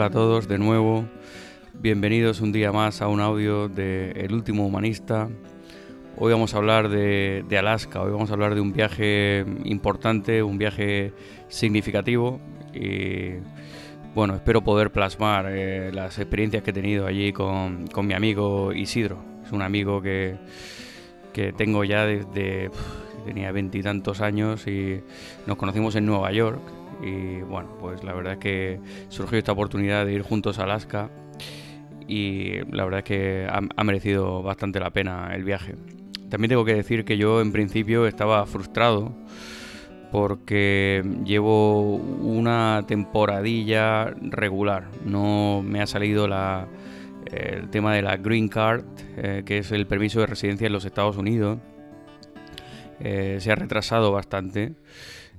Hola a todos de nuevo, bienvenidos un día más a un audio de El último humanista. Hoy vamos a hablar de, Alaska, hoy vamos a hablar de un viaje importante, un viaje significativo y bueno, espero poder plasmar eh, las experiencias que he tenido allí con, mi amigo Isidro. Es un amigo que, que tengo ya desde... tenía veintitantos años y nos conocimos en Nueva York y bueno, pues la verdad es que surgió esta oportunidad de ir juntos a Alaska y la verdad es que ha, merecido bastante la pena el viaje. También tengo que decir que yo en principio estaba frustrado porque llevo una temporadilla regular. No me ha salido la, el tema de la Green Card, eh, que es el permiso de residencia en los Estados Unidos. Eh, se ha retrasado bastante.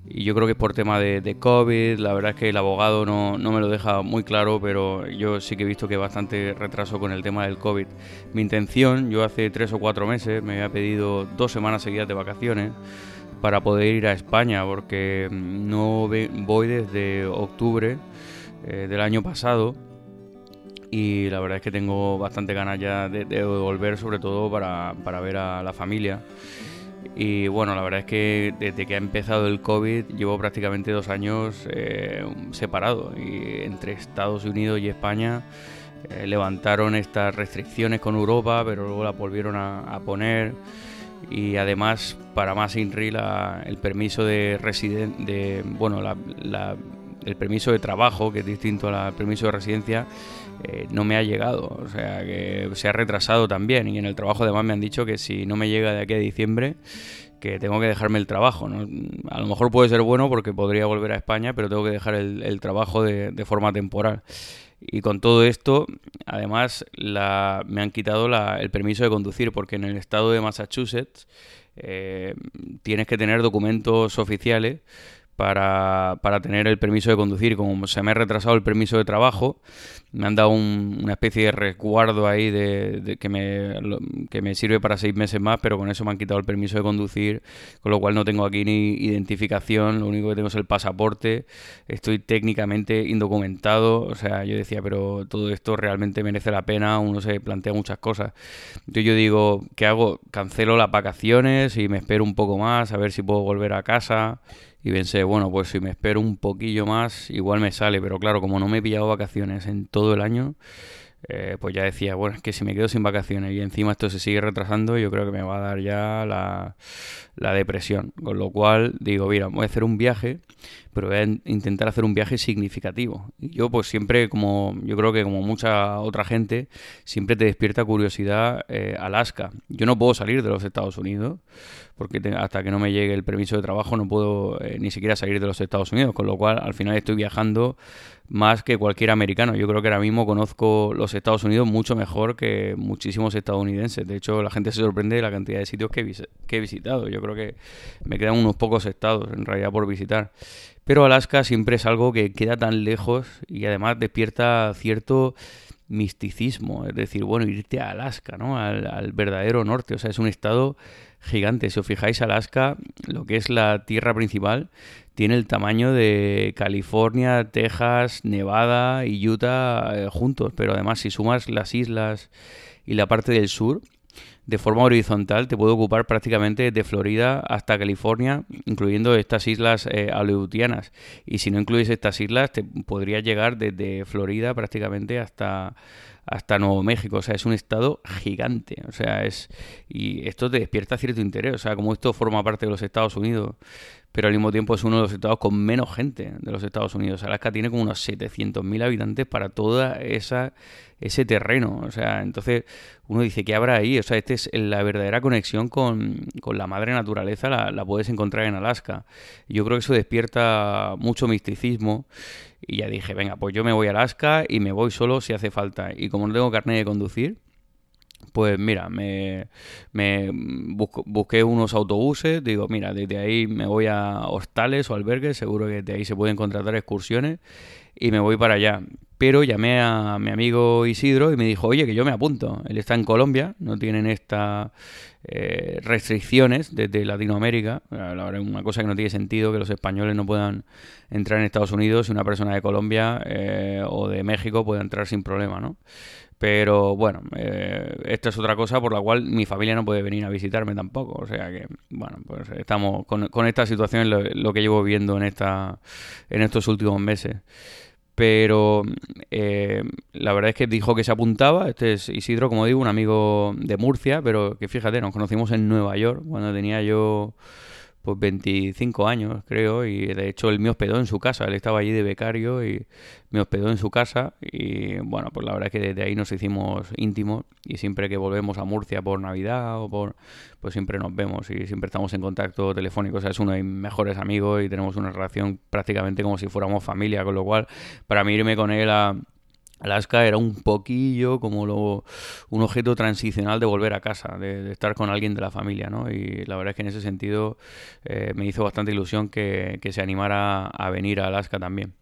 Y yo creo que es por tema de, COVID, la verdad es que el abogado no, no, me lo deja muy claro, pero yo sí que he visto que bastante retraso con el tema del COVID. Mi intención, yo hace tres o cuatro meses me había pedido dos semanas seguidas de vacaciones para poder ir a España, porque no voy desde octubre eh, del año pasado y la verdad es que tengo bastante ganas ya de, de volver, sobre todo para, para ver a la familia. Y bueno, la verdad es que desde que ha empezado el COVID llevo prácticamente dos años eh, separado. Y entre Estados Unidos y España eh, levantaron estas restricciones con Europa, pero luego las volvieron a, poner. Y además para más INRI el permiso de residen de bueno el permiso de trabajo que es distinto al permiso de residencia eh, no me ha llegado, o sea que se ha retrasado también y en el trabajo además me han dicho que si no me llega de aquí a diciembre que tengo que dejarme el trabajo. A lo mejor puede ser bueno porque podría volver a España, pero tengo que dejar el, trabajo de, forma temporal. Y con todo esto, además, la, me han quitado el permiso de conducir porque en el estado de Massachusetts eh, tienes que tener documentos oficiales para, para, tener el permiso de conducir. Como se me ha retrasado el permiso de trabajo, me han dado una especie de resguardo ahí de, que, me, que me sirve para seis meses más, pero con eso me han quitado el permiso de conducir, con lo cual no tengo aquí ni identificación, lo único que tengo es el pasaporte, estoy técnicamente indocumentado, o sea, yo decía, pero todo esto realmente merece la pena, uno se plantea muchas cosas. Entonces yo digo, ¿qué hago? Cancelo las vacaciones y me espero un poco más, a ver si puedo volver a casa y pensé, bueno, pues si me espero un poquillo más, igual me sale, pero claro, como no me he pillado vacaciones en todo el año, eh, pues ya decía, bueno, es que si me quedo sin vacaciones y encima esto se sigue retrasando, yo creo que me va a dar ya la, la depresión. Con lo cual digo, mira, voy a hacer un viaje, pero voy a intentar hacer un viaje significativo. Y yo pues siempre, como yo creo que como mucha otra gente, siempre te despierta curiosidad eh, Alaska. Yo no puedo salir de los Estados Unidos, porque hasta que no me llegue el permiso de trabajo no puedo eh, ni siquiera salir de los Estados Unidos, con lo cual al final estoy viajando más que cualquier americano. Yo creo que ahora mismo conozco los Estados Unidos mucho mejor que muchísimos estadounidenses. De hecho, la gente se sorprende de la cantidad de sitios que he, visitado. Yo creo que me quedan unos pocos estados en realidad por visitar. Pero Alaska siempre es algo que queda tan lejos y además despierta cierto misticismo. Es decir, bueno, irte a Alaska, ¿no? Al, verdadero norte. O sea, es un estado gigante. Si os fijáis, Alaska, lo que es la tierra principal, tiene el tamaño de California, Texas, Nevada y Utah eh, juntos. Pero además, si sumas las islas y la parte del sur, de forma horizontal te puede ocupar prácticamente de Florida hasta California, incluyendo estas islas eh, aleutianas. Y si no incluyes estas islas, te podría llegar desde Florida prácticamente hasta hasta Nuevo México. O sea, es un estado gigante. O sea, es. Y esto te despierta cierto interés. O sea, como esto forma parte de los Estados Unidos, pero al mismo tiempo es uno de los estados con menos gente de los Estados Unidos. Alaska tiene como unos 700.000 habitantes para toda ese terreno. O sea, entonces uno dice, ¿qué habrá ahí? O sea, esta es la verdadera conexión con, la madre naturaleza, la, la, puedes encontrar en Alaska. Yo creo que eso despierta mucho misticismo. Y ya dije, venga, pues yo me voy a Alaska y me voy solo si hace falta. Y como no tengo carnet de conducir, pues mira, me, me busqué unos autobuses, digo, mira, desde ahí me voy a hostales o albergues, seguro que de ahí se pueden contratar excursiones y me voy para allá. Pero llamé a mi amigo Isidro y me dijo, oye, que yo me apunto. Él está en Colombia, no tienen estas eh, restricciones desde Latinoamérica. La verdad es una cosa que no tiene sentido que los españoles no puedan entrar en Estados Unidos y una persona de Colombia eh, o de México pueda entrar sin problema, ¿no? Pero bueno, eh, esta es otra cosa por la cual mi familia no puede venir a visitarme tampoco. O sea que, bueno, pues estamos con, con esta situación, lo, lo que llevo viendo en, esta, en estos últimos meses pero eh, la verdad es que dijo que se apuntaba. Este es Isidro, como digo, un amigo de Murcia, pero que fíjate, nos conocimos en Nueva York cuando tenía yo pues 25 años, creo, y de hecho él me hospedó en su casa, él estaba allí de becario y me hospedó en su casa y bueno, pues la verdad es que desde ahí nos hicimos íntimos y siempre que volvemos a Murcia por Navidad o por, pues siempre nos vemos y siempre estamos en contacto telefónico, o sea, es uno de mis mejores amigos y tenemos una relación prácticamente como si fuéramos familia, con lo cual para mí irme con él a Alaska era un poquillo como lo, un objeto transicional de volver a casa, de, estar con alguien de la familia, ¿no? Y la verdad es que en ese sentido eh, me hizo bastante ilusión que, se animara a venir a Alaska también.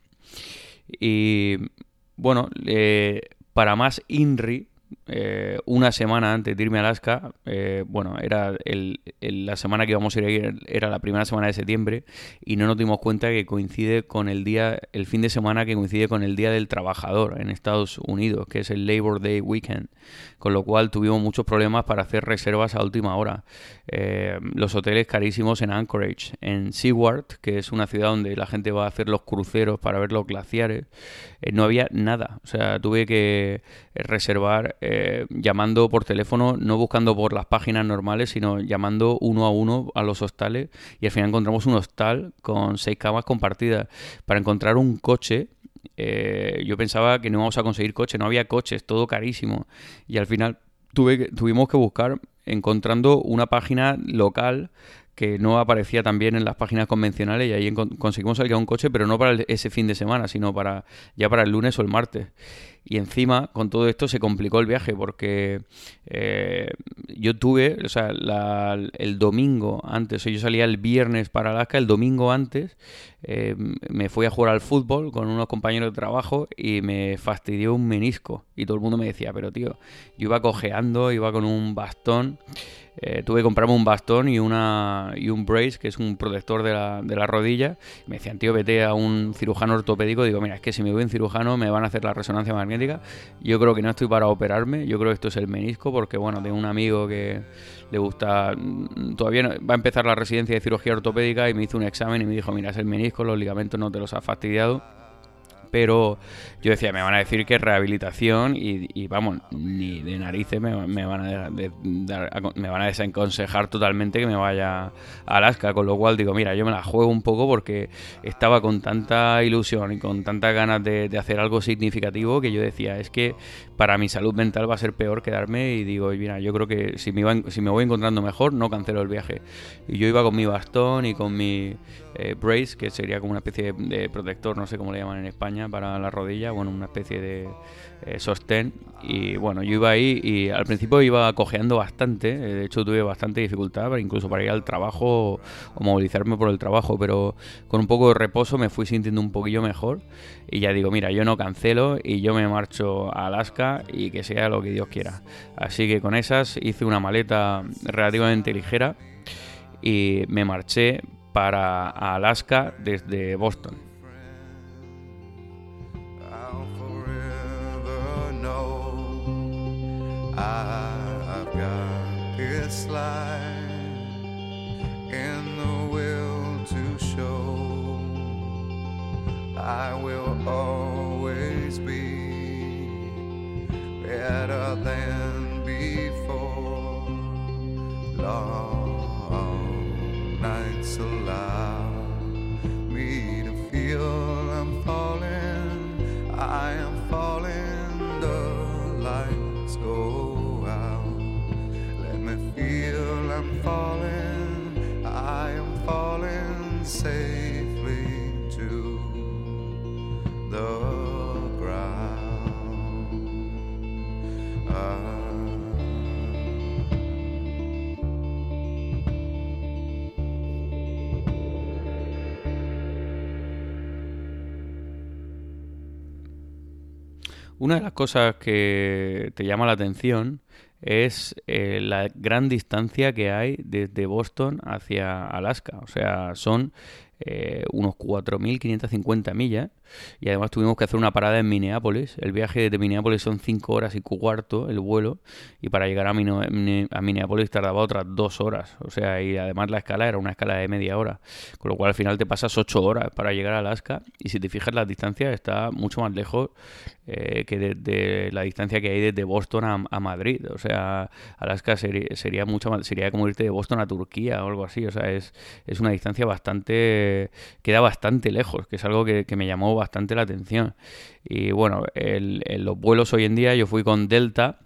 Y bueno, eh, para más INRI, eh, una semana antes de irme a Alaska, eh, bueno, era el, la semana que íbamos a ir, era la primera semana de septiembre y no nos dimos cuenta que coincide con el día, el fin de semana que coincide con el Día del Trabajador en Estados Unidos, que es el Labor Day Weekend, con lo cual tuvimos muchos problemas para hacer reservas a última hora. Eh, los hoteles carísimos en Anchorage, en Seward, que es una ciudad donde la gente va a hacer los cruceros para ver los glaciares, no había nada, o sea, tuve que reservar eh, llamando por teléfono, no buscando por las páginas normales, sino llamando uno a uno a los hostales y al final encontramos un hostal con seis camas compartidas. Para encontrar un coche, eh, yo pensaba que no íbamos a conseguir coche, no había coches, todo carísimo. Y al final tuve tuvimos que buscar encontrando una página local que no aparecía también en las páginas convencionales y ahí conseguimos alquilar un coche, pero no para ese fin de semana, sino para ya para el lunes o el martes. Y encima, con todo esto, se complicó el viaje porque eh, yo tuve, o sea, el domingo antes, o yo salía el viernes para Alaska, el domingo antes eh, me fui a jugar al fútbol con unos compañeros de trabajo y me fastidió un menisco. Y todo el mundo me decía, pero tío, yo iba cojeando, iba con un bastón. Eh, tuve que comprarme un bastón y, una, y un brace, que es un protector de la, de la rodilla. me decían, tío, vete a un cirujano ortopédico. Digo, mira, es que si me voy en cirujano me van a hacer la resonancia magnética. Yo creo que no estoy para operarme. Yo creo que esto es el menisco, porque, bueno, tengo un amigo que le gusta. Mm, todavía va a empezar la residencia de cirugía ortopédica y me hizo un examen y me dijo, mira, es el menisco, los ligamentos no te los ha fastidiado pero yo decía, me van a decir que rehabilitación y, vamos, ni de narices me, van a me van a desaconsejar totalmente que me vaya a Alaska, con lo cual digo, mira, yo me la juego un poco porque estaba con tanta ilusión y con tantas ganas de, hacer algo significativo que yo decía, es que para mi salud mental va a ser peor quedarme y digo, mira, yo creo que si me, si me voy encontrando mejor, no cancelo el viaje. Y yo iba con mi bastón y con mi eh, brace, que sería como una especie de protector, no sé cómo le llaman en España, para la rodilla, bueno, una especie de eh, sostén. Y bueno, yo iba ahí y al principio iba cojeando bastante, eh, de hecho tuve bastante dificultad, incluso para ir al trabajo o movilizarme por el trabajo, pero con un poco de reposo me fui sintiendo un poquillo mejor y ya digo, mira, yo no cancelo y yo me marcho a Alaska y que sea lo que Dios quiera. Así que con esas hice una maleta relativamente ligera y me marché para Alaska desde Boston. I've got this life and the will to show. I will always be better than before. Long nights allow me to feel I'm falling. I am falling. The lights go. am falling, I am falling safely to the Una de las cosas que te llama la atención es eh, la gran distancia que hay desde Boston hacia Alaska. O sea, son eh, unos 4.550 millas y además tuvimos que hacer una parada en Minneapolis. El viaje de Minneapolis son 5 horas y cuarto el vuelo y para llegar a, a Minneapolis tardaba otras 2 horas. O sea, y además la escala era una escala de media hora. Con lo cual al final te pasas 8 horas para llegar a Alaska y si te fijas la distancia está mucho más lejos eh, que de, la distancia que hay desde Boston a, Madrid. O sea, Alaska sería, sería mucho más, sería como irte de Boston a Turquía o algo así. O sea, es, es una distancia bastante, queda bastante lejos, que es algo que, que me llamó bastante la atención. Y bueno, en los vuelos hoy en día yo fui con Delta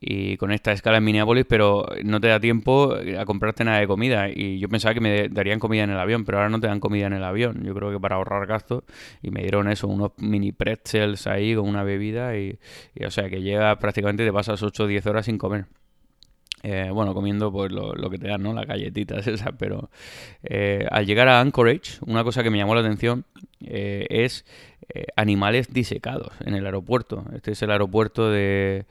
y con esta escala en Minneapolis, pero no te da tiempo a comprarte nada de comida. Y yo pensaba que me darían comida en el avión, pero ahora no te dan comida en el avión. Yo creo que para ahorrar gastos. Y me dieron eso, unos mini pretzels ahí con una bebida. Y, o sea que llega prácticamente, te pasas 8 o 10 horas sin comer. Eh, bueno, comiendo pues lo, que te dan, ¿no? Las galletitas esas, pero eh, al llegar a Anchorage, una cosa que me llamó la atención eh, es animales disecados en el aeropuerto. Este es el aeropuerto de,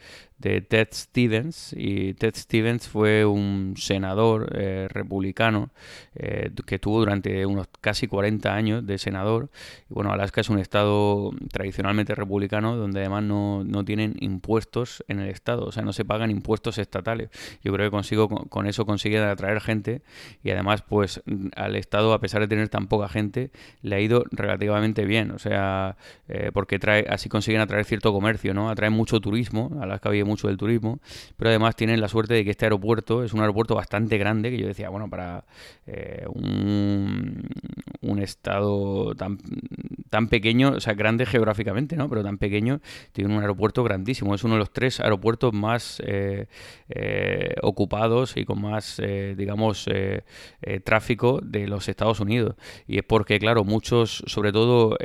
de Ted Stevens y Ted Stevens fue un senador eh, republicano eh, que estuvo durante unos casi 40 años de senador y bueno Alaska es un estado tradicionalmente republicano donde además no, no, tienen impuestos en el estado o sea no se pagan impuestos estatales yo creo que consigo con eso consiguen atraer gente y además pues al estado a pesar de tener tan poca gente le ha ido relativamente bien o sea eh, porque trae así consiguen atraer cierto comercio no atraen mucho turismo Alaska vive mucho del turismo, pero además tienen la suerte de que este aeropuerto es un aeropuerto bastante grande, que yo decía, bueno, para eh, un, estado tan, pequeño, o sea, grande geográficamente, ¿no? Pero tan pequeño, tiene un aeropuerto grandísimo. Es uno de los tres aeropuertos más eh, ocupados y con más, digamos, tráfico de los Estados Unidos. Y es porque, claro, muchos, sobre todo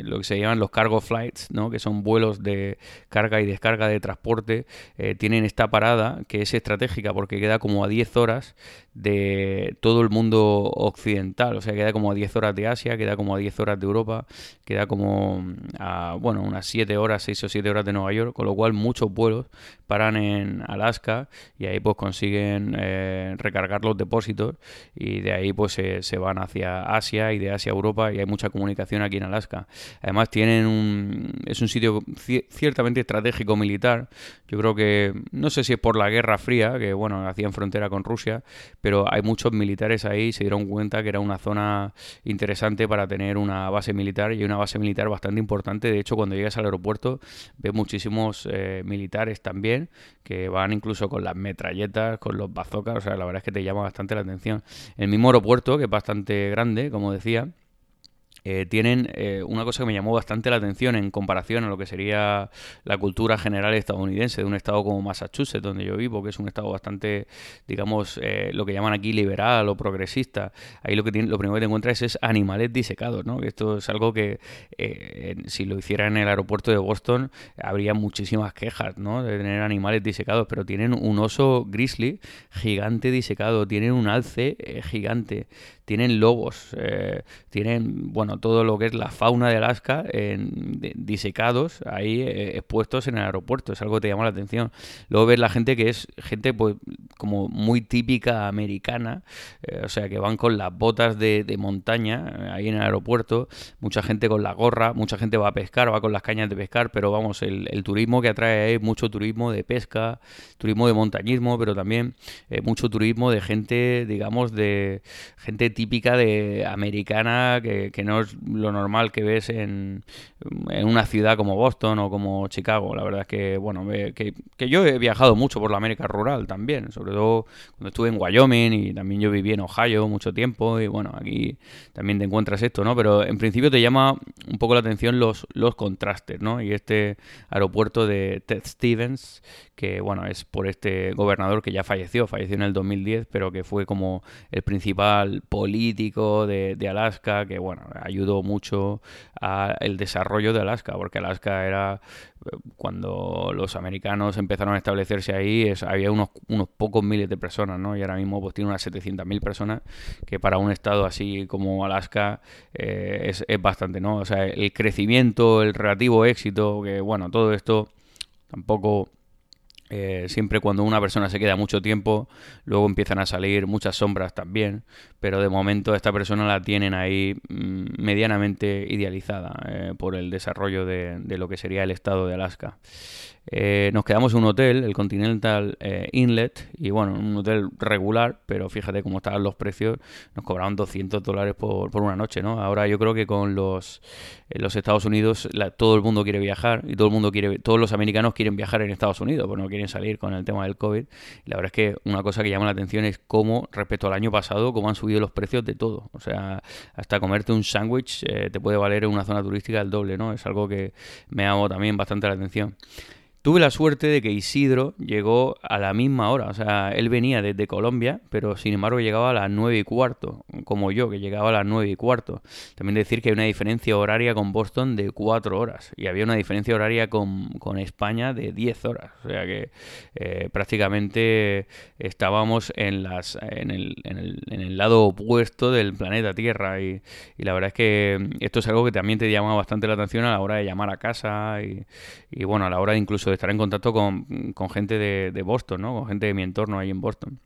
lo que se llaman los cargo flights, ¿no? Que son vuelos de carga y descarga de transporte transporte eh, tienen esta parada que es estratégica porque queda como a 10 horas de todo el mundo occidental, o sea, queda como a 10 horas de Asia, queda como a 10 horas de Europa, queda como a, bueno, unas 7 horas, 6 o 7 horas de Nueva York, con lo cual muchos vuelos paran en Alaska y ahí pues consiguen eh, recargar los depósitos y de ahí pues se, van hacia Asia y de Asia a Europa y hay mucha comunicación aquí en Alaska. Además tienen un, es un sitio ciertamente estratégico militar, yo creo que, no sé si es por la Guerra Fría, que bueno, hacían frontera con Rusia, pero hay muchos militares ahí se dieron cuenta que era una zona interesante para tener una base militar y una base militar bastante importante. De hecho, cuando llegas al aeropuerto ves muchísimos eh, militares también que van incluso con las metralletas, con los bazocas, o sea, la verdad es que te llama bastante la atención. El mismo aeropuerto, que es bastante grande, como decía, eh, tienen eh, una cosa que me llamó bastante la atención en comparación a lo que sería la cultura general estadounidense de un estado como Massachusetts, donde yo vivo, que es un estado bastante, digamos, eh, lo que llaman aquí liberal o progresista. Ahí lo que tiene, lo primero que te encuentras es animales disecados, ¿no? Esto es algo que si lo hiciera en el aeropuerto de Boston habría muchísimas quejas, ¿no? De tener animales disecados, pero tienen un oso grizzly gigante disecado, tienen un alce gigante, tienen lobos, tienen, bueno, todo lo que es la fauna de Alaska disecados ahí eh, expuestos en el aeropuerto. Es algo que te llama la atención. Luego ves la gente que es gente pues como muy típica americana, eh, o sea, que van con las botas de, montaña eh, ahí en el aeropuerto, mucha gente con la gorra, mucha gente va a pescar, va con las cañas de pescar, pero vamos, el, turismo que atrae es mucho turismo de pesca, turismo de montañismo, pero también mucho turismo de gente, digamos, de gente típica de americana que, no es lo normal que ves en, una ciudad como Boston o como Chicago. La verdad es que, bueno, que, yo he viajado mucho por la América rural también, sobre todo cuando estuve en Wyoming y también yo viví en Ohio mucho tiempo y bueno, aquí también te encuentras esto, ¿no? Pero en principio te llama un poco la atención los, los contrastes, ¿no? Y este aeropuerto de Ted Stevens, que bueno, es por este gobernador que ya falleció, falleció en el 2010, pero que fue como el principal político de, de Alaska, que bueno, ayudó mucho al desarrollo de Alaska, porque Alaska era cuando los americanos empezaron a establecerse ahí, había unos, unos pocos miles de personas, ¿no? Y ahora mismo pues tiene unas 700.000 personas, que para un estado así como Alaska eh, es, es, bastante, ¿no? O sea, el crecimiento, el relativo éxito, que bueno, todo esto tampoco eh, siempre cuando una persona se queda mucho tiempo, luego empiezan a salir muchas sombras también, pero de momento esta persona la tienen ahí mm, medianamente idealizada eh, por el desarrollo de, de, lo que sería el estado de Alaska. Eh, nos quedamos en un hotel, el Continental eh, Inlet, y bueno, un hotel regular, pero fíjate cómo estaban los precios, nos cobraron 200 dólares por, por una noche, ¿no? Ahora yo creo que con los, eh, los Estados Unidos todo el mundo quiere viajar y todo el mundo quiere, todos los americanos quieren viajar en Estados Unidos, pues no quieren salir con el tema del COVID. Y la verdad es que una cosa que llama la atención es cómo, respecto al año pasado, cómo han subido los precios de todo. O sea, hasta comerte un sándwich te puede valer en una zona turística el doble, ¿no? Es algo que me llama también bastante la atención. Tuve la suerte de que Isidro llegó a la misma hora, o sea, él venía desde Colombia, pero sin embargo llegaba a las nueve y cuarto, como yo, que llegaba a las nueve y cuarto. También decir que hay una diferencia horaria con Boston de cuatro horas y había una diferencia horaria con, España de diez horas, o sea que eh, prácticamente estábamos en, las, en, el, en, el, en el lado opuesto del planeta Tierra y, y, la verdad es que esto es algo que también te llama bastante la atención a la hora de llamar a casa y, y bueno, a la hora de incluso estar en contacto con, gente de, Boston, ¿no? Con gente de mi entorno ahí en Boston.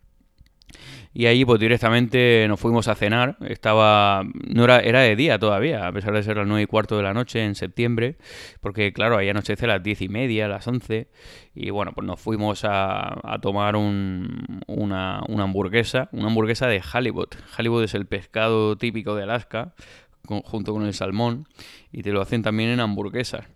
Y ahí pues directamente nos fuimos a cenar. Estaba. No era, era de día todavía, a pesar de ser las nueve y cuarto de la noche en septiembre. Porque claro, ahí anochece a las diez y media, a las once. Y bueno, pues nos fuimos a, tomar un, una, hamburguesa. Una hamburguesa de halibut. Halibut es el pescado típico de Alaska, junto con el salmón. Y te lo hacen también en hamburguesas.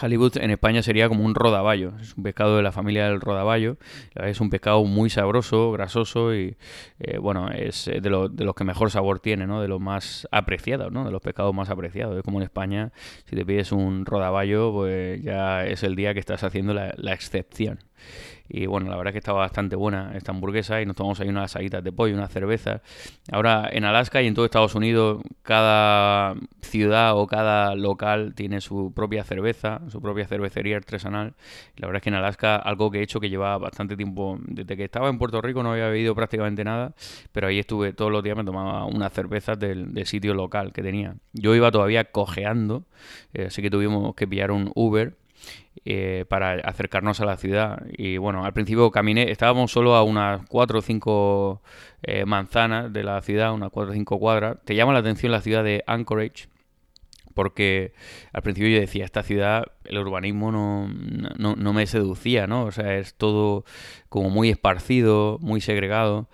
Hollywood en España sería como un rodaballo, es un pescado de la familia del rodaballo, es un pescado muy sabroso, grasoso y eh, bueno, es eh, de, de, los que mejor sabor tiene, ¿no? de los más apreciados, ¿no? de los pescados más apreciados. Es como en España, si te pides un rodaballo, pues ya es el día que estás haciendo la excepción. Y bueno, la verdad es que estaba bastante buena esta hamburguesa y nos tomamos ahí unas salitas de pollo, una cerveza. Ahora en Alaska y en todo Estados Unidos, cada ciudad o cada local tiene su propia cerveza, su propia cervecería artesanal. la verdad es que en Alaska, algo que he hecho que lleva bastante tiempo, desde que estaba en Puerto Rico no había bebido prácticamente nada, pero ahí estuve todos los días, me tomaba unas cervezas del, sitio local que tenía. Yo iba todavía cojeando, eh, así que tuvimos que pillar un Uber eh, para acercarnos a la ciudad. Y bueno, al principio caminé, estábamos solo a unas 4 o 5 eh, manzanas de la ciudad, unas 4 o 5 cuadras. Te llama la atención la ciudad de Anchorage, porque al principio yo decía, esta ciudad, el urbanismo no, no, no, me seducía, ¿no? O sea, es todo como muy esparcido, muy segregado,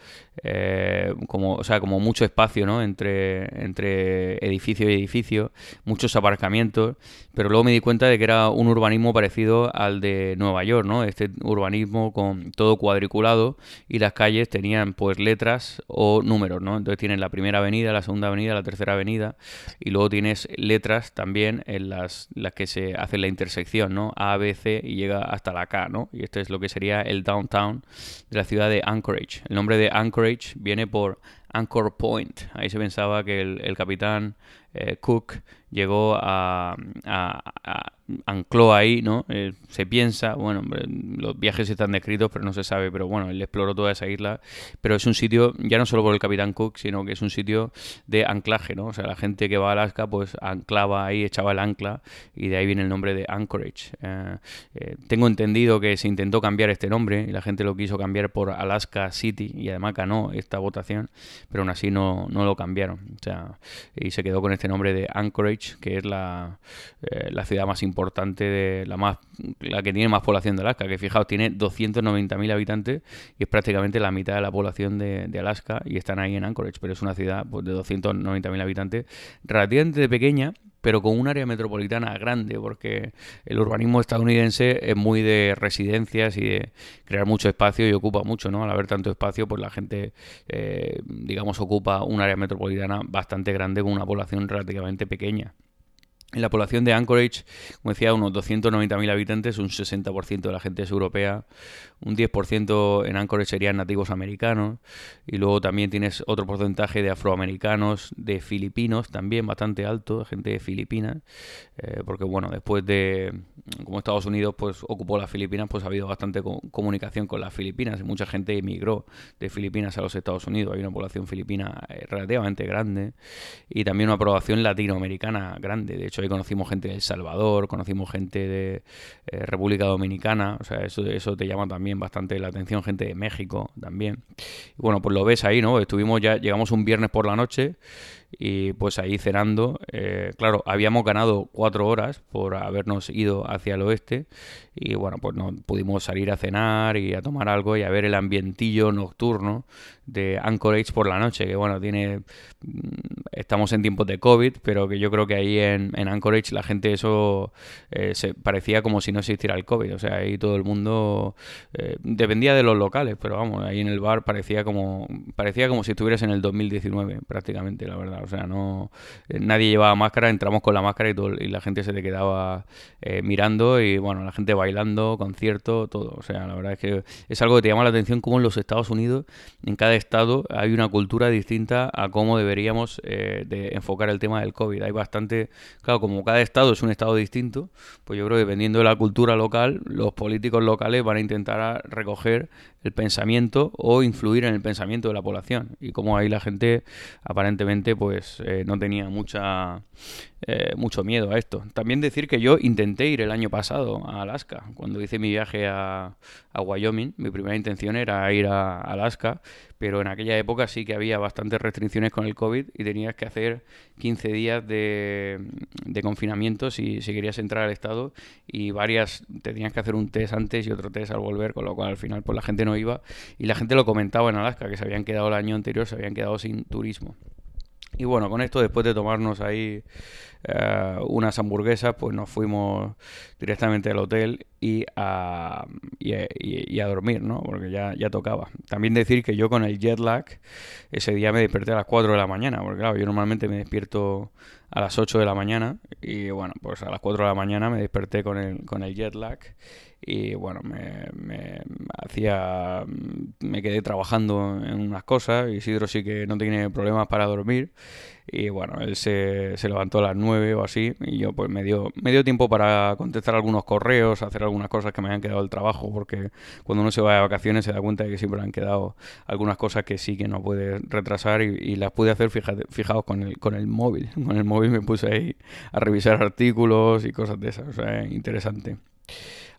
eh, como, o sea, como mucho espacio ¿no? entre, entre edificio y edificio, muchos aparcamientos, pero luego me di cuenta de que era un urbanismo parecido al de Nueva York, ¿no? este urbanismo con todo cuadriculado y las calles tenían pues letras o números, ¿no? entonces tienes la primera avenida, la segunda avenida, la tercera avenida y luego tienes letras también en las, las que se hace la intersección, ¿no? A, B, C y llega hasta la K, ¿no? y este es lo que sería el downtown de la ciudad de Anchorage. El nombre de Anchorage viene por Anchor Point. Ahí se pensaba que el, capitán eh, Cook llegó a, ancló ahí, ¿no? Eh, se piensa, bueno, los viajes están descritos, pero no se sabe, pero bueno, él exploró toda esa isla, pero es un sitio, ya no solo por el Capitán Cook, sino que es un sitio de anclaje, ¿no? O sea, la gente que va a Alaska, pues anclaba ahí, echaba el ancla, y de ahí viene el nombre de Anchorage. Eh, tengo entendido que se intentó cambiar este nombre, y la gente lo quiso cambiar por Alaska City, y además ganó esta votación, pero aún así no, no lo cambiaron, o sea, y se quedó con este nombre de Anchorage, que es la, la ciudad más importante de la más la que tiene más población de Alaska, que fijaos, tiene 290.000 habitantes y es prácticamente la mitad de la población de, Alaska y están ahí en Anchorage, pero es una ciudad pues, de 290.000 habitantes relativamente pequeña, pero con un área metropolitana grande, porque el urbanismo estadounidense es muy de residencias y de crear mucho espacio y ocupa mucho, ¿no? Al haber tanto espacio, pues la gente, eh, digamos, ocupa un área metropolitana bastante grande con una población relativamente pequeña. En la población de Anchorage, como decía, unos 290.000 habitantes, un 60% de la gente es europea, un 10% en Anchorage serían nativos americanos, y luego también tienes otro porcentaje de afroamericanos, de filipinos, también bastante alto, gente de Filipinas, eh, porque bueno, después de, como Estados Unidos pues ocupó las Filipinas, pues ha habido bastante comunicación con las Filipinas, mucha gente emigró de Filipinas a los Estados Unidos, hay una población filipina eh, relativamente grande, y también una población latinoamericana grande, de hecho ahí conocimos gente de El Salvador, conocimos gente de eh, República Dominicana, o sea, eso, eso te llama también bastante la atención, gente de México también. Y bueno, pues lo ves ahí, ¿no? Estuvimos ya, llegamos un viernes por la noche y pues ahí cenando, eh, claro, habíamos ganado cuatro horas por habernos ido hacia el oeste y bueno, pues no pudimos salir a cenar y a tomar algo y a ver el ambientillo nocturno de Anchorage por la noche, que bueno, tiene, mm, estamos en tiempos de COVID, pero que yo creo que ahí en, en Anchorage la gente eso eh, se parecía como si no existiera el COVID, o sea, ahí todo el mundo eh, dependía de los locales, pero vamos, ahí en el bar parecía como, parecía como si estuvieras en el 2019 prácticamente, la verdad, o sea, no, eh, nadie llevaba máscara, entramos con la máscara y, todo, y la gente se te quedaba mirando y bueno, la gente bailando, concierto, todo, o sea, la verdad es que es algo que te llama la atención como en los Estados Unidos, en cada estado hay una cultura distinta a cómo deberíamos eh, de enfocar el tema del COVID. Hay bastante, claro, como cada estado es un estado distinto, pues yo creo que dependiendo de la cultura local, los políticos locales van a intentar recoger el pensamiento o influir en el pensamiento de la población. Y como ahí la gente aparentemente pues eh, no tenía mucha eh, mucho miedo a esto. También decir que yo intenté ir el año pasado a Alaska. Cuando hice mi viaje a, Wyoming, mi primera intención era ir a Alaska, pero en aquella época sí que había bastantes restricciones con el COVID y tenías que hacer 15 días de, confinamiento si, si, querías entrar al estado y varias, tenías que hacer un test antes y otro test al volver, con lo cual al final pues la gente no iba y la gente lo comentaba en Alaska, que se habían quedado el año anterior, se habían quedado sin turismo. Y bueno, con esto, después de tomarnos ahí eh, unas hamburguesas, pues nos fuimos directamente al hotel y a, y, a dormir, ¿no? Porque ya, ya tocaba. También decir que yo con el jet lag, ese día me desperté a las 4 de la mañana, porque claro, yo normalmente me despierto a las 8 de la mañana y bueno, pues a las 4 de la mañana me desperté con el, con el jet lag y bueno, me, me, hacía, me quedé trabajando en unas cosas, Isidro sí que no tiene problemas para dormir y bueno, él se, se levantó a las 9 o así y yo pues me dio, me dio tiempo para contestar algunos correos, hacer algunas cosas que me habían quedado del trabajo porque cuando uno se va de vacaciones se da cuenta de que siempre han quedado algunas cosas que sí que no puede retrasar y, las pude hacer fijados con el, con el móvil, con el móvil me puse ahí a revisar artículos y cosas de esas, o sea, interesante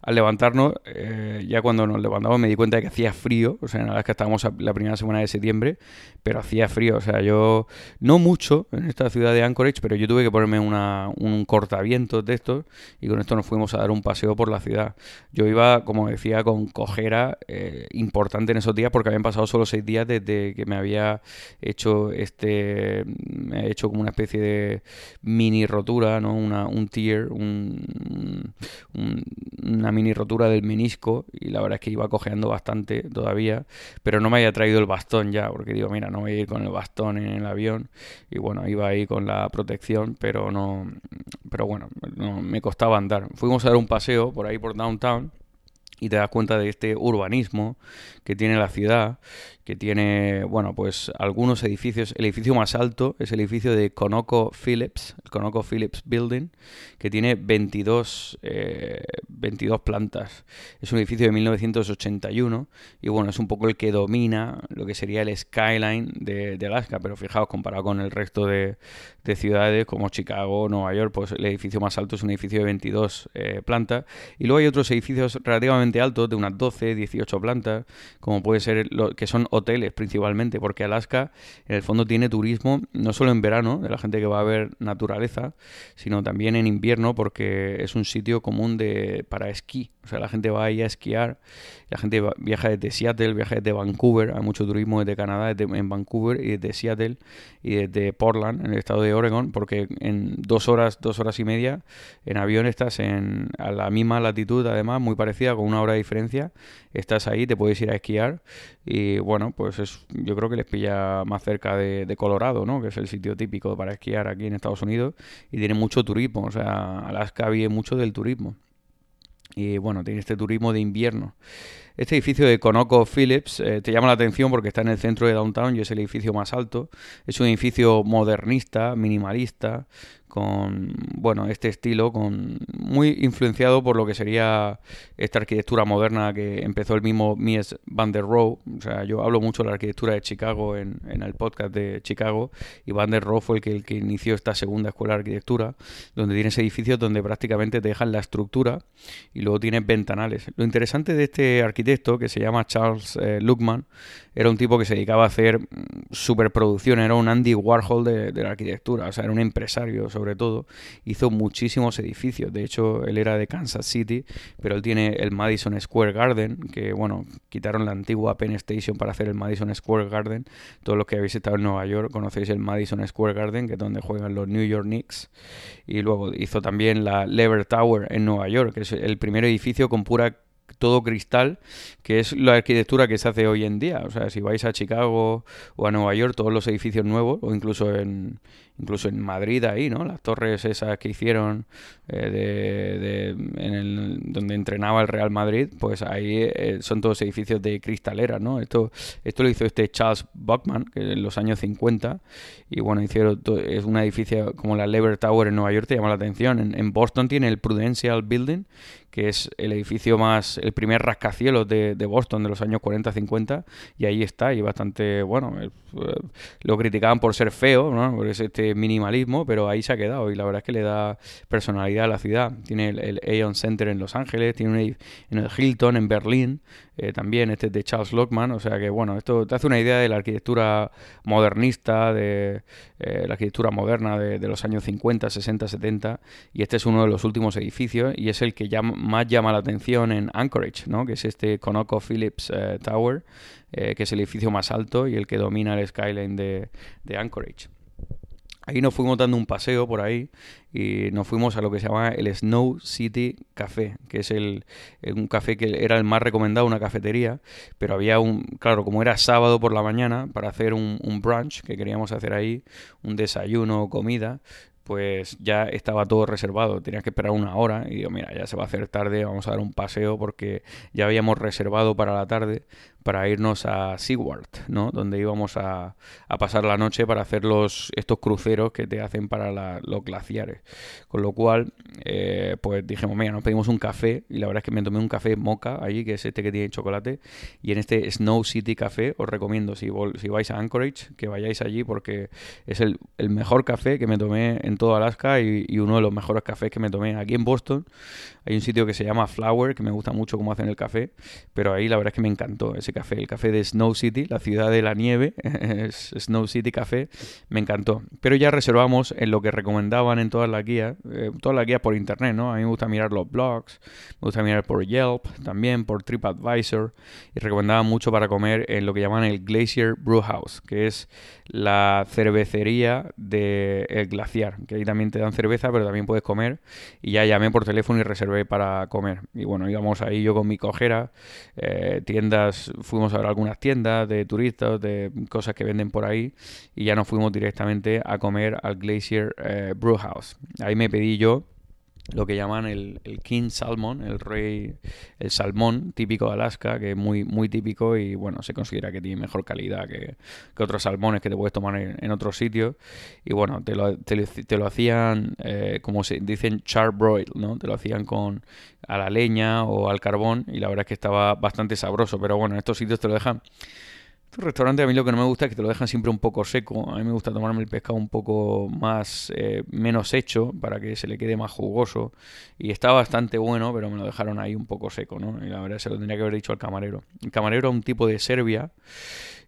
al levantarnos, eh, ya cuando nos levantamos me di cuenta de que hacía frío, o sea, la que estábamos la primera semana de septiembre, pero hacía frío, o sea, yo, no mucho en esta ciudad de Anchorage, pero yo tuve que ponerme una, un cortavientos de estos y con esto nos fuimos a dar un paseo por la ciudad. Yo iba, como decía, con cojera eh, importante en esos días porque habían pasado solo seis días desde que me había hecho este, me he hecho como una especie de mini rotura, ¿no? Una, un tear, un, una mini rotura del menisco y la verdad es que iba cojeando bastante todavía, pero no me había traído el bastón ya, porque digo, mira, no voy a ir con el bastón en el avión y bueno, iba ahí con la protección, pero no, pero bueno, no, me costaba andar. Fuimos a dar un paseo por ahí por downtown y te das cuenta de este urbanismo que tiene la ciudad que tiene, bueno, pues algunos edificios. El edificio más alto es el edificio de Conoco Phillips, el Conoco Phillips Building, que tiene 22, 22 eh, plantas. Es un edificio de 1981 y bueno, es un poco el que domina lo que sería el skyline de, Alaska, pero fijaos, comparado con el resto de, ciudades como Chicago, Nueva York, pues el edificio más alto es un edificio de 22 eh, plantas. Y luego hay otros edificios relativamente altos, de unas 12, 18 plantas, como puede ser, lo, que son hoteles principalmente, porque Alaska en el fondo tiene turismo no solo en verano, de la gente que va a ver naturaleza, sino también en invierno, porque es un sitio común de, para esquí. O sea, la gente va ahí a esquiar, la gente viaja desde Seattle, viaja desde Vancouver, hay mucho turismo desde Canadá, desde, en Vancouver y desde Seattle y desde Portland, en el estado de Oregon, porque en dos horas, dos horas y media en avión estás en, a la misma latitud, además, muy parecida, con una hora de diferencia, estás ahí, te puedes ir a esquiar y bueno, pues es, yo creo que les pilla más cerca de, Colorado, ¿no? Que es el sitio típico para esquiar aquí en Estados Unidos y tiene mucho turismo, o sea, Alaska vive mucho del turismo. Y bueno, tiene este turismo de invierno. Este edificio de Conoco Phillips eh, te llama la atención porque está en el centro de downtown y es el edificio más alto. Es un edificio modernista, minimalista, con bueno este estilo con muy influenciado por lo que sería esta arquitectura moderna que empezó el mismo Mies van der Rohe. O sea yo hablo mucho de la arquitectura de Chicago en, el podcast de Chicago y van der Rohe fue el que, el que inició esta segunda escuela de arquitectura donde tienes edificios donde prácticamente te dejan la estructura y luego tienes ventanales. Lo interesante de este arquitecto que se llama Charles eh, Luckman era un tipo que se dedicaba a hacer mm, superproducción era un Andy Warhol de, de la arquitectura o sea era un empresario sobre todo, hizo muchísimos edificios. De hecho, él era de Kansas City, pero él tiene el Madison Square Garden, que bueno, quitaron la antigua Penn Station para hacer el Madison Square Garden. Todos los que habéis estado en Nueva York conocéis el Madison Square Garden, que es donde juegan los New York Knicks. Y luego hizo también la Lever Tower en Nueva York, que es el primer edificio con pura todo cristal, que es la arquitectura que se hace hoy en día. O sea, si vais a Chicago o a Nueva York, todos los edificios nuevos, o incluso en, incluso en Madrid ahí, ¿no? Las torres esas que hicieron eh, de, en el, donde entrenaba el Real Madrid, pues ahí eh, son todos edificios de cristaleras, ¿no? Esto, esto lo hizo este Charles Buckman, que en los años 50, y bueno, hicieron es un edificio como la Lever Tower en Nueva York, te llama la atención. En, en Boston tiene el Prudential Building, que es el edificio más, el primer rascacielos de, Boston de los años 40-50, y ahí está, y bastante, bueno, eh, lo criticaban por ser feo, ¿no? Por ese este minimalismo, pero ahí se ha quedado, y la verdad es que le da personalidad a la ciudad. Tiene el, el Aeon Center en Los Ángeles, tiene un, en el Hilton en Berlín, eh, también este es de Charles Lockman, o sea que bueno, esto te hace una idea de la arquitectura modernista, de eh, la arquitectura moderna de, los años 50, 60, 70, y este es uno de los últimos edificios y es el que más llama la atención en Anchorage, ¿no? que es este Conoco Phillips eh, Tower, que es el edificio más alto y el que domina el skyline de Anchorage. Ahí nos fuimos dando un paseo por ahí y nos fuimos a lo que se llama el Snow City Café, que es el, un café que era el más recomendado, una cafetería, pero había un, claro, como era sábado por la mañana, para hacer un, un brunch que queríamos hacer ahí, un desayuno comida, pues ya estaba todo reservado, tenías que esperar una hora y digo, mira, ya se va a hacer tarde, vamos a dar un paseo porque ya habíamos reservado para la tarde para irnos a Seward, ¿no? Donde íbamos a, pasar la noche para hacer los, estos cruceros que te hacen para los glaciares. Con lo cual, eh, pues dijimos, mira, nos pedimos un café y la verdad es que me tomé un café moca allí, que es este que tiene chocolate. Y en este Snow City Café os recomiendo, si, si vais a Anchorage, que vayáis allí porque es el, mejor café que me tomé en todo Alaska y, y uno de los mejores cafés que me tomé aquí en Boston. Hay un sitio que se llama Flower, que me gusta mucho cómo hacen el café, pero ahí la verdad es que me encantó ese café, el café de Snow City, la ciudad de la nieve, es Snow City Café, me encantó. Pero ya reservamos en lo que recomendaban en todas las guías, eh, todas las guías por internet, ¿no? A mí me gusta mirar los blogs, me gusta mirar por Yelp, también por TripAdvisor, y recomendaban mucho para comer en lo que llaman el Glacier Brew House, que es la cervecería del el glaciar, que ahí también te dan cerveza, pero también puedes comer, y ya llamé por teléfono y reservé para comer. Y bueno, íbamos ahí yo con mi cojera, eh, tiendas, fuimos a ver algunas tiendas de turistas, de cosas que venden por ahí y ya nos fuimos directamente a comer al Glacier eh, Brew House. Ahí me pedí yo lo que llaman el, King Salmon, el rey, el salmón típico de Alaska, que es muy, muy típico y bueno, se considera que tiene mejor calidad que, otros salmones que te puedes tomar en, otros sitios. Y bueno, te lo, te, lo hacían, eh, como se dicen, charbroil, ¿no? Te lo hacían con a la leña o al carbón y la verdad es que estaba bastante sabroso, pero bueno, en estos sitios te lo dejan estos restaurantes a mí lo que no me gusta es que te lo dejan siempre un poco seco. A mí me gusta tomarme el pescado un poco más, eh, menos hecho para que se le quede más jugoso. Y está bastante bueno, pero me lo dejaron ahí un poco seco, ¿no? Y la verdad se lo tendría que haber dicho al camarero. El camarero es un tipo de Serbia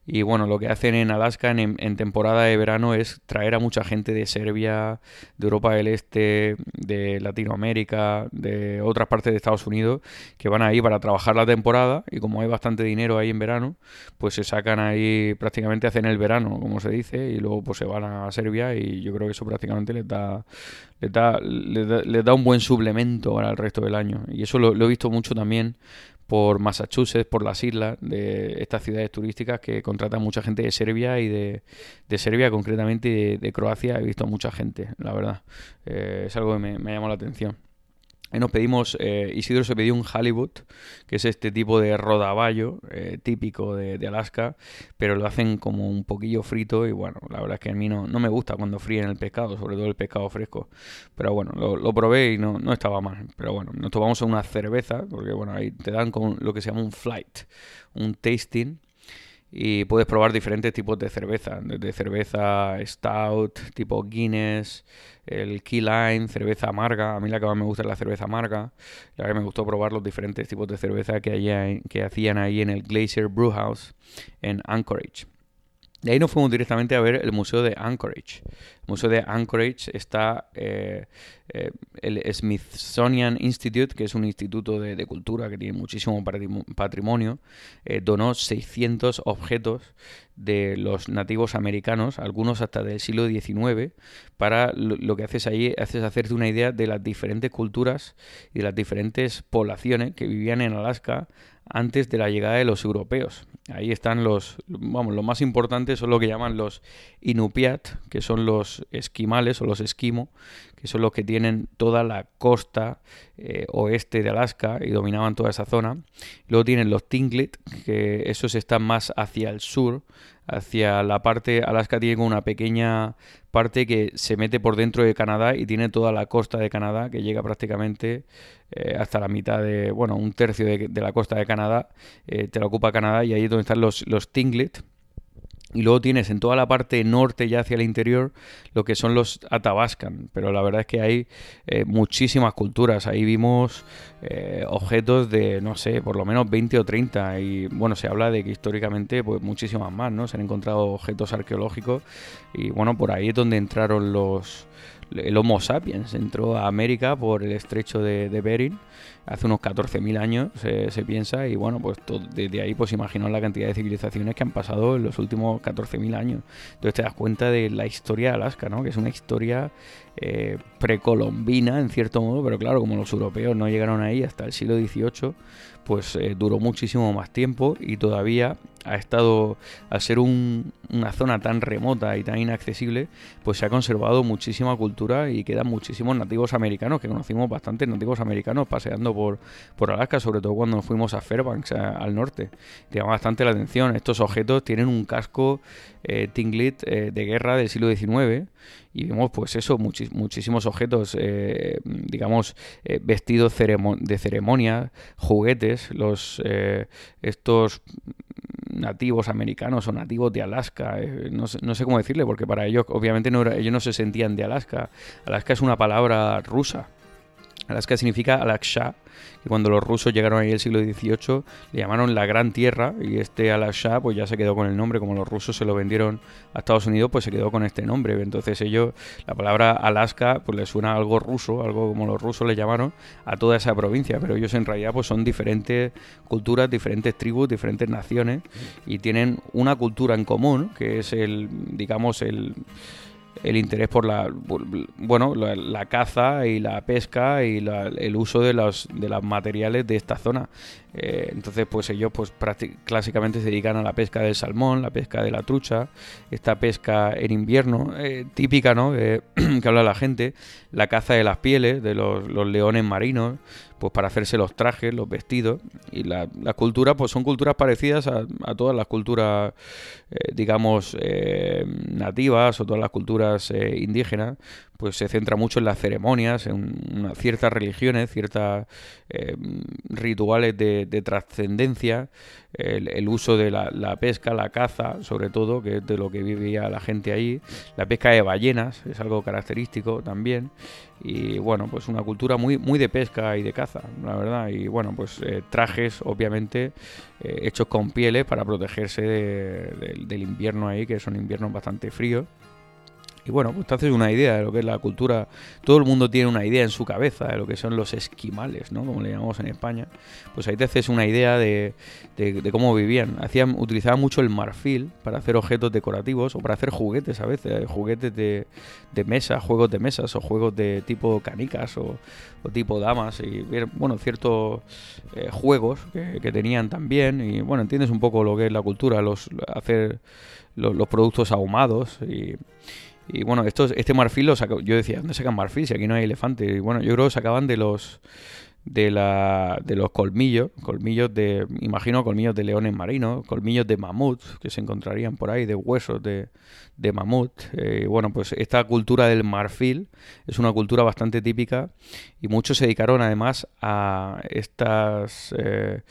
y bueno, lo que hacen en Alaska en, temporada de verano es traer a mucha gente de Serbia, de Europa del Este, de Latinoamérica, de otras partes de Estados Unidos, que van ahí para trabajar la temporada y como hay bastante dinero ahí en verano, pues se sacan ahí, prácticamente hacen el verano, como se dice, y luego pues se van a Serbia y yo creo que eso prácticamente les da, les da, da, un buen suplemento para el resto del año. Y eso lo he visto mucho también por Massachusetts, por las islas de estas ciudades turísticas que contratan mucha gente de Serbia y de, de Serbia concretamente y de, Croacia. He visto mucha gente, la verdad. Eh, es algo que me, me llamado la atención. Ahí nos pedimos, eh, Isidro se pidió un Hollywood, que es este tipo de rodaballo eh, típico de, Alaska, pero lo hacen como un poquillo frito y bueno, la verdad es que a mí no, me gusta cuando fríen el pescado, sobre todo el pescado fresco. Pero bueno, lo, probé y no, no, estaba mal. Pero bueno, nos tomamos una cerveza, porque bueno, ahí te dan con lo que se llama un flight, un tasting y puedes probar diferentes tipos de cerveza, desde cerveza stout, tipo Guinness, el Key Lime, cerveza amarga. A mí la que más me gusta es la cerveza amarga. La que me gustó probar los diferentes tipos de cerveza que, que hacían ahí en el Glacier Brewhouse en Anchorage. De ahí nos fuimos directamente a ver el Museo de Anchorage. Museo de Anchorage está eh, eh, el Smithsonian Institute, que es un instituto de, cultura que tiene muchísimo patrimonio, eh, donó 600 objetos de los nativos americanos, algunos hasta del siglo XIX, para lo, que haces ahí es hacerte una idea de las diferentes culturas y de las diferentes poblaciones que vivían en Alaska antes de la llegada de los europeos. Ahí están los, vamos, lo más importantes son lo que llaman los Inupiat, que son los esquimales o los esquimo, que son los que tienen toda la costa eh, oeste de Alaska y dominaban toda esa zona. Luego tienen los Tinglet, que esos están más hacia el sur, hacia la parte, Alaska tiene una pequeña parte que se mete por dentro de Canadá y tiene toda la costa de Canadá que llega prácticamente eh, hasta la mitad de, bueno, un tercio de, la costa de Canadá, eh, te la ocupa Canadá y ahí es donde están los, los Tinglet, y luego tienes en toda la parte norte ya hacia el interior lo que son los Atabascan. Pero la verdad es que hay eh, muchísimas culturas. Ahí vimos eh, objetos de, no sé, por lo menos 20 o 30. Y bueno, se habla de que históricamente pues muchísimas más, ¿no? Se han encontrado objetos arqueológicos. Y bueno, por ahí es donde entraron los... El Homo sapiens entró a América por el estrecho de, Bering hace unos 14.000 años, se, piensa, y bueno, pues desde ahí pues imaginaos la cantidad de civilizaciones que han pasado en los últimos 14.000 años. Entonces te das cuenta de la historia de Alaska, ¿no? Que es una historia eh, precolombina, en cierto modo, pero claro, como los europeos no llegaron ahí hasta el siglo XVIII, pues eh, duró muchísimo más tiempo y todavía ha estado, al ser una zona tan remota y tan inaccesible, pues se ha conservado muchísima cultura y quedan muchísimos nativos americanos, que conocimos bastantes nativos americanos paseando por, por Alaska, sobre todo cuando fuimos a Fairbanks, al norte. Te llama bastante la atención. Estos objetos tienen un casco eh, Tinglit eh, de guerra del siglo XIX y vemos pues eso, muchísimos objetos, eh, digamos, eh, vestidos de ceremonia, juguetes, los estos nativos americanos o nativos de Alaska, no sé, no, sé, cómo decirle, porque para ellos obviamente no ellos no se sentían de Alaska. Alaska es una palabra rusa. Alaska significa Alaksha, y cuando los rusos llegaron ahí el siglo XVIII le llamaron la Gran Tierra y este Alaksha pues ya se quedó con el nombre, como los rusos se lo vendieron a Estados Unidos pues se quedó con este nombre, entonces ellos, la palabra Alaska pues le suena algo ruso, algo como los rusos le llamaron a toda esa provincia, pero ellos en realidad pues son diferentes culturas, diferentes tribus, diferentes naciones y tienen una cultura en común que es el, digamos, el el interés por la bueno la, caza y la pesca y el uso de los, de los materiales de esta zona. Eh, entonces pues ellos pues clásicamente se dedican a la pesca del salmón la pesca de la trucha esta pesca en invierno eh, típica no que habla la gente la caza de las pieles de los leones marinos pues para hacerse los trajes, los vestidos. Y las la culturas, pues son culturas parecidas a, todas las culturas, eh, digamos, eh, nativas o todas las culturas eh, indígenas, pues se centra mucho en las ceremonias, en ciertas religiones, ciertos rituales de, trascendencia, el, uso de la, la, pesca, la caza, sobre todo, que es de lo que vivía la gente ahí, la pesca de ballenas es algo característico también, y bueno, pues una cultura muy, muy de pesca y de caza, la verdad. Y bueno, pues eh, trajes, obviamente, eh, hechos con pieles para protegerse del invierno ahí, que son inviernos bastante fríos. Y bueno, pues te haces una idea de lo que es la cultura. Todo el mundo tiene una idea en su cabeza de lo que son los esquimales, ¿no? Como le llamamos en España. Pues ahí te haces una idea de, cómo vivían. Hacían, utilizaban mucho el marfil para hacer objetos decorativos o para hacer juguetes a veces. Juguetes de, mesa, juegos de mesas o juegos de tipo canicas o, tipo damas. Y bueno, ciertos eh, juegos que, tenían también. Y bueno, entiendes un poco lo que es la cultura, los hacer los, los productos ahumados y y bueno, estos, este marfil lo saca, yo decía, ¿dónde sacan marfil si aquí no hay elefante? Y bueno, yo creo que sacaban de los de, la, de los colmillos, colmillos de, imagino, colmillos de leones marinos, colmillos de mamut que se encontrarían por ahí, de huesos de, de mamut. Eh, bueno, pues esta cultura del marfil es una cultura bastante típica y muchos se dedicaron además a estas, eh,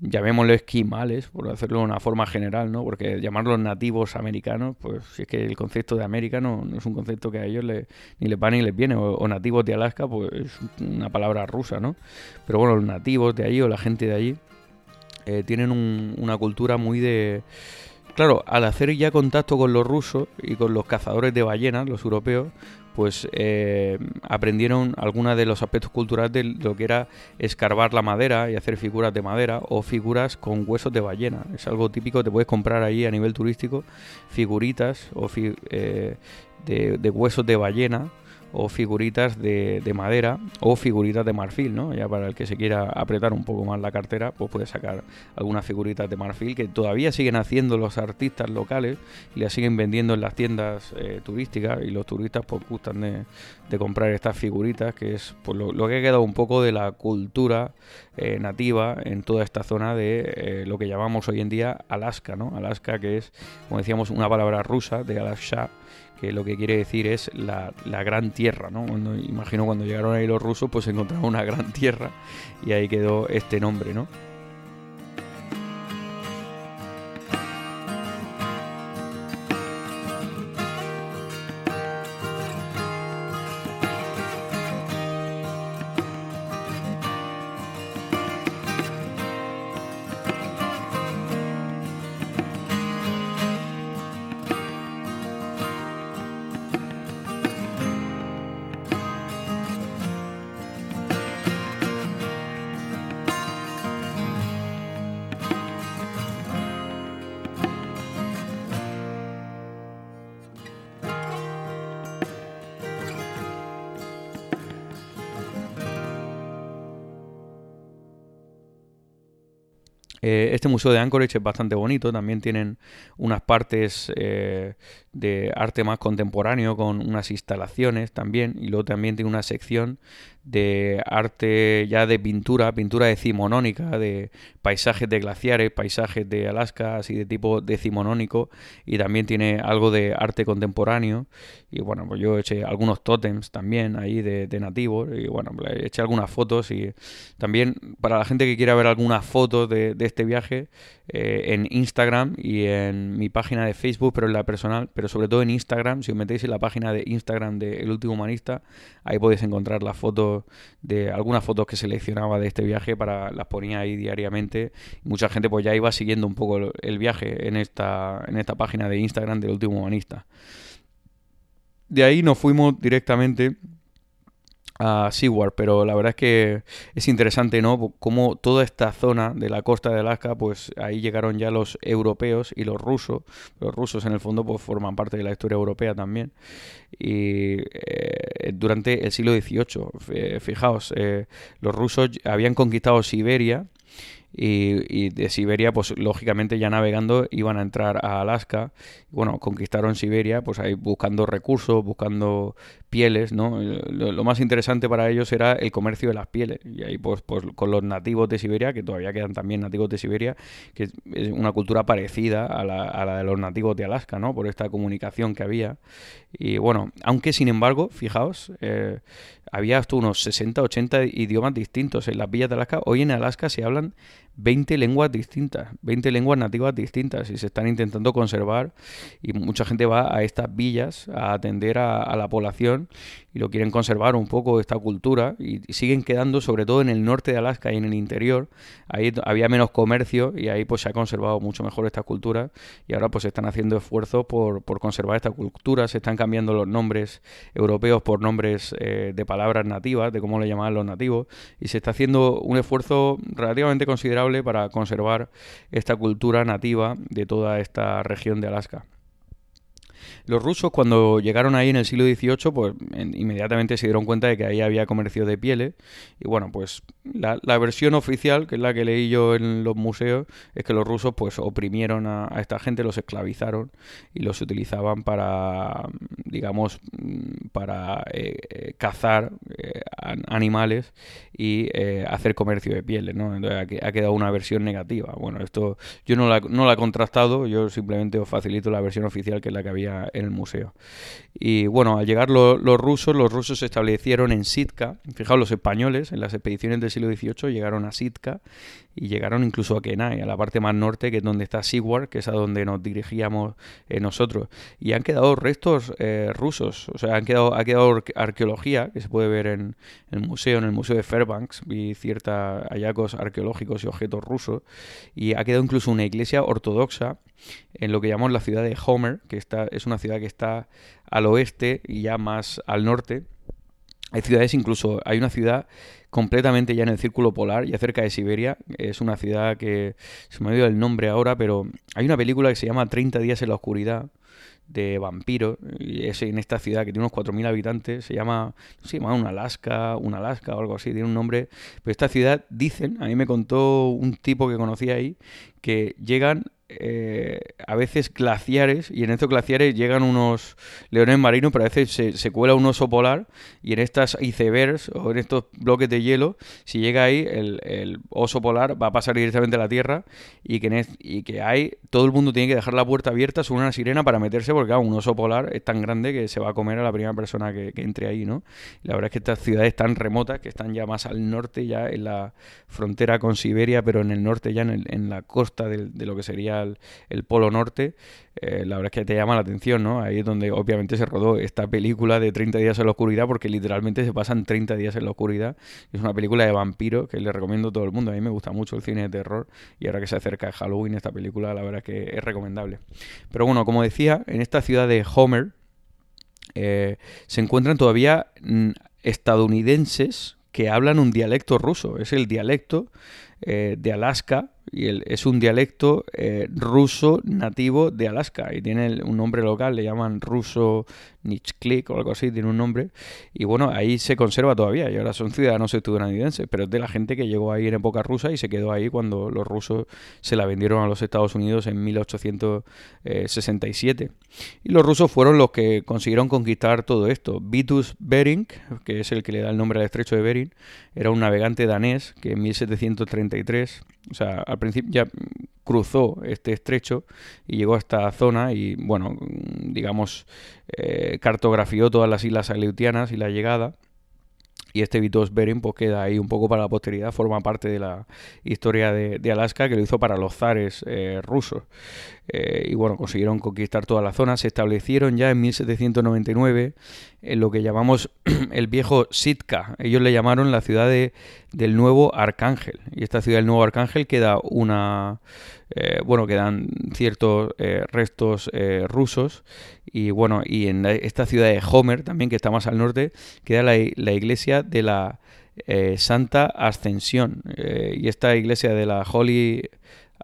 llamémoslo esquimales, por hacerlo de una forma general, ¿no? Porque llamarlos nativos americanos, pues si es que el concepto de América no, es un concepto que a ellos ni les va ni les viene, o, nativos de Alaska, pues es una palabra rusa, ¿no? Pero bueno, los nativos de allí o la gente de allí eh, tienen una cultura muy de claro, al hacer ya contacto con los rusos y con los cazadores de ballenas, los europeos, pues eh, aprendieron algunos de los aspectos culturales de lo que era escarbar la madera y hacer figuras de madera o figuras con huesos de ballena. Es algo típico, te puedes comprar ahí a nivel turístico figuritas o eh, de huesos de ballena o figuritas de, madera o figuritas de marfil, ¿no? Ya para el que se quiera apretar un poco más la cartera, pues puede sacar algunas figuritas de marfil que todavía siguen haciendo los artistas locales y las siguen vendiendo en las tiendas eh, turísticas y los turistas pues gustan de, comprar estas figuritas, que es pues, lo, que ha quedado un poco de la cultura eh, nativa en toda esta zona de eh, lo que llamamos hoy en día Alaska, ¿no? Alaska que es, como decíamos, una palabra rusa de Alaska que lo que quiere decir es la, gran tierra, ¿no? Cuando, imagino cuando llegaron ahí los rusos, pues encontraron una gran tierra y ahí quedó este nombre, ¿no? Museo de Anchorage es bastante bonito, también tienen unas partes eh, de arte más contemporáneo con unas instalaciones también y luego también tiene una sección de arte ya de pintura, pintura decimonónica, de paisajes de glaciares, paisajes de Alaska, así de tipo decimonónico y también tiene algo de arte contemporáneo. Y bueno, pues yo eché algunos tótems también ahí de, nativos y bueno, pues eché algunas fotos y también para la gente que quiera ver algunas fotos de, este viaje eh, en Instagram y en mi página de Facebook, pero en la personal, pero sobre todo en Instagram. Si os metéis en la página de Instagram de El Último Humanista, ahí podéis encontrar las fotos de algunas fotos que seleccionaba de este viaje para las ponía ahí diariamente. mucha gente pues ya iba siguiendo un poco el viaje en esta, en esta página de Instagram del Último Humanista. De ahí nos fuimos directamente a Seward, pero la verdad es que es interesante, ¿no? Como toda esta zona de la costa de Alaska, pues ahí llegaron ya los europeos y los rusos. Los rusos en el fondo pues forman parte de la historia europea también. Y eh, durante el siglo XVIII, fijaos, eh, los rusos habían conquistado Siberia y, de Siberia, pues lógicamente ya navegando iban a entrar a Alaska. Bueno, conquistaron Siberia, pues ahí buscando recursos, buscando pieles, ¿no? Lo, más interesante para ellos era el comercio de las pieles. Y ahí pues, pues con los nativos de Siberia, que todavía quedan también nativos de Siberia, que es una cultura parecida a la, a la de los nativos de Alaska, ¿no? Por esta comunicación que había. Y bueno, aunque sin embargo, fijaos, eh, había hasta unos 60, 80 idiomas distintos en las villas de Alaska. Hoy en Alaska se hablan 20 lenguas distintas, 20 lenguas nativas distintas y se están intentando conservar. Y mucha gente va a estas villas a atender a, la población lo quieren conservar un poco esta cultura y, siguen quedando sobre todo en el norte de Alaska y en el interior, ahí había menos comercio y ahí pues se ha conservado mucho mejor esta cultura y ahora pues están haciendo esfuerzos por, conservar esta cultura, se están cambiando los nombres europeos por nombres eh, de palabras nativas, de cómo le llamaban los nativos y se está haciendo un esfuerzo relativamente considerable para conservar esta cultura nativa de toda esta región de Alaska. Los rusos cuando llegaron ahí en el siglo XVIII, pues inmediatamente se dieron cuenta de que ahí había comercio de pieles. Y bueno, pues la, versión oficial, que es la que leí yo en los museos, es que los rusos pues oprimieron a, esta gente, los esclavizaron y los utilizaban para, digamos, para eh, eh, cazar eh, animales y hacer comercio de pieles, ¿no? Entonces ha, quedado una versión negativa. Bueno, esto yo no la, he contrastado, yo simplemente os facilito la versión oficial que es la que había en el museo. Y bueno, al llegar los rusos, los rusos se establecieron en Sitka. Fijaos, los españoles en las expediciones del siglo XVIII llegaron a Sitka y llegaron incluso a Kenai, a la parte más norte, que es donde está Seward, que es a donde nos dirigíamos eh, nosotros. Y han quedado restos eh, rusos, o sea, han quedado, ha quedado arqueología, que se puede ver en, el museo, en el museo de Fairbanks, vi ciertos hallazgos arqueológicos y objetos rusos, y ha quedado incluso una iglesia ortodoxa en lo que llamamos la ciudad de Homer, que está, es una ciudad que está al oeste y ya más al norte. Hay ciudades, incluso hay una ciudad completamente ya en el círculo polar, ya cerca de Siberia. Es una ciudad que se me ha olvidado el nombre ahora, pero hay una película que se llama 30 días en la oscuridad de vampiros y es en esta ciudad que tiene unos 4.000 habitantes se llama se llama un Alaska un Alaska o algo así tiene un nombre pero esta ciudad dicen a mí me contó un tipo que conocía ahí que llegan eh, a veces glaciares y en estos glaciares llegan unos leones marinos, pero a veces se, cuela un oso polar y en estas icebergs o en estos bloques de hielo, si llega ahí, el, oso polar va a pasar directamente a la Tierra y que, y que hay, todo el mundo tiene que dejar la puerta abierta, sobre una sirena para meterse porque un oso polar es tan grande que se va a comer a la primera persona que, entre ahí, ¿no? la verdad es que estas ciudades tan remotas, que están ya más al norte, ya en la frontera con Siberia, pero en el norte, ya en, en la costa de lo que sería el, Polo Norte, eh, la verdad es que te llama la atención, ¿no? Ahí es donde obviamente se rodó esta película de 30 días en la oscuridad, porque literalmente se pasan 30 días en la oscuridad. Es una película de vampiro que le recomiendo a todo el mundo. A mí me gusta mucho el cine de terror y ahora que se acerca Halloween, esta película la verdad es que es recomendable. Pero bueno, como decía, en esta ciudad de Homer eh, se encuentran todavía mm, estadounidenses que hablan un dialecto ruso. Es el dialecto eh, de Alaska y es un dialecto eh, ruso nativo de Alaska y tiene un nombre local, le llaman ruso Nichklik o algo así, tiene un nombre y bueno, ahí se conserva todavía y ahora son ciudadanos estadounidenses, pero es de la gente que llegó ahí en época rusa y se quedó ahí cuando los rusos se la vendieron a los Estados Unidos en 1867. Y los rusos fueron los que consiguieron conquistar todo esto. Vitus Bering, que es el que le da el nombre al estrecho de Bering, era un navegante danés que en 1733 o sea, al principio ya cruzó este estrecho y llegó a esta zona y, bueno, digamos, eh, cartografió todas las islas aleutianas y la llegada y este Vitos Bering pues queda ahí un poco para la posteridad, forma parte de la historia de, Alaska que lo hizo para los zares eh, rusos. Eh, y bueno, consiguieron conquistar toda la zona, se establecieron ya en 1799 en lo que llamamos el viejo Sitka. Ellos le llamaron la ciudad de, del Nuevo Arcángel. Y esta ciudad del Nuevo Arcángel queda una... Eh, bueno, quedan ciertos restos rusos y bueno, y en esta ciudad de Homer, también que está más al norte, queda la, la iglesia de la eh, Santa Ascensión. Eh, y esta iglesia de la Holy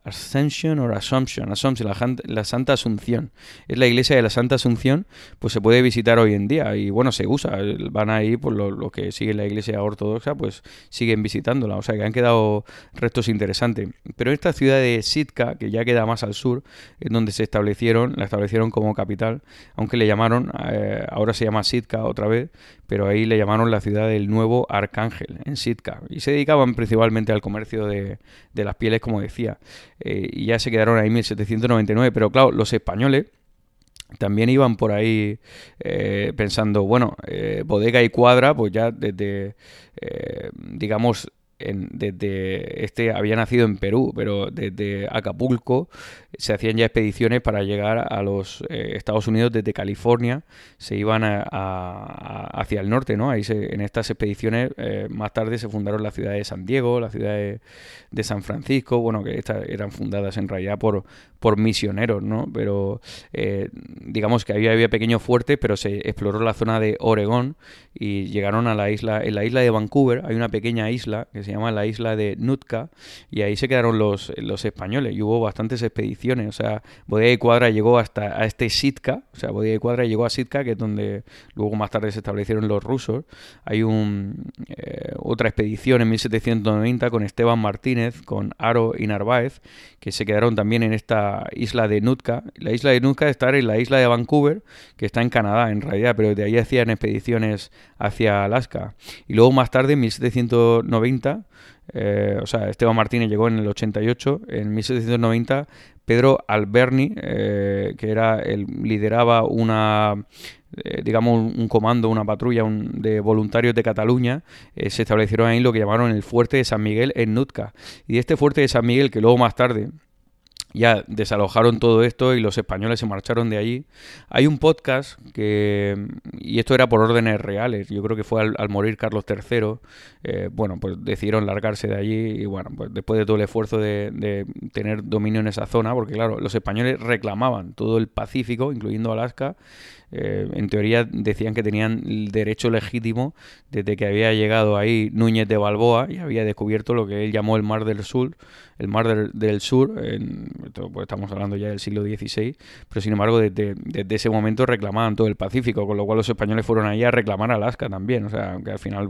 Ascension o Assumption, Assumption la, Santa Asunción. Es la iglesia de la Santa Asunción, pues se puede visitar hoy en día y bueno, se usa. Van ahí, por pues, lo, que sigue la iglesia ortodoxa, pues siguen visitándola. O sea que han quedado restos interesantes. Pero esta ciudad de Sitka, que ya queda más al sur, es donde se establecieron, la establecieron como capital, aunque le llamaron, eh, ahora se llama Sitka otra vez, pero ahí le llamaron la ciudad del nuevo Arcángel, en Sitka. Y se dedicaban principalmente al comercio de, de las pieles, como decía. Eh, y ya se quedaron ahí en 1799. Pero claro, los españoles también iban por ahí eh, pensando, bueno, eh, bodega y cuadra, pues ya desde, digamos, desde este había nacido en Perú, pero desde Acapulco se hacían ya expediciones para llegar a los eh, Estados Unidos desde California, se iban hacia el norte, ¿no? Ahí en estas expediciones eh, más tarde se fundaron la ciudad de San Diego, la ciudad de, San Francisco, bueno, que estas eran fundadas en realidad por, por misioneros, ¿no? Pero eh, digamos que había, había pequeños fuertes, pero se exploró la zona de Oregón y llegaron a la isla, en la isla de Vancouver hay una pequeña isla que se llama la isla de Nutka y ahí se quedaron los, los españoles y hubo bastantes expediciones o sea, Bodega y Cuadra llegó hasta a este Sitka, o sea, Bodega y Cuadra llegó a Sitka, que es donde luego más tarde se establecieron los rusos. Hay un, eh, otra expedición en 1790 con Esteban Martínez, con Aro y Narváez, que se quedaron también en esta isla de Nutka. La isla de Nutka está en la isla de Vancouver, que está en Canadá en realidad, pero de ahí hacían expediciones hacia Alaska. Y luego más tarde, en 1790, eh, o sea, Esteban Martínez llegó en el 88, en 1790 Pedro Alberni, eh, que era el, lideraba una eh, digamos un, comando, una patrulla de voluntarios de Cataluña, se establecieron ahí lo que llamaron el fuerte de San Miguel en Nutka. Y este fuerte de San Miguel, que luego más tarde ya desalojaron todo esto y los españoles se marcharon de allí. Hay un podcast que, y esto era por órdenes reales, yo creo que fue al, morir Carlos III, eh, bueno, pues decidieron largarse de allí y bueno, pues después de todo el esfuerzo de, de, tener dominio en esa zona, porque claro, los españoles reclamaban todo el Pacífico, incluyendo Alaska, eh, en teoría decían que tenían el derecho legítimo desde que había llegado ahí Núñez de Balboa y había descubierto lo que él llamó el Mar del Sur, el Mar del, Sur, en, pues estamos hablando ya del siglo XVI, pero sin embargo desde, ese momento reclamaban todo el Pacífico, con lo cual los españoles fueron ahí a reclamar Alaska también, o sea, aunque al final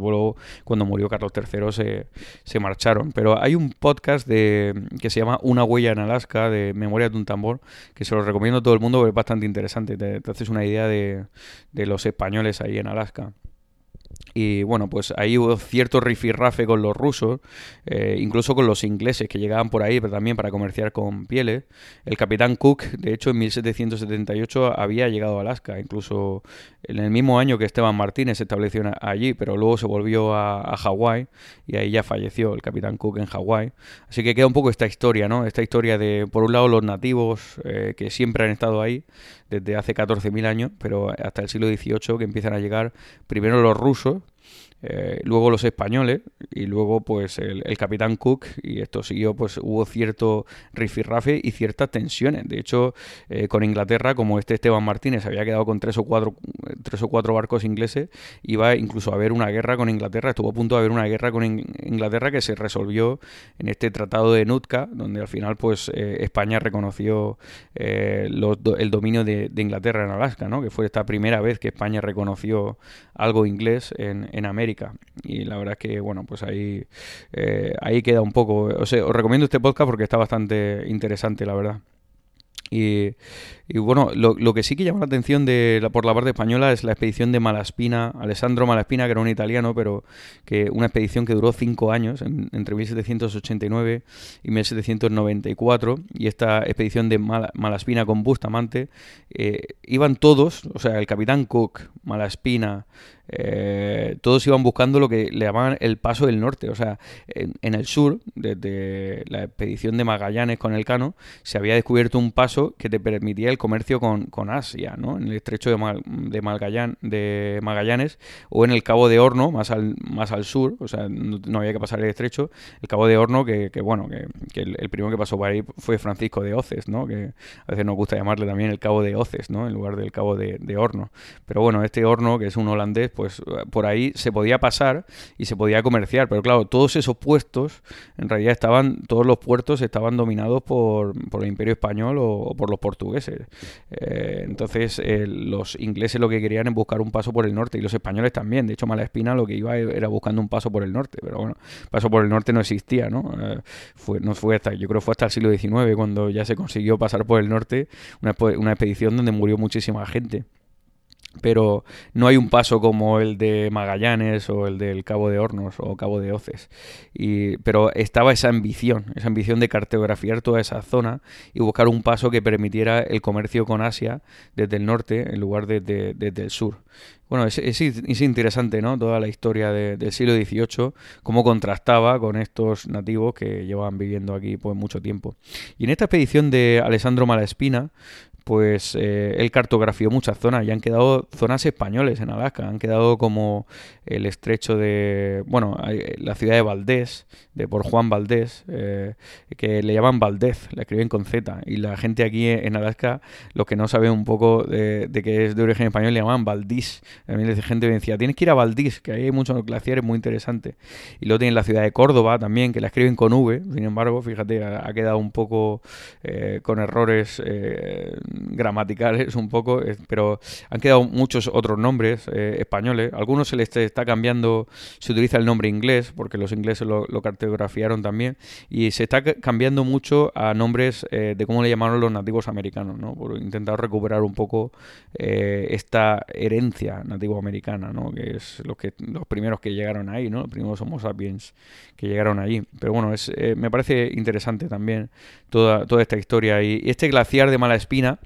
cuando murió Carlos III se, se marcharon. Pero hay un podcast de, que se llama Una huella en Alaska, de Memoria de un tambor, que se lo recomiendo a todo el mundo porque es bastante interesante, te haces una idea de, de los españoles ahí en Alaska. Y bueno, pues ahí hubo cierto rifirrafe con los rusos, eh, incluso con los ingleses que llegaban por ahí, pero también para comerciar con pieles. El capitán Cook, de hecho, en 1778 había llegado a Alaska, incluso en el mismo año que Esteban Martínez se estableció allí, pero luego se volvió a, Hawái y ahí ya falleció el capitán Cook en Hawái. Así que queda un poco esta historia, ¿no? Esta historia de, por un lado, los nativos eh, que siempre han estado ahí desde hace 14.000 años, pero hasta el siglo XVIII que empiezan a llegar primero los rusos, eh, luego los españoles y luego pues el, capitán Cook y esto siguió pues hubo cierto rifirrafe y ciertas tensiones de hecho eh, con Inglaterra como este Esteban Martínez había quedado con tres o cuatro tres o cuatro barcos ingleses iba incluso a haber una guerra con Inglaterra estuvo a punto de haber una guerra con Inglaterra que se resolvió en este tratado de Nootka donde al final pues eh, España reconoció el dominio de, Inglaterra en Alaska ¿no? que fue esta primera vez que España reconoció algo inglés en, en América y la verdad es que, bueno, pues ahí, eh, ahí queda un poco. O os recomiendo este podcast porque está bastante interesante, la verdad. Y, bueno, lo, que sí que llama la atención de por la parte española es la expedición de Malaspina, Alessandro Malaspina, que era un italiano, pero que una expedición que duró cinco años, entre 1789 y 1794, y esta expedición de Malaspina con Bustamante, eh, iban todos, o sea, el capitán Cook, Malaspina, eh, todos iban buscando lo que le llamaban el paso del norte. O sea, en, el sur, desde la expedición de Magallanes con el Cano, se había descubierto un paso que te permitía el comercio con, Asia, ¿no? En el estrecho de, de, Magallanes o en el Cabo de Horno, más al, más al sur, o sea, no, había que pasar el estrecho. El Cabo de Horno, que, bueno, que, el, primero que pasó por ahí fue Francisco de Oces, ¿no? Que a veces nos gusta llamarle también el Cabo de Oces, ¿no? En lugar del Cabo de, de Horno. Pero bueno, este Horno, que es un holandés, pues por ahí se podía pasar y se podía comerciar. Pero claro, todos esos puestos, en realidad estaban, todos los puertos estaban dominados por, el Imperio Español o, por los portugueses. Eh, entonces, eh, los ingleses lo que querían es buscar un paso por el norte y los españoles también. De hecho, Malaspina lo que iba era buscando un paso por el norte. Pero bueno, paso por el norte no existía, ¿no? Eh, fue, no fue hasta, yo creo fue hasta el siglo XIX cuando ya se consiguió pasar por el norte, una, una expedición donde murió muchísima gente. Pero no hay un paso como el de Magallanes o el del Cabo de Hornos o Cabo de Oces. Y, pero estaba esa ambición, esa ambición de cartografiar toda esa zona y buscar un paso que permitiera el comercio con Asia desde el norte en lugar de, desde el sur. Bueno, es, es, interesante, ¿no? Toda la historia del siglo XVIII, cómo contrastaba con estos nativos que llevaban viviendo aquí pues mucho tiempo. Y en esta expedición de Alessandro Malaspina, pues eh, él cartografió muchas zonas y han quedado zonas españoles en Alaska, han quedado como el estrecho de, bueno, la ciudad de Valdés, de por Juan Valdés, eh, que le llaman Valdez, la escriben con Z, y la gente aquí en Alaska, los que no saben un poco de, que es de origen español, le llaman Valdís. Mí la gente me decía, tienes que ir a Valdís, que hay muchos glaciares muy interesantes. Y luego tienen la ciudad de Córdoba también, que la escriben con V, sin embargo, fíjate, ha, quedado un poco eh, con errores gramaticales un poco, pero han quedado muchos otros nombres eh, españoles. Algunos se les está cambiando, se utiliza el nombre inglés, porque los ingleses lo, cartografiaron también, y se está cambiando mucho a nombres eh, de cómo le llamaron los nativos americanos, ¿no? por recuperar un poco eh, esta herencia nativo americana, ¿no? que es los, que, los primeros que llegaron ahí, ¿no? los primeros Homo sapiens que llegaron allí. Pero bueno, es, me parece interesante también toda, toda esta historia. Y este glaciar de Malaspina,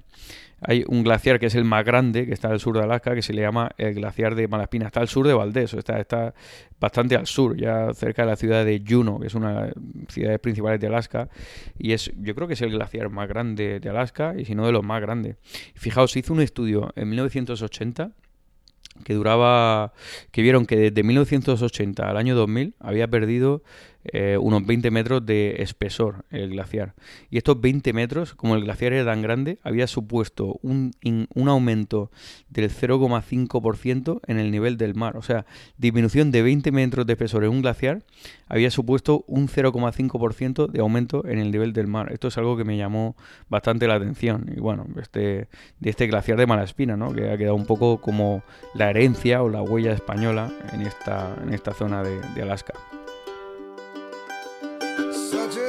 hay un glaciar que es el más grande, que está al sur de Alaska, que se le llama el glaciar de Malaspina. Está al sur de Valdés, está, está bastante al sur, ya cerca de la ciudad de Juneau, que es una de las ciudades principales de Alaska. Y es, yo creo que es el glaciar más grande de Alaska, y si no de los más grandes. Fijaos, se hizo un estudio en 1980 que duraba, que vieron que desde 1980 al año 2000 había perdido eh, unos 20 metros de espesor el glaciar. Y estos 20 metros, como el glaciar era tan grande, había supuesto un, un aumento del 0,5% en el nivel del mar. O sea, disminución de 20 metros de espesor en un glaciar había supuesto un 0,5% de aumento en el nivel del mar. Esto es algo que me llamó bastante la atención. Y bueno, este, de este glaciar de Malaspina, ¿no? que ha quedado un poco como la herencia o la huella española en esta, en esta zona de Alaska. Such a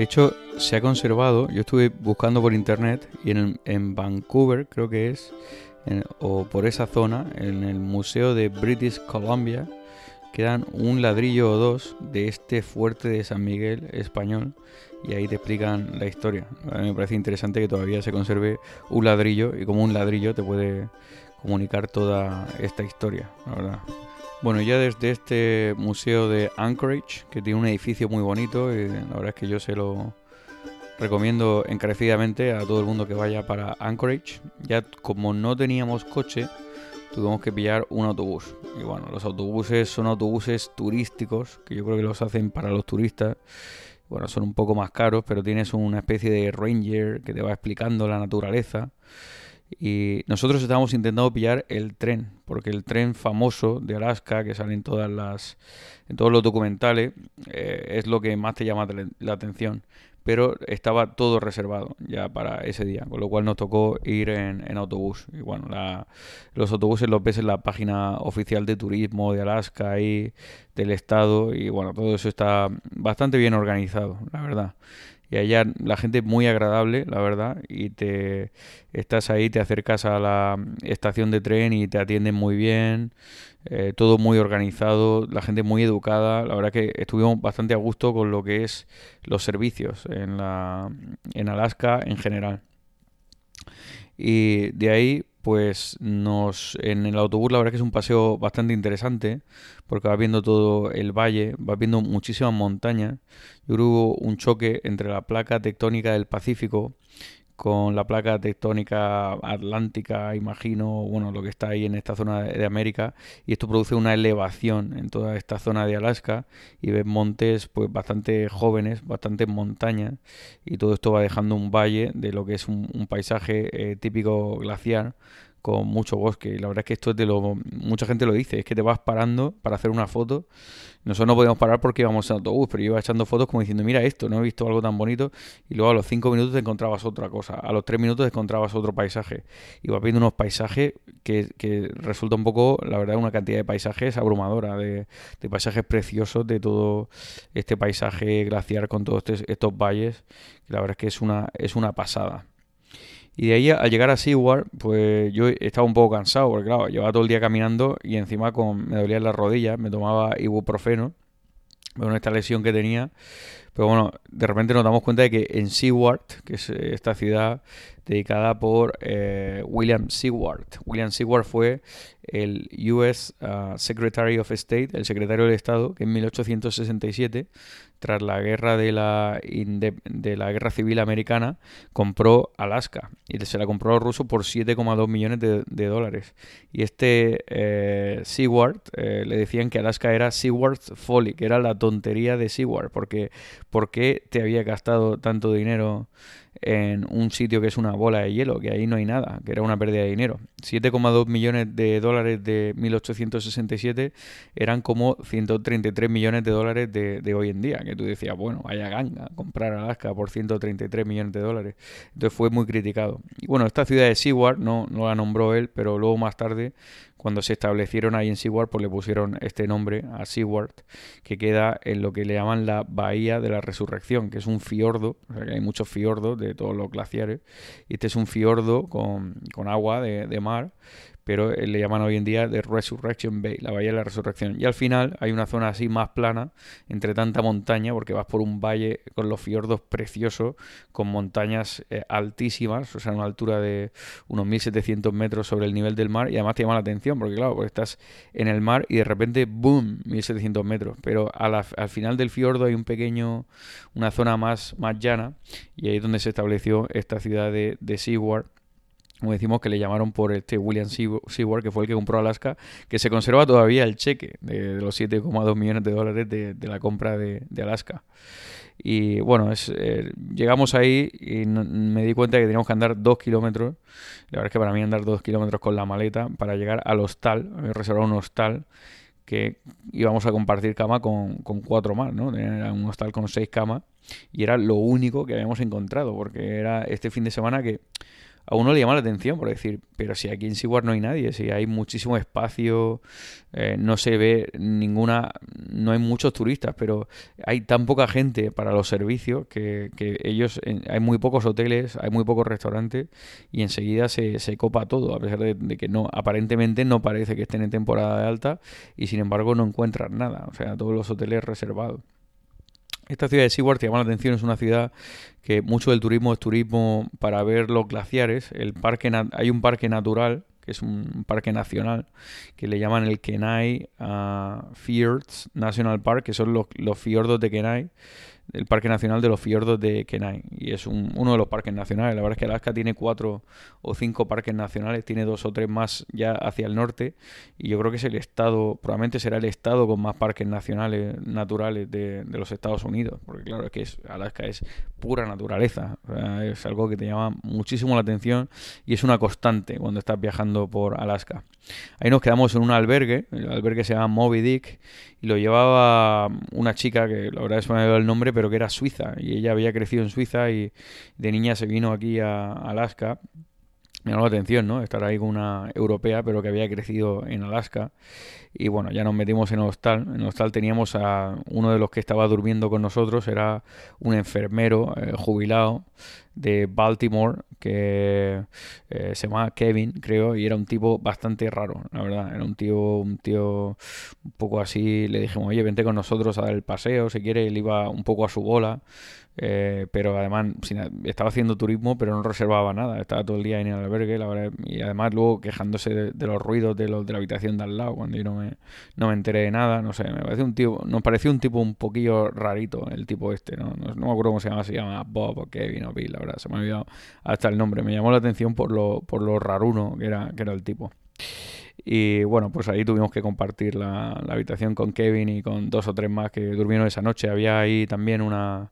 De hecho, se ha conservado, yo estuve buscando por internet y en, Vancouver, creo que es, o por esa zona, en el Museo de British Columbia, quedan un ladrillo o dos de este fuerte de San Miguel español y ahí te explican la historia. A mí me parece interesante que todavía se conserve un ladrillo y como un ladrillo te puede comunicar toda esta historia, la verdad. Bueno, ya desde este museo de Anchorage, que tiene un edificio muy bonito, y la verdad es que yo se lo recomiendo encarecidamente a todo el mundo que vaya para Anchorage. Ya como no teníamos coche, tuvimos que pillar un autobús. Y bueno, los autobuses son autobuses turísticos, que yo creo que los hacen para los turistas. Bueno, son un poco más caros, pero tienes una especie de ranger que te va explicando la naturaleza Y nosotros estábamos intentando pillar el tren, porque el tren famoso de Alaska, que sale en todas las, en todos los documentales, eh, es lo que más te llama la atención pero estaba todo reservado ya para ese día, con lo cual nos tocó ir en, autobús. Y bueno, los autobuses los ves en la página oficial de turismo de Alaska y del estado, y bueno, todo eso está bastante bien organizado, la verdad. Y allá la gente muy agradable, la verdad, y te estás ahí, te acercas a la estación de tren y te atienden muy bien. Eh, todo muy organizado, la gente muy educada. La verdad que estuvimos bastante a gusto con lo que es los servicios en, la, en Alaska en general. Y de ahí, pues nos en el autobús la verdad que es un paseo bastante interesante porque vas viendo todo el valle, vas viendo muchísimas montañas. Y hubo un choque entre la placa tectónica del Pacífico con la placa tectónica atlántica, imagino, bueno, lo que está ahí en esta zona de América, y esto produce una elevación en toda esta zona de Alaska, y ves montes pues bastante jóvenes, bastante montañas, y todo esto va dejando un valle de lo que es un, paisaje eh, típico glaciar, con mucho bosque. Y la verdad es que esto es de lo. Mucha gente lo dice, es que te vas parando para hacer una foto. Nosotros no podíamos parar porque íbamos en autobús, pero iba echando fotos como diciendo, mira esto, no he visto algo tan bonito. Y luego a los cinco minutos te encontrabas otra cosa. A los tres minutos encontrabas otro paisaje. Y vas viendo unos paisajes que, que resulta un poco, la verdad, una cantidad de paisajes abrumadora, de, de paisajes preciosos, de todo este paisaje glaciar con todos estos valles. la verdad es que es una, es una pasada. Y de ahí al llegar a Seward, pues yo estaba un poco cansado, porque claro, llevaba todo el día caminando y encima con, me dolían las rodillas, me tomaba ibuprofeno, con esta lesión que tenía. Pero bueno, de repente nos damos cuenta de que en Seward, que es eh, esta ciudad dedicada por eh, William Seward, William Seward fue el US uh, Secretary of State, el secretario del Estado, que en 1867 tras la guerra de la, de la guerra civil americana, compró Alaska y se la compró a los rusos por 7,2 millones de, dólares. Y este eh, Seward eh, le decían que Alaska era Seward's Folly, que era la tontería de Seward, porque ¿por qué te había gastado tanto dinero en un sitio que es una bola de hielo, que ahí no hay nada, que era una pérdida de dinero. 7,2 millones de dólares de 1867 eran como 133 millones de dólares de, hoy en día, que tú decías, bueno, vaya ganga, comprar Alaska por 133 millones de dólares. Entonces fue muy criticado. Y bueno, esta ciudad de Seward no, no la nombró él, pero luego más tarde cuando se establecieron ahí en Seward, pues le pusieron este nombre a Seward, que queda en lo que le llaman la Bahía de la Resurrección, que es un fiordo, o sea que hay muchos fiordos de todos los glaciares, y este es un fiordo con, agua de, de mar, pero eh, le llaman hoy en día de Resurrection Bay, la Bahía de la Resurrección. Y al final hay una zona así más plana, entre tanta montaña, porque vas por un valle con los fiordos preciosos, con montañas eh, altísimas, o sea, una altura de unos 1700 metros sobre el nivel del mar, y además te llama la atención, porque claro, porque estás en el mar y de repente, ¡boom!, 1700 metros. Pero al final del fiordo hay un pequeño, una zona más, más llana, y ahí es donde se estableció esta ciudad de, de Seward como decimos, que le llamaron por este William Seward, que fue el que compró Alaska, que se conserva todavía el cheque de, los 7,2 millones de dólares de, la compra de, Alaska. Y bueno, es, eh, llegamos ahí y me di cuenta que teníamos que andar dos kilómetros. La verdad es que para mí andar dos kilómetros con la maleta para llegar al hostal, me reservado un hostal que íbamos a compartir cama con, con cuatro más, ¿no? Era un hostal con seis camas y era lo único que habíamos encontrado, porque era este fin de semana que a uno le llama la atención por decir, pero si aquí en Seward no hay nadie, si hay muchísimo espacio, eh, no se ve ninguna, no hay muchos turistas, pero hay tan poca gente para los servicios que, ellos, hay muy pocos hoteles, hay muy pocos restaurantes y enseguida se, se copa todo, a pesar de, de, que no, aparentemente no parece que estén en temporada de alta y sin embargo no encuentran nada, o sea, todos los hoteles reservados. Esta ciudad de Seward, te llama la atención, es una ciudad que mucho del turismo es turismo para ver los glaciares. El parque hay un parque natural, que es un parque nacional, que le llaman el Kenai uh, Fjords National Park, que son los, los fiordos de Kenai el Parque Nacional de los Fiordos de Kenai. Y es uno de los parques nacionales. La verdad es que Alaska tiene cuatro o cinco parques nacionales, tiene dos o tres más ya hacia el norte. Y yo creo que es el estado, probablemente será el estado con más parques nacionales naturales de, los Estados Unidos. Porque claro, es que Alaska es pura naturaleza. es algo que te llama muchísimo la atención y es una constante cuando estás viajando por Alaska. Ahí nos quedamos en un albergue, el albergue se llama Moby Dick y lo llevaba una chica que la verdad es que me ha el nombre, que era suiza y ella había crecido en Suiza y de niña se vino aquí a Alaska. Me llamó la atención, ¿no? Estar ahí con una europea, pero que había crecido en Alaska. Y bueno, ya nos metimos en el hostal. En el hostal teníamos a uno de los que estaba durmiendo con nosotros, era un enfermero eh, jubilado de Baltimore que eh, se llamaba Kevin, creo, y era un tipo bastante raro, la verdad. Era un tío, un tío un poco así. Le dijimos, oye, vente con nosotros a dar el paseo, si quiere. Él iba un poco a su bola. Eh, pero además estaba haciendo turismo, pero no reservaba nada. Estaba todo el día en el albergue, la verdad, y además luego quejándose de, los ruidos de los de la habitación de al lado, cuando yo no me, no me enteré de nada. No sé, me parece un tío, nos pareció un tipo un poquillo rarito, el tipo este, ¿no? No, me acuerdo cómo se llama, se llama Bob o Kevin o Bill, se me ha olvidado hasta el nombre. Me llamó la atención por lo, por lo raruno que era, que era el tipo. Y bueno, pues ahí tuvimos que compartir la, la habitación con Kevin y con dos o tres más que durmieron esa noche. Había ahí también una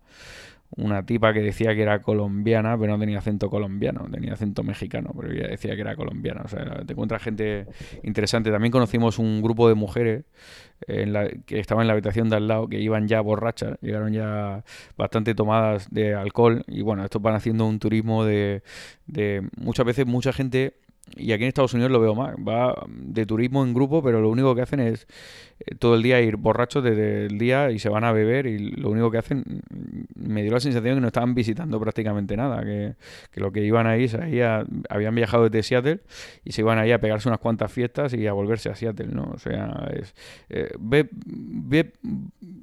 una tipa que decía que era colombiana, pero no tenía acento colombiano, tenía acento mexicano, pero ella decía que era colombiana. O sea, te encuentras gente interesante. También conocimos un grupo de mujeres en la, que estaban en la habitación de al lado, que iban ya borrachas, llegaron ya bastante tomadas de alcohol. Y bueno, estos van haciendo un turismo de, de muchas veces mucha gente y aquí en Estados Unidos lo veo más. Va de turismo en grupo, pero lo único que hacen es eh, todo el día ir borrachos desde el día y se van a beber y lo único que hacen, mm, me dio la sensación que no estaban visitando prácticamente nada, que, lo que iban ahí, se habían viajado desde Seattle y se iban ahí a pegarse unas cuantas fiestas y a volverse a Seattle, ¿no? O sea, es, eh, ve, ve,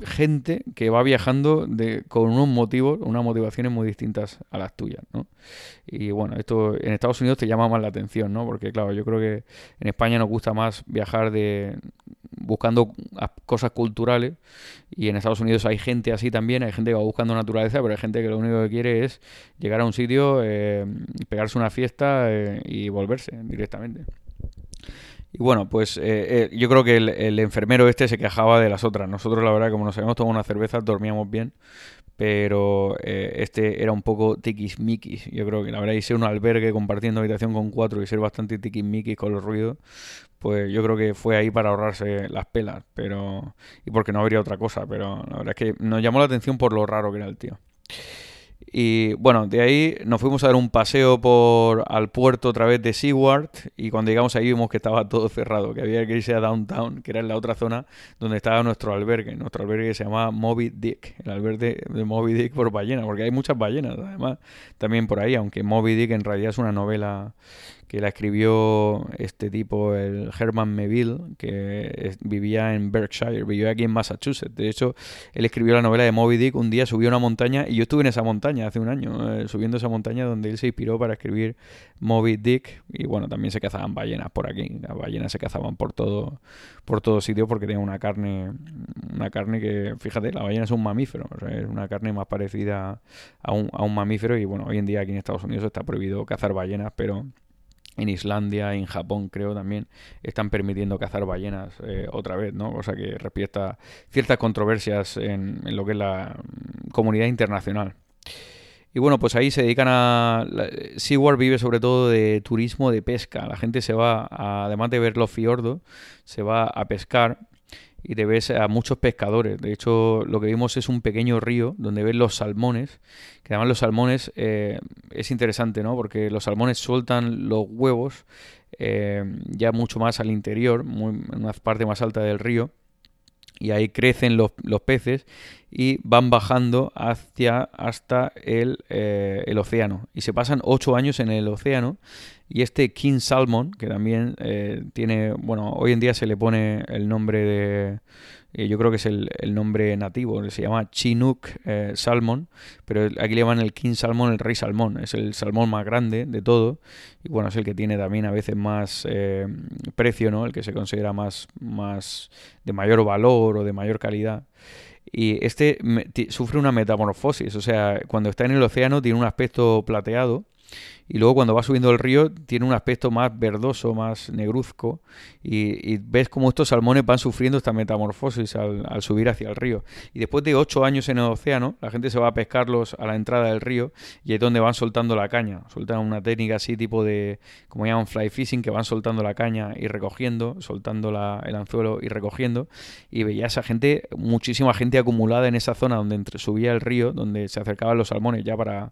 gente que va viajando de, con unos motivos, unas motivaciones muy distintas a las tuyas, ¿no? Y bueno, esto en Estados Unidos te llama más la atención, ¿no? Porque claro, yo creo que en España nos gusta más viajar de buscando cosas culturales y en Estados Unidos hay gente así también, hay gente que va buscando naturaleza, pero hay gente que lo único que quiere es llegar a un sitio, eh, pegarse una fiesta eh, y volverse directamente. Y bueno, pues eh, yo creo que el, el, enfermero este se quejaba de las otras. Nosotros, la verdad, como nos habíamos tomado una cerveza, dormíamos bien pero eh, este era un poco tiquismiquis. Yo creo que la verdad, ser un albergue compartiendo habitación con cuatro y ser bastante tiquismiquis con los ruidos, pues yo creo que fue ahí para ahorrarse las pelas, pero y porque no habría otra cosa, pero la verdad es que nos llamó la atención por lo raro que era el tío. Y bueno, de ahí nos fuimos a dar un paseo por al puerto a través de Seward y cuando llegamos ahí vimos que estaba todo cerrado, que había que irse a Downtown, que era en la otra zona donde estaba nuestro albergue. Nuestro albergue se llamaba Moby Dick, el albergue de Moby Dick por ballena, porque hay muchas ballenas además también por ahí, aunque Moby Dick en realidad es una novela que la escribió este tipo, el Herman Melville, que vivía en Berkshire, vivía aquí en Massachusetts. De hecho, él escribió la novela de Moby Dick, un día subió una montaña, y yo estuve en esa montaña hace un año, eh, subiendo esa montaña donde él se inspiró para escribir Moby Dick, y bueno, también se cazaban ballenas por aquí, las ballenas se cazaban por todo, por todo sitio porque tenían una carne, una carne que, fíjate, la ballena es un mamífero, es una carne más parecida a un, a un mamífero, y bueno, hoy en día aquí en Estados Unidos está prohibido cazar ballenas, pero en Islandia, en Japón creo también, están permitiendo cazar ballenas eh, otra vez, ¿no? Cosa que respecta ciertas controversias en, lo que es la mm, comunidad internacional. Y bueno, pues ahí se dedican a... SeaWorld vive sobre todo de turismo de pesca. La gente se va, además de ver los fiordos, se va a pescar y te ves a muchos pescadores. De hecho, lo que vimos es un pequeño río donde ves los salmones, que además los salmones eh, es interesante, ¿no? Porque los salmones sueltan los huevos eh, ya mucho más al interior, en una parte más alta del río, y ahí crecen los, peces y van bajando hacia hasta el, eh, el, océano. Y se pasan ocho años en el océano y este King Salmon, que también eh, tiene, bueno, hoy en día se le pone el nombre de, eh, yo creo que es el, nombre nativo, se llama Chinook eh, Salmon, pero aquí le llaman el King Salmon, el rey salmón, es el salmón más grande de todo y bueno, es el que tiene también a veces más precio, ¿no? El que se considera más, más de mayor valor o de mayor calidad. Y este sufre una metamorfosis, o sea, cuando está en el océano tiene un aspecto plateado y luego cuando va subiendo el río tiene un aspecto más verdoso, más negruzco y, ves cómo estos salmones van sufriendo esta metamorfosis al, subir hacia el río. Y después de ocho años en el océano, la gente se va a pescarlos a la entrada del río y es donde van soltando la caña. Sueltan una técnica así tipo de, como llaman fly fishing, que van soltando la caña y recogiendo, soltando el anzuelo y recogiendo. Y veía esa gente, muchísima gente acumulada en esa zona donde subía el río, donde se acercaban los salmones ya para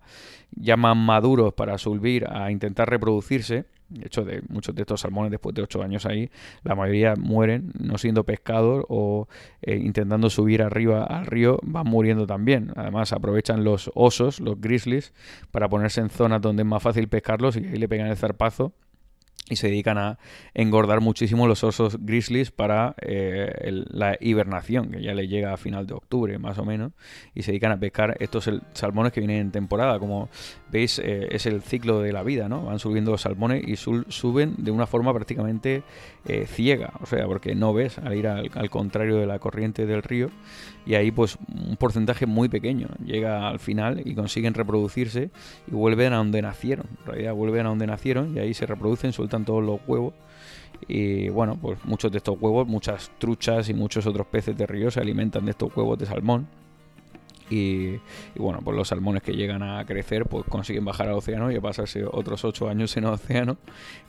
ya más maduros para subir a intentar reproducirse. De hecho, de muchos de estos salmones después de ocho años ahí, la mayoría mueren no siendo pescados o eh, intentando subir arriba al río, van muriendo también. Además, aprovechan los osos, los grizzlies, para ponerse en zonas donde es más fácil pescarlos y ahí le pegan el zarpazo y se dedican a engordar muchísimo los osos grizzlies para eh, la hibernación, que ya le llega a final de octubre más o menos, y se dedican a pescar estos salmones que vienen en temporada. Como veis, eh, es el ciclo de la vida, ¿no? Van subiendo los salmones y suben de una forma prácticamente eh, ciega, o sea, porque no ves al ir al, al, contrario de la corriente del río, y ahí pues un porcentaje muy pequeño. Llega al final y consiguen reproducirse y vuelven a donde nacieron, en realidad vuelven a donde nacieron y ahí se reproducen, sueltan todos los huevos. Y bueno, pues muchos de estos huevos, muchas truchas y muchos otros peces de río se alimentan de estos huevos de salmón y, bueno, pues los salmones que llegan a crecer, pues consiguen bajar al océano y pasarse otros ocho años en el océano.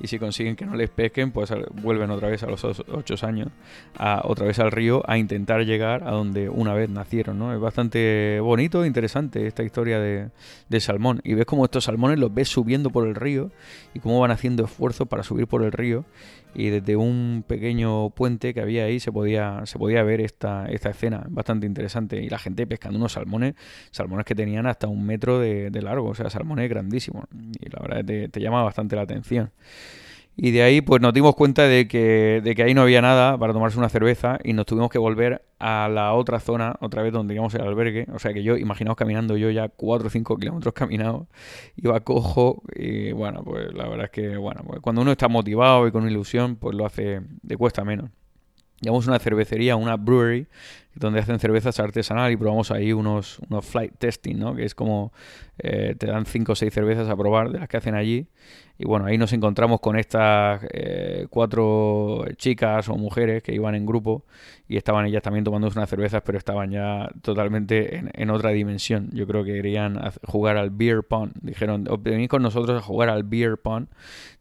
Y si consiguen que no les pesquen, pues vuelven otra vez a los ocho años, a, otra vez al río, a intentar llegar a donde una vez nacieron, ¿no? Es bastante bonito e interesante esta historia de, de salmón. Y ves como estos salmones los ves subiendo por el río y cómo van haciendo esfuerzo para subir por el río y desde un pequeño puente que había ahí se podía, se podía ver esta, esta escena bastante interesante y la gente pescando unos salmones, salmones que tenían hasta un metro de, largo, o sea, salmones grandísimos y la verdad te, te llama bastante la atención. Y de ahí pues nos dimos cuenta de que, de que ahí no había nada para tomarse una cerveza y nos tuvimos que volver a la otra zona, otra vez donde íbamos el albergue. O sea que yo, imaginaos caminando yo ya 4 o 5 kilómetros caminados, iba cojo y bueno, pues la verdad es que bueno, pues cuando uno está motivado y con ilusión, pues lo hace de cuesta menos. Llevamos una cervecería, una brewery, donde hacen cervezas artesanal y probamos ahí unos, unos flight testing, ¿no? Que es como eh, te dan 5 o 6 cervezas a probar de las que hacen allí y bueno, ahí nos encontramos con estas eh, cuatro chicas o mujeres que iban en grupo y estaban ellas también tomando unas cervezas, pero estaban ya totalmente en, otra dimensión. Yo creo que querían jugar al beer pong. Dijeron, venid con nosotros a jugar al beer pong.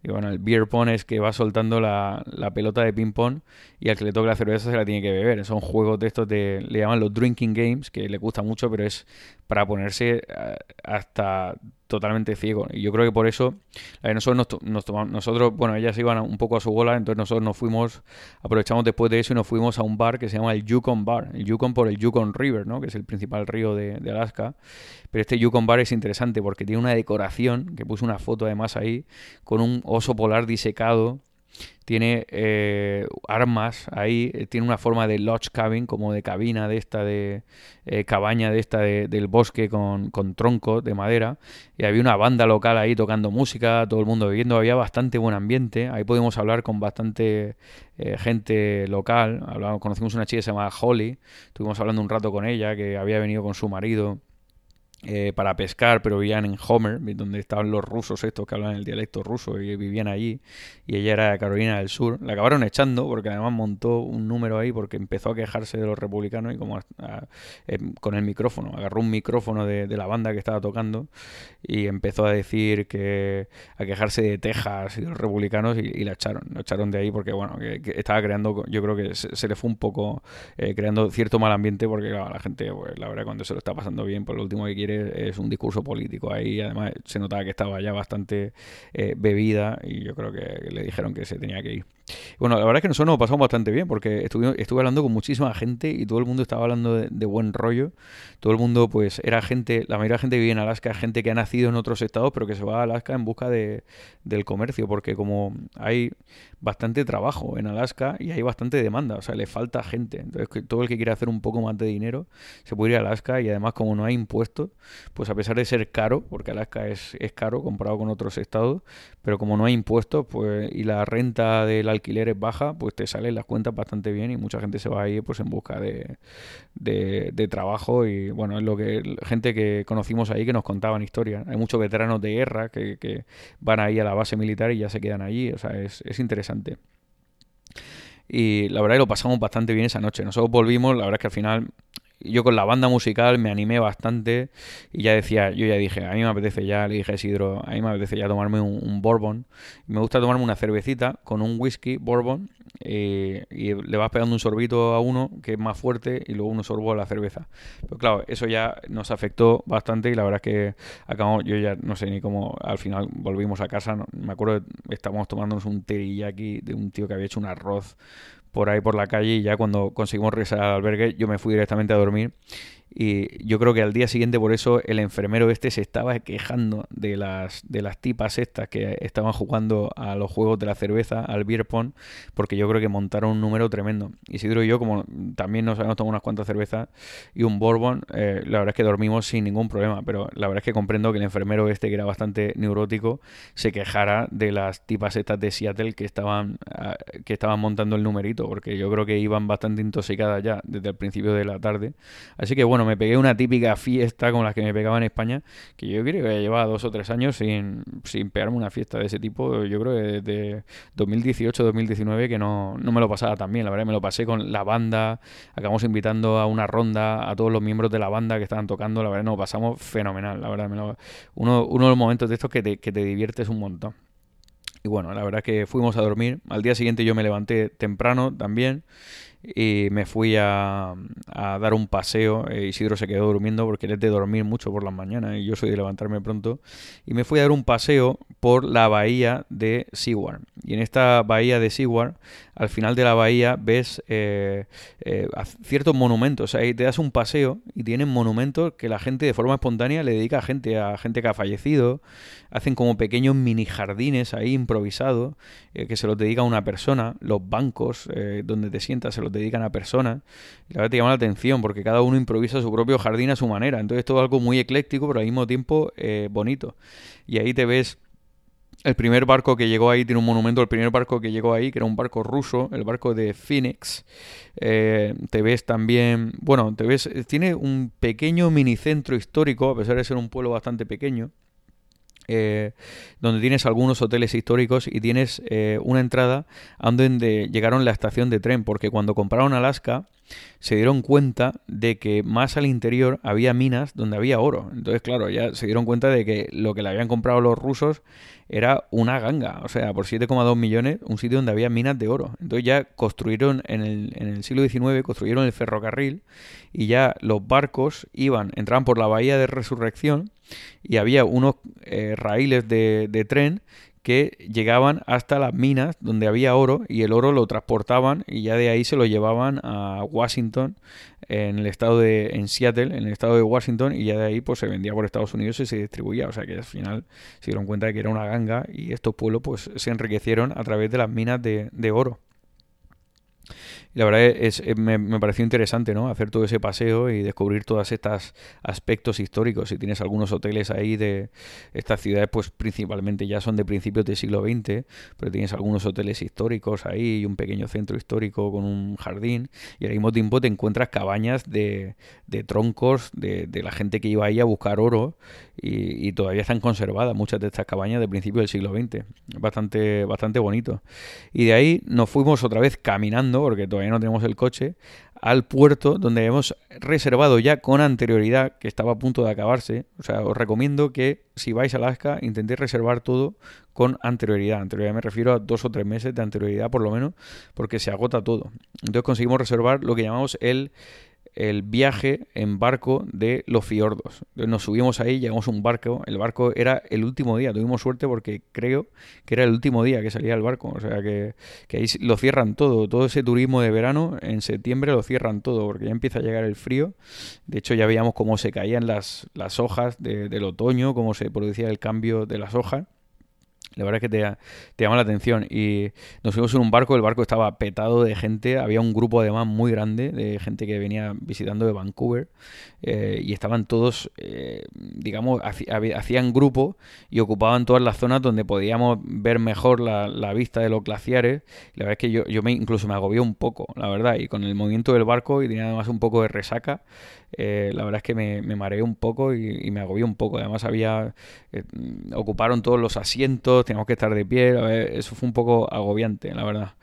Y bueno, el beer pong es que va soltando la, pelota de ping pong y al que le toque la cerveza se la tiene que beber. Son juegos de estos de, le llaman los drinking games, que le gusta mucho, pero es para ponerse eh, hasta totalmente ciego. Y yo creo que por eso nosotros nos, tomamos, nosotros, bueno, ellas iban un poco a su bola, entonces nosotros nos fuimos, aprovechamos después de eso y nos fuimos a un bar que se llama el Yukon Bar. El Yukon por el Yukon River, ¿no? Que es el principal río de, de Alaska. Pero este Yukon Bar es interesante porque tiene una decoración, que puse una foto además ahí, con un oso polar disecado tiene eh, armas ahí, eh, tiene una forma de lodge cabin, como de cabina de esta, de eh, cabaña de esta del bosque con, con troncos de madera. Y había una banda local ahí tocando música, todo el mundo viviendo, había bastante buen ambiente. Ahí pudimos hablar con bastante gente local. Hablamos, conocimos una chica que se Holly, estuvimos hablando un rato con ella, que había venido con su marido eh, para pescar, pero vivían en Homer, donde estaban los rusos estos que hablan el dialecto ruso y vivían allí, y ella era de Carolina del Sur. La acabaron echando porque además montó un número ahí porque empezó a quejarse de los republicanos y como eh, con el micrófono, agarró un micrófono de, la banda que estaba tocando y empezó a decir que a quejarse de Texas y de los republicanos y, la echaron, la echaron de ahí porque bueno, que, estaba creando, yo creo que se, le fue un poco eh, creando cierto mal ambiente porque la gente, pues la verdad cuando se lo está pasando bien, pues lo último que quiere es un discurso político. Ahí además se notaba que estaba ya bastante eh, bebida y yo creo que le dijeron que se tenía que ir. Bueno, la verdad es que nosotros nos pasamos bastante bien porque estuve, estuve hablando con muchísima gente y todo el mundo estaba hablando de, buen rollo. Todo el mundo, pues, era gente, la mayoría de gente que vive en Alaska, gente que ha nacido en otros estados, pero que se va a Alaska en busca de, del comercio, porque como hay bastante trabajo en Alaska y hay bastante demanda, o sea, le falta gente. Entonces, todo el que quiere hacer un poco más de dinero se puede ir a Alaska y además, como no hay impuestos, pues a pesar de ser caro, porque Alaska es, es caro comparado con otros estados, pero como no hay impuestos, pues, y la renta de la alquiler es baja, pues te salen las cuentas bastante bien y mucha gente se va ahí pues en busca de, de, trabajo y bueno, es lo que gente que conocimos ahí que nos contaban historias. Hay muchos veteranos de guerra que, que van ahí a la base militar y ya se quedan allí, o sea, es, es interesante. Y la verdad que lo pasamos bastante bien esa noche. Nosotros volvimos, la verdad es que al final yo con la banda musical me animé bastante y ya decía, yo ya dije, a mí me apetece ya, le dije a Isidro, a mí me apetece ya tomarme un, bourbon. me gusta tomarme una cervecita con un whisky bourbon eh, y le vas pegando un sorbito a uno que es más fuerte y luego un sorbo a la cerveza. Pero claro, eso ya nos afectó bastante y la verdad es que acabamos, yo ya no sé ni cómo, al final volvimos a casa, me acuerdo, estábamos tomándonos un teriyaki de un tío que había hecho un arroz por ahí por la calle y ya cuando conseguimos regresar al albergue yo me fui directamente a dormir y yo creo que al día siguiente por eso el enfermero este se estaba quejando de las, de las tipas estas que estaban jugando a los juegos de la cerveza, al beer pong, porque yo creo que montaron un número tremendo. Isidro y yo, como también nos habíamos tomado unas cuantas cervezas y un bourbon, eh, la verdad es que dormimos sin ningún problema, pero la verdad es que comprendo que el enfermero este, que era bastante neurótico, se quejara de las tipas estas de Seattle que estaban, ah, que estaban montando el numerito, porque yo creo que iban bastante intoxicadas ya desde el principio de la tarde. Así que bueno, me pegué una típica fiesta como las que me pegaba en España, que yo creo que llevaba dos o tres años sin, sin pegarme una fiesta de ese tipo. Yo creo que desde 2018-2019 que no, no me lo pasaba tan bien, la verdad, me lo pasé con la banda, acabamos invitando a una ronda a todos los miembros de la banda que estaban tocando, la verdad, nos pasamos fenomenal, la verdad, uno, uno de los momentos de estos que te, que te diviertes un montón. Y bueno, la verdad que fuimos a dormir. Al día siguiente yo me levanté temprano también y me fui a, dar un paseo. Eh, Isidro se quedó durmiendo porque él es de dormir mucho por las mañanas y yo soy de levantarme pronto. Y me fui a dar un paseo por la bahía de Seward. Y en esta bahía de Seward, al final de la bahía, ves eh, eh, ciertos monumentos. Ahí te das un paseo y tienen monumentos que la gente de forma espontánea le dedica a gente, a gente que ha fallecido. Hacen como pequeños mini jardines ahí improvisados que se los dedica a una persona. Los bancos donde te sientas se los dedican a personas. Y la verdad te llama la atención porque cada uno improvisa su propio jardín a su manera. Entonces todo algo muy ecléctico, pero al mismo tiempo eh, bonito. Y ahí te ves el primer barco que llegó ahí tiene un monumento, el primer barco que llegó ahí, que era un barco ruso, el barco de Phoenix. Eh, te ves también, bueno, te ves, tiene un pequeño minicentro histórico, a pesar de ser un pueblo bastante pequeño. Eh, donde tienes algunos hoteles históricos y tienes eh, una entrada a donde llegaron la estación de tren, porque cuando compraron Alaska se dieron cuenta de que más al interior había minas donde había oro. Entonces, claro, ya se dieron cuenta de que lo que le habían comprado los rusos era una ganga, o sea, por 7,2 millones, un sitio donde había minas de oro. Entonces ya construyeron en el, en el siglo XIX, construyeron el ferrocarril y ya los barcos iban, entraban por la bahía de Resurrección y había unos eh, raíles de, de tren que llegaban hasta las minas donde había oro y el oro lo transportaban y ya de ahí se lo llevaban a Washington en el estado de en Seattle en el estado de Washington y ya de ahí pues se vendía por Estados Unidos y se distribuía. O sea que al final se dieron cuenta de que era una ganga y estos pueblos pues se enriquecieron a través de las minas de, de oro la verdad es, eh, me, me, pareció interesante, ¿no? Hacer todo ese paseo y descubrir todos estos aspectos históricos. Si tienes algunos hoteles ahí de estas ciudades, pues principalmente ya son de principios del siglo XX, pero tienes algunos hoteles históricos ahí y un pequeño centro histórico con un jardín. Y al mismo tiempo te encuentras cabañas de, de troncos de, de, la gente que iba ahí a buscar oro y, y, todavía están conservadas muchas de estas cabañas de principios del siglo XX. Bastante, bastante bonito. Y de ahí nos fuimos otra vez caminando, porque todavía no tenemos el coche, al puerto donde hemos reservado ya con anterioridad, que estaba a punto de acabarse. O sea, os recomiendo que si vais a Alaska intentéis reservar todo con anterioridad. Anterioridad me refiero a dos o tres meses de anterioridad por lo menos, porque se agota todo. Entonces conseguimos reservar lo que llamamos el el viaje en barco de los fiordos. Nos subimos ahí, llegamos a un barco, el barco era el último día, tuvimos suerte porque creo que era el último día que salía el barco, o sea que, ahí lo cierran todo, todo ese turismo de verano en septiembre lo cierran todo porque ya empieza a llegar el frío, de hecho ya veíamos cómo se caían las, las hojas del otoño, cómo se producía el cambio de las hojas la verdad es que te, te, llama la atención. Y nos fuimos en un barco, el barco estaba petado de gente, había un grupo además muy grande de gente que venía visitando de Vancouver eh, y estaban todos, eh, digamos, hacían grupo y ocupaban todas las zonas donde podíamos ver mejor la, la vista de los glaciares. La verdad es que yo, yo me, incluso me agobié un poco, la verdad, y con el movimiento del barco y tenía además un poco de resaca, eh, la verdad es que me, me mareé un poco y, me agobié un poco. Además había, ocuparon todos los asientos teníamos que estar de pie, eso fue un poco agobiante, la verdad.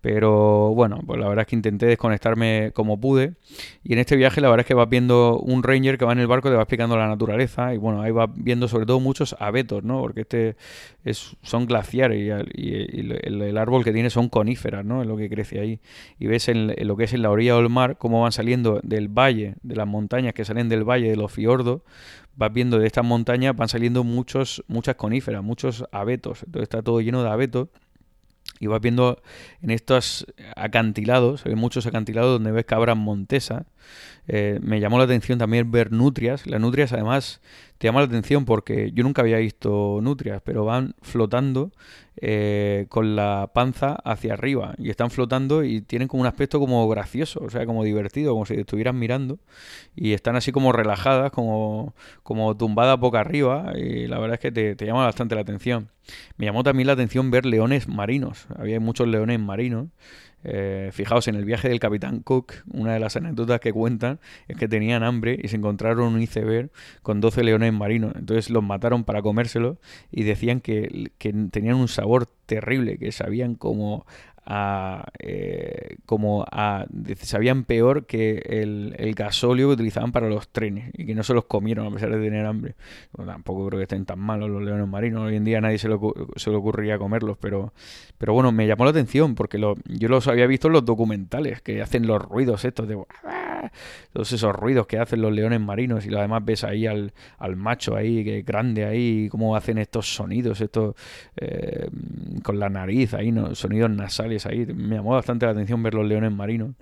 Pero bueno, pues la verdad es que intenté desconectarme como pude. Y en este viaje la verdad es que vas viendo un ranger que va en el barco, te va explicando la naturaleza. Y bueno, ahí vas viendo sobre todo muchos abetos, ¿no? Porque este es, son glaciares y, el, árbol que tiene son coníferas, ¿no? Es lo que crece ahí. Y ves en, lo que es en la orilla del mar cómo van saliendo del valle, de las montañas que salen del valle de los fiordos, vas viendo de estas montañas van saliendo muchos, muchas coníferas, muchos abetos. Entonces está todo lleno de abetos. Y vas viendo en estos acantilados, hay muchos acantilados donde ves cabras montesas. Eh, me llamó la atención también ver nutrias. Las nutrias además te llama la atención porque yo nunca había visto nutrias, pero van flotando eh, con la panza hacia arriba y están flotando y tienen como un aspecto como gracioso, o sea, como divertido, como si estuvieran mirando y están así como relajadas, como, como tumbadas boca arriba y la verdad es que te, te llama bastante la atención. Me llamó también la atención ver leones marinos, había muchos leones marinos eh, fijaos, en el viaje del Capitán Cook, una de las anécdotas que cuentan es que tenían hambre y se encontraron un iceberg con 12 leones marinos. Entonces los mataron para comérselos y decían que, que tenían un sabor terrible, que sabían como a, eh, como a, sabían peor que el, el, gasóleo que utilizaban para los trenes y que no se los comieron a pesar de tener hambre. tampoco creo que estén tan malos los leones marinos. Hoy en día a nadie se le, se le ocurriría comerlos, pero, pero bueno, me llamó la atención porque lo, yo los había visto en los documentales que hacen los ruidos estos de todos esos ruidos que hacen los leones marinos y además ves ahí al, al macho ahí que grande ahí cómo hacen estos sonidos estos eh, con la nariz ahí ¿no? sonidos nasales ahí. Me llamó bastante la atención ver los leones marinos.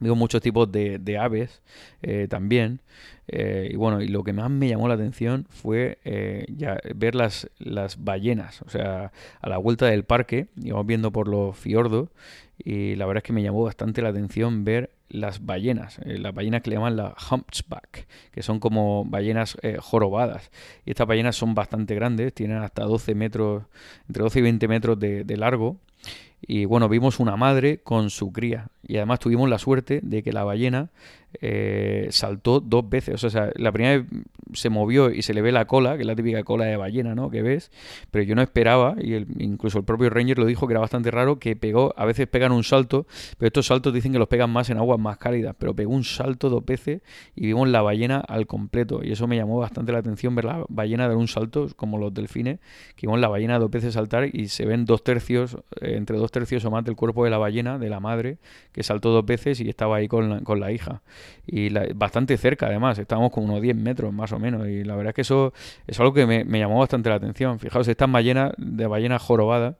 Veo muchos tipos de, aves eh, también. Eh, y bueno, y lo que más me llamó la atención fue eh, ya ver las, las ballenas. O sea, a la vuelta del parque, íbamos viendo por los fiordos. Y la verdad es que me llamó bastante la atención ver las ballenas, las ballenas que le llaman la humpback, que son como ballenas jorobadas. Y estas ballenas son bastante grandes, tienen hasta 12 metros, entre 12 y 20 metros de largo. Y bueno, vimos una madre con su cría. Y además tuvimos la suerte de que la ballena eh, saltó dos veces. O sea, la primera vez se movió y se le ve la cola, que es la típica cola de ballena, ¿no? Que ves. Pero yo no esperaba, y incluso el propio Ranger lo dijo que era bastante raro, que pegó, a veces pegan un salto, pero estos saltos dicen que los pegan más en aguas más cálidas. Pero pegó un salto dos veces y vimos la ballena al completo. Y eso me llamó bastante la atención ver la ballena dar un salto, como los delfines, que vimos la ballena dos veces saltar y se ven dos tercios, eh, entre dos tercios más del cuerpo de la ballena, de la madre, que saltó dos veces y estaba ahí con la, con la hija y bastante cerca además, estábamos como unos 10 metros más o menos y la verdad es que eso es algo que me, me llamó bastante la atención. Fijaos, estas ballenas de ballena jorobada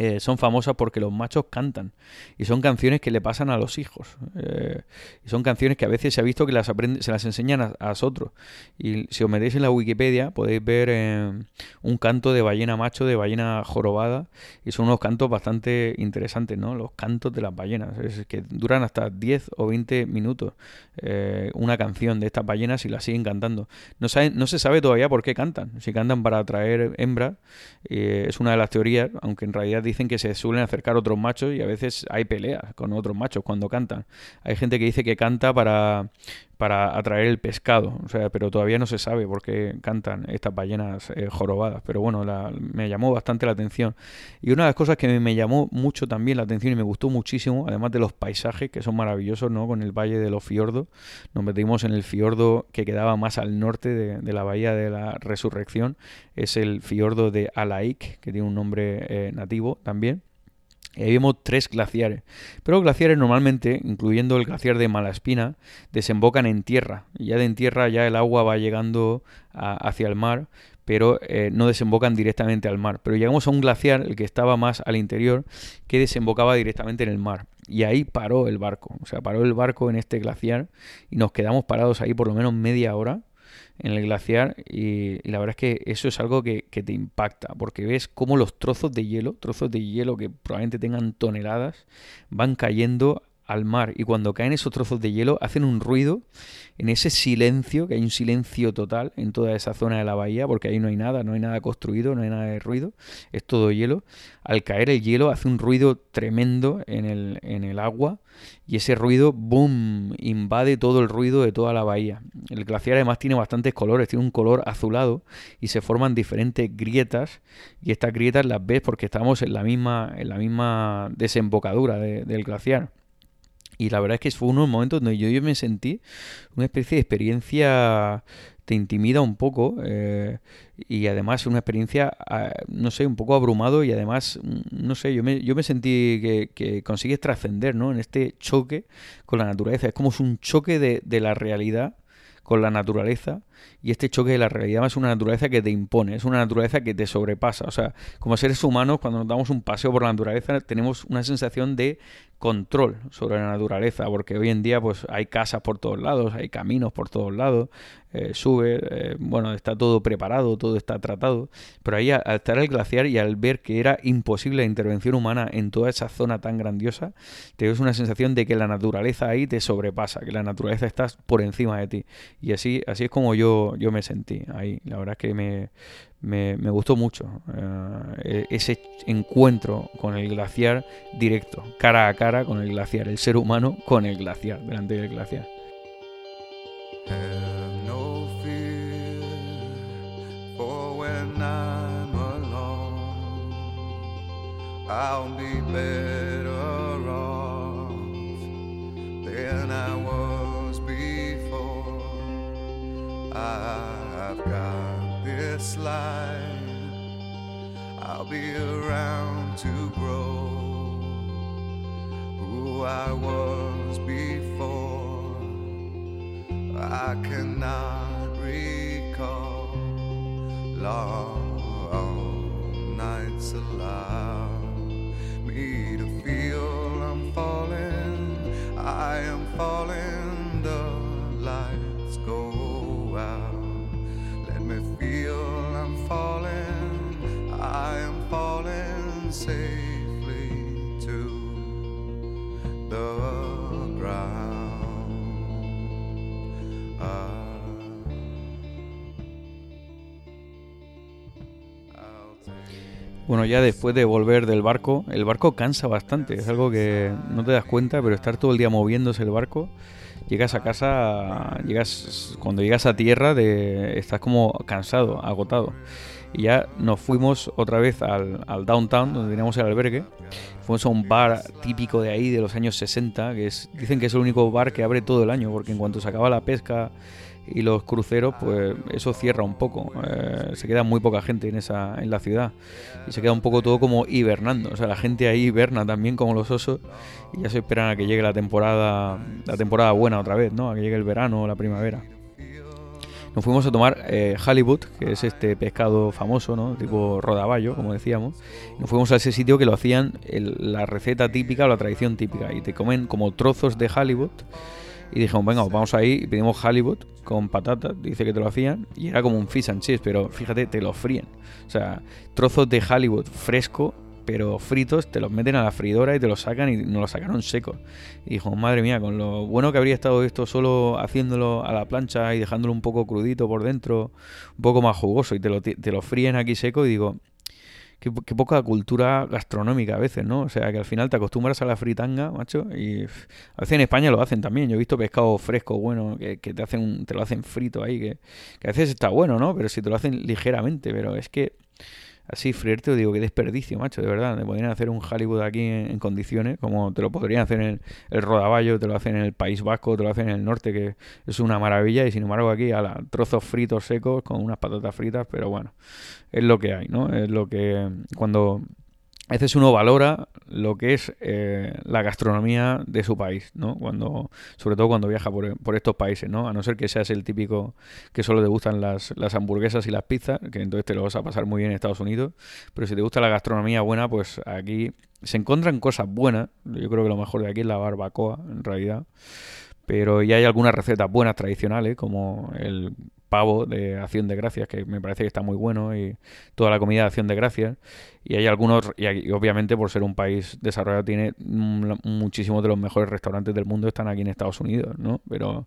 eh, son famosas porque los machos cantan y son canciones que le pasan a los hijos eh, y son canciones que a veces se ha visto que las se las enseñan a, a otros. Y si os metéis en la Wikipedia podéis ver eh, un canto de ballena macho de ballena jorobada y son unos cantos bastante interesantes no los cantos de las ballenas es que duran hasta 10 o 20 minutos una canción de estas ballenas y las siguen cantando. No, no se sabe todavía por qué cantan. Si cantan para atraer hembras es una de las teorías aunque en realidad dicen que se suelen acercar otros machos y a veces hay peleas con otros machos cuando cantan. Hay gente que dice que canta para, para atraer el pescado, o sea, pero todavía no se sabe por qué cantan estas ballenas eh, jorobadas, pero bueno, me llamó bastante la atención. Y una de las cosas que me, llamó mucho también la atención y me gustó muchísimo, además de los paisajes que son maravillosos, ¿no? Con el Valle de los Fiordos, nos metimos en el fiordo que quedaba más al norte de, la Bahía de la Resurrección, es el fiordo de Alaik, que tiene un nombre eh, nativo también. Ahí vimos tres glaciares. Pero los glaciares normalmente, incluyendo el glaciar de Malaspina, desembocan en tierra. Y ya de en tierra ya el agua va llegando hacia el mar, pero eh, no desembocan directamente al mar. Pero llegamos a un glaciar, el que estaba más al interior, que desembocaba directamente en el mar. Y ahí paró el barco. O sea, paró el barco en este glaciar y nos quedamos parados ahí por lo menos media hora en el glaciar y, la verdad es que eso es algo que, que, te impacta, porque ves cómo los trozos de hielo, trozos de hielo que probablemente tengan toneladas, van cayendo al mar y cuando caen esos trozos de hielo hacen un ruido en ese silencio, que hay un silencio total en toda esa zona de la bahía, porque ahí no hay nada, no hay nada construido, no hay nada de ruido, es todo hielo. Al caer el hielo hace un ruido tremendo en el, en el agua y ese ruido, boom, invade todo el ruido de toda la bahía. El glaciar además tiene bastantes colores, tiene un color azulado y se forman diferentes grietas y estas grietas las ves porque estamos en la misma, en la misma desembocadura del glaciar. Y la verdad es que fue uno de los momentos donde yo, yo me sentí una especie de experiencia, te intimida un poco eh, y además una experiencia, ah, no sé, un poco abrumado y además, mm, no sé, yo me, yo me sentí que, que consigues trascender, ¿no? En este choque con la naturaleza. Es como un choque de, de la realidad con la naturaleza y este choque de la realidad es una naturaleza que te impone, es una naturaleza que te sobrepasa. O sea, como seres humanos, cuando nos damos un paseo por la naturaleza, tenemos una sensación de control sobre la naturaleza, porque hoy en día pues hay casas por todos lados, hay caminos por todos lados, eh, sube, eh, bueno, está todo preparado, todo está tratado, pero ahí al estar el glaciar y al ver que era imposible la intervención humana en toda esa zona tan grandiosa, te ves una sensación de que la naturaleza ahí te sobrepasa, que la naturaleza está por encima de ti. Y así, así es como yo yo, me sentí ahí. La verdad es que me, me, gustó mucho eh, e, ese encuentro con el glaciar directo, cara a cara con el glaciar, el ser humano con el glaciar, delante del glaciar. I've got this life. I'll be around to grow who I was before. I cannot recall long nights allow me to feel I'm falling. I am falling. Bueno, ya después de volver del barco, el barco cansa bastante, es algo que no te das cuenta, pero estar todo el día moviéndose el barco, llegas a casa, llegas cuando llegas a tierra, de, estás como cansado, agotado. Y ya nos fuimos otra vez al, downtown, donde teníamos el albergue. Fuimos a un bar típico de ahí, de los años 60, que es, dicen que es el único bar que abre todo el año, porque en cuanto se acaba la pesca y los cruceros, pues eso cierra un poco. Eh, se queda muy poca gente en esa en la ciudad y se queda un poco todo como hibernando. O sea, la gente ahí hiberna también como los osos y ya se esperan a que llegue la temporada la temporada buena otra vez, ¿no? A que llegue el verano o la primavera. Nos fuimos a tomar eh, halibut, que es este pescado famoso, ¿no? Tipo rodaballo, como decíamos. Nos fuimos a ese sitio que lo hacían la receta típica o la tradición típica. Y te comen como trozos de halibut. Y dijimos, venga, vamos ahí y pedimos halibut con patatas. Dice que te lo hacían. Y era como un fish and chips, pero fíjate, te lo fríen. O sea, trozos de halibut fresco pero fritos te los meten a la freidora y te los sacan y nos los sacaron secos. Y dijo, madre mía, con lo bueno que habría estado esto solo haciéndolo a la plancha y dejándolo un poco crudito por dentro, un poco más jugoso y te lo, te lo fríen aquí seco y digo, Qué, poca cultura gastronómica a veces, ¿no? O sea, que al final te acostumbras a la fritanga, macho, y a veces en España lo hacen también. Yo he visto pescado fresco, bueno, que, te hacen te lo hacen frito ahí, que, que a veces está bueno, ¿no? Pero si te lo hacen ligeramente, pero es que así frierte, digo, qué desperdicio, macho, de verdad. Me podrían hacer un Hollywood aquí en, condiciones, como te lo podrían hacer en el, Rodaballo, te lo hacen en el País Vasco, te lo hacen en el norte, que es una maravilla, y sin embargo aquí a la, trozos fritos secos con unas patatas fritas, pero bueno, es lo que hay, ¿no? Es lo que cuando a veces uno valora lo que es eh, la gastronomía de su país, ¿no? Cuando, sobre todo cuando viaja por, estos países, ¿no? A no ser que seas el típico que solo te gustan las, las, hamburguesas y las pizzas, que entonces te lo vas a pasar muy bien en Estados Unidos. Pero si te gusta la gastronomía buena, pues aquí se encuentran cosas buenas. Yo creo que lo mejor de aquí es la barbacoa, en realidad. Pero ya hay algunas recetas buenas tradicionales, como el pavo de acción de gracias, que me parece que está muy bueno, y toda la comida de acción de gracias. Y hay algunos, y, obviamente por ser un país desarrollado, tiene muchísimos de los mejores restaurantes del mundo están aquí en Estados Unidos, ¿no? Pero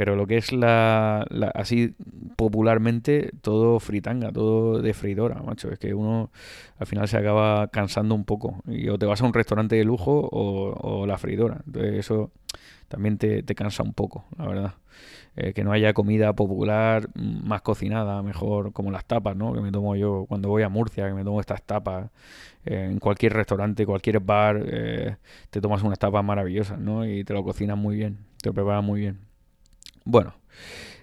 pero lo que es la, así popularmente, todo fritanga, todo de freidora, macho. Es que uno al final se acaba cansando un poco. Y o te vas a un restaurante de lujo o, la freidora. Entonces eso también te, cansa un poco, la verdad. Eh, que no haya comida popular más cocinada, mejor como las tapas, ¿no? Que me tomo yo cuando voy a Murcia, que me tomo estas tapas. Eh, en cualquier restaurante, cualquier bar, eh, te tomas unas tapas maravillosas, ¿no? Y te lo cocinan muy bien, te lo preparan muy bien. Bueno,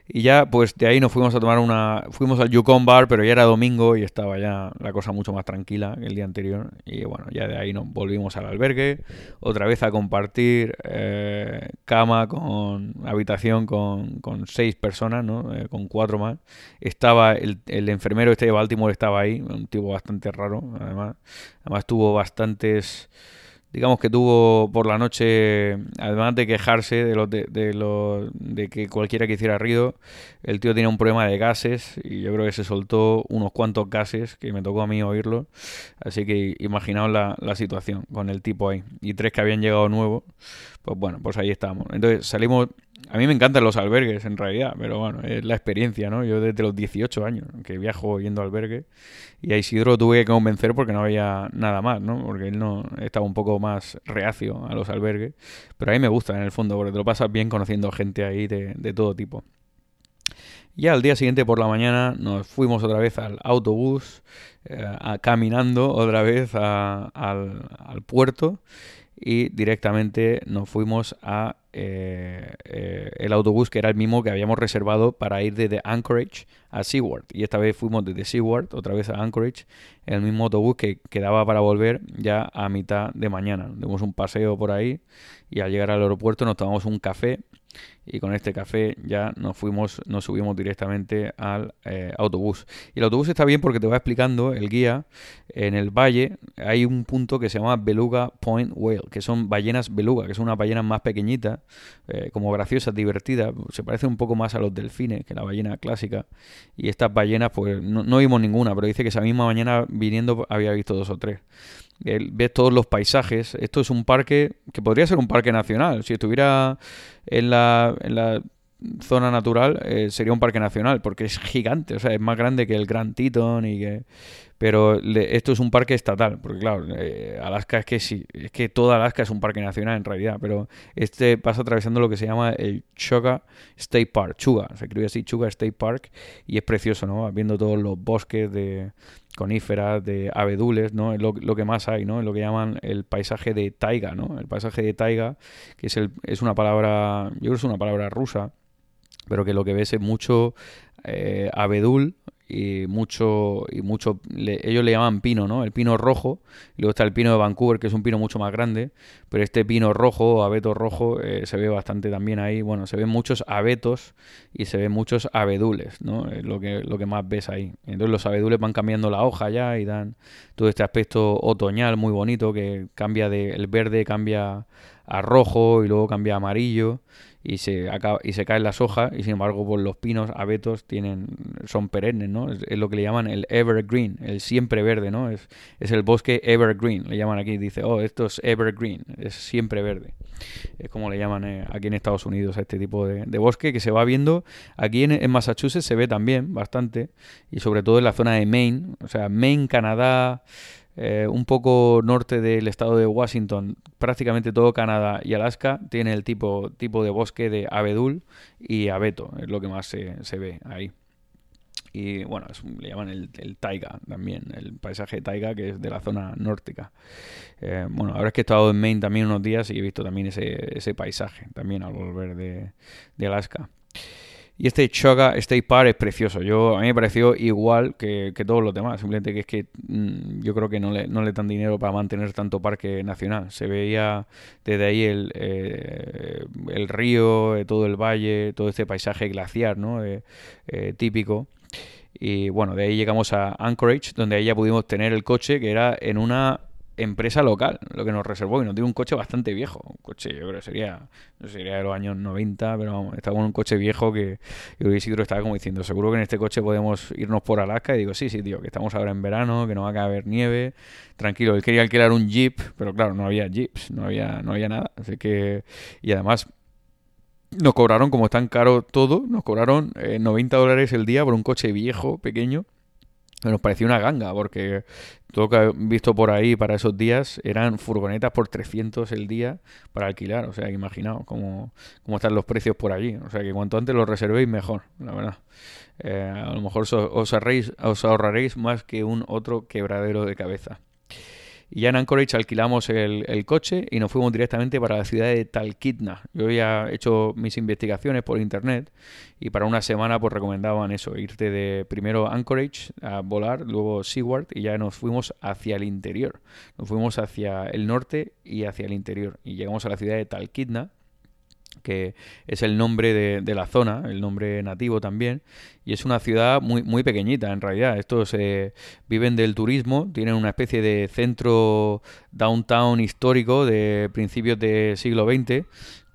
y ya pues de ahí nos fuimos a tomar una... Fuimos al Yukon Bar, pero ya era domingo y estaba ya la cosa mucho más tranquila que el día anterior. Y bueno, ya de ahí nos volvimos al albergue, otra vez a compartir eh, cama con habitación con, con seis personas, ¿no? Eh, con cuatro más. Estaba el, el enfermero este de Baltimore, estaba ahí, un tipo bastante raro, además. Además tuvo bastantes digamos que tuvo por la noche, además de quejarse de, lo, de, de, de que cualquiera que hiciera ruido, el tío tenía un problema de gases y yo creo que se soltó unos cuantos gases que me tocó a mí oírlo. Así que imaginaos la, la situación con el tipo ahí. Y tres que habían llegado nuevos, pues bueno, pues ahí estamos. Entonces salimos a mí me encantan los albergues, en realidad, pero bueno, es la experiencia, ¿no? Yo desde los 18 años que viajo yendo a albergue y a Isidro tuve que convencer porque no había nada más, ¿no? Porque él no estaba un poco más reacio a los albergues, pero a mí me gusta en el fondo porque te lo pasas bien conociendo gente ahí de, todo tipo. Y al día siguiente por la mañana nos fuimos otra vez al autobús, eh, caminando otra vez al puerto y directamente nos fuimos a eh, eh, el autobús que era el mismo que habíamos reservado para ir desde Anchorage a Seward. Y esta vez fuimos desde Seward otra vez a Anchorage, el mismo autobús que quedaba para volver ya a mitad de mañana. Dimos un paseo por ahí y al llegar al aeropuerto nos tomamos un café y con este café ya nos fuimos, nos subimos directamente al eh, autobús. Y el autobús está bien porque te va explicando el guía. En el valle hay un punto que se llama Beluga Point Whale, que son ballenas beluga, que son unas ballenas más pequeñitas, eh, como graciosas, divertidas. Se parecen un poco más a los delfines que la ballena clásica. Y estas ballenas, pues no, no vimos ninguna, pero dice que esa misma mañana viniendo había visto dos o tres ves todos los paisajes. Esto es un parque que podría ser un parque nacional. Si estuviera en la, en la zona natural, eh, sería un parque nacional, porque es gigante, o sea, es más grande que el Grand Teton y que... Pero esto es un parque estatal, porque claro, eh, Alaska es que sí, es que toda Alaska es un parque nacional en realidad, pero este pasa atravesando lo que se llama el Chuga State Park, Chuga, se escribe así, Chuga State Park, y es precioso, ¿no? Viendo todos los bosques de, coníferas, de abedules, ¿no? Es lo, que más hay, ¿no? Lo que llaman el paisaje de taiga, ¿no? El paisaje de taiga, que es, el, es una palabra, yo creo que es una palabra rusa, pero que lo que ves es mucho eh, abedul y mucho y mucho ellos le llaman pino no el pino rojo. Luego está el pino de Vancouver que es un pino mucho más grande. Pero este pino rojo abeto rojo eh, se ve bastante también ahí. Bueno se ven muchos abetos y se ven muchos abedules no es lo que lo que más ves ahí. Entonces los abedules van cambiando la hoja ya y dan todo este aspecto otoñal muy bonito que cambia de el verde cambia a rojo y luego cambia a amarillo y se, acaba, y se caen las hojas y sin embargo pues, los pinos abetos tienen, son perennes, ¿no? Es, lo que le llaman el evergreen, el siempre verde, ¿no? Es, es el bosque evergreen, le llaman aquí, dice, oh, esto es evergreen, es siempre verde. Es como le llaman eh, aquí en Estados Unidos a este tipo de, bosque que se va viendo. Aquí en, en, Massachusetts se ve también bastante y sobre todo en la zona de Maine, o sea, Maine, Canadá, eh, un poco norte del estado de Washington, prácticamente todo Canadá y Alaska tiene el tipo, tipo de bosque de abedul y abeto, es lo que más se, ve ahí. Y bueno, le llaman el, taiga también, el paisaje taiga que es de la zona nórtica. Eh, bueno, ahora es que he estado en Maine también unos días y he visto también ese, ese paisaje, también al volver de, de Alaska. Y este Chaga State Park es precioso. Yo, a mí me pareció igual que, todos los demás. Simplemente que es que mm, yo creo que no le, no le dan dinero para mantener tanto parque nacional. Se veía desde ahí el, eh, el río, eh, todo el valle, todo este paisaje glaciar ¿no? Eh, típico. Y bueno, de ahí llegamos a Anchorage, donde ahí ya pudimos tener el coche que era en una empresa local lo que nos reservó y nos dio un coche bastante viejo. Un coche, yo creo que sería, no sería de los años 90, pero vamos, estaba en un coche viejo que yo Isidro estaba como diciendo, seguro que en este coche podemos irnos por Alaska. Y digo, sí, sí, tío, que estamos ahora en verano, que no va a caber nieve. Tranquilo, él quería alquilar un jeep, pero claro, no había jeeps, no había, no había nada. Así que, y además nos cobraron, como es tan caro todo, nos cobraron 90 eh, dólares el día por un coche viejo, pequeño. Nos pareció una ganga, porque todo lo que he visto por ahí para esos días eran furgonetas por 300 el día para alquilar. O sea, imaginaos cómo, cómo están los precios por allí. O sea, que cuanto antes los reservéis, mejor, la verdad. Eh, a lo mejor os, os ahorraréis más que un otro quebradero de cabeza. Y ya en Anchorage alquilamos el, coche y nos fuimos directamente para la ciudad de Talkeetna. Yo había hecho mis investigaciones por internet y para una semana pues recomendaban eso, irte de primero Anchorage a volar, luego Seward y ya nos fuimos hacia el interior. Nos fuimos hacia el norte y hacia el interior y llegamos a la ciudad de Talkeetna que es el nombre de, la zona, el nombre nativo también, y es una ciudad muy, muy pequeñita en realidad. Estos eh, viven del turismo, tienen una especie de centro downtown histórico de principios del siglo XX,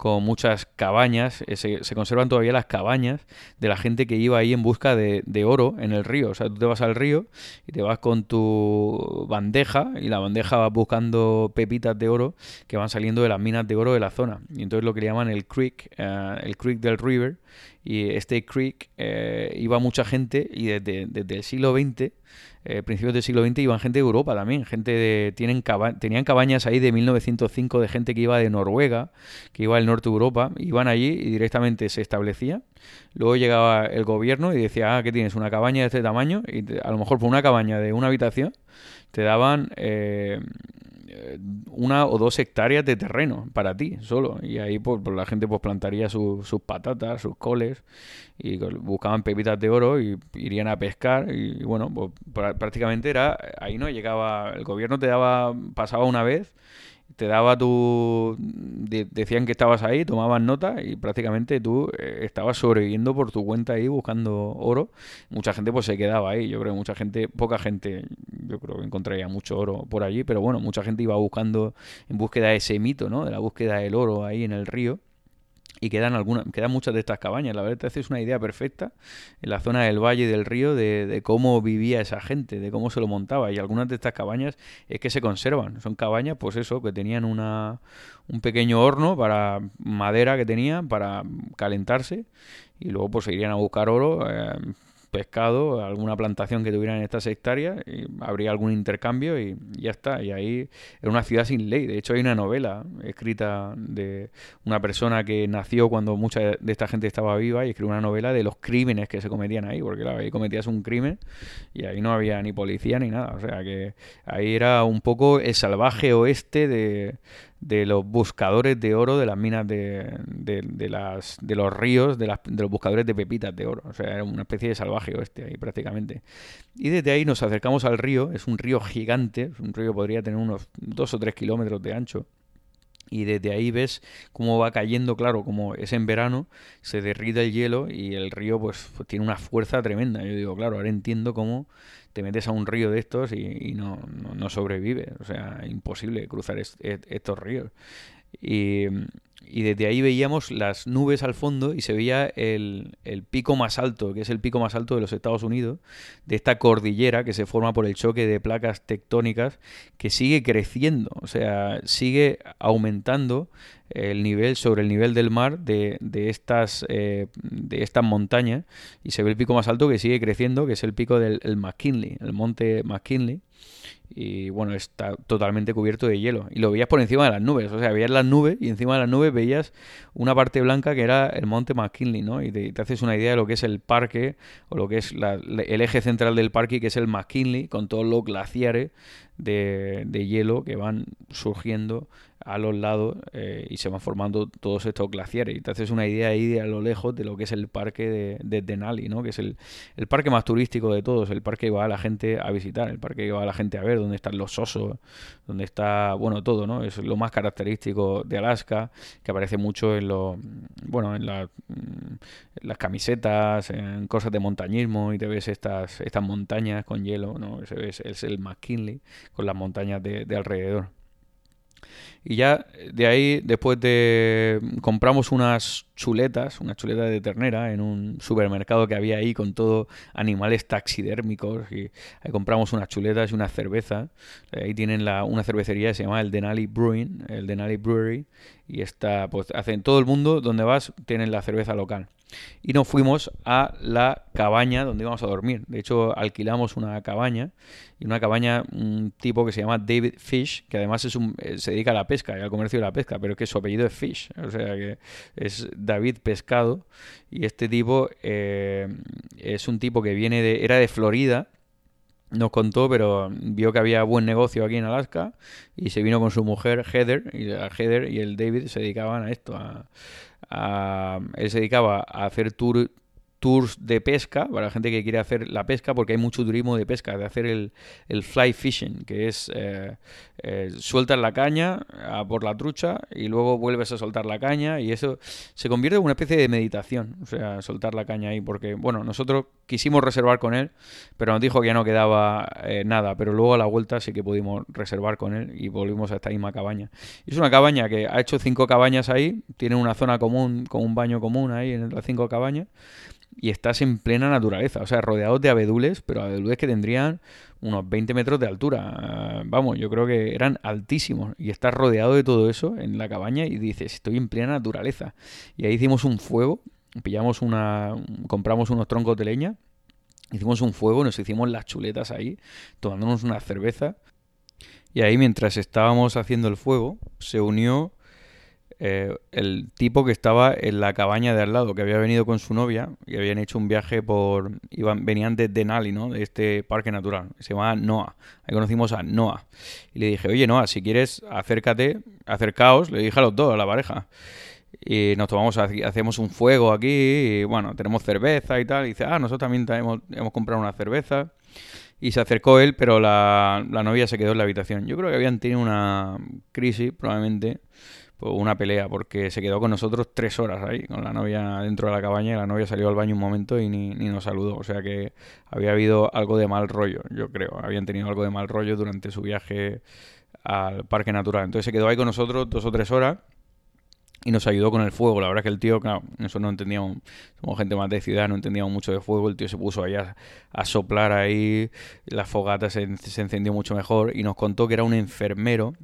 con muchas cabañas, eh, se, conservan todavía las cabañas de la gente que iba ahí en busca de, oro en el río. O sea, tú te vas al río y te vas con tu bandeja y la bandeja va buscando pepitas de oro que van saliendo de las minas de oro de la zona. Y entonces lo que le llaman el creek, eh, el creek del river. Y este creek eh, iba mucha gente y desde, desde el siglo XX eh, principios del siglo XX iban gente de Europa también, gente de, tienen tenían cabañas ahí de 1905 de gente que iba de Noruega, que iba del norte de Europa, iban allí y directamente se establecía. Luego llegaba el gobierno y decía, ah, ¿qué tienes? Una cabaña de este tamaño y a lo mejor por una cabaña de una habitación te daban eh, una o dos hectáreas de terreno para ti solo. Y ahí pues, pues la gente pues plantaría sus patatas, sus coles y buscaban pepitas de oro y irían a pescar y, bueno, pues prácticamente era ahí no llegaba el gobierno te daba pasaba una vez te daba tu... decían que estabas ahí, tomaban nota y prácticamente tú eh, estabas sobreviviendo por tu cuenta ahí buscando oro. Mucha gente pues se quedaba ahí, yo creo que mucha gente, poca gente, yo creo que encontraría mucho oro por allí, pero bueno, mucha gente iba buscando en búsqueda de ese mito, ¿no? De la búsqueda del oro ahí en el río y quedan algunas, quedan muchas de estas cabañas. La verdad te haces una idea perfecta en la zona del valle y del río de, cómo vivía esa gente, de cómo se lo montaba. Y algunas de estas cabañas es que se conservan. Son cabañas, pues eso, que tenían una, un pequeño horno para madera que tenían para calentarse y luego pues se irían a buscar oro. Eh, pescado, alguna plantación que tuvieran en estas hectáreas, y habría algún intercambio y ya está. Y ahí era una ciudad sin ley. De hecho, hay una novela escrita de una persona que nació cuando mucha de esta gente estaba viva y escribió una novela de los crímenes que se cometían ahí, porque claro, ahí cometías un crimen y ahí no había ni policía ni nada. O sea que ahí era un poco el salvaje oeste de, de los buscadores de oro de las minas de, de, las, de los ríos, de, las, de los buscadores de pepitas de oro. O sea, era una especie de salvaje oeste ahí prácticamente. Y desde ahí nos acercamos al río, es un río gigante, un río podría tener unos dos o tres kilómetros de ancho y desde ahí ves cómo va cayendo, claro, como es en verano, se derrite el hielo y el río pues, tiene una fuerza tremenda. Yo digo, claro, ahora entiendo cómo te metes a un río de estos y, no, no, no sobrevives. O sea, imposible cruzar estos ríos. Y, y desde ahí veíamos las nubes al fondo y se veía el, el, pico más alto, que es el pico más alto de los Estados Unidos, de esta cordillera que se forma por el choque de placas tectónicas que sigue creciendo, o sea, sigue aumentando el nivel sobre el nivel del mar de, de estas, eh, de estas montañas y se ve el pico más alto que sigue creciendo, que es el pico del McKinley, el monte McKinley y bueno, está totalmente cubierto de hielo. Y lo veías por encima de las nubes, o sea, veías las nubes y encima de las nubes veías una parte blanca que era el monte McKinley, ¿no? Y te, haces una idea de lo que es el parque o lo que es el eje central del parque, que es el McKinley, con todos los glaciares de, de hielo que van surgiendo a los lados eh, y se van formando todos estos glaciares. Y te haces una idea ahí de a lo lejos de lo que es el parque de, de Denali, ¿no? que es el, parque más turístico de todos, el parque que va a la gente a visitar, el parque que va a la gente a ver, donde están los osos, donde está, bueno, todo, ¿no? Es lo más característico de Alaska, que aparece mucho en los, bueno, en, las camisetas, en cosas de montañismo, y te ves estas, estas montañas con hielo, ¿no? Es, es el McKinley, con las montañas de, de alrededor. Y ya de ahí, después de... compramos unas chuletas, unas chuletas de ternera en un supermercado que había ahí con todo animales taxidérmicos. Y ahí compramos unas chuletas y una cerveza. Ahí tienen la, una cervecería que se llama el Denali Brewing, el Denali Brewery. Y está, pues hacen todo el mundo, donde vas, tienen la cerveza local y nos fuimos a la cabaña donde íbamos a dormir. De hecho, alquilamos una cabaña y una cabaña, un tipo que se llama David Fish, que además es un, eh, se dedica a la pesca y al comercio de la pesca, pero que su apellido es Fish, o sea que es David Pescado. Y este tipo eh, es un tipo que viene de, era de Florida nos contó, pero vio que había buen negocio aquí en Alaska y se vino con su mujer Heather y Heather y el David se dedicaban a esto, a, él se dedicaba a hacer tour, tours de pesca para la gente que quiere hacer la pesca, porque hay mucho turismo de pesca, de hacer el, el fly fishing, que es eh, eh, sueltas la caña por la trucha y luego vuelves a soltar la caña y eso se convierte en una especie de meditación, o sea, soltar la caña ahí, porque, bueno, nosotros quisimos reservar con él, pero nos dijo que ya no quedaba eh, nada, pero luego a la vuelta sí que pudimos reservar con él y volvimos a esta misma cabaña. Es una cabaña que ha hecho cinco cabañas ahí, tiene una zona común, con un baño común ahí en las cinco cabañas y estás en plena naturaleza, o sea, rodeado de abedules, pero abedules que tendrían unos 20 metros de altura. Vamos, yo creo que eran altísimos. Y estás rodeado de todo eso en la cabaña y dices, estoy en plena naturaleza. Y ahí hicimos un fuego, pillamos una, compramos unos troncos de leña, hicimos un fuego, nos hicimos las chuletas ahí, tomándonos una cerveza. Y ahí mientras estábamos haciendo el fuego, se unió eh, el tipo que estaba en la cabaña de al lado, que había venido con su novia y habían hecho un viaje por. Iban, venían de Denali, ¿no? De este parque natural. Se llamaba Noah. Ahí conocimos a Noah. Y le dije, oye, Noah, si quieres, acércate, acercaos. Le dije a los dos, a la pareja. Y nos tomamos, hacemos un fuego aquí, y bueno, tenemos cerveza y tal. Y dice, ah, nosotros también hemos, hemos comprado una cerveza. Y se acercó él, pero la, la novia se quedó en la habitación. Yo creo que habían tenido una crisis, probablemente pues, una pelea, porque se quedó con nosotros tres horas ahí, con la novia dentro de la cabaña, y la novia salió al baño un momento y ni, ni nos saludó. O sea que había habido algo de mal rollo, yo creo. Habían tenido algo de mal rollo durante su viaje al parque natural. Entonces se quedó ahí con nosotros dos o tres horas y nos ayudó con el fuego. La verdad es que el tío, claro, nosotros no entendíamos, somos gente más de ciudad, no entendíamos mucho de fuego. El tío se puso ahí a, soplar ahí, la fogata se, se, encendió mucho mejor y nos contó que era un enfermero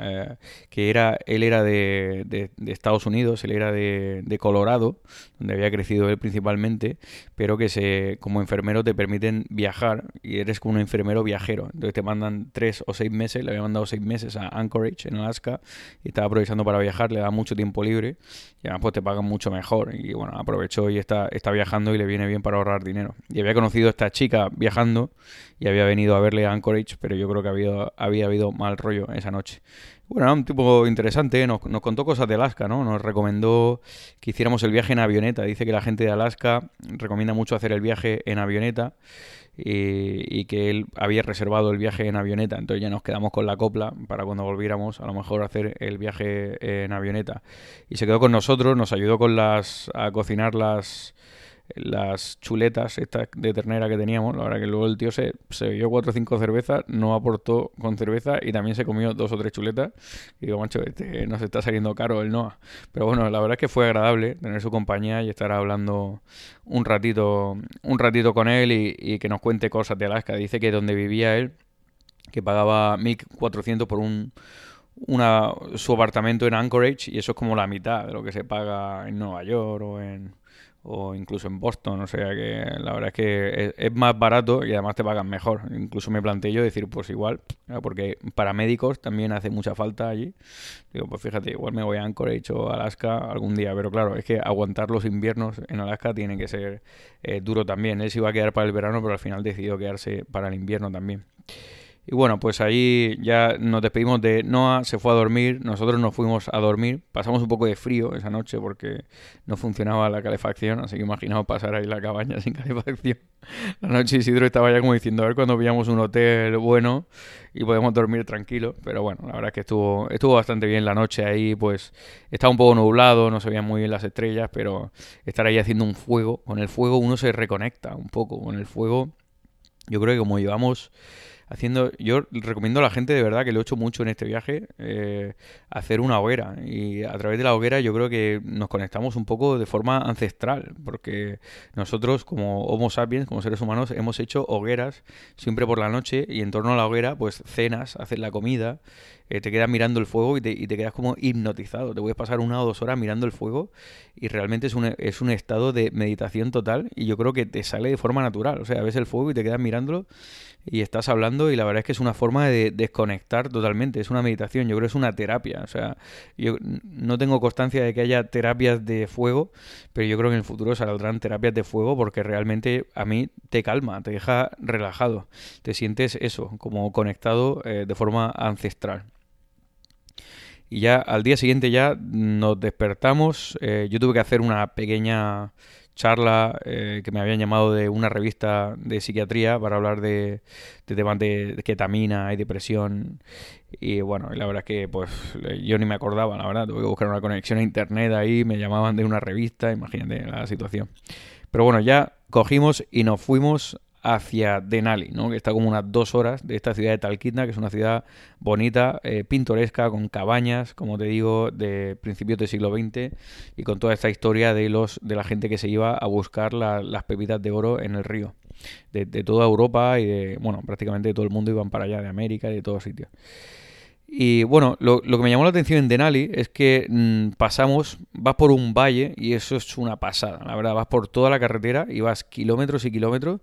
eh, que era, él era de, de, Estados Unidos, él era de, de, Colorado, donde había crecido él principalmente, pero que se, como enfermero te permiten viajar y eres como un enfermero viajero. Entonces te mandan tres o seis meses, le había mandado seis meses a Anchorage, en Alaska, y estaba aprovechando para viajar, le da mucho tiempo libre y además pues te pagan mucho mejor. Y bueno, aprovechó y está, está viajando y le viene bien para ahorrar dinero. Y había conocido a esta chica viajando y había venido a verle a Anchorage, pero yo creo que había, había habido mal rollo esa noche. Bueno, un tipo interesante, nos, nos, contó cosas de Alaska, ¿no? Nos recomendó que hiciéramos el viaje en avioneta. Dice que la gente de Alaska recomienda mucho hacer el viaje en avioneta y, y, que él había reservado el viaje en avioneta. Entonces ya nos quedamos con la copla para cuando volviéramos a lo mejor hacer el viaje en avioneta. Y se quedó con nosotros, nos ayudó con las a cocinar las las chuletas estas de ternera que teníamos. La verdad que luego el tío se, se bebió cuatro o cinco cervezas, no aportó con cerveza y también se comió dos o tres chuletas. Y digo, macho, este nos está saliendo caro el Noah. Pero bueno, la verdad es que fue agradable tener su compañía y estar hablando un ratito, un ratito con él y, y que nos cuente cosas de Alaska. Dice que donde vivía él, que pagaba 1.400 por un una, su apartamento en Anchorage y eso es como la mitad de lo que se paga en Nueva York o en, o incluso en Boston, o sea que la verdad es que es, más barato y además te pagan mejor. Incluso me planteé yo decir, pues igual, porque para médicos también hace mucha falta allí. Digo, pues fíjate, igual me voy a Anchorage o Alaska algún día, pero claro, es que aguantar los inviernos en Alaska tiene que ser eh, duro también. Él se iba a quedar para el verano, pero al final decidió quedarse para el invierno también. Y bueno, pues ahí ya nos despedimos de Noah, se fue a dormir, nosotros nos fuimos a dormir, pasamos un poco de frío esa noche porque no funcionaba la calefacción, así que imaginamos pasar ahí la cabaña sin calefacción. La noche Isidro estaba ya como diciendo, a ver cuando veíamos un hotel bueno y podemos dormir tranquilo, pero bueno, la verdad es que estuvo, estuvo bastante bien la noche ahí, pues estaba un poco nublado, no se veían muy bien las estrellas, pero estar ahí haciendo un fuego, con el fuego uno se reconecta un poco, con el fuego yo creo que como llevamos haciendo. Yo recomiendo a la gente de verdad que lo he hecho mucho en este viaje, eh, hacer una hoguera. Y a través de la hoguera yo creo que nos conectamos un poco de forma ancestral, porque nosotros como Homo sapiens, como seres humanos, hemos hecho hogueras siempre por la noche y en torno a la hoguera, pues cenas, haces la comida, eh, te quedas mirando el fuego y te, y te, quedas como hipnotizado. Te puedes pasar una o dos horas mirando el fuego y realmente es un, es un estado de meditación total y yo creo que te sale de forma natural. O sea, ves el fuego y te quedas mirándolo y estás hablando y la verdad es que es una forma de desconectar totalmente, es una meditación, yo creo que es una terapia, o sea, yo no tengo constancia de que haya terapias de fuego, pero yo creo que en el futuro saldrán terapias de fuego porque realmente a mí te calma, te deja relajado, te sientes eso, como conectado eh, de forma ancestral. Y ya al día siguiente ya nos despertamos, eh, yo tuve que hacer una pequeña charla eh, que me habían llamado de una revista de psiquiatría para hablar de, temas de, ketamina y depresión. Y bueno, la verdad es que pues yo ni me acordaba, la verdad. Tuve que buscar una conexión a internet ahí, me llamaban de una revista, imagínate la situación. Pero bueno, ya cogimos y nos fuimos hacia Denali, ¿no? que está como unas dos horas de esta ciudad de Talquitna, que es una ciudad bonita, eh, pintoresca, con cabañas, como te digo, de principios del siglo XX y con toda esta historia de, los, de la gente que se iba a buscar las pepitas de oro en el río. De, toda Europa y de, bueno, prácticamente de todo el mundo iban para allá, de América y de todos sitios. Y bueno, lo, que me llamó la atención en Denali es que mm, pasamos, vas por un valle y eso es una pasada, la verdad, vas por toda la carretera y vas kilómetros y kilómetros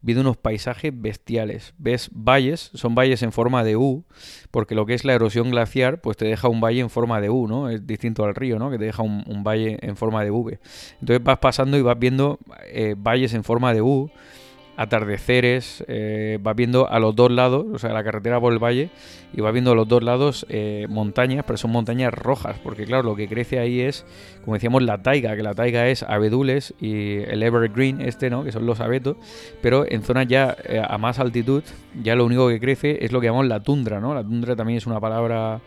viendo unos paisajes bestiales. Ves valles, son valles en forma de U, porque lo que es la erosión glaciar, pues te deja un valle en forma de U, ¿no? Es distinto al río, ¿no? Que te deja un, valle en forma de V. Entonces vas pasando y vas viendo eh, valles en forma de U atardeceres, eh, va viendo a los dos lados, o sea, la carretera por el valle, y va viendo a los dos lados eh, montañas, pero son montañas rojas, porque claro, lo que crece ahí es, como decíamos, la taiga, que la taiga es abedules y el evergreen este, ¿no? Que son los abetos, pero en zonas ya eh, a más altitud, ya lo único que crece es lo que llamamos la tundra, ¿no? La tundra también es una palabra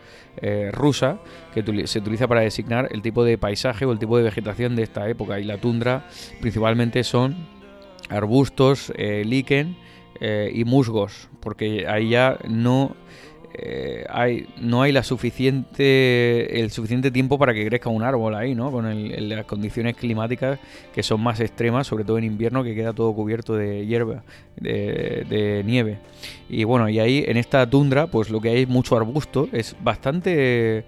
rusa que se utiliza para designar el tipo de paisaje o el tipo de vegetación de esta época, y la tundra principalmente son arbustos, eh, líquen eh, y musgos, porque ahí ya no eh, hay no hay la suficiente el suficiente tiempo para que crezca un árbol ahí, ¿no? Con las condiciones climáticas que son más extremas, sobre todo en invierno que queda todo cubierto de hierba, de, de nieve. Y bueno, y ahí en esta tundra, pues lo que hay es mucho arbusto, es bastante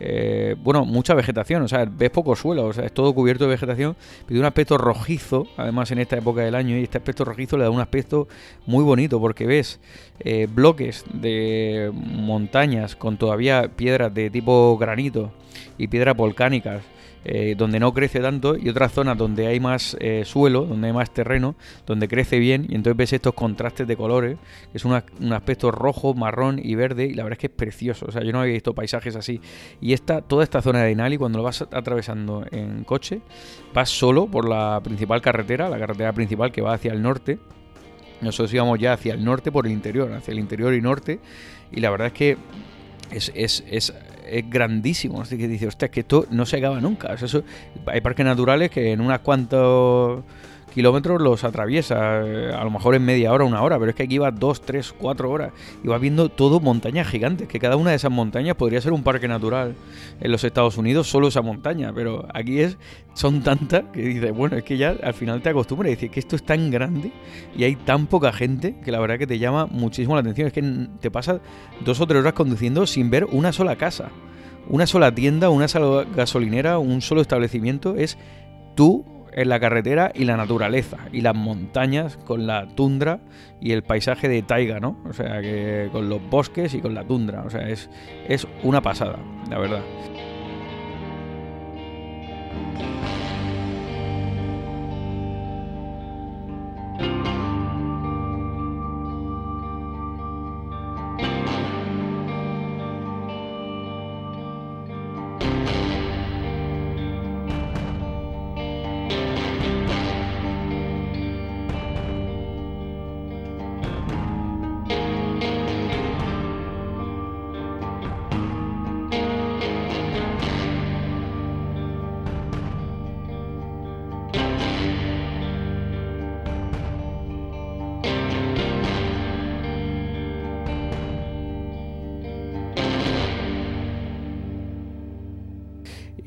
eh, bueno, mucha vegetación, o sea, ves poco suelo, o sea, es todo cubierto de vegetación, pero un aspecto rojizo, además en esta época del año, y este aspecto rojizo le da un aspecto muy bonito, porque ves eh, bloques de montañas con todavía piedras de tipo granito y piedras volcánicas, eh, donde no crece tanto, y otras zonas donde hay más eh, suelo, donde hay más terreno, donde crece bien, y entonces ves estos contrastes de colores, que es un aspecto rojo, marrón y verde, y la verdad es que es precioso. O sea, yo no había visto paisajes así. Y esta, toda esta zona de Inali, cuando lo vas atravesando en coche, vas solo por la principal carretera, la carretera principal que va hacia el norte. Nosotros íbamos ya hacia el norte por el interior, hacia el interior y norte, y la verdad es que es es grandísimo. Así que dice, hostia, que esto no se acaba nunca. eso, hay parques naturales que en unas cuantos kilómetros los atraviesa, eh, a lo mejor en media hora, una hora, pero es que aquí va dos, tres, cuatro horas y va viendo todo montañas gigantes, que cada una de esas montañas podría ser un parque natural en los Estados Unidos, solo esa montaña, pero aquí es son tantas que dices, bueno, es que ya al final te acostumbras y dices que esto es tan grande y hay tan poca gente que la verdad que te llama muchísimo la atención, es que te pasas dos o tres horas conduciendo sin ver una sola casa. Una sola tienda, una sola gasolinera, un solo establecimiento, es tú en la carretera y la naturaleza y las montañas con la tundra y el paisaje de taiga, ¿no? O sea, que con los bosques y con la tundra, o sea, es, es una pasada, la verdad.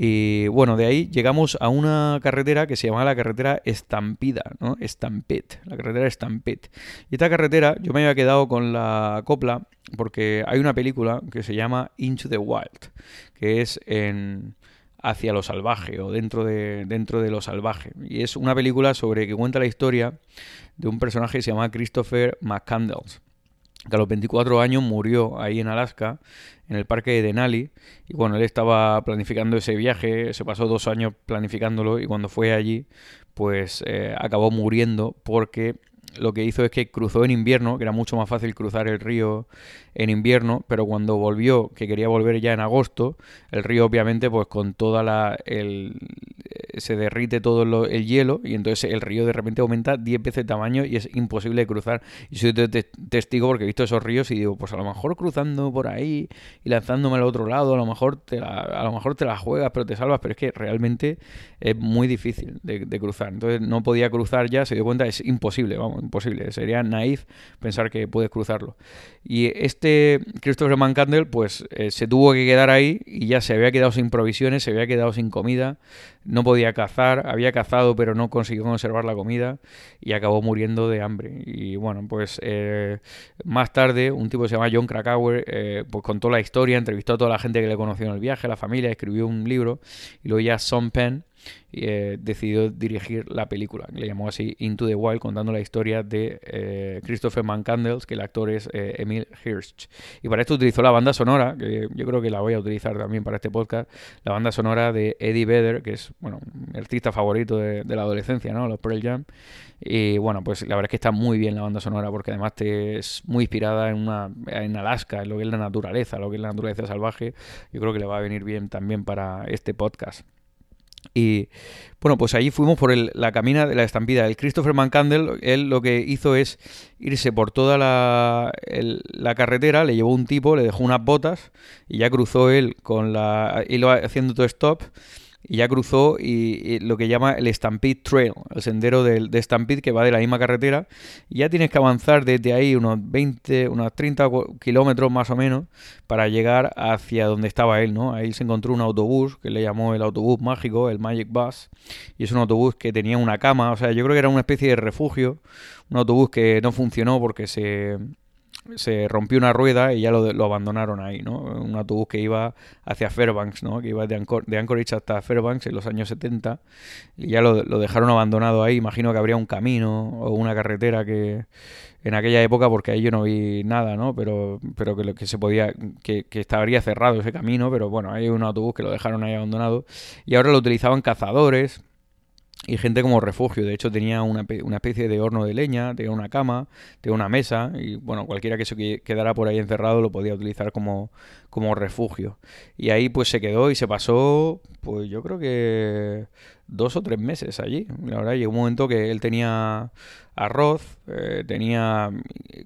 Y bueno, de ahí llegamos a una carretera que se llama la carretera Estampida, ¿no? Stampede, la carretera Stampede. Y esta carretera yo me había quedado con la copla porque hay una película que se llama Into the Wild, que es en hacia lo salvaje o dentro de, dentro de lo salvaje. Y es una película sobre que cuenta la historia de un personaje que se llama Christopher McCandles que a los 24 años murió ahí en Alaska, en el parque de Denali. Y bueno, él estaba planificando ese viaje, se pasó dos años planificándolo y cuando fue allí, pues eh, acabó muriendo porque lo que hizo es que cruzó en invierno, que era mucho más fácil cruzar el río en invierno, pero cuando volvió, que quería volver ya en agosto, el río obviamente pues con toda la... El, se derrite todo el hielo y entonces el río de repente aumenta 10 veces de tamaño y es imposible cruzar. Y soy testigo porque he visto esos ríos y digo, pues a lo mejor cruzando por ahí y lanzándome al otro lado, a lo mejor te la, a lo mejor te la juegas, pero te salvas, pero es que realmente es muy difícil de, de cruzar. Entonces no podía cruzar ya, se dio cuenta, es imposible, vamos, imposible. Sería naif pensar que puedes cruzarlo. Y este Christopher Mancandle, pues eh, se tuvo que quedar ahí y ya se había quedado sin provisiones, se había quedado sin comida, no podía cazar, había cazado pero no consiguió conservar la comida y acabó muriendo de hambre. Y bueno, pues eh, más tarde un tipo que se llama John Krakauer eh, pues contó la historia, entrevistó a toda la gente que le conoció en el viaje, la familia, escribió un libro y luego ya Son Penn eh, decidió dirigir la película, le llamó así Into the Wild, contando la historia de eh, Christopher Mancandles, que el actor es eh, Emil Hirsch. Y para esto utilizó la banda sonora, que yo creo que la voy a utilizar también para este podcast, la banda sonora de Eddie Vedder, que es bueno, mi artista favorito de, la adolescencia, ¿no? los Pearl Jam. Y bueno, pues la verdad es que está muy bien la banda sonora, porque además te es muy inspirada en, una, en Alaska, en lo que es la naturaleza, lo que es la naturaleza salvaje. Yo creo que le va a venir bien también para este podcast. Y bueno, pues allí fuimos por la camina de la estampida. El Christopher Mancandle, él lo que hizo es irse por toda la, la, carretera, le llevó un tipo, le dejó unas botas y ya cruzó él con la. iba haciendo todo stop y ya cruzó y, lo que llama el Stampede Trail, el sendero de, de, Stampede que va de la misma carretera. Ya tienes que avanzar desde ahí unos 20, unos 30 kilómetros más o menos para llegar hacia donde estaba él, ¿no? Ahí se encontró un autobús que le llamó el autobús mágico, el Magic Bus, y es un autobús que tenía una cama, o sea, yo creo que era una especie de refugio, un autobús que no funcionó porque se se rompió una rueda y ya lo, abandonaron ahí, ¿no? Un autobús que iba hacia Fairbanks, ¿no? Que iba de, de Anchorage hasta Fairbanks en los años 70 y ya lo, lo, dejaron abandonado ahí. Imagino que habría un camino o una carretera que en aquella época, porque ahí yo no vi nada, ¿no? Pero, pero que, lo, que se podía, que, que estaría cerrado ese camino, pero bueno, hay un autobús que lo dejaron ahí abandonado y ahora lo utilizaban cazadores y gente como refugio. De hecho, tenía una, una, especie de horno de leña, tenía una cama, tenía una mesa, y bueno, cualquiera que se quedara por ahí encerrado lo podía utilizar como, como refugio. Y ahí pues se quedó y se pasó, pues yo creo que dos o tres meses allí. La verdad, llegó un momento que él tenía arroz, eh, tenía,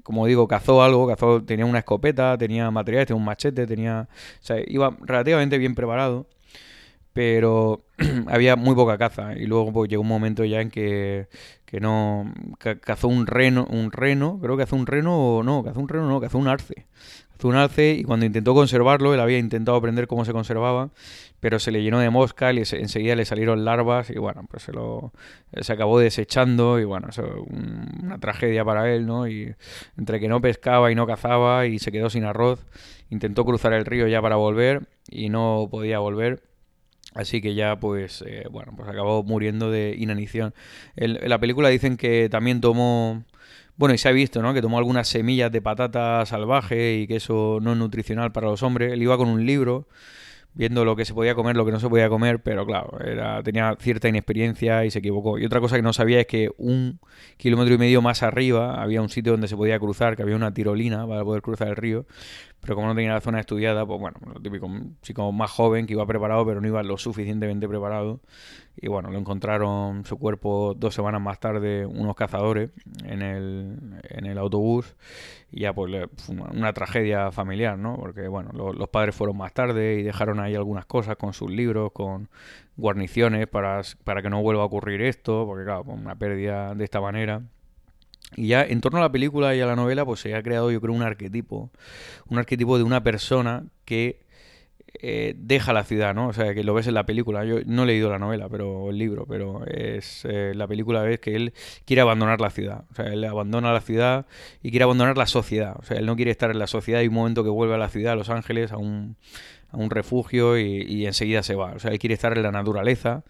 como digo, cazó algo, cazó, tenía una escopeta, tenía materiales, tenía un machete, tenía, o sea, iba relativamente bien preparado pero había muy poca caza y luego pues, llegó un momento ya en que, que no cazó un reno, un reno, creo que cazó un reno o no, cazó un reno no, cazó un arce. Cazó un arce y cuando intentó conservarlo, él había intentado aprender cómo se conservaba, pero se le llenó de mosca y enseguida le salieron larvas y bueno, pues se lo se acabó desechando y bueno, eso una tragedia para él, ¿no? Y entre que no pescaba y no cazaba y se quedó sin arroz, intentó cruzar el río ya para volver y no podía volver Así que ya, pues, eh, bueno, pues acabó muriendo de inanición. En, la película dicen que también tomó, bueno, y se ha visto, ¿no? Que tomó algunas semillas de patata salvaje y que eso no es nutricional para los hombres. Él iba con un libro viendo lo que se podía comer, lo que no se podía comer, pero claro, era, tenía cierta inexperiencia y se equivocó. Y otra cosa que no sabía es que un kilómetro y medio más arriba había un sitio donde se podía cruzar, que había una tirolina para poder cruzar el río, pero como no tenía la zona estudiada, pues bueno, lo típico, un más joven que iba preparado, pero no iba lo suficientemente preparado. Y bueno, lo encontraron su cuerpo dos semanas más tarde unos cazadores en el, en el autobús. Y ya pues una, tragedia familiar, ¿no? Porque bueno, los padres fueron más tarde y dejaron ahí algunas cosas con sus libros, con guarniciones para, para que no vuelva a ocurrir esto, porque claro, pues, una pérdida de esta manera. Y ya en torno a la película y a la novela, pues se ha creado, yo creo, un arquetipo. Un arquetipo de una persona que eh, deja la ciudad, ¿no? O sea, que lo ves en la película. Yo no he leído la novela, pero el libro, pero es eh, la película ves que él quiere abandonar la ciudad. O sea, él abandona la ciudad y quiere abandonar la sociedad. O sea, él no quiere estar en la sociedad y un momento que vuelve a la ciudad, a Los Ángeles, a un un refugio y, enseguida se va. O sea, él quiere estar en la naturaleza,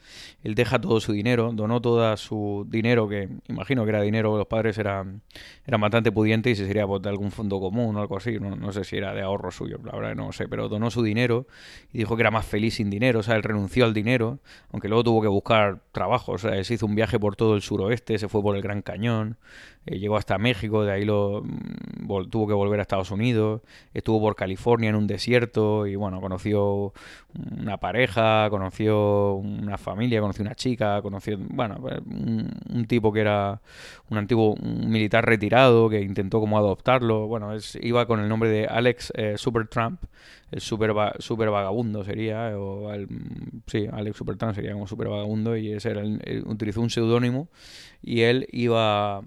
él deja todo su dinero, donó todo su dinero, que imagino que era dinero, los padres eran, eran bastante pudientes y se sería pues, de algún fondo común o algo así, no, sé si era de ahorro suyo, la verdad no sé, pero donó su dinero y dijo que era más feliz sin dinero, o sea, él renunció al dinero, aunque luego tuvo que buscar trabajo, o sea, él se hizo un viaje por todo el suroeste, se fue por el Gran Cañón, eh, llegó hasta México, de ahí lo mm, tuvo que volver a Estados Unidos, estuvo por California en un desierto y bueno, conoció una pareja, conoció una familia, conoció una chica, conoció, bueno, pues, un, tipo que era un antiguo militar retirado que intentó como adoptarlo, bueno, es, iba con el nombre de Alex eh, Supertramp, el super, super vagabundo sería, o sí, Alex Supertramp sería como super vagabundo y ese era utilizó un seudónimo y él iba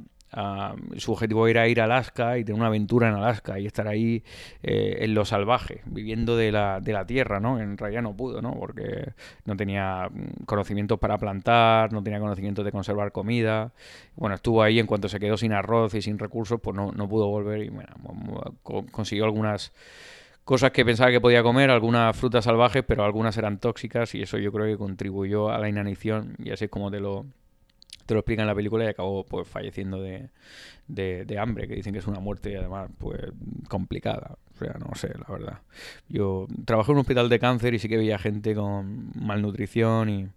su objetivo era ir a Alaska y tener una aventura en Alaska y estar ahí eh, en lo salvaje, viviendo de la, de la tierra, ¿no? En realidad no pudo, ¿no? Porque no tenía mm, conocimientos para plantar, no tenía conocimientos de conservar comida. Bueno, estuvo ahí en cuanto se quedó sin arroz y sin recursos, pues no, no pudo volver y bueno, consiguió algunas cosas que pensaba que podía comer, algunas frutas salvajes, pero algunas eran tóxicas y eso yo creo que contribuyó a la inanición y así es como te lo, te lo explica en la película y acabó pues falleciendo de, de, hambre, que dicen que es una muerte además pues complicada. O sea, no sé, la verdad. Yo trabajé en un hospital de cáncer y sí que veía gente con malnutrición y,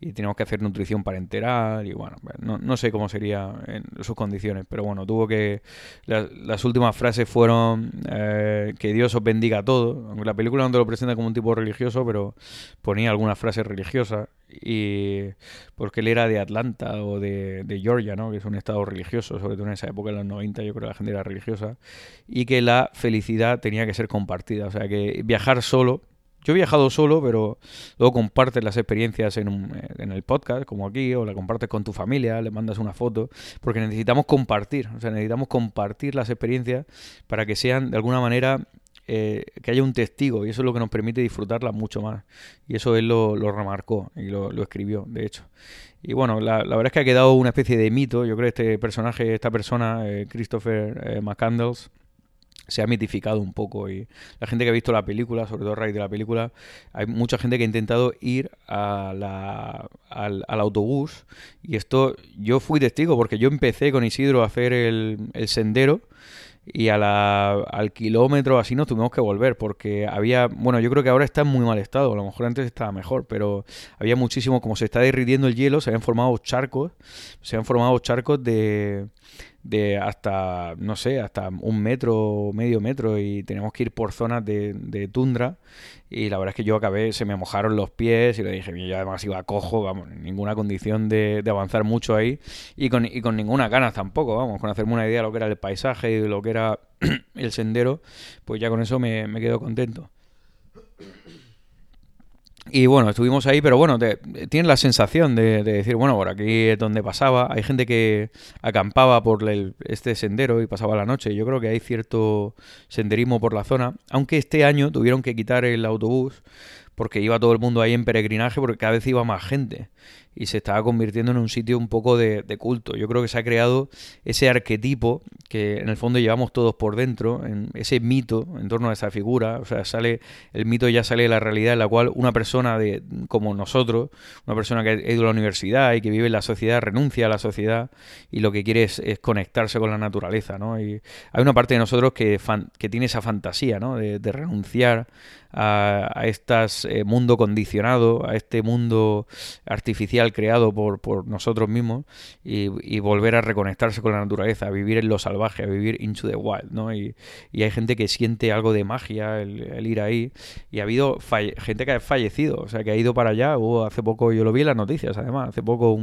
y teníamos que hacer nutrición parenteral y bueno, pues, no, no sé cómo sería en sus condiciones, pero bueno, tuvo que... las últimas frases fueron eh, que Dios os bendiga a todos. Aunque la película no te lo presenta como un tipo religioso, pero ponía algunas frases religiosas y porque él era de Atlanta o de, de Georgia, ¿no? que es un estado religioso, sobre todo en esa época en los 90, yo creo que la gente era religiosa, y que la felicidad tenía que ser compartida. O sea, que viajar solo. Yo he viajado solo, pero luego compartes las experiencias en, un, en el podcast, como aquí, o la compartes con tu familia, le mandas una foto, porque necesitamos compartir, o sea, necesitamos compartir las experiencias para que sean de alguna manera eh, que haya un testigo y eso es lo que nos permite disfrutarla mucho más. Y eso él lo, remarcó y lo, escribió, de hecho. Y bueno, la, verdad es que ha quedado una especie de mito. Yo creo este personaje, esta persona, eh, Christopher eh, McCandles, se ha mitificado un poco y la gente que ha visto la película, sobre todo a raíz de la película, hay mucha gente que ha intentado ir a al, autobús y esto yo fui testigo porque yo empecé con Isidro a hacer el, sendero y a la, al kilómetro así nos tuvimos que volver porque había, bueno, yo creo que ahora está en muy mal estado, a lo mejor antes estaba mejor, pero había muchísimo, como se está derritiendo el hielo, se habían formado charcos, se habían formado charcos de, de hasta, no sé, hasta un metro, medio metro y tenemos que ir por zonas de, de, tundra y la verdad es que yo acabé, se me mojaron los pies y le dije, yo además iba cojo, vamos, ninguna condición de, de avanzar mucho ahí y con, y con ninguna ganas tampoco, vamos, con hacerme una idea de lo que era el paisaje y de lo que era el sendero, pues ya con eso me, me quedo contento. Y bueno, estuvimos ahí, pero bueno, te, tienes la sensación de, decir, bueno, por aquí es donde pasaba. Hay gente que acampaba por este sendero y pasaba la noche. Yo creo que hay cierto senderismo por la zona. Aunque este año tuvieron que quitar el autobús porque iba todo el mundo ahí en peregrinaje porque cada vez iba más gente y se estaba convirtiendo en un sitio un poco de, culto. Yo creo que se ha creado ese arquetipo que en el fondo llevamos todos por dentro, en ese mito en torno a esa figura. O sea, sale el mito ya sale de la realidad en la cual una persona de, como nosotros, una persona que ha ido a la universidad y que vive en la sociedad, renuncia a la sociedad y lo que quiere es, conectarse con la naturaleza. ¿no? Y hay una parte de nosotros que, que tiene esa fantasía ¿no? de, renunciar a, este mundo condicionado, a este mundo artificial creado por, nosotros mismos y, volver a reconectarse con la naturaleza, a vivir en lo salvaje, a vivir into the wild, ¿no? Y, hay gente que siente algo de magia el, ir ahí y ha habido gente que ha fallecido, o sea, que ha ido para allá, hubo hace poco, yo lo vi en las noticias además, hace poco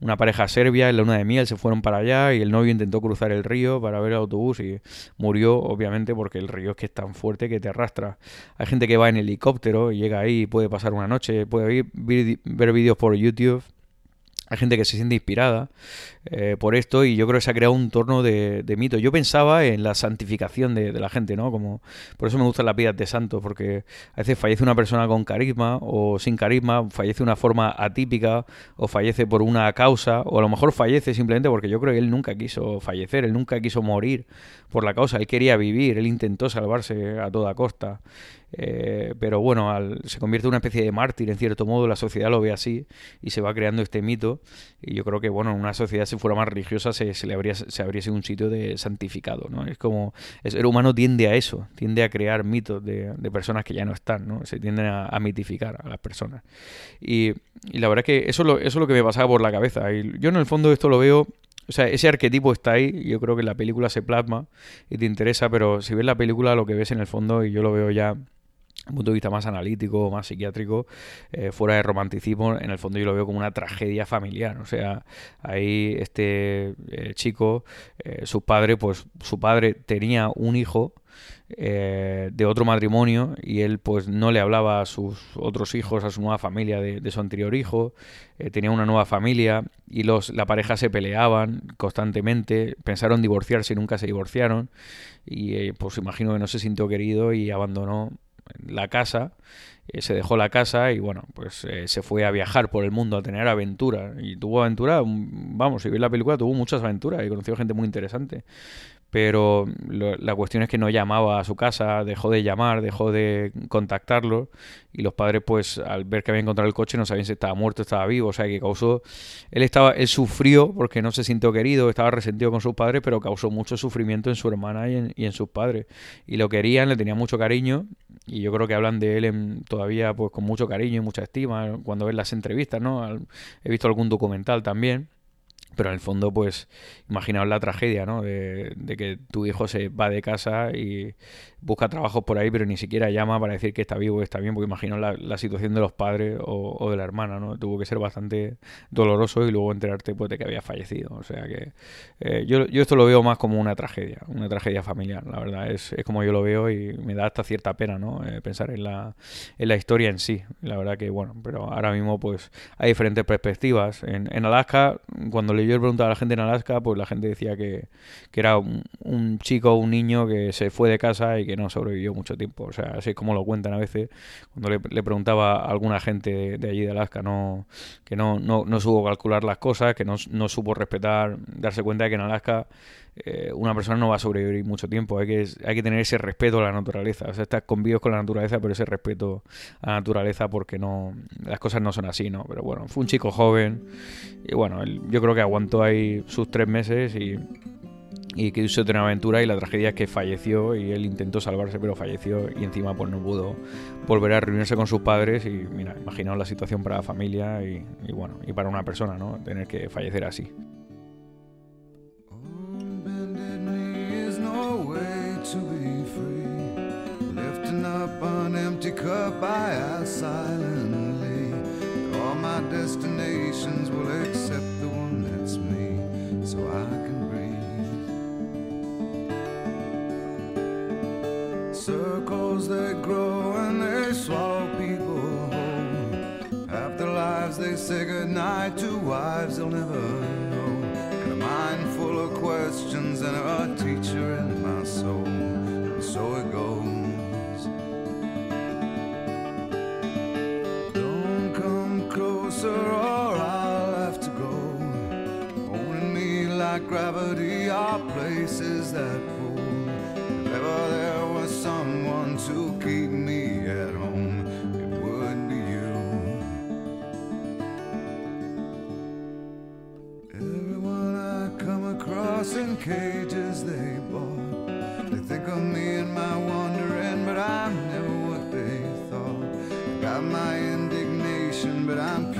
una pareja serbia en la luna de miel se fueron para allá y el novio intentó cruzar el río para ver el autobús y murió obviamente porque el río es que es tan fuerte que te arrastra. Gente que va en helicóptero y llega ahí y puede pasar una noche, puede ver vídeos por YouTube hay gente que se siente inspirada eh, por esto y yo creo que se ha creado un torno de, mito. Yo pensaba en la santificación de, la gente, ¿no? Como, por eso me gustan las vidas de santos, porque a veces fallece una persona con carisma o sin carisma, fallece de una forma atípica o fallece por una causa o a lo mejor fallece simplemente porque yo creo que él nunca quiso fallecer, él nunca quiso morir por la causa, él quería vivir, él intentó salvarse a toda costa. Eh, pero bueno, se convierte en una especie de mártir, en cierto modo, la sociedad lo ve así y se va creando este mito. Y yo creo que, bueno, en una sociedad, si fuera más religiosa, se, le habría, se habría sido un sitio de santificado, ¿no? Es como, el ser humano tiende a eso, tiende a crear mitos de, personas que ya no están, ¿no? Se tienden a, mitificar a las personas. Y, la verdad es que eso es, lo, eso es lo que me pasaba por la cabeza. Y yo en el fondo esto lo veo o sea, ese arquetipo está ahí, yo creo que la película se plasma y te interesa, pero si ves la película lo que ves en el fondo, y yo lo veo ya un punto de vista más analítico, más psiquiátrico, eh, fuera de romanticismo, en el fondo yo lo veo como una tragedia familiar. O sea, ahí este eh, chico, eh, su padre, pues su padre tenía un hijo de otro matrimonio y él pues no le hablaba a sus otros hijos, a su nueva familia de, su anterior hijo, tenía una nueva familia y los, la pareja se peleaban constantemente, pensaron divorciarse y nunca se divorciaron y pues imagino que no se sintió querido y abandonó la casa, eh, se dejó la casa y bueno, pues eh, se fue a viajar por el mundo a tener aventuras. Y tuvo aventura, mm, vamos, si veis la película, tuvo muchas aventuras y conoció gente muy interesante pero la cuestión es que no llamaba a su casa, dejó de llamar, dejó de contactarlo y los padres pues al ver que había encontrado el coche no sabían si estaba muerto, estaba vivo, o sea que causó, él estaba, él sufrió porque no se sintió querido, estaba resentido con sus padres, pero causó mucho sufrimiento en su hermana y en, y en sus padres y lo querían, le tenían mucho cariño y yo creo que hablan de él en, todavía pues con mucho cariño y mucha estima cuando ven las entrevistas, ¿no? He visto algún documental también. Pero en el fondo, pues, imaginaos la tragedia, ¿no? De, de, que tu hijo se va de casa y busca trabajos por ahí, pero ni siquiera llama para decir que está vivo o está bien, porque imagino la, la situación de los padres o, de la hermana, ¿no? Tuvo que ser bastante doloroso y luego enterarte pues, de que había fallecido. O sea que eh, yo, yo, esto lo veo más como una tragedia, una tragedia familiar, la verdad. Es, es como yo lo veo y me da hasta cierta pena, ¿no? Eh, pensar en la, en la historia en sí. La verdad que, bueno, pero ahora mismo pues hay diferentes perspectivas. En, en Alaska, cuando le yo preguntaba a la gente en Alaska, pues la gente decía que, que era un, un chico, un niño que se fue de casa y que no sobrevivió mucho tiempo. O sea, así es como lo cuentan a veces. Cuando le, preguntaba a alguna gente de, allí de Alaska, no, que no, no, no supo calcular las cosas, que no, no supo respetar, darse cuenta de que en Alaska eh, una persona no va a sobrevivir mucho tiempo. Hay que, hay que tener ese respeto a la naturaleza. O sea, estás convivos con la naturaleza, pero ese respeto a la naturaleza porque no las cosas no son así, ¿no? Pero bueno, fue un chico joven y bueno, yo creo que aguantó ahí sus tres meses y y que hizo una aventura y la tragedia es que falleció y él intentó salvarse pero falleció y encima pues no pudo volver a reunirse con sus padres y mira, imaginaos la situación para la familia y, y bueno, y para una persona, ¿no? Tener que fallecer así. so I Circles they grow and they swallow people whole. After lives they say goodnight to wives they'll never know. And a mind full of questions and a teacher in my soul. And so it goes. Don't come closer or I'll have to go. Owning me like gravity are places that ever there was someone to keep me at home, it would be you. Everyone I come across in cages they bought, they think of me and my wandering, but I'm never what they thought. Got my indignation, but I'm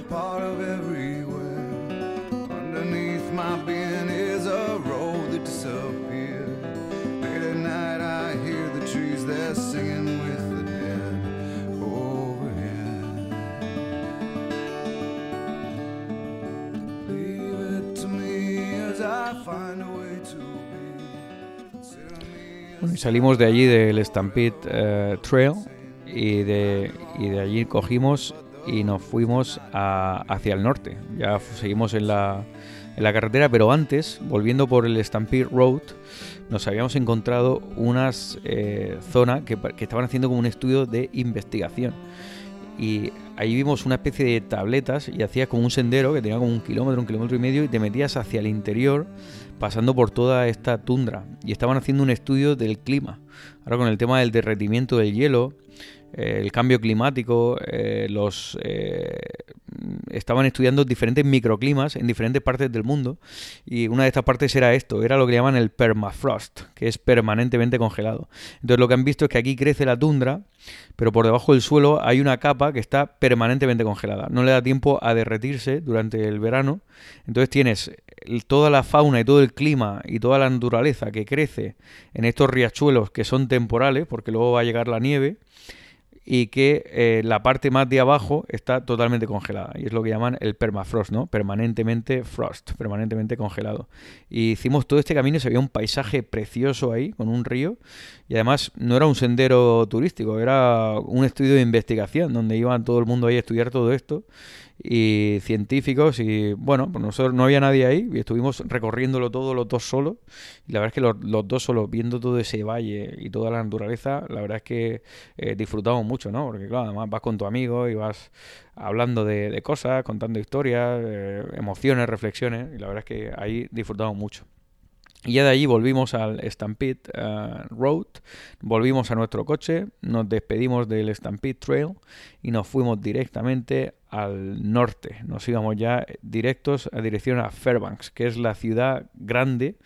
part of everywhere. Underneath my is a road that. Late at night, I hear the trees, singing with the dead be. salimos de allí del Stampede eh, Trail y de, y de allí cogimos y nos fuimos hacia el norte. Ya seguimos en la, en la carretera, pero antes, volviendo por el Stampede Road, nos habíamos encontrado unas eh, zonas que, que, estaban haciendo como un estudio de investigación. Y ahí vimos una especie de tabletas y hacías como un sendero que tenía como un kilómetro, un kilómetro y medio y te metías hacia el interior pasando por toda esta tundra. Y estaban haciendo un estudio del clima. Ahora con el tema del derretimiento del hielo, el cambio climático, eh, los eh, estaban estudiando diferentes microclimas en diferentes partes del mundo y una de estas partes era esto, era lo que llaman el permafrost, que es permanentemente congelado. Entonces lo que han visto es que aquí crece la tundra, pero por debajo del suelo hay una capa que está permanentemente congelada. No le da tiempo a derretirse durante el verano. Entonces tienes toda la fauna y todo el clima y toda la naturaleza que crece en estos riachuelos que son temporales, porque luego va a llegar la nieve y que eh, la parte más de abajo está totalmente congelada. Y es lo que llaman el permafrost, ¿no? Permanentemente frost, permanentemente congelado. Y hicimos todo este camino y se veía un paisaje precioso ahí, con un río. Y además no era un sendero turístico, era un estudio de investigación, donde iban todo el mundo ahí a estudiar todo esto y científicos y bueno, pues nosotros no había nadie ahí y estuvimos recorriéndolo todo los dos solos y la verdad es que los, dos solos viendo todo ese valle y toda la naturaleza, la verdad es que eh, disfrutamos mucho, ¿no? Porque claro, además vas con tu amigo y vas hablando de, cosas, contando historias, eh, emociones, reflexiones y la verdad es que ahí disfrutamos mucho. Y ya de allí volvimos al Stampede eh, Road, volvimos a nuestro coche, nos despedimos del Stampede Trail y nos fuimos directamente al norte. Nos íbamos ya directos a dirección a Fairbanks, que es la ciudad grande,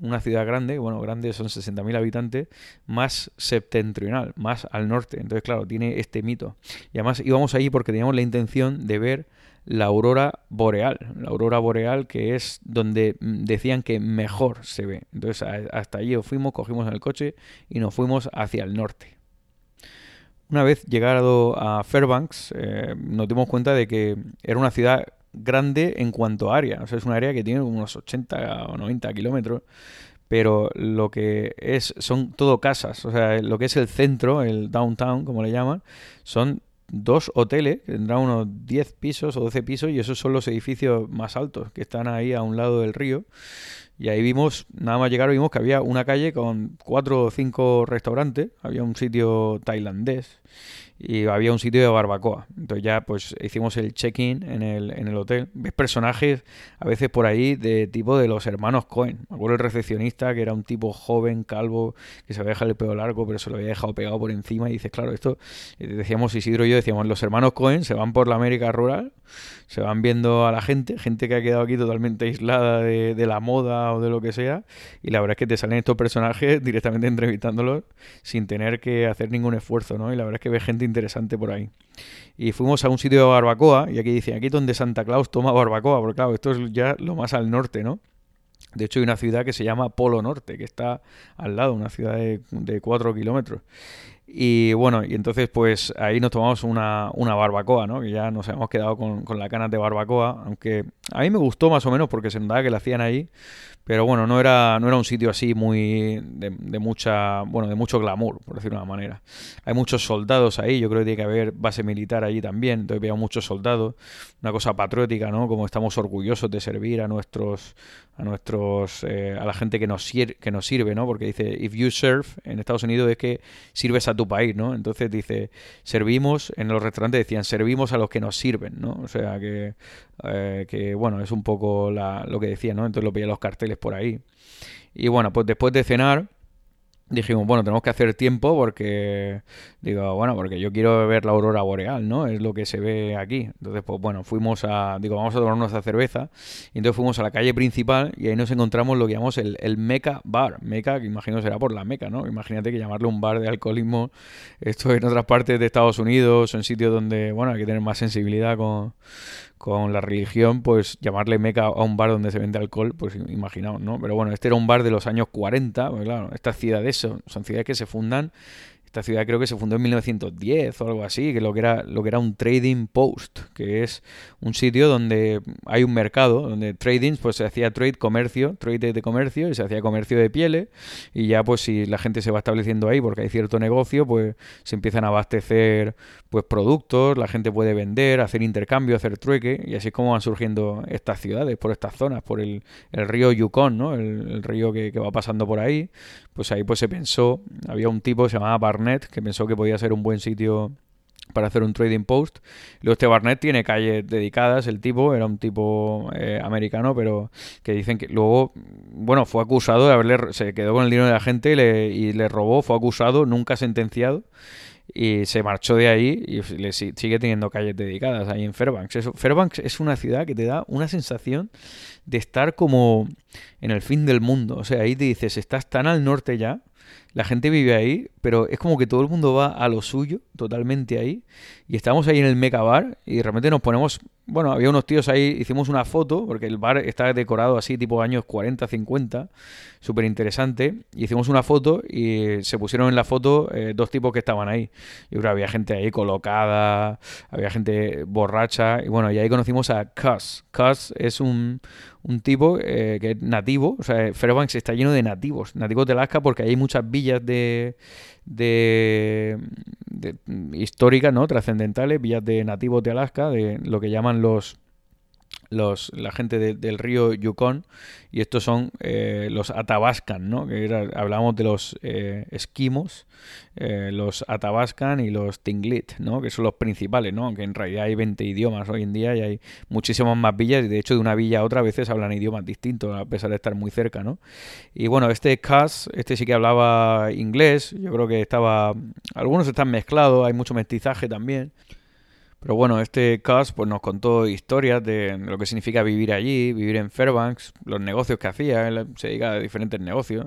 una ciudad grande, bueno, grande son 60.000 habitantes, más septentrional, más al norte. Entonces, claro, tiene este mito. Y además íbamos ahí porque teníamos la intención de ver la aurora boreal, la aurora boreal que es donde mm, decían que mejor se ve. Entonces hasta allí fuimos, cogimos el coche y nos fuimos hacia el norte. Una vez llegado a Fairbanks, eh, nos dimos cuenta de que era una ciudad grande en cuanto a área. O sea, es una área que tiene unos 80 o 90 kilómetros, pero lo que es son todo casas. O sea, lo que es el centro, el downtown, como le llaman, son dos hoteles que tendrán unos 10 pisos o 12 pisos y esos son los edificios más altos que están ahí a un lado del río. Y ahí vimos, nada más llegar, vimos que había una calle con cuatro o cinco restaurantes, había un sitio tailandés y había un sitio de barbacoa. Entonces ya pues hicimos el check-in en el, en el hotel. Ves personajes a veces por ahí de tipo de los hermanos Cohen. Me acuerdo el recepcionista que era un tipo joven, calvo, que se había dejado el pelo largo, pero se lo había dejado pegado por encima. Y dices, claro, esto, eh, decíamos Isidro y yo, decíamos, los hermanos Cohen se van por la América rural, se van viendo a la gente, gente que ha quedado aquí totalmente aislada de, de la moda o de lo que sea. Y la verdad es que te salen estos personajes directamente entrevistándolos sin tener que hacer ningún esfuerzo, ¿no? Y la verdad es que ves gente interesante por ahí. Y fuimos a un sitio de barbacoa, y aquí dicen, aquí donde Santa Claus toma barbacoa, porque claro, esto es ya lo más al norte, ¿no? De hecho, hay una ciudad que se llama Polo Norte, que está al lado, una ciudad de, de 4 kilómetros. Y bueno, y entonces pues ahí nos tomamos una, una barbacoa, ¿no? Que ya nos hemos quedado con, con la canas de barbacoa, aunque a mí me gustó más o menos porque se notaba que la hacían ahí, pero bueno, no era, no era un sitio así muy de, de, mucha, bueno, de mucho glamour, por decirlo de una manera. Hay muchos soldados ahí, yo creo que tiene que haber base militar allí también, entonces veo muchos soldados, una cosa patriótica, ¿no? Como estamos orgullosos de servir a nuestros, a nuestros, eh, a la gente que nos, que nos sirve, ¿no? Porque dice, if you serve, en Estados Unidos es que sirves a tu país, ¿no? Entonces dice, servimos, en los restaurantes decían, servimos a los que nos sirven, ¿no? O sea que, eh, que bueno, es un poco la, lo que decía, ¿no? Entonces lo veía los carteles por ahí. Y bueno, pues después de cenar, dijimos, bueno, tenemos que hacer tiempo porque, digo, bueno, porque yo quiero ver la aurora boreal, ¿no? Es lo que se ve aquí. Entonces, pues bueno, fuimos a, digo, vamos a tomarnos nuestra cerveza. Y entonces fuimos a la calle principal y ahí nos encontramos lo que llamamos el, el Meca Bar. Meca, que imagino será por la Meca, ¿no? Imagínate que llamarle un bar de alcoholismo, esto en otras partes de Estados Unidos o en sitios donde, bueno, hay que tener más sensibilidad con, con la religión, pues llamarle Meca a un bar donde se vende alcohol, pues imaginaos, ¿no? Pero bueno, este era un bar de los años 40, pues claro, estas ciudades son, son ciudades que se fundan esta ciudad creo que se fundó en 1910 o algo así, que lo que era lo que era un trading post, que es un sitio donde hay un mercado, donde trading pues se hacía trade comercio, trade de comercio y se hacía comercio de pieles y ya pues si la gente se va estableciendo ahí porque hay cierto negocio, pues se empiezan a abastecer pues productos, la gente puede vender, hacer intercambio, hacer trueque y así es como van surgiendo estas ciudades por estas zonas, por el, río Yukon, ¿no? El, río que, que va pasando por ahí, pues ahí pues se pensó, había un tipo que se llamaba Barnett que pensó que podía ser un buen sitio para hacer un trading post. Luego este Barnett tiene calles dedicadas, el tipo era un tipo eh, americano, pero que dicen que luego, bueno, fue acusado de haberle, se quedó con el dinero de la gente y le, y le robó, fue acusado, nunca sentenciado y se marchó de ahí y le sigue teniendo calles dedicadas ahí en Fairbanks. Eso, Fairbanks es una ciudad que te da una sensación de estar como en el fin del mundo. O sea, ahí te dices, estás tan al norte ya, la gente vive ahí, pero es como que todo el mundo va a lo suyo, totalmente ahí. Y estamos ahí en el Meca Bar y de repente nos ponemos bueno, había unos tíos ahí, hicimos una foto, porque el bar está decorado así, tipo años 40, 50, súper interesante. Hicimos una foto y se pusieron en la foto eh, dos tipos que estaban ahí. Yo creo que había gente ahí colocada, había gente borracha. Y bueno, y ahí conocimos a Cuz. Cuz es un, un tipo eh, que es nativo, o sea, Fairbanks está lleno de nativos, nativos de Alaska, porque hay muchas villas de de, históricas, ¿no? Trascendentales, villas de nativos de Alaska, de lo que llaman los los, la gente del río Yukon y estos son eh, los Atabascan, ¿no? Que hablamos de los eh, esquimos, eh, los Atabascan y los Tinglit, ¿no? Que son los principales, ¿no? Aunque en realidad hay 20 idiomas hoy en día y hay muchísimas más villas y de hecho de una villa a otra a veces hablan idiomas distintos a pesar de estar muy cerca, ¿no? Y bueno, este Cass, este sí que hablaba inglés, yo creo que estaba... Algunos están mezclados, hay mucho mestizaje también. Pero bueno, este Cus pues, nos contó historias de lo que significa vivir allí, vivir en Fairbanks, los negocios que hacía, él se dedica a diferentes negocios,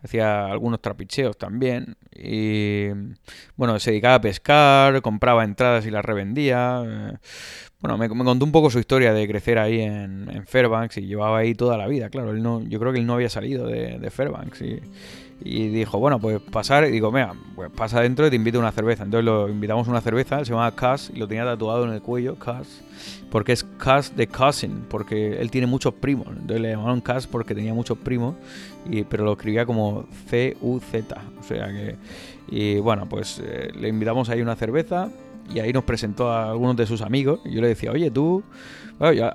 hacía algunos trapicheos también, y bueno, se dedicaba a pescar, compraba entradas y las revendía. Bueno, me, contó un poco su historia de crecer ahí en, Fairbanks y llevaba ahí toda la vida, claro, él no, yo creo que él no había salido de, de Fairbanks y y dijo, bueno, pues pasar, y digo, mira, pues pasa adentro y te invito a una cerveza. Entonces lo invitamos a una cerveza, se llama Cass y lo tenía tatuado en el cuello, Cass, porque es Cass de Cousin, porque él tiene muchos primos. Entonces le llamaron Cass porque tenía muchos primos, y, pero lo escribía como C-U-Z. O sea que, y bueno, pues eh, le invitamos ahí una cerveza y ahí nos presentó a algunos de sus amigos. Y yo le decía, oye, tú, bueno,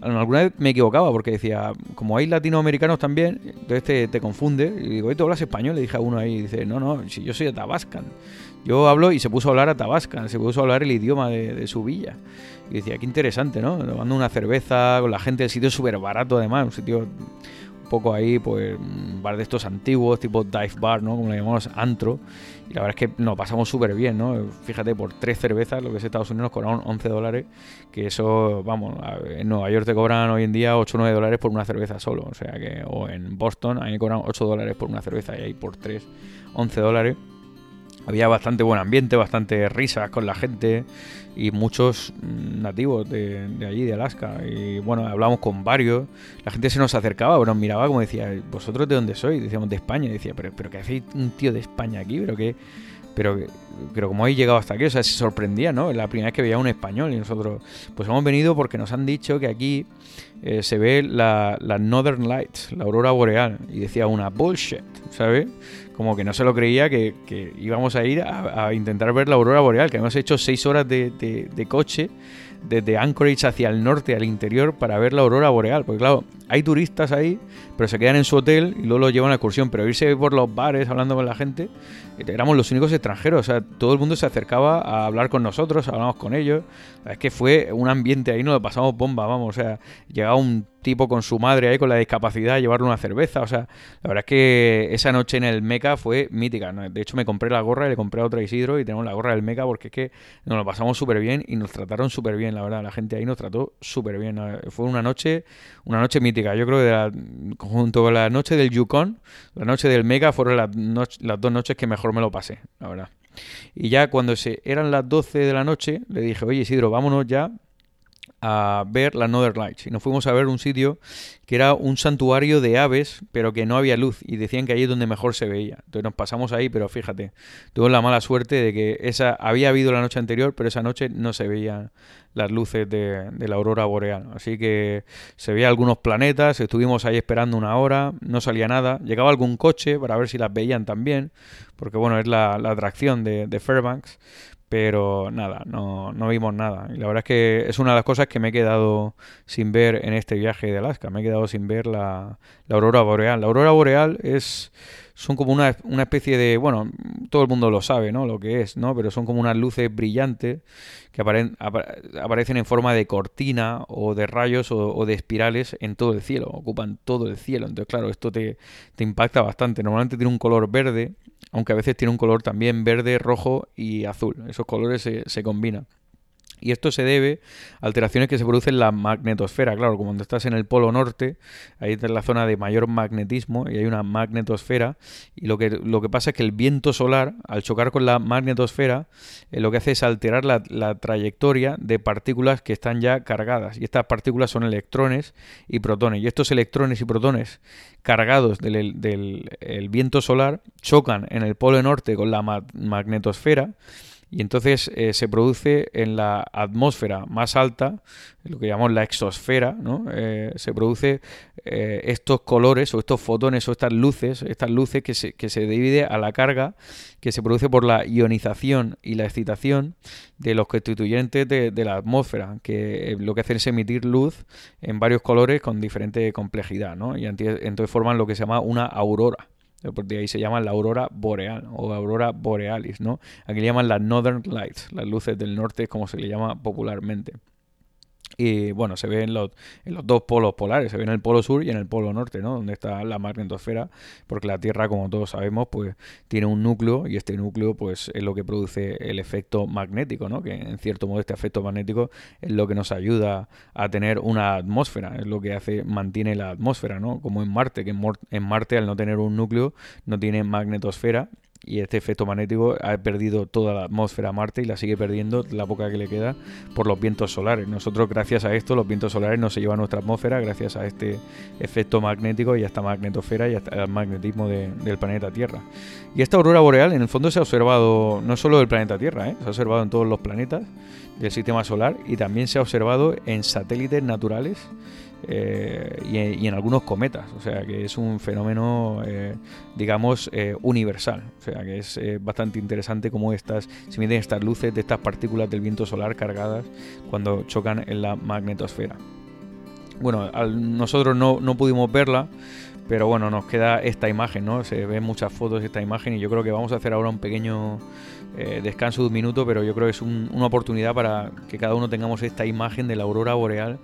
alguna vez me equivocaba porque decía, como hay latinoamericanos también, entonces te, confunde. Y digo, ¿tú hablas español? Le dije a uno ahí, dice, no, no, si yo soy Tabascan Yo hablo y se puso a hablar a Tabascan se puso a hablar el idioma de, su villa. Y decía, qué interesante, ¿no? Tomando una cerveza con la gente del sitio súper barato además, un sitio poco ahí, pues, un bar de estos antiguos, tipo dive bar, ¿no? Como le llamamos, antro. Y la verdad es que nos pasamos súper bien, ¿no? Fíjate, por tres cervezas, lo que es Estados Unidos, nos cobraron 11 dólares, que eso, vamos, en Nueva York te cobran hoy en día 8 o 9 dólares por una cerveza solo, o sea que, o en Boston, ahí me cobran 8 dólares por una cerveza y ahí por 3, 11 dólares había bastante buen ambiente, bastante risas con la gente y muchos nativos de, allí, de Alaska. Y bueno, hablamos con varios. La gente se nos acercaba, nos miraba como decía, ¿vosotros de dónde sois? Decíamos de España. Y decía, ¿pero, pero qué hacéis un tío de España aquí? ¿Pero qué? Pero, pero como habéis llegado hasta aquí, o sea, se sorprendía, ¿no? La primera vez que veía un español y nosotros, pues hemos venido porque nos han dicho que aquí eh, se ve la, la Northern Lights, la aurora boreal. Y decía una bullshit, ¿sabes? Como que no se lo creía que, íbamos a ir a, intentar ver la aurora boreal, que hemos hecho seis horas de, de, coche desde Anchorage hacia el norte, al interior, para ver la aurora boreal. Porque claro, hay turistas ahí, pero se quedan en su hotel y luego lo llevan a excursión. Pero irse por los bares hablando con la gente, éramos los únicos extranjeros. O sea, todo el mundo se acercaba a hablar con nosotros, hablamos con ellos. Es que fue un ambiente ahí, nos pasamos bomba, vamos. O sea, llegaba un tipo con su madre ahí con la discapacidad a llevarle una cerveza. O sea, la verdad es que esa noche en el Meca fue mítica. De hecho, me compré la gorra y le compré a otra Isidro y tenemos la gorra del Meca porque es que nos lo pasamos súper bien y nos trataron súper bien, la verdad. La gente ahí nos trató súper bien. Fue una noche, una noche mítica. Yo creo que junto con la noche del Yukon, la noche del Meca fueron las dos noches que mejor me lo pasé, la verdad. Y ya cuando se, eran las 12 de la noche, le dije, oye Isidro, vámonos ya a ver las Northern Lights y nos fuimos a ver un sitio que era un santuario de aves, pero que no había luz y decían que ahí es donde mejor se veía. Entonces nos pasamos ahí, pero fíjate, tuve la mala suerte de que esa había habido la noche anterior, pero esa noche no se veían las luces de, la aurora boreal. Así que se veía algunos planetas, estuvimos ahí esperando una hora, no salía nada, llegaba algún coche para ver si las veían también, porque bueno, es la, atracción de, de Fairbanks, pero nada, no, no vimos nada. Y la verdad es que es una de las cosas que me he quedado sin ver en este viaje de Alaska. Me he quedado sin ver la, la aurora boreal. La aurora boreal es son como una, una, especie de, bueno, todo el mundo lo sabe, ¿no? Lo que es, ¿no? Pero son como unas luces brillantes que aparecen en forma de cortina o de rayos o, de espirales en todo el cielo, ocupan todo el cielo. Entonces, claro, esto te, te impacta bastante. Normalmente tiene un color verde, aunque a veces tiene un color también verde, rojo y azul. Esos colores se, se combinan. Y esto se debe a alteraciones que se producen en la magnetosfera. Claro, como cuando estás en el polo norte, ahí es la zona de mayor magnetismo y hay una magnetosfera. Y lo que, lo que pasa es que el viento solar, al chocar con la magnetosfera, eh, lo que hace es alterar la, trayectoria de partículas que están ya cargadas. Y estas partículas son electrones y protones. Y estos electrones y protones cargados del, del viento solar chocan en el polo norte con la magnetosfera y entonces eh, se produce en la atmósfera más alta, lo que llamamos la exosfera, ¿no? Eh, se produce eh, estos colores o estos fotones o estas luces, estas luces que se, que se divide a la carga que se produce por la ionización y la excitación de los constituyentes de, de la atmósfera, que lo que hacen es emitir luz en varios colores con diferente complejidad, ¿no? Y entonces forman lo que se llama una aurora. Porque ahí se llama la aurora boreal o aurora borealis, ¿no? Aquí le llaman las Northern Lights, las luces del norte, como se le llama popularmente. Y bueno, se ve en los, los dos polos polares, se ve en el polo sur y en el polo norte, ¿no? Donde está la magnetosfera, porque la Tierra, como todos sabemos, pues tiene un núcleo y este núcleo pues es lo que produce el efecto magnético, ¿no? Que en cierto modo este efecto magnético es lo que nos ayuda a tener una atmósfera, es lo que hace, mantiene la atmósfera, ¿no? Como en Marte, que en Marte al no tener un núcleo no tiene magnetosfera y este efecto magnético ha perdido toda la atmósfera a Marte y la sigue perdiendo la poca que le queda por los vientos solares. Nosotros gracias a esto los vientos solares no se llevan a nuestra atmósfera gracias a este efecto magnético y a esta magnetosfera y al magnetismo del planeta Tierra. Y esta aurora boreal en el fondo se ha observado no solo del planeta Tierra, ¿eh? se ha observado en todos los planetas del sistema solar y también se ha observado en satélites naturales eh, y, en algunos cometas. O sea que es un fenómeno, eh, digamos, eh, universal. O sea que es bastante interesante cómo estas, se miden estas luces de estas partículas del viento solar cargadas cuando chocan en la magnetosfera. Bueno, nosotros no, no pudimos verla, pero bueno, nos queda esta imagen, ¿no? Se ven muchas fotos de esta imagen y yo creo que vamos a hacer ahora un pequeño eh, descanso de un minuto, pero yo creo que es una oportunidad para que cada uno tengamos esta imagen de la aurora boreal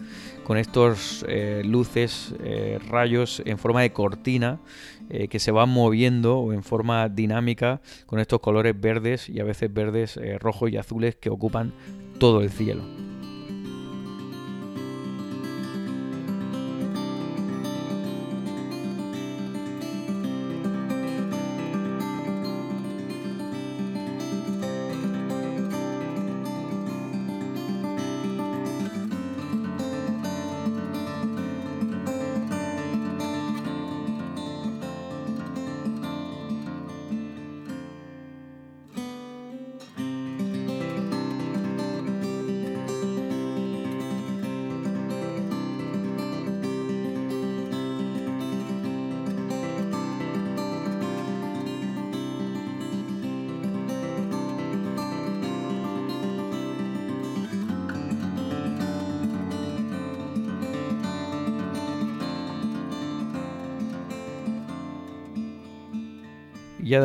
con estos eh, luces, eh, rayos en forma de cortina que se van moviendo en forma dinámica con estos colores verdes y a veces verdes, rojos y azules que ocupan todo el cielo.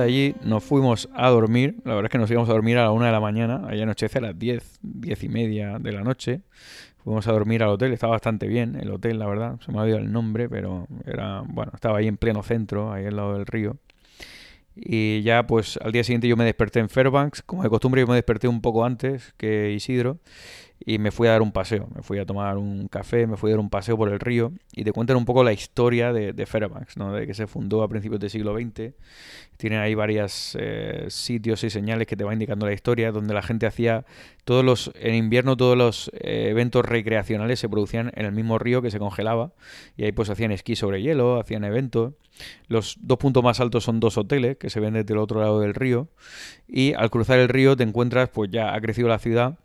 Allí nos fuimos a dormir. La verdad es que nos íbamos a dormir a la una de la mañana. Allá anochece a las 10, diez y media de la noche. Fuimos a dormir al hotel. Estaba bastante bien el hotel, la verdad. Se me ha olvidado el nombre, pero era, bueno, estaba ahí en pleno centro, ahí al lado del río. Y ya pues al día siguiente yo me desperté en Fairbanks. Como de costumbre yo me desperté un poco antes que Isidro. Y me fui a dar un paseo. Me fui a tomar un café, me fui a dar un paseo por el río y te cuentan un poco la historia de, Fairbanks, ¿no? de que se fundó a principios del siglo XX. Tienen ahí varios eh, sitios y señales que te va indicando la historia, donde la gente hacía todos los, en invierno todos los eh, eventos recreacionales se producían en el mismo río que se congelaba y ahí pues hacían esquí sobre hielo, hacían eventos. Los dos puntos más altos son dos hoteles que se ven desde el otro lado del río y al cruzar el río te encuentras, pues ya ha crecido la ciudad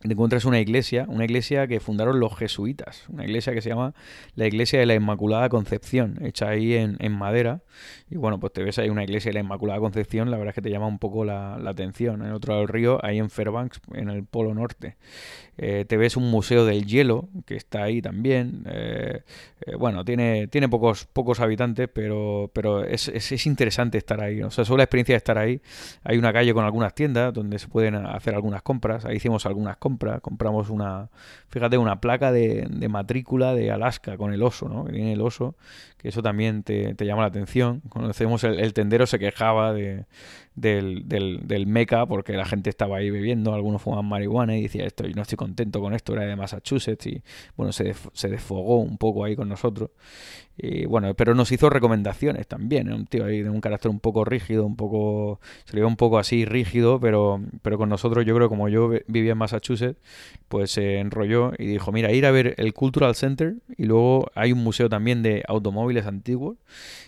te encuentras una iglesia, una iglesia que fundaron los jesuitas, una iglesia que se llama la Iglesia de la Inmaculada Concepción, hecha ahí en, madera. Y bueno, pues te ves ahí una iglesia de la Inmaculada Concepción, la verdad es que te llama un poco la, atención. En otro lado del río, ahí en Fairbanks, en el Polo Norte. Eh, te ves un museo del hielo, que está ahí también. Eh, eh, bueno, tiene, tiene pocos, pocos habitantes, pero, pero es, es, interesante estar ahí. O sea, solo la experiencia de estar ahí. Hay una calle con algunas tiendas donde se pueden hacer algunas compras. Ahí hicimos algunas compras compramos una, fíjate, una placa de, matrícula de Alaska con el oso, ¿no? Que tiene el oso, que eso también te, llama la atención. Conocemos el, el tendero se quejaba de, del, del, del, Meca porque la gente estaba ahí bebiendo, algunos fumaban marihuana y decía esto, y no estoy contento con esto, era de Massachusetts y bueno, se, se desfogó un poco ahí con nosotros. Y bueno, pero nos hizo recomendaciones también, un tío ahí de un carácter un poco rígido, un poco, se le un poco así rígido, pero, pero con nosotros yo creo como yo vivía en Massachusetts, pues se enrolló y dijo, mira, ir a ver el Cultural Center y luego hay un museo también de automóviles antiguos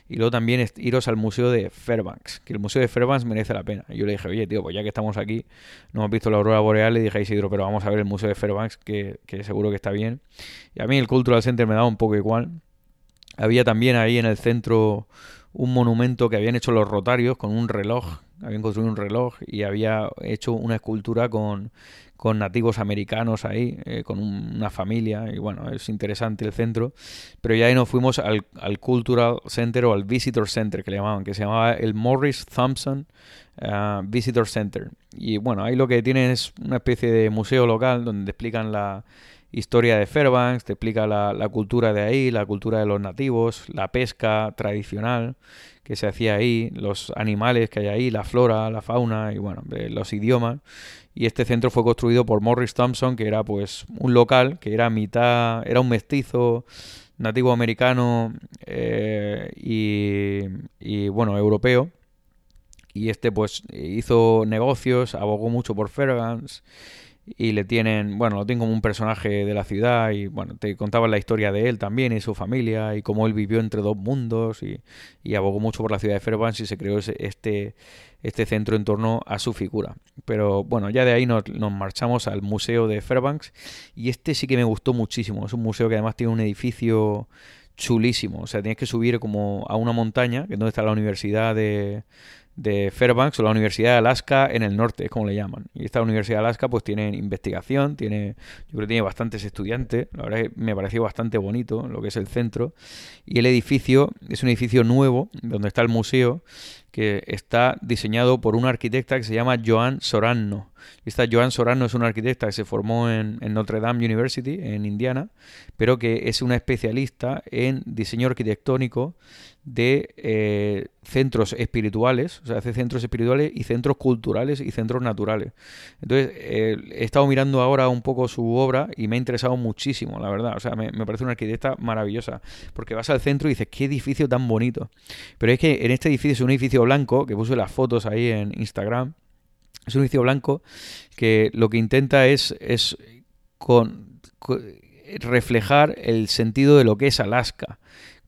y luego también iros al museo de Fairbanks, que el museo de Fairbanks merece la pena. Y yo le dije, oye, tío, pues ya que estamos aquí, no hemos visto la aurora boreal, le dije a Isidro, pero vamos a ver el museo de Fairbanks, que, que seguro que está bien. Y a mí el Cultural Center me daba un poco igual. Había también ahí en el centro un monumento que habían hecho los rotarios con un reloj, habían construido un reloj y había hecho una escultura con, con nativos americanos ahí, eh, con una familia, y bueno, es interesante el centro, pero ya ahí nos fuimos al, al, Cultural Center o al Visitor Center que le llamaban, que se llamaba el Morris Thompson uh, Visitor Center. Y bueno, ahí lo que tienen es una especie de museo local donde explican la historia de Fairbanks, te explica la, cultura de ahí, la cultura de los nativos, la pesca tradicional que se hacía ahí, los animales que hay ahí, la flora, la fauna y bueno, los idiomas. Y este centro fue construido por Morris Thompson, que era pues un local, que era mitad, era un mestizo nativo americano eh, y, y bueno, europeo. Y este pues hizo negocios, abogó mucho por Fairbanks y le tienen, bueno, lo tienen como un personaje de la ciudad y bueno, te contaban la historia de él también y su familia y cómo él vivió entre dos mundos y, y abogó mucho por la ciudad de Fairbanks y se creó este, este centro en torno a su figura. Pero bueno, ya de ahí nos, nos, marchamos al museo de Fairbanks y este sí que me gustó muchísimo, es un museo que además tiene un edificio chulísimo, o sea, tienes que subir como a una montaña, que es donde está la universidad de de Fairbanks o la Universidad de Alaska en el norte, es como le llaman. Y esta Universidad de Alaska pues tiene investigación, tiene, yo creo que tiene bastantes estudiantes, la verdad es que me pareció bastante bonito lo que es el centro. Y el edificio es un edificio nuevo, donde está el museo, que está diseñado por una arquitecta que se llama Joan Soranno. Esta Joan Soranno es una arquitecta que se formó en, en, Notre Dame University, en Indiana, pero que es una especialista en diseño arquitectónico de eh, centros espirituales, o sea, hace centros espirituales y centros culturales y centros naturales. Entonces, eh, he estado mirando ahora un poco su obra y me ha interesado muchísimo, la verdad. O sea, me, parece una arquitecta maravillosa, porque vas al centro y dices, qué edificio tan bonito. Pero es que en este edificio es un edificio blanco, que puse las fotos ahí en Instagram, es un edificio blanco que lo que intenta es, es con reflejar el sentido de lo que es Alaska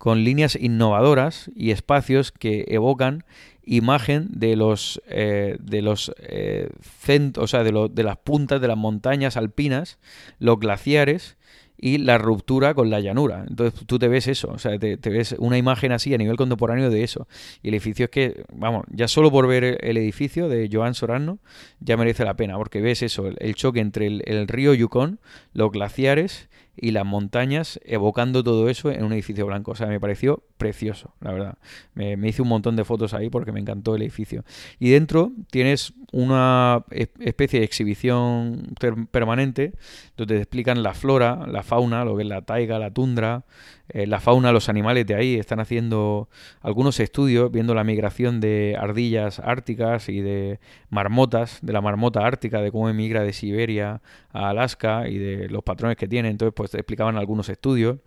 con líneas innovadoras y espacios que evocan imagen de los eh, de los eh, centros, o sea, de, de las puntas de las montañas alpinas, los glaciares y la ruptura con la llanura. Entonces tú te ves eso, o sea, te, ves una imagen así a nivel contemporáneo de eso. Y el edificio es que, vamos, ya solo por ver el edificio de Joan Sorano ya merece la pena, porque ves eso, el, choque entre el, el río Yukon, los glaciares y las montañas evocando todo eso en un edificio blanco. O sea, me pareció precioso, la verdad. Me, hice un montón de fotos ahí porque me encantó el edificio. Y dentro tienes una especie de exhibición permanente donde te explican la flora, la fauna, lo que es la taiga, la tundra, eh, la fauna, los animales de ahí. Están haciendo algunos estudios viendo la migración de ardillas árticas y de marmotas, de la marmota ártica, de cómo emigra de Siberia a Alaska y de los patrones que tiene. Entonces, pues explicaban algunos estudios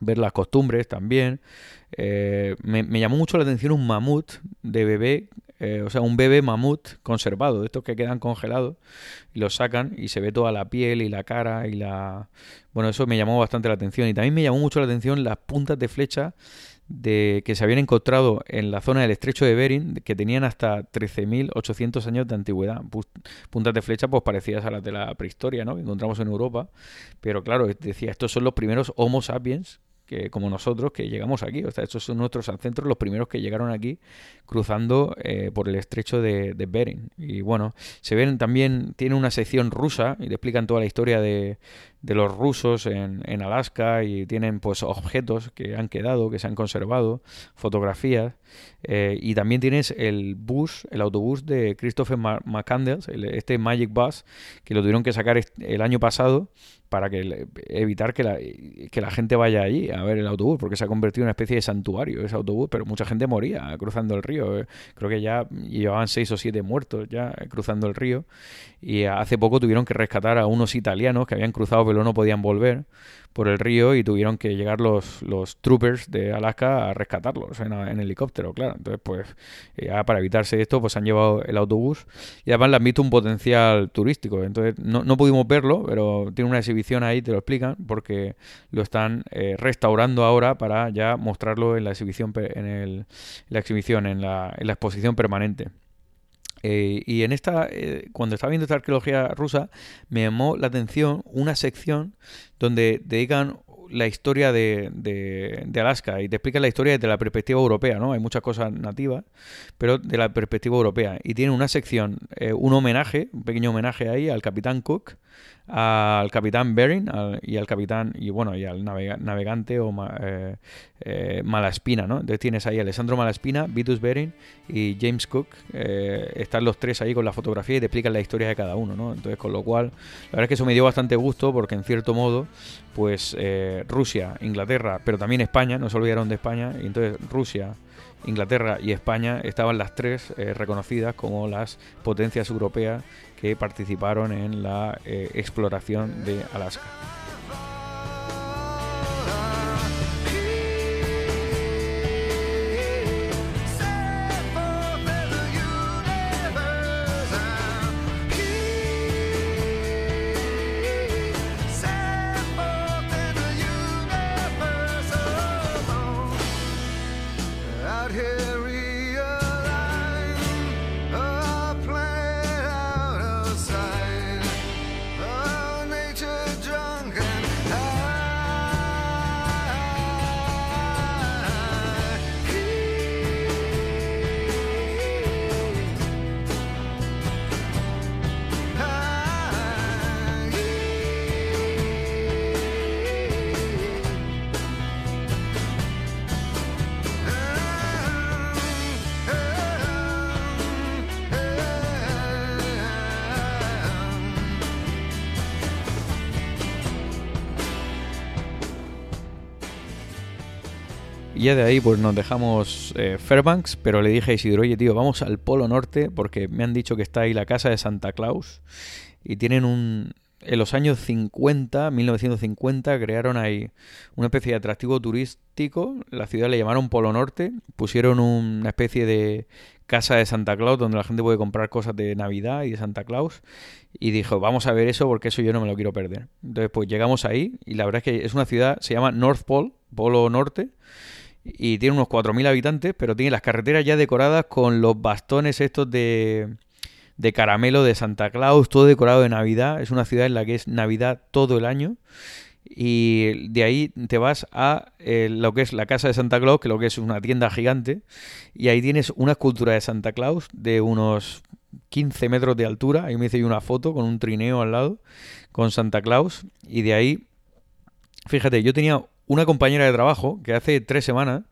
ver las costumbres también. Eh, me, llamó mucho la atención un mamut de bebé, eh, o sea, un bebé mamut conservado, de estos que quedan congelados, y los sacan y se ve toda la piel y la cara y la... Bueno, eso me llamó bastante la atención. Y también me llamó mucho la atención las puntas de flecha de que se habían encontrado en la zona del estrecho de Bering, que tenían hasta 13.800 años de antigüedad. Puntas de flecha pues parecidas a las de la prehistoria, ¿no? Que encontramos en Europa. Pero claro, decía, estos son los primeros Homo sapiens que como nosotros que llegamos aquí. O sea, estos son nuestros ancestros, los primeros que llegaron aquí cruzando eh, por el estrecho de, de, Bering. Y bueno, se ven también, tiene una sección rusa y te explican toda la historia de, de los rusos en, Alaska y tienen pues objetos que han quedado, que se han conservado, fotografías. Eh, y también tienes el bus, el autobús de Christopher McCandles, este Magic Bus, que lo tuvieron que sacar el año pasado para que evitar que la, que la gente vaya allí a ver el autobús, porque se ha convertido en una especie de santuario ese autobús, pero mucha gente moría cruzando el río. Eh, creo que ya llevaban seis o siete muertos ya cruzando el río. Y hace poco tuvieron que rescatar a unos italianos que habían cruzado pero no podían volver por el río y tuvieron que llegar los, los troopers de Alaska a rescatarlos en, helicóptero, claro. Entonces, pues, ya para evitarse esto, pues han llevado el autobús y además le han visto un potencial turístico. Entonces, no, no pudimos verlo, pero tiene una exhibición ahí, te lo explican, porque lo están eh, restaurando ahora para ya mostrarlo en la exhibición, en, el, la exhibición, en la, en la exposición permanente. Eh, y en esta, eh, cuando estaba viendo esta arqueología rusa, me llamó la atención una sección donde dedican la historia de, de, Alaska y te explican la historia desde la perspectiva europea, ¿no? Hay muchas cosas nativas, pero de la perspectiva europea. Y tiene una sección, eh, un homenaje, un pequeño homenaje ahí al capitán Cook, al capitán Bering y al capitán y bueno y al navegante o eh, eh, Malaspina no entonces tienes ahí a Alessandro Malaspina Vitus Bering y James Cook eh, están los tres ahí con la fotografía y te explican la historia de cada uno no entonces con lo cual la verdad es que eso me dio bastante gusto porque en cierto modo pues Rusia Inglaterra pero también España no se olvidaron de España y entonces Rusia Inglaterra y España estaban las tres reconocidas como las potencias europeas que participaron en la eh, exploración de Alaska. Ya de ahí pues nos dejamos eh, Fairbanks, pero le dije a Isidro, oye tío, vamos al Polo Norte porque me han dicho que está ahí la casa de Santa Claus y tienen un... En los años 50, 1950, crearon ahí una especie de atractivo turístico. La ciudad le llamaron Polo Norte. Pusieron una especie de casa de Santa Claus donde la gente puede comprar cosas de Navidad y de Santa Claus. Y dijo, vamos a ver eso porque eso yo no me lo quiero perder. Entonces, pues llegamos ahí y la verdad es que es una ciudad, se llama North Pole, Polo Norte y tiene unos 4.000 habitantes, pero tiene las carreteras ya decoradas con los bastones estos de, de caramelo de Santa Claus, todo decorado de Navidad. Es una ciudad en la que es Navidad todo el año. Y de ahí te vas a eh, lo que es la casa de Santa Claus, que lo que es una tienda gigante. Y ahí tienes una escultura de Santa Claus de unos 15 metros de altura. Ahí me hice una foto con un trineo al lado con Santa Claus. Y de ahí Fíjate, yo tenía una compañera de trabajo que hace tres semanas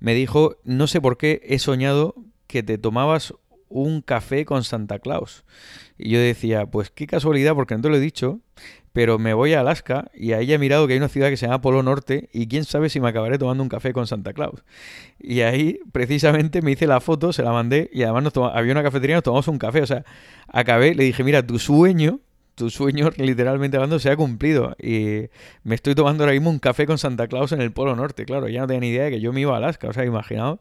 me dijo, no sé por qué he soñado que te tomabas un café con Santa Claus. Y yo decía, pues qué casualidad, porque no te lo he dicho, pero me voy a Alaska y ahí he mirado que hay una ciudad que se llama Polo Norte y quién sabe si me acabaré tomando un café con Santa Claus. Y ahí precisamente me hice la foto, se la mandé y además nos había una cafetería, nos tomamos un café. O sea, acabé, le dije, mira, tu sueño tu sueño, literalmente hablando, se ha cumplido. Y me estoy tomando ahora mismo un café con Santa Claus en el Polo Norte. Claro, ya no tenía ni idea de que yo me iba a Alaska. O sea, imaginaos.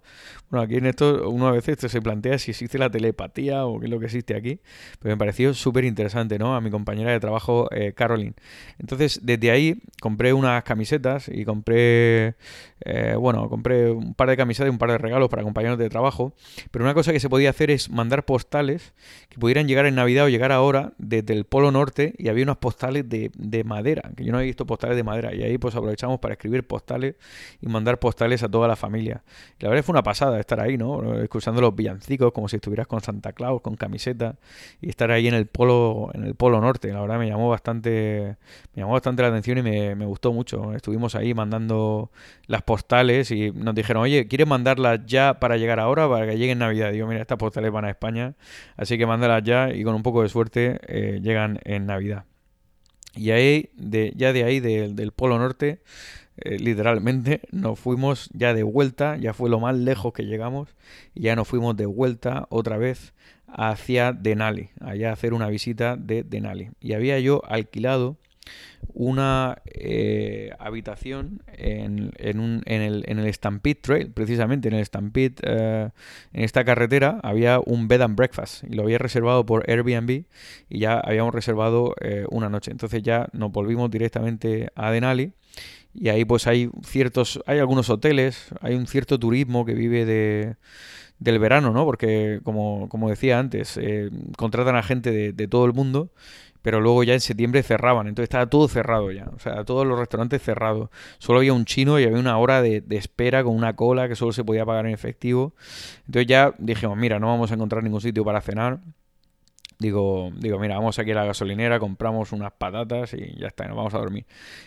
Bueno, aquí en esto uno a veces se plantea si existe la telepatía o qué es lo que existe aquí. Pero me pareció súper interesante, ¿no? A mi compañera de trabajo, eh, Caroline. Entonces, desde ahí compré unas camisetas y compré, eh, bueno, compré un par de camisetas y un par de regalos para compañeros de trabajo. Pero una cosa que se podía hacer es mandar postales que pudieran llegar en Navidad o llegar ahora desde el Polo Norte y había unos postales de, de, madera, que yo no había visto postales de madera. Y ahí pues aprovechamos para escribir postales y mandar postales a toda la familia. la verdad fue una pasada estar ahí, ¿no? Escuchando los villancicos como si estuvieras con Santa Claus, con camiseta y estar ahí en el polo, en el polo norte. La verdad me llamó bastante, me llamó bastante la atención y me, gustó mucho. Estuvimos ahí mandando las postales y nos dijeron, oye, ¿quieres mandarlas ya para llegar ahora, para que lleguen Navidad? digo, mira, estas postales van a España, así que mándalas ya y con un poco de suerte eh, llegan en Navidad. Y ahí, de, ya de ahí, del Polo Norte, eh, literalmente nos fuimos ya de vuelta, ya fue lo más lejos que llegamos, y ya nos fuimos de vuelta otra vez hacia Denali, allá a hacer una visita de Denali. Y había yo alquilado una eh, habitación en, en, un, en, el, en, el, Stampede Trail, precisamente en el Stampede, eh, en esta carretera, había un bed and breakfast y lo había reservado por Airbnb y ya habíamos reservado eh, una noche. Entonces ya nos volvimos directamente a Denali y ahí pues hay ciertos, hay algunos hoteles, hay un cierto turismo que vive de del verano, ¿no? Porque, como, como decía antes, contratan a gente de, de, todo el mundo pero luego ya en septiembre cerraban, entonces estaba todo cerrado ya, o sea, todos los restaurantes cerrados. Solo había un chino y había una hora de, espera con una cola que solo se podía pagar en efectivo. Entonces ya dijimos, mira, no vamos a encontrar ningún sitio para cenar. Digo, digo, mira, vamos aquí a la gasolinera, compramos unas patatas y ya está, nos vamos a dormir.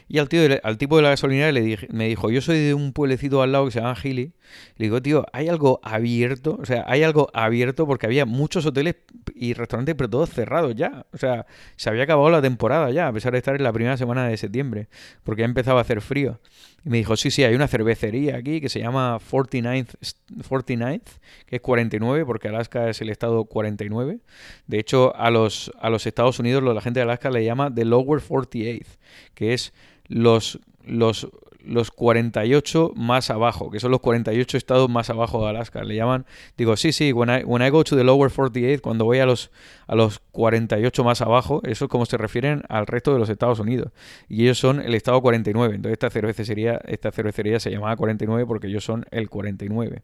Y al, tío al tipo de la gasolinera le dije, me dijo, yo soy de un pueblecito al lado que se llama Gili. Le digo, tío, ¿hay algo abierto? O sea, hay algo abierto porque había muchos hoteles y restaurantes, pero todos cerrados ya. O sea, se había acabado la temporada ya, a pesar de estar en la primera semana de septiembre, porque ya empezaba a hacer frío. Y me dijo, sí, sí, hay una cervecería aquí que se llama 49th, 49th, que es 49, porque Alaska es el estado 49. De hecho, a los, a los Estados Unidos, la gente de Alaska le llama The Lower 48th, que es los, los los 48 más abajo, que son los 48 estados más abajo de Alaska. Le llaman, digo, sí, sí, when I, when I go to the lower 48, cuando voy a los, a los 48 más abajo, eso es como se refieren al resto de los Estados Unidos. Y ellos son el estado 49. Entonces esta cervecería, esta cervecería se llamaba 49 porque ellos son el 49.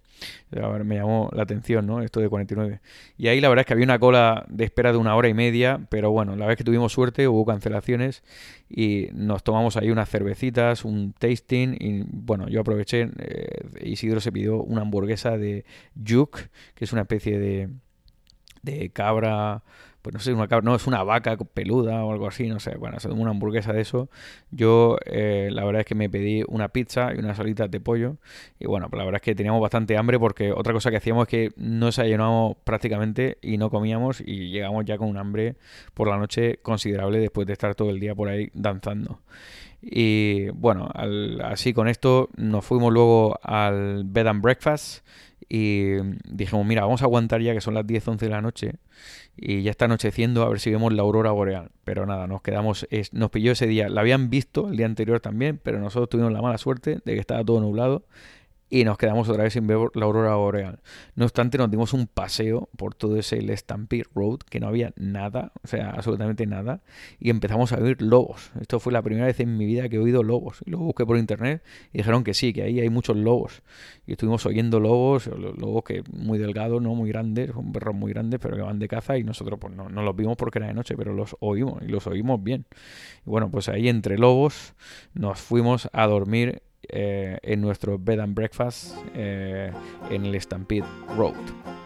A ver, me llamó la atención, ¿no? Esto de 49. Y ahí la verdad es que había una cola de espera de una hora y media, pero bueno, la vez que tuvimos suerte hubo cancelaciones y nos tomamos ahí unas cervecitas, un tasting y bueno, yo aproveché, eh, Isidro se pidió una hamburguesa de yuk, que es una especie de, de cabra, pues no sé, una cabra, no, es una vaca peluda o algo así, no sé, bueno, una hamburguesa de eso. Yo eh, la verdad es que me pedí una pizza y unas alitas de pollo y bueno, pues la verdad es que teníamos bastante hambre porque otra cosa que hacíamos es que no desayunábamos prácticamente y no comíamos y llegamos ya con un hambre por la noche considerable después de estar todo el día por ahí danzando. Y bueno, así con esto nos fuimos luego al bed and breakfast y dijimos, mira, vamos a aguantar ya que son las 10, 11 de la noche y ya está anocheciendo a ver si vemos la aurora boreal. Pero nada, nos quedamos, nos pilló ese día. La habían visto el día anterior también, pero nosotros tuvimos la mala suerte de que estaba todo nublado y nos quedamos otra vez sin ver la aurora boreal. No obstante, nos dimos un paseo por todo ese Stampede Road, que no había nada, o sea, absolutamente nada, y empezamos a oír lobos. Esto fue la primera vez en mi vida que he oído lobos. Y lo busqué por internet y dijeron que sí, que ahí hay muchos lobos. Y estuvimos oyendo lobos, lobos que muy delgados, no muy grandes, son perros muy grandes, pero que van de caza y nosotros pues no, no los vimos porque era de noche, pero los oímos y los oímos bien. Y bueno, pues ahí entre lobos nos fuimos a dormir eh, en nuestro bed and breakfast eh, en el Stampede Road.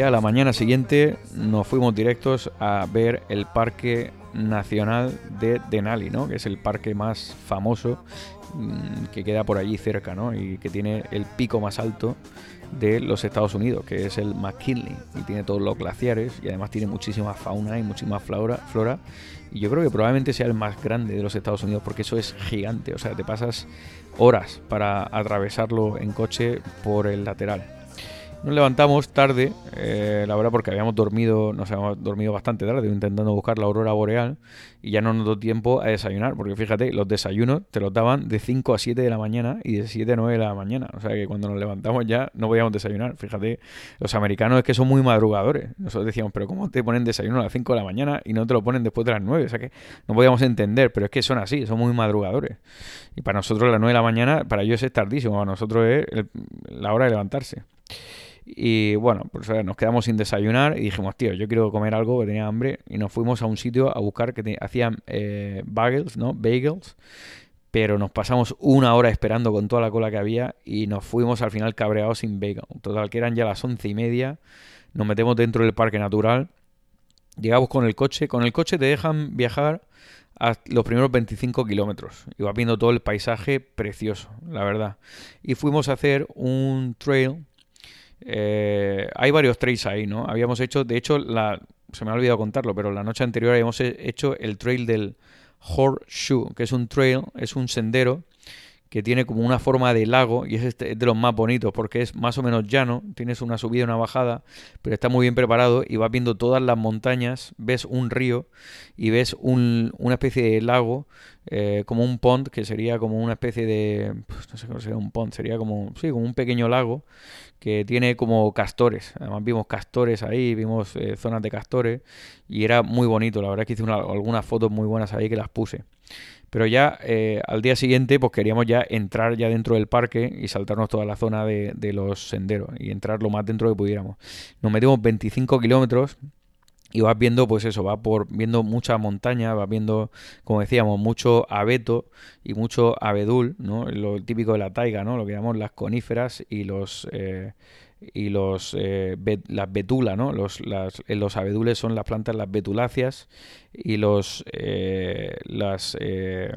Ya la mañana siguiente nos fuimos directos a ver el Parque Nacional de Denali, ¿no? que es el parque más famoso mm, que queda por allí cerca ¿no? y que tiene el pico más alto de los Estados Unidos, que es el McKinley, y tiene todos los glaciares y además tiene muchísima fauna y muchísima flora, flora. Y yo creo que probablemente sea el más grande de los Estados Unidos porque eso es gigante, o sea, te pasas horas para atravesarlo en coche por el lateral. Nos levantamos tarde, eh, la verdad porque habíamos dormido, nos habíamos dormido bastante tarde intentando buscar la aurora boreal y ya no nos dio tiempo a desayunar, porque fíjate, los desayunos te los daban de 5 a 7 de la mañana y de 7 a 9 de la mañana, o sea que cuando nos levantamos ya no podíamos desayunar, fíjate, los americanos es que son muy madrugadores, nosotros decíamos, pero ¿cómo te ponen desayuno a las 5 de la mañana y no te lo ponen después de las 9? O sea que no podíamos entender, pero es que son así, son muy madrugadores. Y para nosotros las 9 de la mañana, para ellos es tardísimo, para nosotros es la hora de levantarse. Y bueno, pues nos quedamos sin desayunar y dijimos, tío, yo quiero comer algo, que tenía hambre. Y nos fuimos a un sitio a buscar que hacían eh, bagels, ¿no? Bagels. Pero nos pasamos una hora esperando con toda la cola que había y nos fuimos al final cabreados sin bagel. Total, que eran ya las once y media. Nos metemos dentro del parque natural. Llegamos con el coche. Con el coche te dejan viajar a los primeros 25 kilómetros. Vas viendo todo el paisaje precioso, la verdad. Y fuimos a hacer un trail eh, hay varios trails ahí, ¿no? Habíamos hecho, de hecho, la, se me ha olvidado contarlo, pero la noche anterior habíamos hecho el trail del Horseshoe, que es un trail, es un sendero que tiene como una forma de lago y es, este, de los más bonitos porque es más o menos llano, tienes una subida y una bajada, pero está muy bien preparado y vas viendo todas las montañas, ves un río y ves un, una especie de lago, eh, como un pond, que sería como una especie de, pues, no sé cómo sería un pond, sería como, sí, como un pequeño lago que tiene como castores, además vimos castores ahí, vimos eh, zonas de castores y era muy bonito, la verdad que hice algunas fotos muy buenas ahí que las puse. Pero ya eh, al día siguiente, pues queríamos ya entrar ya dentro del parque y saltarnos toda la zona de, los senderos y entrar lo más dentro que pudiéramos. Nos metimos 25 kilómetros y vas viendo, pues eso, vas por viendo mucha montaña, vas viendo, como decíamos, mucho abeto y mucho abedul, ¿no? Lo típico de la taiga, ¿no? Lo que llamamos las coníferas y los eh, y los eh, las betulas, ¿no? Los, las, los abedules son las plantas, las betuláceas, y los eh, las eh,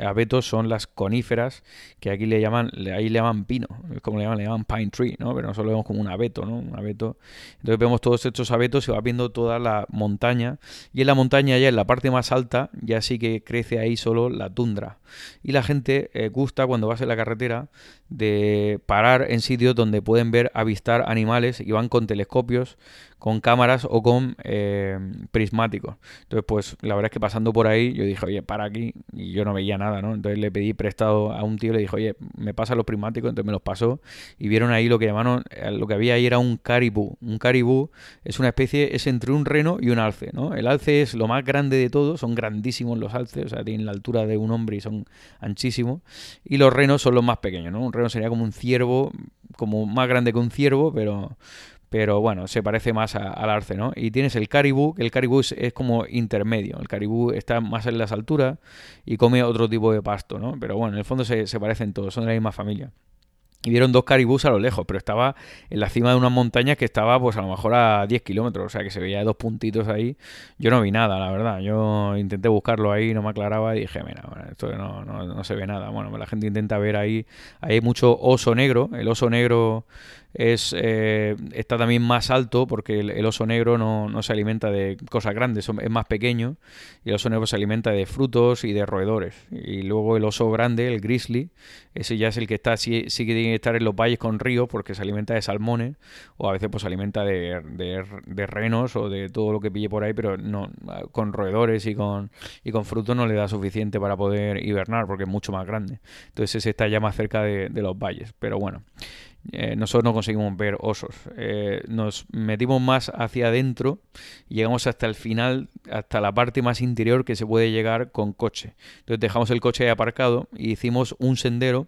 abetos son las coníferas que aquí le llaman ahí le llaman pino como le llaman le llaman pine tree no pero nosotros lo vemos como un abeto no un abeto. Entonces vemos todos estos abetos y va viendo toda la montaña y en la montaña ya en la parte más alta ya sí que crece ahí solo la tundra. Y la gente eh, gusta cuando vas en la carretera de parar en sitios donde pueden ver avistar animales y van con telescopios con cámaras o con eh, prismáticos. Entonces, pues la verdad es que pasando por ahí, yo dije, oye, para aquí, y yo no veía nada, ¿no? Entonces le pedí prestado a un tío, le dije, oye, me pasa los prismáticos, entonces me los pasó, y vieron ahí lo que llamaron, eh, lo que había ahí era un caribú. Un caribú es una especie, es entre un reno y un alce, ¿no? El alce es lo más grande de todo, son grandísimos los alces, o sea, tienen la altura de un hombre y son anchísimos, y los renos son los más pequeños, ¿no? Un reno sería como un ciervo, como más grande que un ciervo, pero pero bueno, se parece más al arce, ¿no? Y tienes el caribú, que el caribú es, como intermedio, el caribú está más en las alturas y come otro tipo de pasto, ¿no? Pero bueno, en el fondo se, se parecen todos, son de la misma familia. Y vieron dos caribús a lo lejos, pero estaba en la cima de unas montañas que estaba pues a lo mejor a 10 kilómetros, o sea que se veía dos puntitos ahí. Yo no vi nada, la verdad. Yo intenté buscarlo ahí, no me aclaraba y dije, mira, esto no, no, no se ve nada. Bueno, la gente intenta ver ahí, hay mucho oso negro, el oso negro es, eh, está también más alto porque el, oso negro no, se alimenta de cosas grandes, es más pequeño y el oso negro se alimenta de frutos y de roedores. Y luego el oso grande, el grizzly, ese ya es el que está, sí, sí que tiene que estar en los valles con ríos porque se alimenta de salmones o a veces pues se alimenta de, de, renos o de todo lo que pille por ahí, pero no con roedores y con, y con frutos no le da suficiente para poder hibernar porque es mucho más grande. Entonces ese está ya más cerca de, de los valles. Pero bueno. Eh, nosotros no conseguimos ver osos. Eh, nos metimos más hacia adentro y llegamos hasta el final, hasta la parte más interior que se puede llegar con coche. Entonces dejamos el coche ahí aparcado y hicimos un sendero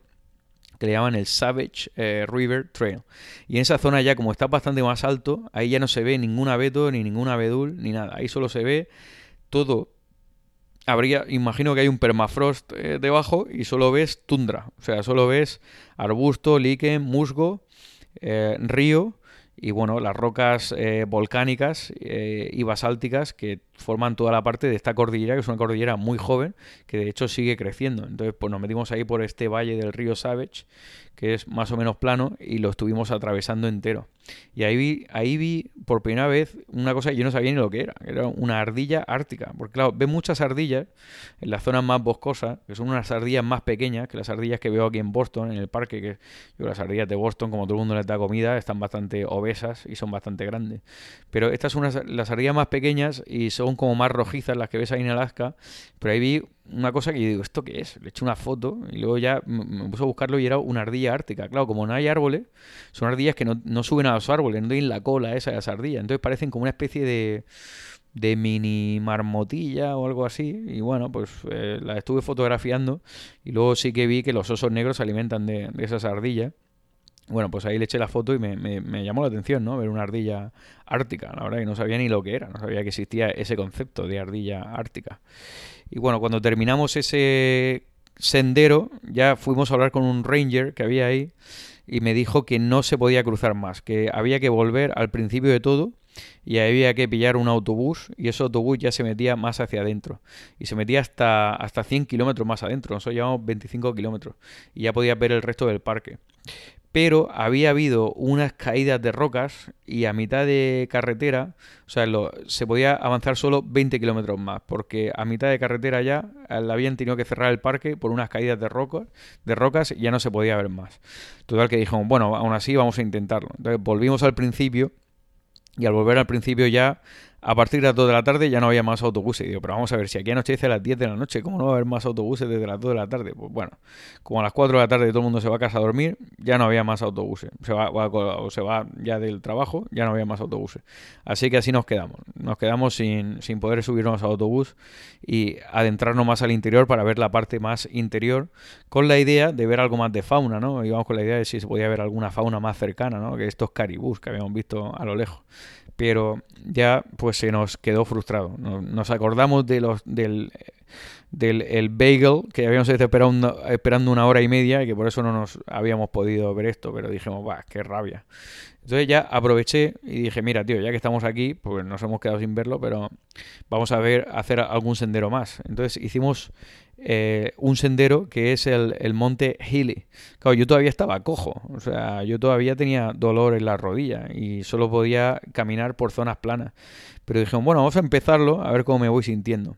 que le llaman el Savage eh, River Trail. Y en esa zona ya, como está bastante más alto, ahí ya no se ve ningún abeto, ni ningún abedul, ni nada. Ahí solo se ve todo habría, imagino que hay un permafrost eh, debajo y solo ves tundra, o sea, solo ves arbusto, líquen, musgo, eh, río y bueno, las rocas eh, volcánicas y basálticas que forman toda la parte de esta cordillera, que es una cordillera muy joven, que de hecho sigue creciendo. Entonces, pues nos metimos ahí por este valle del río Savage, que es más o menos plano, y lo estuvimos atravesando entero. Y ahí vi, ahí vi por primera vez una cosa que yo no sabía ni lo que era, era una ardilla ártica. Porque claro, ve muchas ardillas en las zonas más boscosas, que son unas ardillas más pequeñas que las ardillas que veo aquí en Boston, en el parque, que yo las ardillas de Boston, como todo el mundo les da comida, están bastante obesas y son bastante grandes. Pero estas son las ardillas más pequeñas y son como más rojizas las que ves ahí en Alaska. Pero ahí vi una cosa que yo digo, ¿esto qué es? Le eché una foto y luego ya me puse a buscarlo y era una ardilla ártica. Claro, como no hay árboles, son ardillas que no, suben a los árboles, no tienen la cola esa de las ardillas. Entonces parecen como una especie de, de mini marmotilla o algo así. Y bueno, pues eh, la estuve fotografiando y luego sí que vi que los osos negros se alimentan de, de esas ardillas. Bueno, pues ahí le eché la foto y me, llamó la atención, ¿no? Ver una ardilla ártica. La verdad que no sabía ni lo que era, no sabía que existía ese concepto de ardilla ártica. Y bueno, cuando terminamos ese sendero, ya fuimos a hablar con un ranger que había ahí y me dijo que no se podía cruzar más, que había que volver al principio de todo y había que pillar un autobús y ese autobús ya se metía más hacia adentro y se metía hasta, hasta 100 kilómetros más adentro, nosotros llevamos 25 kilómetros y ya podías ver el resto del parque pero había habido unas caídas de rocas y a mitad de carretera, o sea, se podía avanzar solo 20 kilómetros más, porque a mitad de carretera ya la habían tenido que cerrar el parque por unas caídas de rocas, de rocas y ya no se podía ver más. Total que dijimos, bueno, aún así vamos a intentarlo. Entonces volvimos al principio y al volver al principio ya a partir de las 2 de la tarde ya no había más autobuses. digo, pero vamos a ver, si aquí anochece a las 10 de la noche, ¿cómo no va a haber más autobuses desde las 2 de la tarde? Pues bueno, como a las 4 de la tarde todo el mundo se va a casa a dormir, ya no había más autobuses. Se va, o se va ya del trabajo, ya no había más autobuses. Así que así nos quedamos. Nos quedamos sin, sin poder subirnos al autobús y adentrarnos más al interior para ver la parte más interior, con la idea de ver algo más de fauna, ¿no? Íbamos con la idea de si se podía ver alguna fauna más cercana, ¿no? Que estos caribús que habíamos visto a lo lejos pero ya pues se nos quedó frustrado. Nos acordamos de los, del, del el bagel que habíamos estado esperando, esperando una hora y media y que por eso no nos habíamos podido ver esto, pero dijimos, va, qué rabia. Entonces ya aproveché y dije, mira, tío, ya que estamos aquí, pues nos hemos quedado sin verlo, pero vamos a ver, hacer algún sendero más. Entonces hicimos eh, un sendero que es el, el, monte Healy. Claro, yo todavía estaba cojo, o sea, yo todavía tenía dolor en la rodilla y solo podía caminar por zonas planas. Pero dije, bueno, vamos a empezarlo a ver cómo me voy sintiendo.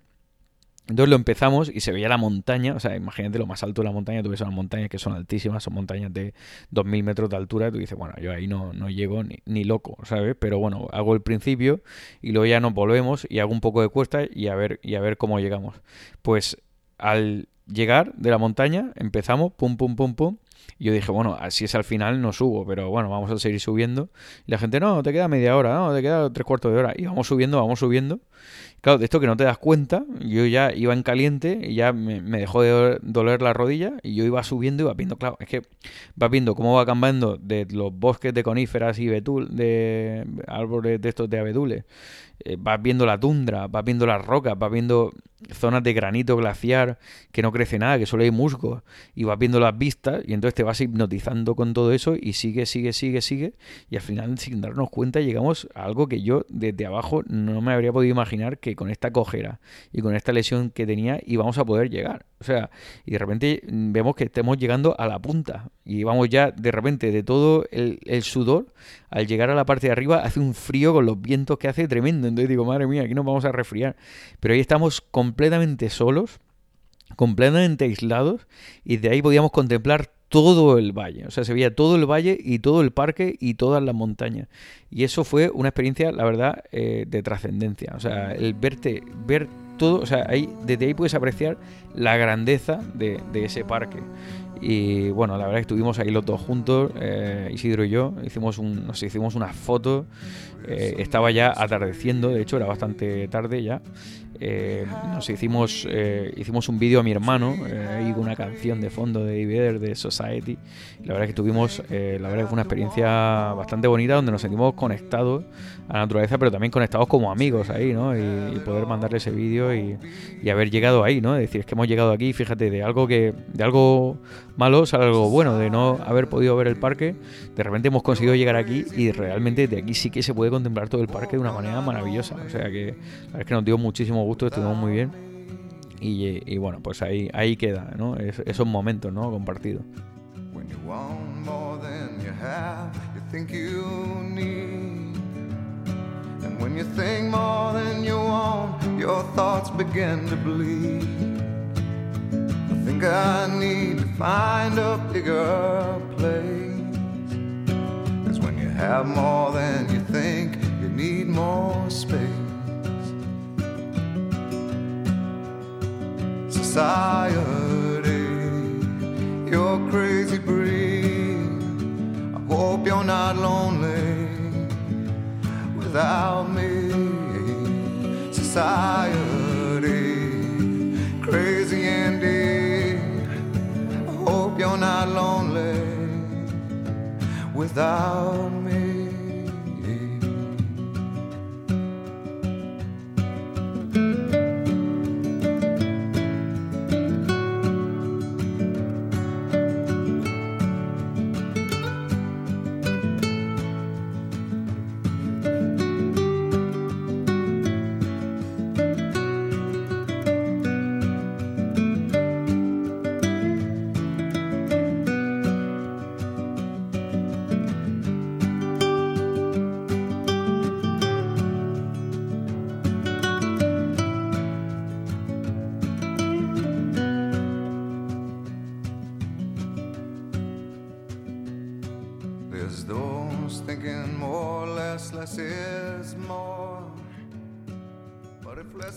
Entonces lo empezamos y se veía la montaña, o sea, imagínate lo más alto de la montaña, tú ves unas montañas que son altísimas, son montañas de 2.000 metros de altura, y tú dices, bueno, yo ahí no, no llego ni, ni, loco, ¿sabes? Pero bueno, hago el principio y luego ya nos volvemos y hago un poco de cuesta y a ver, y a ver cómo llegamos. Pues al llegar de la montaña, empezamos, pum, pum, pum, pum. Yo dije, bueno, así es al final, no subo, pero bueno, vamos a seguir subiendo. Y la gente, no, te queda media hora, no, te queda tres cuartos de hora. Y vamos subiendo, vamos subiendo. Claro, de esto que no te das cuenta, yo ya iba en caliente y ya me, dejó de doler la rodilla y yo iba subiendo y iba viendo, claro, es que va viendo cómo va cambiando de los bosques de coníferas y betul, de árboles de estos de abedules, eh, vas viendo la tundra, vas viendo las rocas, vas viendo zonas de granito glaciar que no crece nada, que solo hay musgo, y vas viendo las vistas, y entonces te vas hipnotizando con todo eso, y sigue, sigue, sigue, sigue, y al final, sin darnos cuenta, llegamos a algo que yo desde abajo no me habría podido imaginar que con esta cojera y con esta lesión que tenía íbamos a poder llegar. O sea, y de repente vemos que estamos llegando a la punta, y vamos ya de repente de todo el, el sudor, al llegar a la parte de arriba, hace un frío con los vientos que hace tremendo. Entonces digo, madre mía, aquí nos vamos a resfriar. Pero ahí estamos completamente solos, completamente aislados, y de ahí podíamos contemplar todo el valle. O sea, se veía todo el valle y todo el parque y todas las montañas. Y eso fue una experiencia, la verdad, eh, de trascendencia. O sea, el verte, ver todo, o sea, ahí, desde ahí puedes apreciar la grandeza de, ese parque. Y bueno, la verdad que estuvimos ahí los dos juntos, eh, Isidro y yo, hicimos un, nos hicimos unas fotos, eh, estaba ya atardeciendo, de hecho era bastante tarde ya. Eh, nos hicimos, hicimos un vídeo a mi hermano y una canción de fondo de David de Society. la verdad es que tuvimos, la verdad es que fue una experiencia bastante bonita donde nos sentimos conectados a la naturaleza, pero también conectados como amigos ahí, ¿no? Y, poder mandarle ese vídeo y, y, haber llegado ahí, ¿no? Es decir, es que hemos llegado aquí, fíjate, de algo que, de algo malo sale algo bueno, de no haber podido ver el parque, de repente hemos conseguido llegar aquí y realmente de aquí sí que se puede contemplar todo el parque de una manera maravillosa. O sea que la es que nos dio muchísimo gusto, estuvimos muy bien. Y, bueno, pues ahí, ahí queda, ¿no? esos momentos, ¿no? Compartidos. When you think more than you want, your thoughts begin to bleed. I think I need to find a bigger place. Cause when you have more than you think, you need more space. Society, you're crazy breed. I hope you're not lonely without me. Society, crazy indeed you're not lonely without me.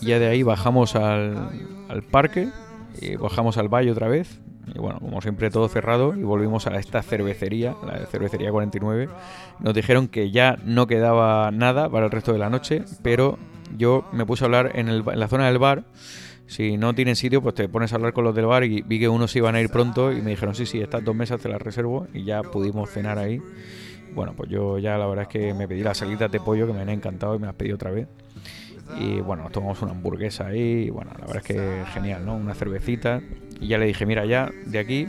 Ya de ahí bajamos al, al parque, y bajamos al valle otra vez. Y bueno, como siempre todo cerrado y volvimos a esta cervecería, la cervecería 49. Nos dijeron que ya no quedaba nada para el resto de la noche, pero yo me puse a hablar en, el, en la zona del bar. Si no tienen sitio, pues te pones a hablar con los del bar y vi que unos iban a ir pronto y me dijeron, sí, sí, estas dos mesas te las reservo y ya pudimos cenar ahí. Bueno, pues yo ya la verdad es que me pedí las salitas de pollo que me han encantado y me las pedí otra vez. Y bueno, nos tomamos una hamburguesa ahí. Y bueno, la verdad es que genial, ¿no? Una cervecita. Y ya le dije, mira, ya de aquí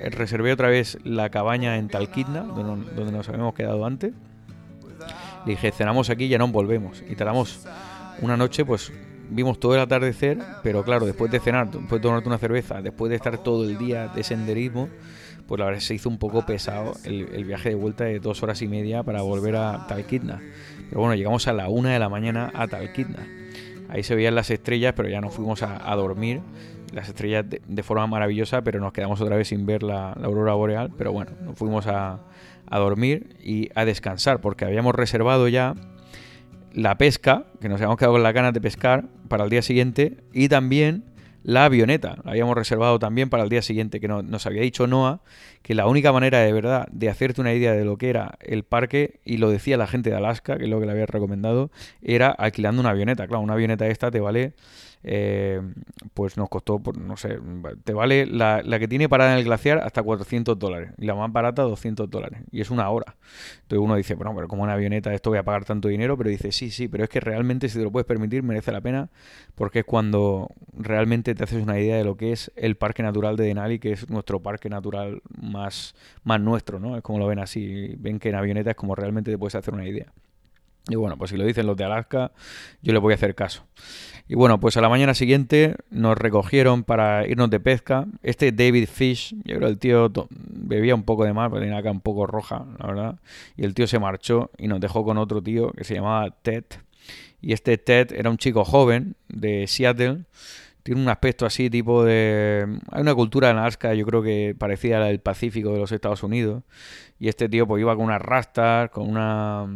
eh, reservé otra vez la cabaña en Talquidna, donde, donde nos habíamos quedado antes. Le dije, cenamos aquí y ya no volvemos. Y tardamos una noche, pues vimos todo el atardecer, pero claro, después de cenar, después de tomarte una cerveza, después de estar todo el día de senderismo, pues la verdad se hizo un poco pesado el, el viaje de vuelta de dos horas y media para volver a Talquidna. Pero bueno, llegamos a la una de la mañana a Talquidna. Ahí se veían las estrellas, pero ya nos fuimos a, dormir. Las estrellas de, forma maravillosa, pero nos quedamos otra vez sin ver la, aurora boreal. Pero bueno, nos fuimos a, a dormir y a descansar, porque habíamos reservado ya la pesca, que nos habíamos quedado con las ganas de pescar para el día siguiente, y también la avioneta. La habíamos reservado también para el día siguiente, que nos había dicho Noah que la única manera de verdad de hacerte una idea de lo que era el parque, y lo decía la gente de Alaska, que es lo que le había recomendado, era alquilando una avioneta. Claro, una avioneta esta te vale eh, pues nos costó, no sé, te vale la, que tiene parada en el glaciar hasta 400 dólares y la más barata 200 dólares y es una hora. Entonces uno dice, bueno, pero como una avioneta esto voy a pagar tanto dinero, pero dice, sí, sí, pero es que realmente si te lo puedes permitir merece la pena porque es cuando realmente te haces una idea de lo que es el parque natural de Denali, que es nuestro parque natural más, más nuestro, ¿no? Es como lo ven así, ven que en avioneta es como realmente te puedes hacer una idea. Y bueno, pues si lo dicen los de Alaska, yo le voy a hacer caso. Y bueno, pues a la mañana siguiente nos recogieron para irnos de pesca. Este David Fish, yo creo que el tío bebía un poco de más, pero tenía cara un poco roja, la verdad. Y el tío se marchó y nos dejó con otro tío que se llamaba Ted. Y este Ted era un chico joven de Seattle tiene un aspecto así tipo de... Hay una cultura en Alaska, yo creo que parecida a la del Pacífico de los Estados Unidos. Y este tío pues iba con unas rastas, con una,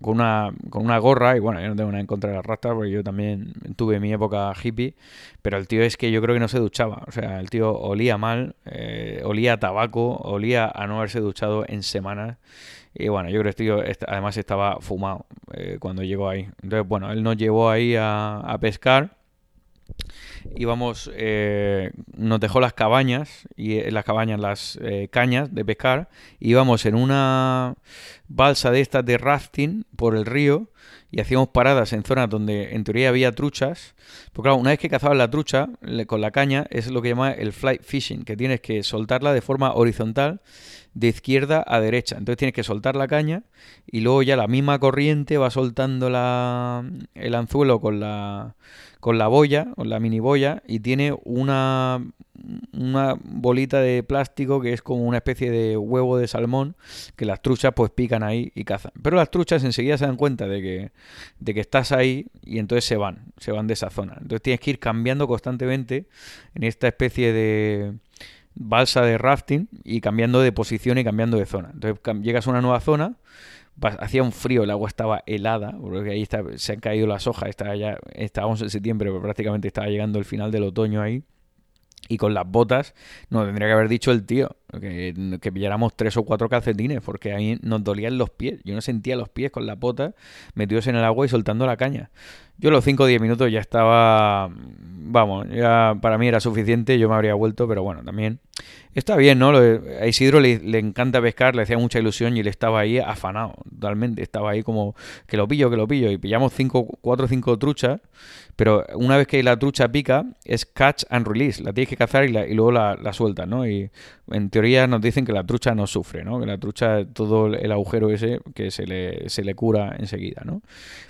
con una, con una gorra. Y bueno, yo no tengo nada en contra de las rastas porque yo también tuve mi época hippie. Pero el tío es que yo creo que no se duchaba. O sea, el tío olía mal, eh, olía a tabaco, olía a no haberse duchado en semanas. Y bueno, yo creo que el tío además estaba fumado eh, cuando llegó ahí. Entonces, bueno, él nos llevó ahí a, a pescar íbamos, eh, nos dejó las cabañas, y en las cabañas las eh, cañas de pescar, íbamos en una balsa de estas de rafting por el río y hacíamos paradas en zonas donde en teoría había truchas. Porque claro, una vez que cazabas la trucha con la caña es lo que llama el flight fishing, que tienes que soltarla de forma horizontal de izquierda a derecha. Entonces tienes que soltar la caña y luego ya la misma corriente va soltando la, el anzuelo con la con la boya, con la mini boya, y tiene una, una bolita de plástico que es como una especie de huevo de salmón que las truchas pues pican ahí y cazan. Pero las truchas enseguida se dan cuenta de que, de que estás ahí y entonces se van, se van de esa zona. Entonces tienes que ir cambiando constantemente en esta especie de balsa de rafting y cambiando de posición y cambiando de zona. Entonces llegas a una nueva zona hacía un frío, el agua estaba helada, porque ahí se han caído las hojas, estábamos en septiembre, pero prácticamente estaba llegando el final del otoño ahí. Y con las botas, nos tendría que haber dicho el tío que, que, pilláramos tres o cuatro calcetines, porque ahí nos dolían los pies. Yo no sentía los pies con las botas metidos en el agua y soltando la caña. Yo los 5 o 10 minutos ya estaba, vamos, ya para mí era suficiente, yo me habría vuelto, pero bueno, también está bien, ¿no? A Isidro le, le, encanta pescar, le hacía mucha ilusión y él estaba ahí afanado, totalmente, estaba ahí como que lo pillo, que lo pillo, y pillamos cinco, cuatro o cinco truchas, pero una vez que la trucha pica es catch and release, la tienes que cazar y, y luego la, la sueltas, ¿no? Y en teoría nos dicen que la trucha no sufre, ¿no? Que la trucha, todo el agujero ese, que se le, se le cura enseguida, ¿no?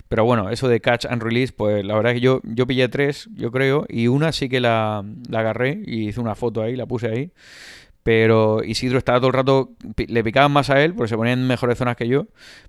Pero bueno, eso de catch and release, pues la verdad es que yo, yo pillé tres, yo creo, y una sí que la, la agarré y hice una foto ahí, la puse ahí. Pero Isidro estaba todo el rato, le picaban más a él porque se ponían en mejores zonas que yo,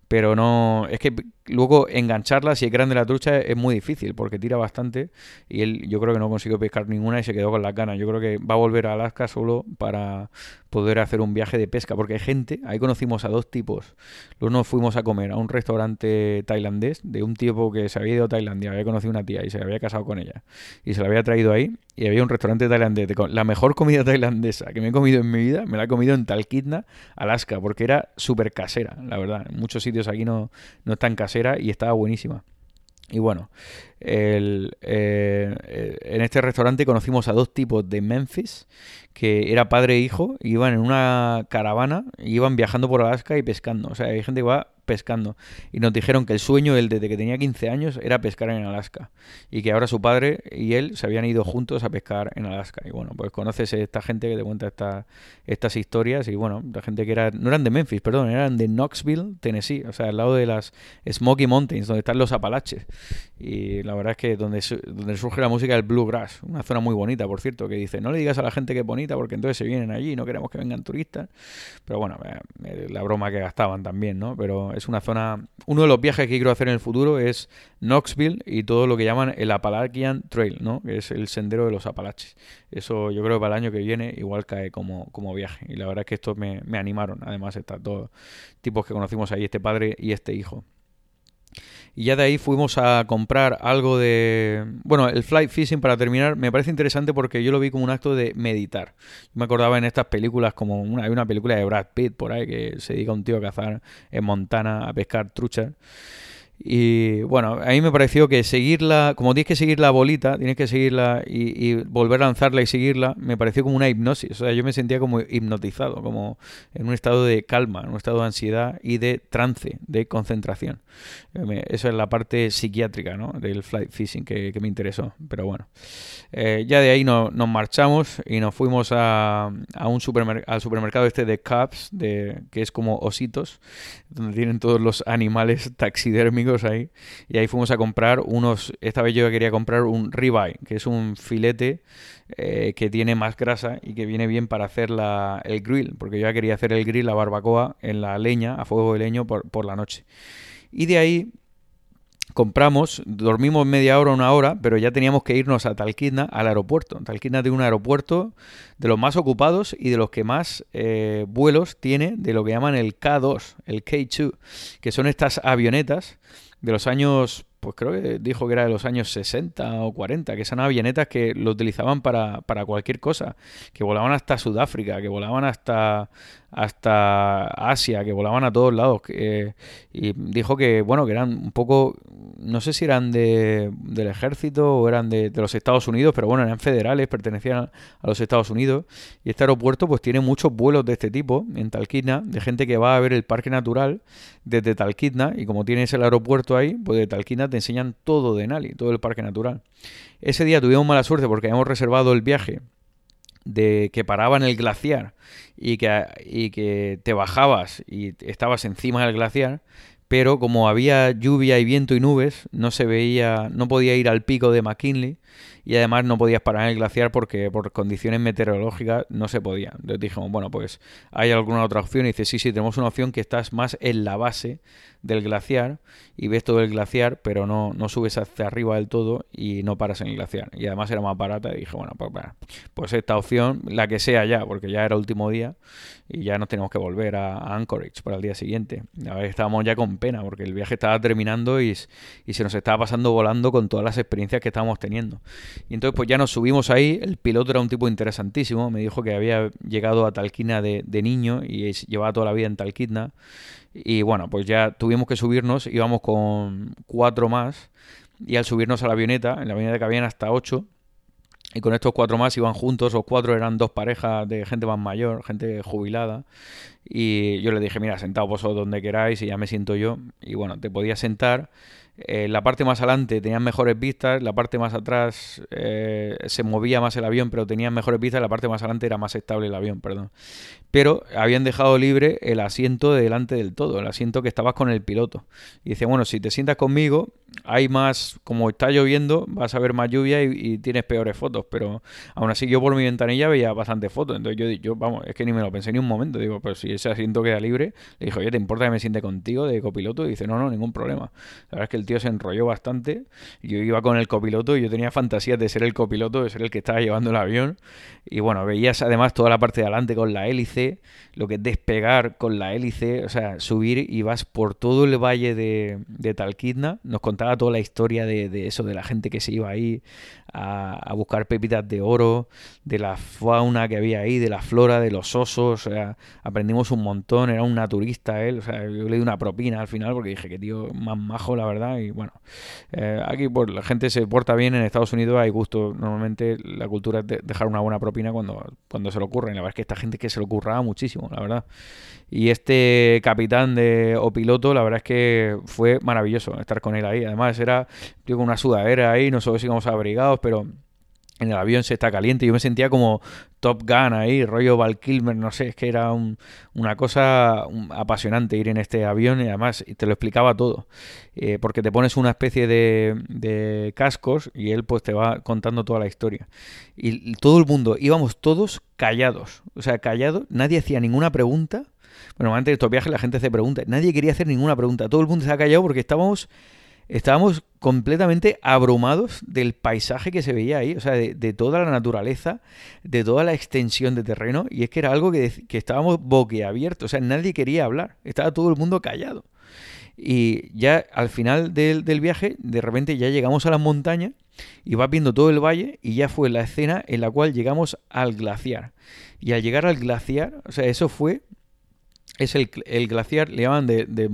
pero no, es que luego engancharla, si es grande la trucha, es muy difícil porque tira bastante y él yo creo que no consiguió pescar ninguna y se quedó con las ganas. Yo creo que va a volver a Alaska solo para poder hacer un viaje de pesca, porque hay gente, ahí conocimos a dos tipos. Luego nos fuimos a comer a un restaurante tailandés de un tipo que se había ido a Tailandia, había conocido una tía y se había casado con ella y se la había traído ahí y había un restaurante tailandés, la mejor comida tailandesa que me he comido en mi vida, me la he comido en Talkeetna, Alaska, porque era súper casera, la verdad. En muchos sitios aquí no, no es tan casera y estaba buenísima. Y bueno, eh, en este restaurante conocimos a dos tipos de Memphis, que era padre e hijo, iban en una caravana, iban viajando por Alaska y pescando. O sea, hay gente que va pescando. Y nos dijeron que el sueño, él desde que tenía 15 años, era pescar en Alaska. Y que ahora su padre y él se habían ido juntos a pescar en Alaska. Y bueno, pues conoces a esta gente que te cuenta esta, estas historias. Y bueno, la gente que era, no eran de Memphis, perdón, eran de Knoxville, Tennessee. O sea, al lado de las Smoky Mountains, donde están los Apalaches. Y la verdad es que donde, donde surge la música del Bluegrass. Una zona muy bonita, por cierto, que dice, no le digas a la gente que es bonita porque entonces se vienen allí y no queremos que vengan turistas. Pero bueno, eh, eh, la broma que gastaban también, ¿no? Pero es una zona... Uno de los viajes que quiero hacer en el futuro es Knoxville y todo lo que llaman el Appalachian Trail, ¿no? Que es el sendero de los Apalaches. Eso yo creo que para el año que viene igual cae como, como viaje. Y la verdad es que estos me, me animaron. Además, estos dos tipos que conocimos ahí, este padre y este hijo. Y ya de ahí fuimos a comprar algo de... Bueno, el flight fishing para terminar me parece interesante porque yo lo vi como un acto de meditar. me acordaba en estas películas como una, hay una película de Brad Pitt por ahí que se dedica un tío a cazar en Montana a pescar truchas. Y bueno, a mí me pareció que seguirla, como tienes que seguir la bolita, tienes que seguirla y, volver a lanzarla y seguirla, me pareció como una hipnosis. O sea, yo me sentía como hipnotizado, como en un estado de calma, en un estado de ansiedad y de trance, de concentración. Esa es la parte psiquiátrica ¿no? del flight fishing que, me interesó. Pero bueno, eh, ya de ahí nos marchamos y nos fuimos a, a un al supermercado este de Cubs, de, que es como ositos, donde tienen todos los animales taxidérmicos ahí. Y ahí fuimos a comprar unos. Esta vez yo quería comprar un ribeye, que es un filete eh, que tiene más grasa y que viene bien para hacer la, el grill. Porque yo ya quería hacer el grill, la barbacoa, en la leña, a fuego de leño por, por la noche. Y de ahí compramos, dormimos media hora, una hora, pero ya teníamos que irnos a Talquidna, al aeropuerto. Talquidna tiene un aeropuerto de los más ocupados y de los que más eh, vuelos tiene de lo que llaman el K2, el K2, que son estas avionetas de los años pues creo que dijo que era de los años 60 o 40, que eran avionetas que lo utilizaban para, para cualquier cosa, que volaban hasta Sudáfrica, que volaban hasta, hasta Asia, que volaban a todos lados. y dijo que, bueno, que eran un poco, no sé si eran de, del ejército o eran de, los Estados Unidos, pero bueno, eran federales, pertenecían a los Estados Unidos. Y este aeropuerto pues tiene muchos vuelos de este tipo en Talquidna, de gente que va a ver el parque natural desde Talquidna, y como tienes el aeropuerto ahí, pues de Talquidna te enseñan todo de Nali, todo el parque natural. Ese día tuvimos mala suerte porque habíamos reservado el viaje de que paraba en el glaciar y que, y que te bajabas y estabas encima del glaciar, pero como había lluvia y viento y nubes, no se veía, no podía ir al pico de McKinley y además no podías parar en el glaciar porque por condiciones meteorológicas no se podía. Entonces dijimos, bueno, pues hay alguna otra opción y dice, sí, sí, tenemos una opción que estás más en la base del glaciar y ves todo el glaciar, pero no, no subes hacia arriba del todo y no paras en el glaciar. Y además era más barata y dije, bueno, pues, pues esta opción, la que sea ya, porque ya era último día y ya nos tenemos que volver a, Anchorage para el día siguiente. A ver, estábamos ya con pena porque el viaje estaba terminando y, se nos estaba pasando volando con todas las experiencias que estábamos teniendo. Y entonces pues ya nos subimos ahí, el piloto era un tipo interesantísimo, me dijo que había llegado a Talquina de, niño y llevaba toda la vida en Talquidna y bueno, pues ya tuvimos que subirnos, íbamos con cuatro más. Y al subirnos a la avioneta, en la avioneta cabían hasta ocho. Y con estos cuatro más iban juntos, los cuatro eran dos parejas de gente más mayor, gente jubilada. Y yo le dije, mira, sentaos vosotros donde queráis y ya me siento yo. Y bueno, te podías sentar eh, la parte más adelante tenían mejores vistas, la parte más atrás eh, se movía más el avión, pero tenían mejores vistas, la parte más adelante era más estable el avión, perdón. Pero habían dejado libre el asiento de delante del todo, el asiento que estabas con el piloto. Y dice, bueno, si te sientas conmigo, hay más, como está lloviendo, vas a ver más lluvia y, tienes peores fotos, pero aún así yo por mi ventanilla veía bastantes fotos, entonces yo, yo, vamos, es que ni me lo pensé ni un momento, digo, pero si ese asiento queda libre, le dije, oye, ¿te importa que me siente contigo de copiloto? Y dice, no, no, ningún problema. La verdad es que el tío se enrolló bastante, yo iba con el copiloto y yo tenía fantasías de ser el copiloto, de ser el que estaba llevando el avión, y bueno, veías además toda la parte de adelante con la hélice, lo que es despegar con la hélice, o sea, subir y vas por todo el valle de, de Talquidna, nos contaba toda la historia de, eso, de la gente que se iba ahí a, buscar pepitas de oro, de la fauna que había ahí, de la flora, de los osos, o sea, aprendimos un montón, era un naturista él, o sea, yo le di una propina al final porque dije que tío más majo, la verdad, y bueno, eh, aquí pues, la gente se porta bien, en Estados Unidos hay gusto, normalmente la cultura es dejar una buena propina cuando, cuando se le ocurre, y la verdad es que esta gente que se le ocurraba muchísimo, la verdad. Y este capitán de, o piloto, la verdad es que fue maravilloso estar con él ahí. Además, era con una sudadera ahí, no sé si íbamos abrigados, pero en el avión se está caliente. Yo me sentía como Top Gun ahí, rollo Val Kilmer, no sé, es que era una cosa apasionante ir en este avión y además te lo explicaba todo. Eh, porque te pones una especie de, cascos y él pues te va contando toda la historia. Y todo el mundo, íbamos todos callados, o sea, callados, nadie hacía ninguna pregunta bueno, antes de estos viajes la gente hace preguntas. Nadie quería hacer ninguna pregunta. Todo el mundo se ha callado porque estábamos, estábamos completamente abrumados del paisaje que se veía ahí. O sea, de, toda la naturaleza, de toda la extensión de terreno. Y es que era algo que, que estábamos boquiabiertos. O sea, nadie quería hablar. Estaba todo el mundo callado. Y ya al final del, del, viaje, de repente ya llegamos a las montañas y vas viendo todo el valle y ya fue la escena en la cual llegamos al glaciar. Y al llegar al glaciar, o sea, eso fue es el, glaciar, le llaman de, de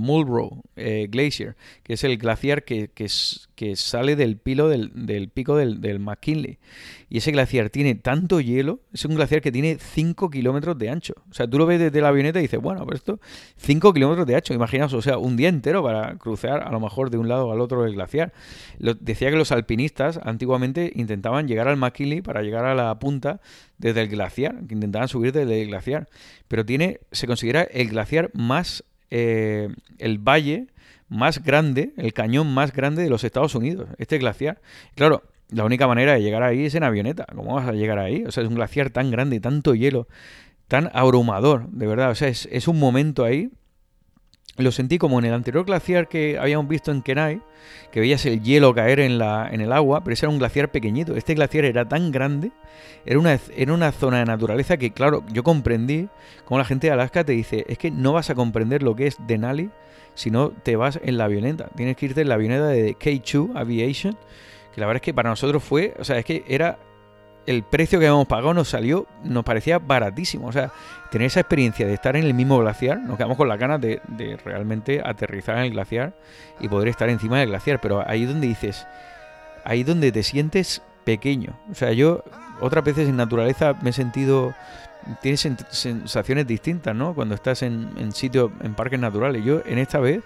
eh, Glacier, que es el glaciar que, que, que sale del, pilo del, del pico del, del, McKinley. Y ese glaciar tiene tanto hielo, es un glaciar que tiene 5 kilómetros de ancho. O sea, tú lo ves desde la avioneta y dices, bueno, pero esto, 5 kilómetros de ancho, imaginaos, o sea, un día entero para cruzar a lo mejor de un lado al otro del glaciar. decía que los alpinistas antiguamente intentaban llegar al McKinley para llegar a la punta desde el glaciar, que intentaban subir desde el glaciar. Pero tiene, se considera el glaciar más, eh, el valle más grande, el cañón más grande de los Estados Unidos, este glaciar. Claro, la única manera de llegar ahí es en avioneta. ¿Cómo vas a llegar ahí? O sea, es un glaciar tan grande, tanto hielo, tan abrumador, de verdad. O sea, es, es un momento ahí lo sentí como en el anterior glaciar que habíamos visto en Kenai, que veías el hielo caer en, la, en el agua, pero ese era un glaciar pequeñito. Este glaciar era tan grande, era una, era una zona de naturaleza que, claro, yo comprendí como la gente de Alaska te dice, es que no vas a comprender lo que es Denali si no te vas en la avioneta. Tienes que irte en la avioneta de K2 Aviation, que la verdad es que para nosotros fue, o sea, es que era el precio que habíamos pagado nos salió, nos parecía baratísimo. O sea, tener esa experiencia de estar en el mismo glaciar, nos quedamos con la ganas de, realmente aterrizar en el glaciar y poder estar encima del glaciar. Pero ahí donde dices, ahí donde te sientes pequeño. O sea, yo otras veces en naturaleza me he sentido. Tienes sensaciones distintas, ¿no? Cuando estás en, en sitios, en parques naturales. Yo en esta vez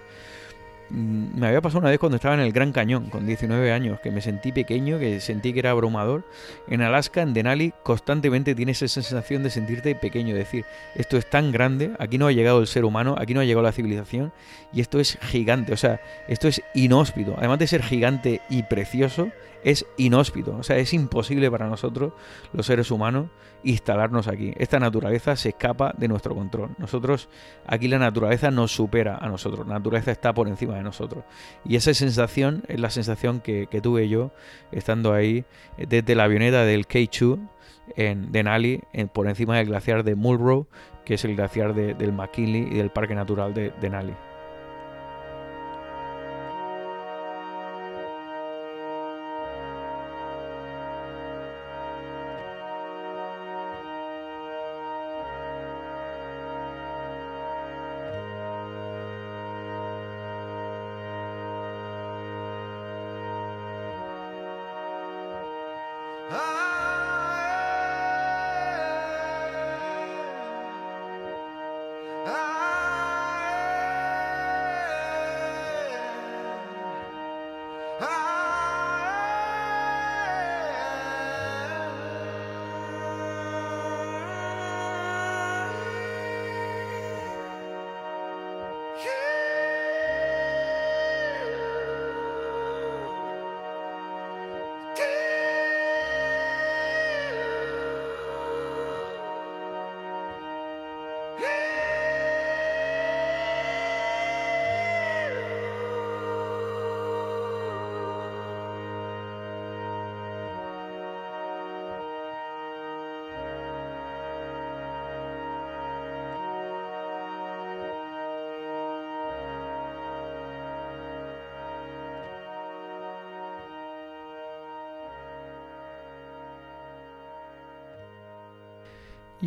me había pasado una vez cuando estaba en el Gran Cañón, con 19 años, que me sentí pequeño, que sentí que era abrumador. En Alaska, en Denali, constantemente tienes esa sensación de sentirte pequeño, decir, esto es tan grande, aquí no ha llegado el ser humano, aquí no ha llegado la civilización, y esto es gigante, o sea, esto es inhóspito. Además de ser gigante y precioso, es inhóspito, o sea, es imposible para nosotros, los seres humanos, instalarnos aquí. Esta naturaleza se escapa de nuestro control. Nosotros, aquí la naturaleza nos supera a nosotros, la naturaleza está por encima de nosotros. Y esa sensación es la sensación que, tuve yo estando ahí eh, desde la avioneta del K2 en Denali, en, por encima del glaciar de Mulrow, que es el glaciar del McKinley y del Parque Natural de Denali.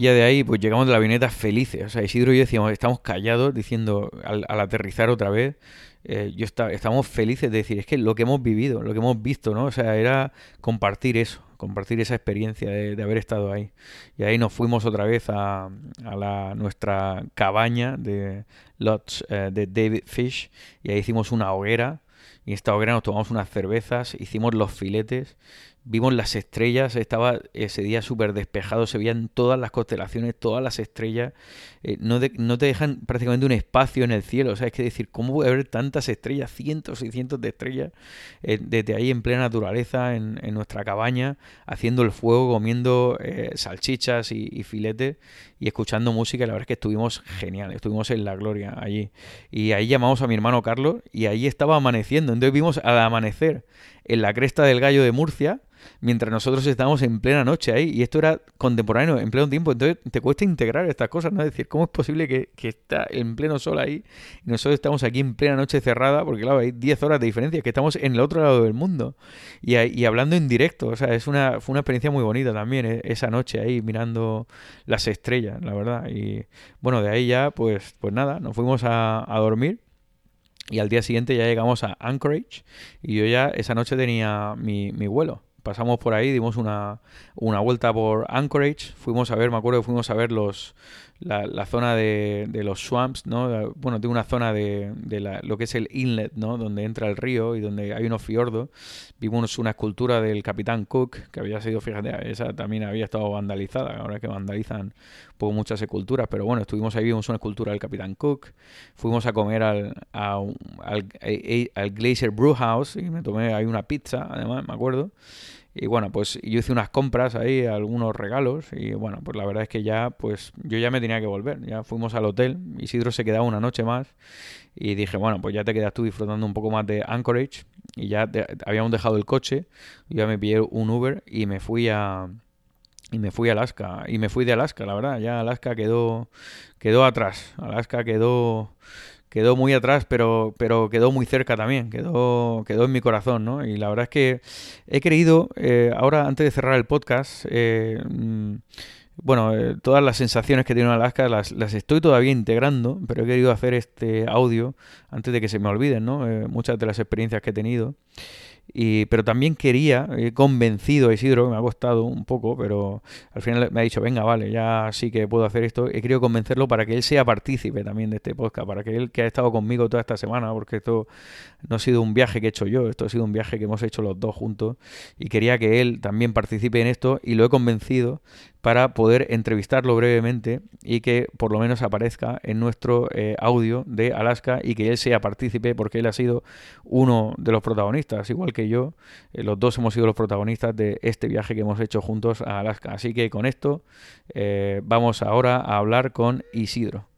Ya de ahí, pues llegamos de la avioneta felices. O sea, Isidro y yo decíamos, estamos callados diciendo al, aterrizar otra vez, eh, yo está, estamos felices de decir, es que lo que hemos vivido, lo que hemos visto, ¿no? O sea, era compartir eso, compartir esa experiencia de, haber estado ahí. Y ahí nos fuimos otra vez a, a la, nuestra cabaña de Lots eh, de David Fish y ahí hicimos una hoguera. Y en esta hoguera nos tomamos unas cervezas, hicimos los filetes Vimos las estrellas, estaba ese día súper despejado, se veían todas las constelaciones, todas las estrellas. Eh, no, no, te dejan prácticamente un espacio en el cielo. O sea, es que decir, ¿cómo puede haber tantas estrellas, cientos y cientos de estrellas, eh, desde ahí en plena naturaleza, en, nuestra cabaña, haciendo el fuego, comiendo eh, salchichas y, y, filetes y escuchando música? La verdad es que estuvimos genial, estuvimos en la gloria allí. Y ahí llamamos a mi hermano Carlos y ahí estaba amaneciendo. Entonces vimos al amanecer en la cresta del gallo de Murcia mientras nosotros estábamos en plena noche ahí. Y esto era contemporáneo, en pleno tiempo. Entonces te cuesta integrar estas cosas, ¿no? Es decir, ¿cómo es posible que, que está en pleno sol ahí y nosotros estamos aquí en plena noche cerrada? Porque claro, hay 10 horas de diferencia, que estamos en el otro lado del mundo. Y, y hablando en directo, o sea, es una, fue una experiencia muy bonita también, eh, esa noche ahí mirando las estrellas, la verdad. Y bueno, de ahí ya, pues, pues nada, nos fuimos a, a dormir. Y al día siguiente ya llegamos a Anchorage y yo ya esa noche tenía mi, mi vuelo. Pasamos por ahí, dimos una, una, vuelta por Anchorage, fuimos a ver, me acuerdo que fuimos a ver los, la, zona de, los swamps, ¿no? Bueno, tengo una zona de, lo que es el inlet, ¿no? Donde entra el río y donde hay unos fiordos. Vimos una escultura del Capitán Cook, que había sido, fíjate, esa también había estado vandalizada, ahora que vandalizan poco muchas esculturas, pero bueno, estuvimos ahí, vimos una escultura del Capitán Cook, fuimos a comer al, al, al, Glacier Brew House y me tomé ahí una pizza, además, me acuerdo. Y bueno, pues yo hice unas compras ahí, algunos regalos y bueno, pues la verdad es que ya, pues yo ya me tenía que volver. Ya fuimos al hotel, Isidro se quedaba una noche más y dije, bueno, pues ya te quedas tú disfrutando un poco más de Anchorage y ya habíamos dejado el coche, ya me pillé un Uber y me fui a y me fui a Alaska y me fui de Alaska, la verdad, ya Alaska quedó quedó atrás. Alaska quedó quedó muy atrás, pero, pero quedó muy cerca también, quedó, quedó en mi corazón, ¿no? Y la verdad es que he creído, eh, ahora antes de cerrar el podcast, eh, mm, bueno, eh, todas las sensaciones que tiene Alaska las, las, estoy todavía integrando, pero he querido hacer este audio antes de que se me olviden, ¿no? muchas de las experiencias que he tenido. Y, pero también quería, he convencido a Isidro, me ha costado un poco, pero al final me ha dicho, venga, vale, ya sí que puedo hacer esto. He querido convencerlo para que él sea partícipe también de este podcast, para que él que ha estado conmigo toda esta semana, porque esto no ha sido un viaje que he hecho yo, esto ha sido un viaje que hemos hecho los dos juntos y quería que él también participe en esto y lo he convencido para poder entrevistarlo brevemente y que por lo menos aparezca en nuestro eh, audio de Alaska y que él sea partícipe porque él ha sido uno de los protagonistas, igual que yo, eh, los dos hemos sido los protagonistas de este viaje que hemos hecho juntos a Alaska. Así que con esto eh, vamos ahora a hablar con Isidro.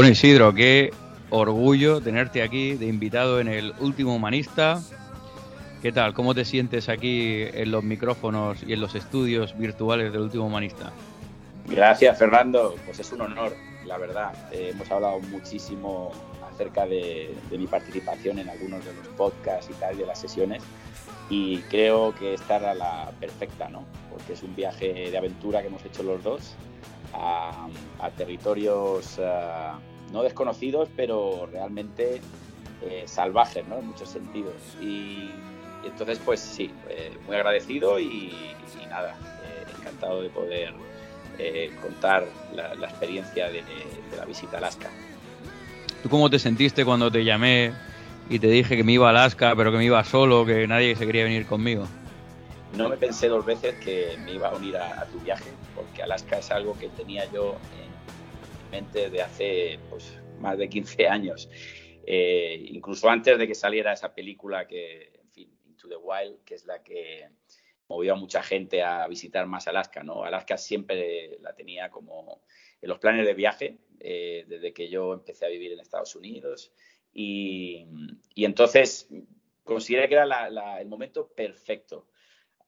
Bueno, Isidro, qué orgullo tenerte aquí de invitado en el último humanista. ¿Qué tal? ¿Cómo te sientes aquí en los micrófonos y en los estudios virtuales del último humanista? Gracias, Fernando. Pues es un honor, la verdad. Eh, hemos hablado muchísimo acerca de, mi participación en algunos de los podcasts y tal, de las sesiones. Y creo que esta era la perfecta, ¿no? Porque es un viaje de aventura que hemos hecho los dos a, territorios eh, no desconocidos, pero realmente eh, salvajes, ¿no? En muchos sentidos. Y, entonces, pues sí, eh, muy agradecido y, nada, encantado de poder contar la, experiencia de, la visita a Alaska. ¿Tú cómo te sentiste cuando te llamé y te dije que me iba a Alaska, pero que me iba solo, que nadie se quería venir conmigo? no me pensé dos veces que me iba a unir a, tu viaje, porque Alaska es algo que tenía yo en de hace pues, más de 15 años. Eh, incluso antes de que saliera esa película que, en fin, Into the Wild, que es la que movió a mucha gente a visitar más Alaska, ¿no? Alaska siempre la tenía como en los planes de viaje eh, desde que yo empecé a vivir en Estados Unidos y, entonces consideré que era el momento perfecto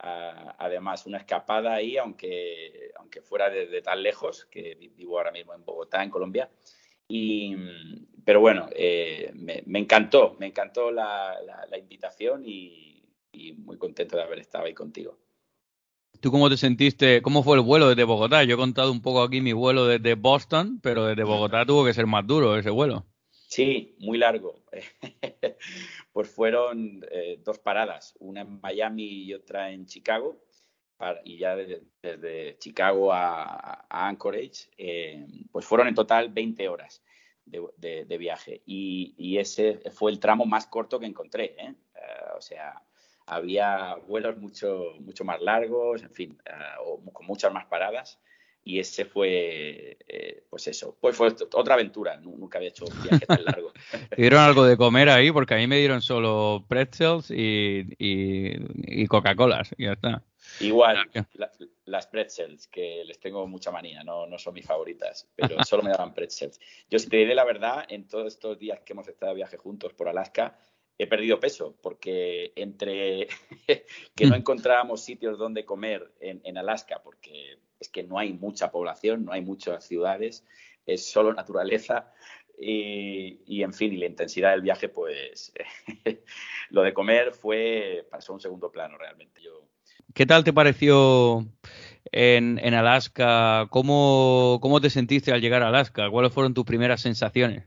además una escapada ahí, aunque, aunque fuera de, tan lejos, que vivo ahora mismo en Bogotá, en Colombia. Y, pero bueno, eh, me, encantó, me encantó la, invitación y, muy contento de haber estado ahí contigo. ¿Tú cómo te sentiste? ¿Cómo fue el vuelo desde Bogotá? Yo he contado un poco aquí mi vuelo desde Boston, pero desde Bogotá tuvo que ser más duro ese vuelo. Sí, muy largo. pues fueron eh, dos paradas, una en Miami y otra en Chicago. y ya desde, Chicago a, Anchorage, eh, pues fueron en total 20 horas de, viaje. Y, ese fue el tramo más corto que encontré. ¿eh? o sea, había vuelos mucho, mucho más largos, en fin, con muchas más paradas y ese fue, eh, pues eso, pues fue otra aventura, nunca había hecho un viaje tan largo. ¿Te dieron algo de comer ahí? Porque a mí me dieron solo pretzels y, y, Coca-Colas y ya está. Igual, las pretzels, que les tengo mucha manía, no, no son mis favoritas, pero solo me daban pretzels. Yo, si te diré la verdad, en todos estos días que hemos estado de viaje juntos por Alaska, he perdido peso, porque entre que no mm. encontrábamos sitios donde comer en, Alaska, porque es que no hay mucha población, no hay muchas ciudades, es solo naturaleza. Y, en fin, y la intensidad del viaje, pues lo de comer fue, pasó a un segundo plano realmente. Yo... ¿Qué tal te pareció en, en Alaska? ¿Cómo, ¿Cómo te sentiste al llegar a Alaska? ¿Cuáles fueron tus primeras sensaciones?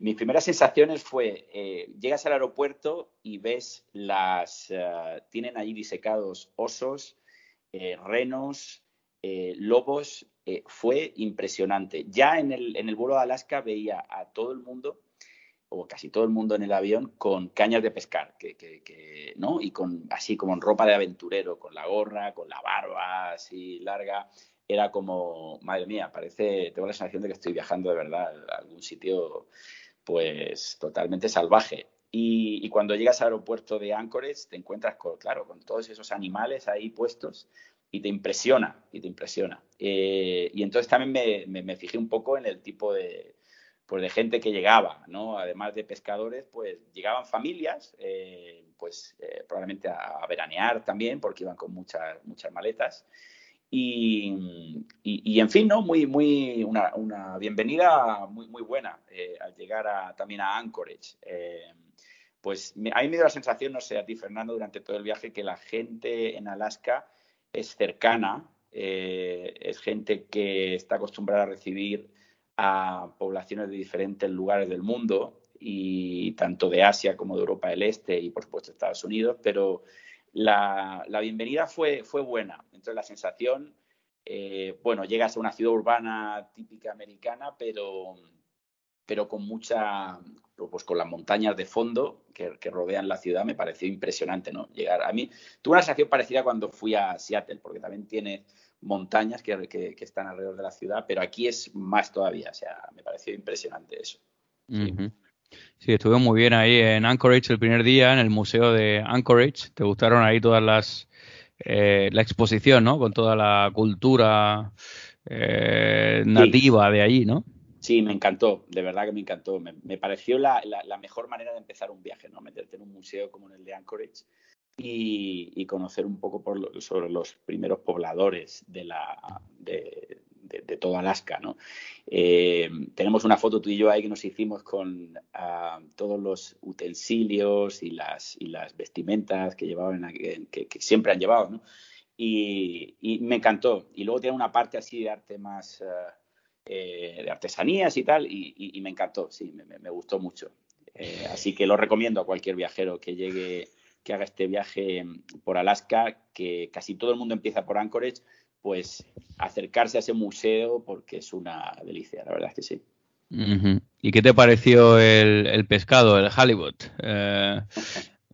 Mis primeras sensaciones fue, eh, llegas al aeropuerto y ves las, eh, tienen allí disecados osos, eh, renos, lobos, fue impresionante. Ya en el, en el vuelo a Alaska veía a todo el mundo, o casi todo el mundo en el avión, con cañas de pescar, que, ¿no? Y con, así como en ropa de aventurero, con la gorra, con la barba así larga. Era como, madre mía, parece, tengo la sensación de que estoy viajando de verdad a algún sitio pues totalmente salvaje. Y, cuando llegas al aeropuerto de Anchorage te encuentras con, claro, con todos esos animales ahí puestos y te impresiona, y te impresiona. Eh, y entonces también me, fijé un poco en el tipo de, pues de gente que llegaba, ¿no? Además de pescadores, pues llegaban familias, eh, pues eh, probablemente a, a, veranear también, porque iban con muchas, muchas maletas. Y, en fin, ¿no? Muy, muy, una, bienvenida muy, muy buena eh, al llegar a, también a Anchorage. Eh, pues a mí me dio la sensación, no sé, a ti, Fernando, durante todo el viaje, que la gente en Alaska es cercana, eh, es gente que está acostumbrada a recibir a poblaciones de diferentes lugares del mundo, y tanto de Asia como de Europa del Este y, por supuesto, Estados Unidos, pero la, bienvenida fue, fue buena. Entonces la sensación, eh, bueno, llegas a una ciudad urbana típica americana, pero, pero con mucha, pues con las montañas de fondo que, rodean la ciudad, me pareció impresionante, ¿no? Llegar a mí, tuve una sensación parecida cuando fui a Seattle, porque también tiene montañas que, que, están alrededor de la ciudad, pero aquí es más todavía, o sea, me pareció impresionante eso. Estuve muy bien ahí en Anchorage el primer día, en el museo de Anchorage. ¿Te gustaron ahí todas las... Eh, la exposición, ¿no? Con toda la cultura eh, nativa de allí, ¿no? Sí, me encantó, de verdad que me encantó. Me, pareció la, mejor manera de empezar un viaje, ¿no? Meterte en un museo como en el de Anchorage y, conocer un poco por sobre los primeros pobladores de, la, de, de, todo Alaska, ¿no? Eh, tenemos una foto tú y yo ahí que nos hicimos con ah, todos los utensilios y las, y las vestimentas que llevaban, que, siempre han llevado, ¿no? Y, me encantó. Y luego tiene una parte así de arte más, ah, eh, de artesanías y tal, y, me encantó, sí, me, gustó mucho. Eh, así que lo recomiendo a cualquier viajero que llegue, que haga este viaje por Alaska, que casi todo el mundo empieza por Anchorage, pues acercarse a ese museo porque es una delicia, la verdad es que sí. ¿Y qué te pareció el, pescado, el halibut eh,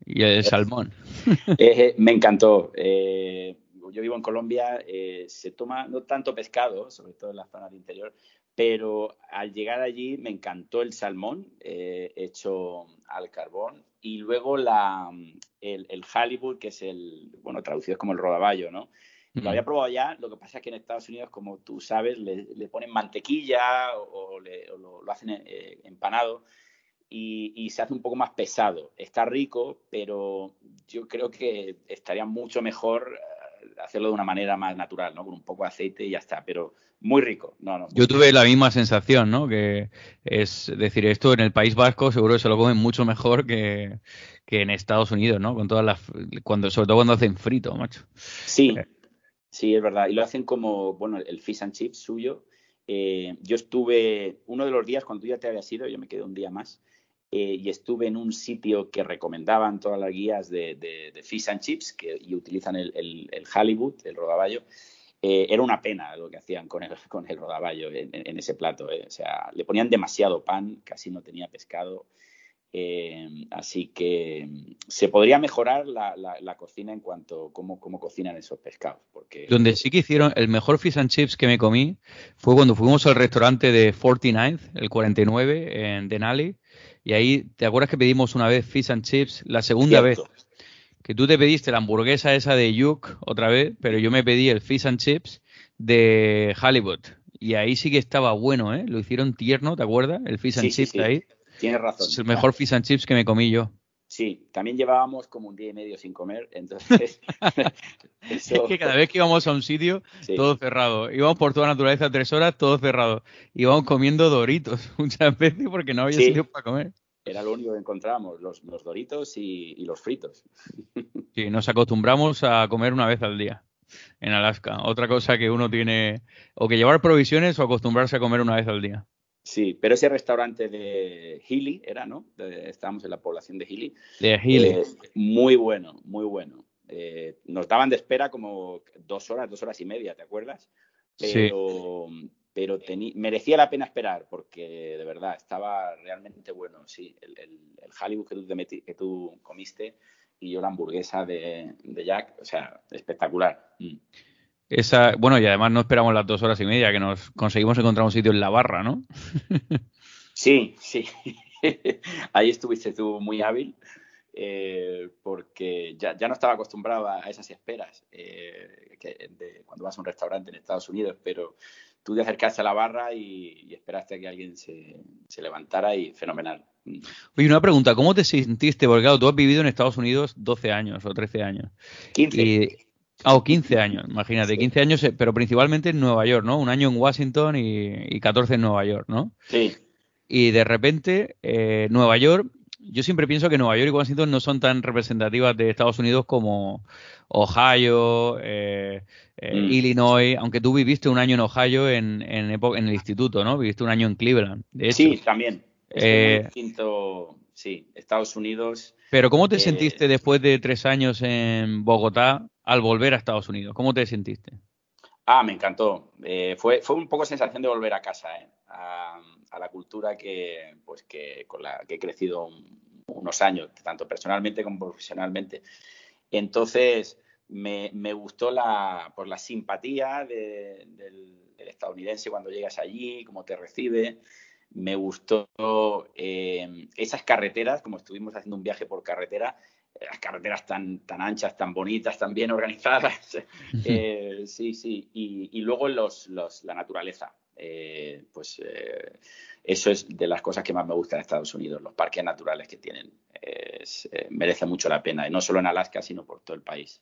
y el salmón? Eh, me encantó. Eh, yo vivo en Colombia, se toma no tanto pescado, sobre todo en la zona del interior, pero al llegar allí me encantó el salmón hecho al carbón y luego la, el, el halibut, que es el, bueno, traducido como el rodaballo, ¿no? Lo había probado ya, lo que pasa es que en Estados Unidos, como tú sabes, le, ponen mantequilla o, lo, hacen eh, empanado y, se hace un poco más pesado. Está rico, pero yo creo que estaría mucho mejor eh, hacerlo de una manera más natural, ¿no? Con un poco de aceite y ya está, pero muy rico. No, no, yo tuve la misma sensación, ¿no? Que es decir, esto en el País Vasco seguro que se lo comen mucho mejor que, en Estados Unidos, ¿no? Con todas las cuando sobre todo cuando hacen frito, macho. Sí, eh, Sí, es verdad. Y lo hacen como, bueno, el fish and chips suyo. Eh, yo estuve, uno de los días cuando tú ya te habías ido, yo me quedé un día más, eh, y estuve en un sitio que recomendaban todas las guías de, fish and chips que, y utilizan el, el, el Hollywood, el rodaballo. Eh, era una pena lo que hacían con el, con el rodaballo en, en ese plato. O sea, le ponían demasiado pan, casi no tenía pescado. Eh, así que se podría mejorar la, cocina en cuanto a cómo, cocinan esos pescados. Porque... Donde sí que hicieron el mejor fish and chips que me comí fue cuando fuimos al restaurante de 49, el 49 en Denali. Y ahí, ¿te acuerdas que pedimos una vez fish and chips? La segunda vez que tú te pediste la hamburguesa esa de Yuk otra vez, pero yo me pedí el fish and chips de Halibut. Y ahí sí que estaba bueno, ¿eh? Lo hicieron tierno, ¿te acuerdas? El fish and chips ahí. Tienes razón. Es el mejor fish and chips que me comí yo. Sí, también llevábamos como un día y medio sin comer, entonces... Es que cada vez que íbamos a un sitio, todo cerrado. Íbamos por toda naturaleza tres horas, todo cerrado. Íbamos comiendo doritos muchas veces porque no había sitio para comer. Era lo único que encontrábamos, los, doritos y, y, los fritos. Sí, nos acostumbramos a comer una vez al día en Alaska. Otra cosa que uno tiene, o que llevar provisiones o acostumbrarse a comer una vez al día. Sí, pero ese restaurante de Healy era, ¿no? estábamos en la población de Healy. De Healy. Eh, muy bueno, muy bueno. Eh, nos daban de espera como dos horas, dos horas y media, ¿te acuerdas? Pero, sí. pero merecía la pena esperar porque de verdad estaba realmente bueno. Sí, el, el, Hollywood que tú, que tú comiste y yo la hamburguesa de, Jack, o sea, espectacular. Mm. Esa, bueno, y además no esperamos las dos horas y media, que nos conseguimos encontrar un sitio en la barra, ¿no? sí, sí. Ahí estuviste tú muy hábil, eh, porque ya, no estaba acostumbrado a esas esperas eh, de, cuando vas a un restaurante en Estados Unidos, pero tú te acercaste a la barra y, esperaste a que alguien se, levantara y fenomenal. Oye, una pregunta, ¿cómo te sentiste? Porque claro, tú has vivido en Estados Unidos 12 años o 13 años. 15. Ah, o 15 años, imagínate, 15 años, eh, pero principalmente en Nueva York, ¿no? Un año en Washington y, y 14 en Nueva York, ¿no? Sí. Y de repente, eh, Nueva York, yo siempre pienso que Nueva York y Washington no son tan representativas de Estados Unidos como Ohio, eh, mm. Illinois, aunque tú viviste un año en Ohio en, en, en, el instituto, ¿no? Viviste un año en Cleveland, de hecho. Sí, también. Es distinto, sí, Estados Unidos. Pero ¿cómo te sentiste después de tres años en Bogotá al volver a Estados Unidos? ¿Cómo te sentiste? Ah, me encantó. Eh, fue, fue un poco sensación de volver a casa, eh, a, la cultura que, pues que, con la que he crecido unos años, tanto personalmente como profesionalmente. Entonces, me, me gustó la, pues, la simpatía del, del, estadounidense cuando llegas allí, cómo te recibe. Me gustó eh, esas carreteras, como estuvimos haciendo un viaje por carretera, las carreteras tan, tan anchas, tan bonitas, tan bien organizadas. Eh, sí, sí. Y, luego los, los, la naturaleza. Eh, pues eh, eso es de las cosas que más me gustan en Estados Unidos, los parques naturales que tienen. merece mucho la pena, y no solo en Alaska, sino por todo el país.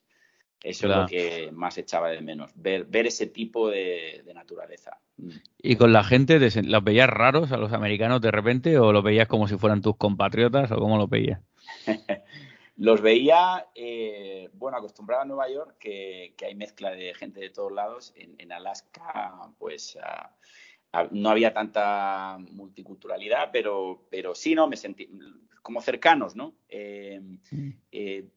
Eso es lo que más echaba de menos, ver, ver ese tipo de, naturaleza. Mm. ¿Y con la gente, los veías raros a los americanos de repente o los veías como si fueran tus compatriotas o cómo los veías? Los veía, eh, bueno, acostumbrado a Nueva York, que, hay mezcla de gente de todos lados. En, Alaska, pues no había tanta multiculturalidad, pero, pero sí, ¿no? Me sentí como cercanos, ¿no? Eh, mm. eh,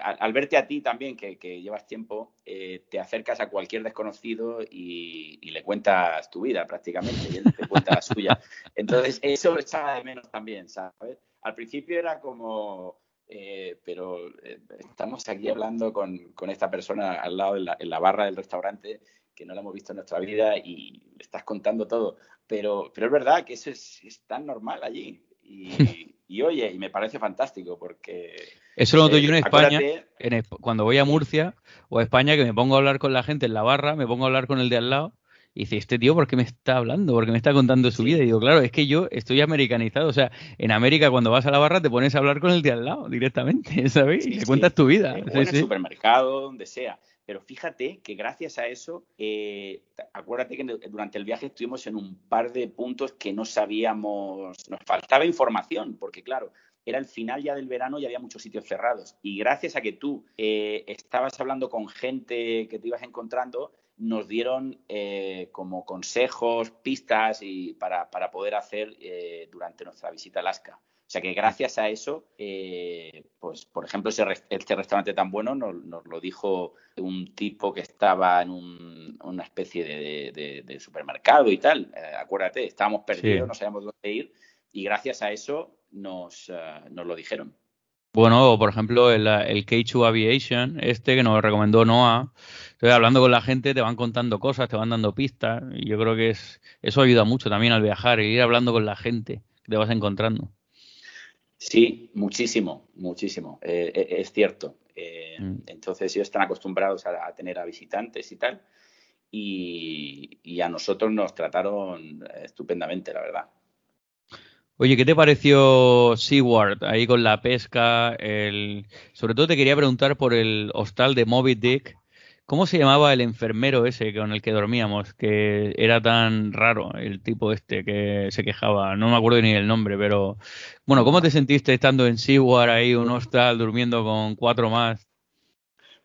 al, verte a ti también, que, llevas tiempo, te acercas a cualquier desconocido y, y, le cuentas tu vida prácticamente, y él te cuenta la suya. Entonces, eso echaba de menos también, ¿sabes? Al principio era como eh, pero eh, estamos aquí hablando con, con, esta persona al lado en la, barra del restaurante que no la hemos visto en nuestra vida y le estás contando todo. Pero, pero es verdad que eso es, tan normal allí. Y, oye, y me parece fantástico porque... Eso lo noto yo en eh, España, en, cuando voy a Murcia o a España, que me pongo a hablar con la gente en la barra, me pongo a hablar con el de al lado y dice, este tío, ¿por qué me está hablando? ¿Por qué me está contando su vida? Y digo, claro, es que yo estoy americanizado. O sea, en América cuando vas a la barra te pones a hablar con el de al lado directamente, ¿sabes? y le cuentas tu vida. en el supermercado, donde sea. Pero fíjate que gracias a eso, eh, acuérdate que durante el viaje estuvimos en un par de puntos que no sabíamos, nos faltaba información, porque claro, era el final ya del verano y había muchos sitios cerrados. Y gracias a que tú eh, estabas hablando con gente que te ibas encontrando, nos dieron eh, como consejos, pistas y para, poder hacer eh, durante nuestra visita a Alaska. O sea que gracias a eso, eh, pues por ejemplo, ese, este restaurante tan bueno nos, lo dijo un tipo que estaba en una especie de, supermercado y tal. acuérdate, estábamos perdidos, no sabíamos dónde ir y gracias a eso nos, nos lo dijeron. Bueno, por ejemplo, el, el K2 Aviation, este que nos recomendó Noah. Estoy hablando con la gente, te van contando cosas, te van dando pistas. Y yo creo que es, eso ayuda mucho también al viajar, ir hablando con la gente que te vas encontrando. Sí, muchísimo, muchísimo. Eh, eh, es cierto. Eh, mm. Entonces ellos están acostumbrados a, tener a visitantes y tal. Y, a nosotros nos trataron estupendamente, la verdad. Oye, ¿qué te pareció Seaward ahí con la pesca? El... Sobre todo te quería preguntar por el hostal de Moby Dick ¿Cómo se llamaba el enfermero ese con el que dormíamos? Que era tan raro, el tipo este que se quejaba. No me acuerdo ni el nombre, pero. Bueno, ¿cómo te sentiste estando en Seaward ahí, un hostal, durmiendo con cuatro más?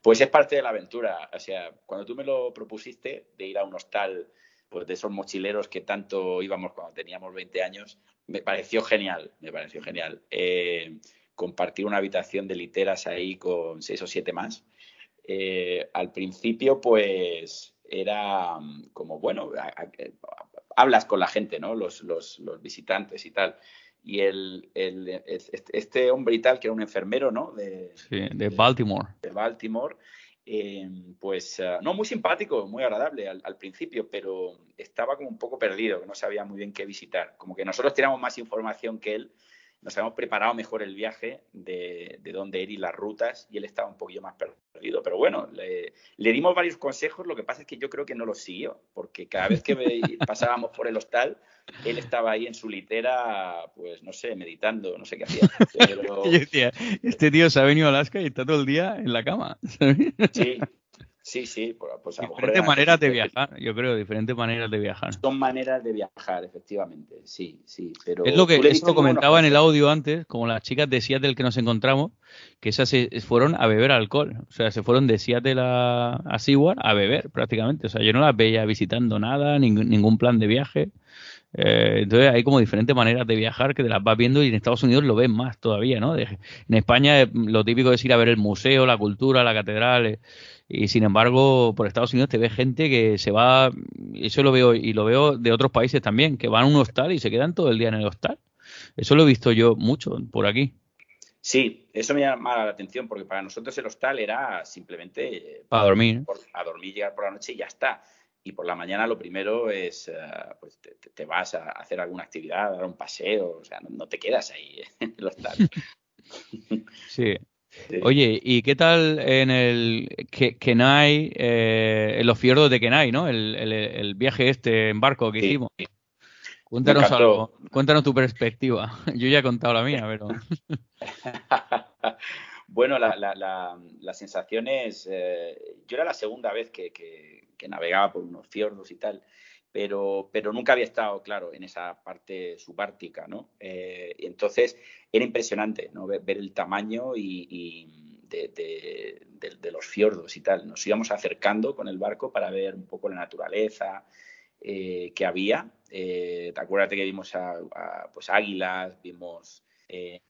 Pues es parte de la aventura. O sea, cuando tú me lo propusiste de ir a un hostal, pues de esos mochileros que tanto íbamos cuando teníamos 20 años, me pareció genial. Me pareció genial. Eh, compartir una habitación de literas ahí con seis o siete más eh, al principio pues era mm, como, bueno, hablas con la gente, ¿no? Los, visitantes y tal. Y el, este hombre y tal, que era un enfermero, ¿no? De, de Baltimore. De, Baltimore. Eh, pues ah, no muy simpático, muy agradable al, al, principio, pero estaba como un poco perdido, que no sabía muy bien qué visitar. Como que nosotros teníamos más información que él nos habíamos preparado mejor el viaje de, de dónde ir y las rutas y él estaba un poquillo más perdido. Pero bueno, le, dimos varios consejos, lo que pasa es que yo creo que no los siguió, porque cada vez que pasábamos por el hostal, él estaba ahí en su litera, pues no sé, meditando, no sé qué hacía. Yo decía, este tío se ha venido a Alaska y está todo el día en la cama. Sí, Sí, sí, pues a Diferentes maneras de viajar, yo creo, diferentes maneras de viajar. Son maneras de viajar, efectivamente, sí, sí. Pero es lo que lo comentaba en el audio antes, como las chicas de Seattle que nos encontramos, que esas se fueron a beber alcohol. O sea, se fueron de Seattle a, a Seward a beber prácticamente. O sea, yo no las veía visitando nada, ningún, plan de viaje. Eh, entonces hay como diferentes maneras de viajar que te las vas viendo y en Estados Unidos lo ves más todavía, ¿no? en España lo típico es ir a ver el museo, la cultura, la catedral. Eh, y sin embargo, por Estados Unidos te ve gente que se va, eso lo veo y lo veo de otros países también, que van a un hostal y se quedan todo el día en el hostal. Eso lo he visto yo mucho por aquí. Sí, eso me llama la atención porque para nosotros el hostal era simplemente eh, para dormir, a dormir, llegar por la noche y ya está. Y por la mañana lo primero es, eh, pues te, vas a hacer alguna actividad, a dar un paseo, o sea, no, no te quedas ahí en el hostal. sí, Oye, ¿y qué tal en el Kenai, eh, en los fiordos de Kenai, ¿no? El, viaje este en barco que hicimos. Cuéntanos algo, cuéntanos tu perspectiva. Yo ya he contado la mía, pero. bueno, la, la, la, sensación es. Eh, yo era la segunda vez que, navegaba por unos fiordos y tal pero, pero nunca había estado, claro, en esa parte subártica, ¿no? Eh, entonces era impresionante, ¿no? Ver, el tamaño y, de, los fiordos y tal. Nos íbamos acercando con el barco para ver un poco la naturaleza eh, que había. Eh, acuérdate que vimos a, pues águilas, vimos eh,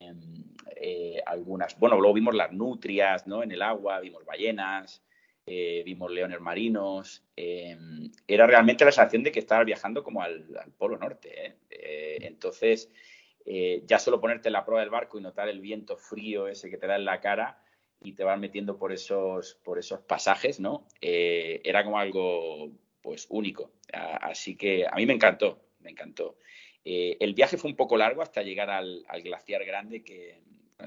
algunas, bueno, luego vimos las nutrias, ¿no? En el agua, vimos ballenas. Eh, vimos leones marinos. Eh, era realmente la sensación de que estabas viajando como al, Polo Norte. ¿eh? entonces, ya solo ponerte en la prueba del barco y notar el viento frío ese que te da en la cara y te vas metiendo por esos, por esos pasajes, ¿no? era como algo pues único. Así que a mí me encantó, me encantó. el viaje fue un poco largo hasta llegar al glaciar grande que,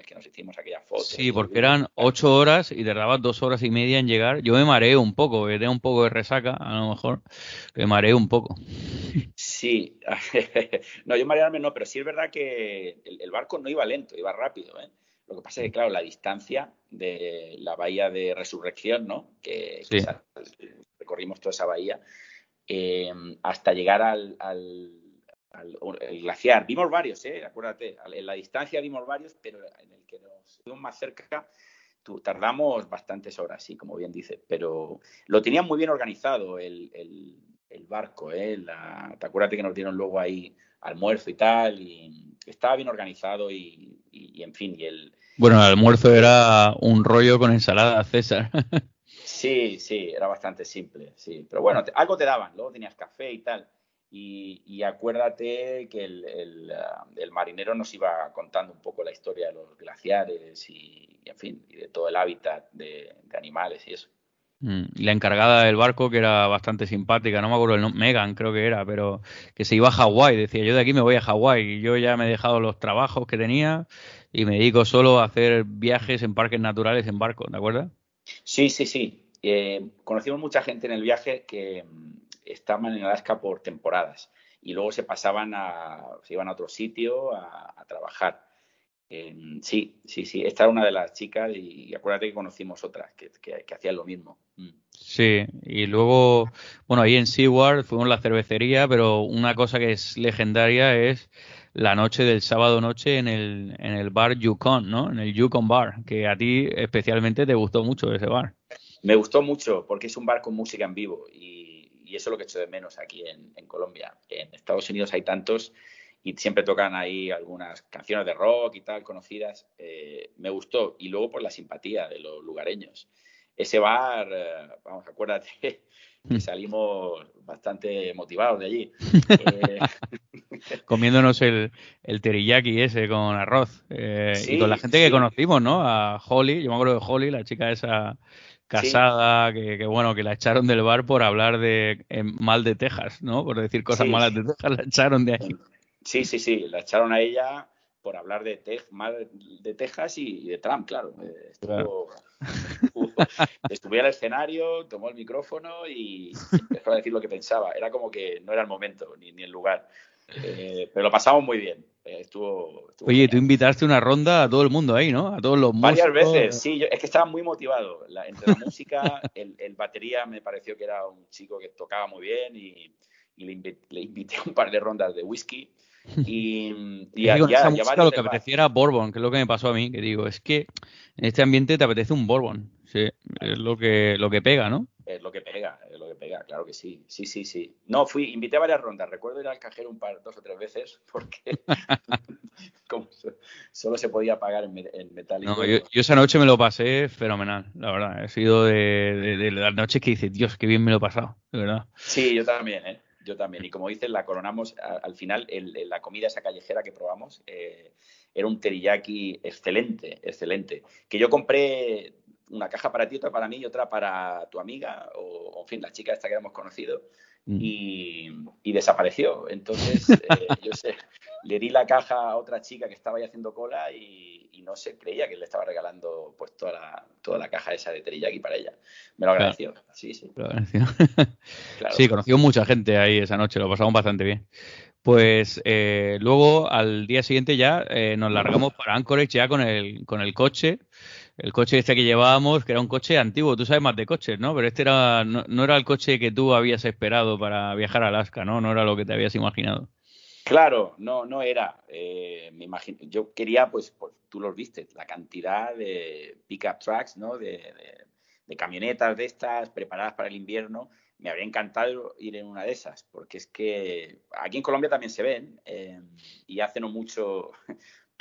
que nos hicimos aquella foto. Sí, porque eran ocho horas y tardabas dos horas y media en llegar. Yo me mareé un poco, me tenía un poco de resaca, a lo mejor me mareé un poco. Sí, no, yo marearme no, pero sí es verdad que el, barco no iba lento, iba rápido. ¿eh? Lo que pasa es que, claro, la distancia de la bahía de Resurrección, ¿no? Que, recorrimos toda esa bahía, eh, hasta llegar al el glaciar. Vimos varios, ¿eh? acuérdate, en la distancia vimos varios, pero en el que nos fuimos más cerca tardamos bastantes horas, sí, como bien dice, pero lo tenían muy bien organizado el, barco, ¿eh? La, te acuérdate que nos dieron luego ahí almuerzo y tal, y estaba bien organizado y, en fin, y el... Bueno, el almuerzo era un rollo con ensalada César. sí, sí, era bastante simple, sí, pero bueno, algo te daban, luego tenías café y tal. Y, acuérdate que ah, el, marinero nos iba contando un poco la historia de los glaciares y, en fin, y de todo el hábitat de, animales y eso. Mm, y la encargada del barco, que era bastante simpática, no me acuerdo el nombre, Megan creo que era, pero que se iba a Hawái, decía, yo de aquí me voy a Hawái, y yo ya me he dejado los trabajos que tenía y me dedico solo a hacer viajes en parques naturales en barco, ¿de acuerdo? Sí, sí, sí. Eh, conocimos mucha gente en el viaje que mm, estaban en Alaska por temporadas y luego se pasaban a, se iban a otro sitio a trabajar. Sí, sí, sí. Esta era una de las chicas y, acuérdate que conocimos otras que, hacían lo mismo. Mm. Sí, y luego, bueno, ahí en Seward fuimos a la cervecería, pero una cosa que es legendaria es la noche del sábado noche en el, en el bar Yukon, ¿no? En el Yukon Bar, que a ti especialmente te gustó mucho ese bar. Me gustó mucho porque es un bar con música en vivo y, eso es lo que echo de menos aquí en, en Colombia. En Estados Unidos hay tantos y siempre tocan ahí algunas canciones de rock y tal, conocidas. Eh, me gustó. Y luego por la simpatía de los lugareños. Ese bar, eh, vamos, acuérdate que mm. salimos bastante motivados de allí. Eh, Comiéndonos el, el teriyaki ese con arroz. y con la gente que conocimos, ¿no? A Holly, yo me acuerdo de Holly, la chica esa casada, que, bueno, que la echaron del bar por hablar de mal de Texas, ¿no? Por decir cosas malas de Texas, la echaron de ahí. Sí, sí, sí, la echaron a ella por hablar de, de Texas y, de Trump, claro. Eh, estuvo, estuvo, al escenario, tomó el micrófono y empezó a decir lo que pensaba. Era como que no era el momento ni, ni el lugar. Eh, pero lo pasamos muy bien. Eh, estuvo, Oye, tú invitaste una ronda a todo el mundo ahí, ¿no? A todos los Varias veces, sí. es que estaba muy motivado. entre la música, el, el, batería me pareció que era un chico que tocaba muy bien y, le, invité, le, invité, un par de rondas de whisky. Y, y digo, ya, lo que apetecía era Bourbon, que es lo que me pasó a mí, que digo, es que en este ambiente te apetece un Bourbon, sí, es lo que, lo que pega, ¿no? Es lo que pega, es lo que pega, claro que sí, sí, sí, sí. No, fui, invité a varias rondas, recuerdo ir al cajero un par, dos o tres veces, porque como solo se podía pagar en, en metálico. No, yo, esa noche me lo pasé fenomenal, la verdad, he sido de, de las noches que dices, Dios, qué bien me lo he pasado, de verdad. Sí, yo también, ¿eh? Yo también. Y como dices, la coronamos al final, la comida esa callejera que probamos eh, era un teriyaki excelente, excelente. Que yo compré una caja para ti, otra para mí y otra para tu amiga, o, en fin, la chica esta que hemos conocido, mm. y, desapareció. Entonces, eh, yo sé, le di la caja a otra chica que estaba ahí haciendo cola y, no se creía que le estaba regalando pues toda la, toda la caja esa de teriyaki para ella. Me lo agradeció. Sí, sí. Lo agradeció. Sí, conoció mucha gente ahí esa noche, lo pasamos bastante bien. Pues eh, luego al día siguiente ya eh, nos largamos para Anchorage ya con el, con el coche. El coche este que llevábamos, que era un coche antiguo, tú sabes más de coches, ¿no? Pero este era, no, no era el coche que tú habías esperado para viajar a Alaska, ¿no? No era lo que te habías imaginado. Claro, no, no era. Eh, me imagino, yo quería, pues, pues, tú los viste, la cantidad de pickup trucks, ¿no? De, camionetas de estas preparadas para el invierno. Me habría encantado ir en una de esas, porque es que aquí en Colombia también se ven eh, y hace no mucho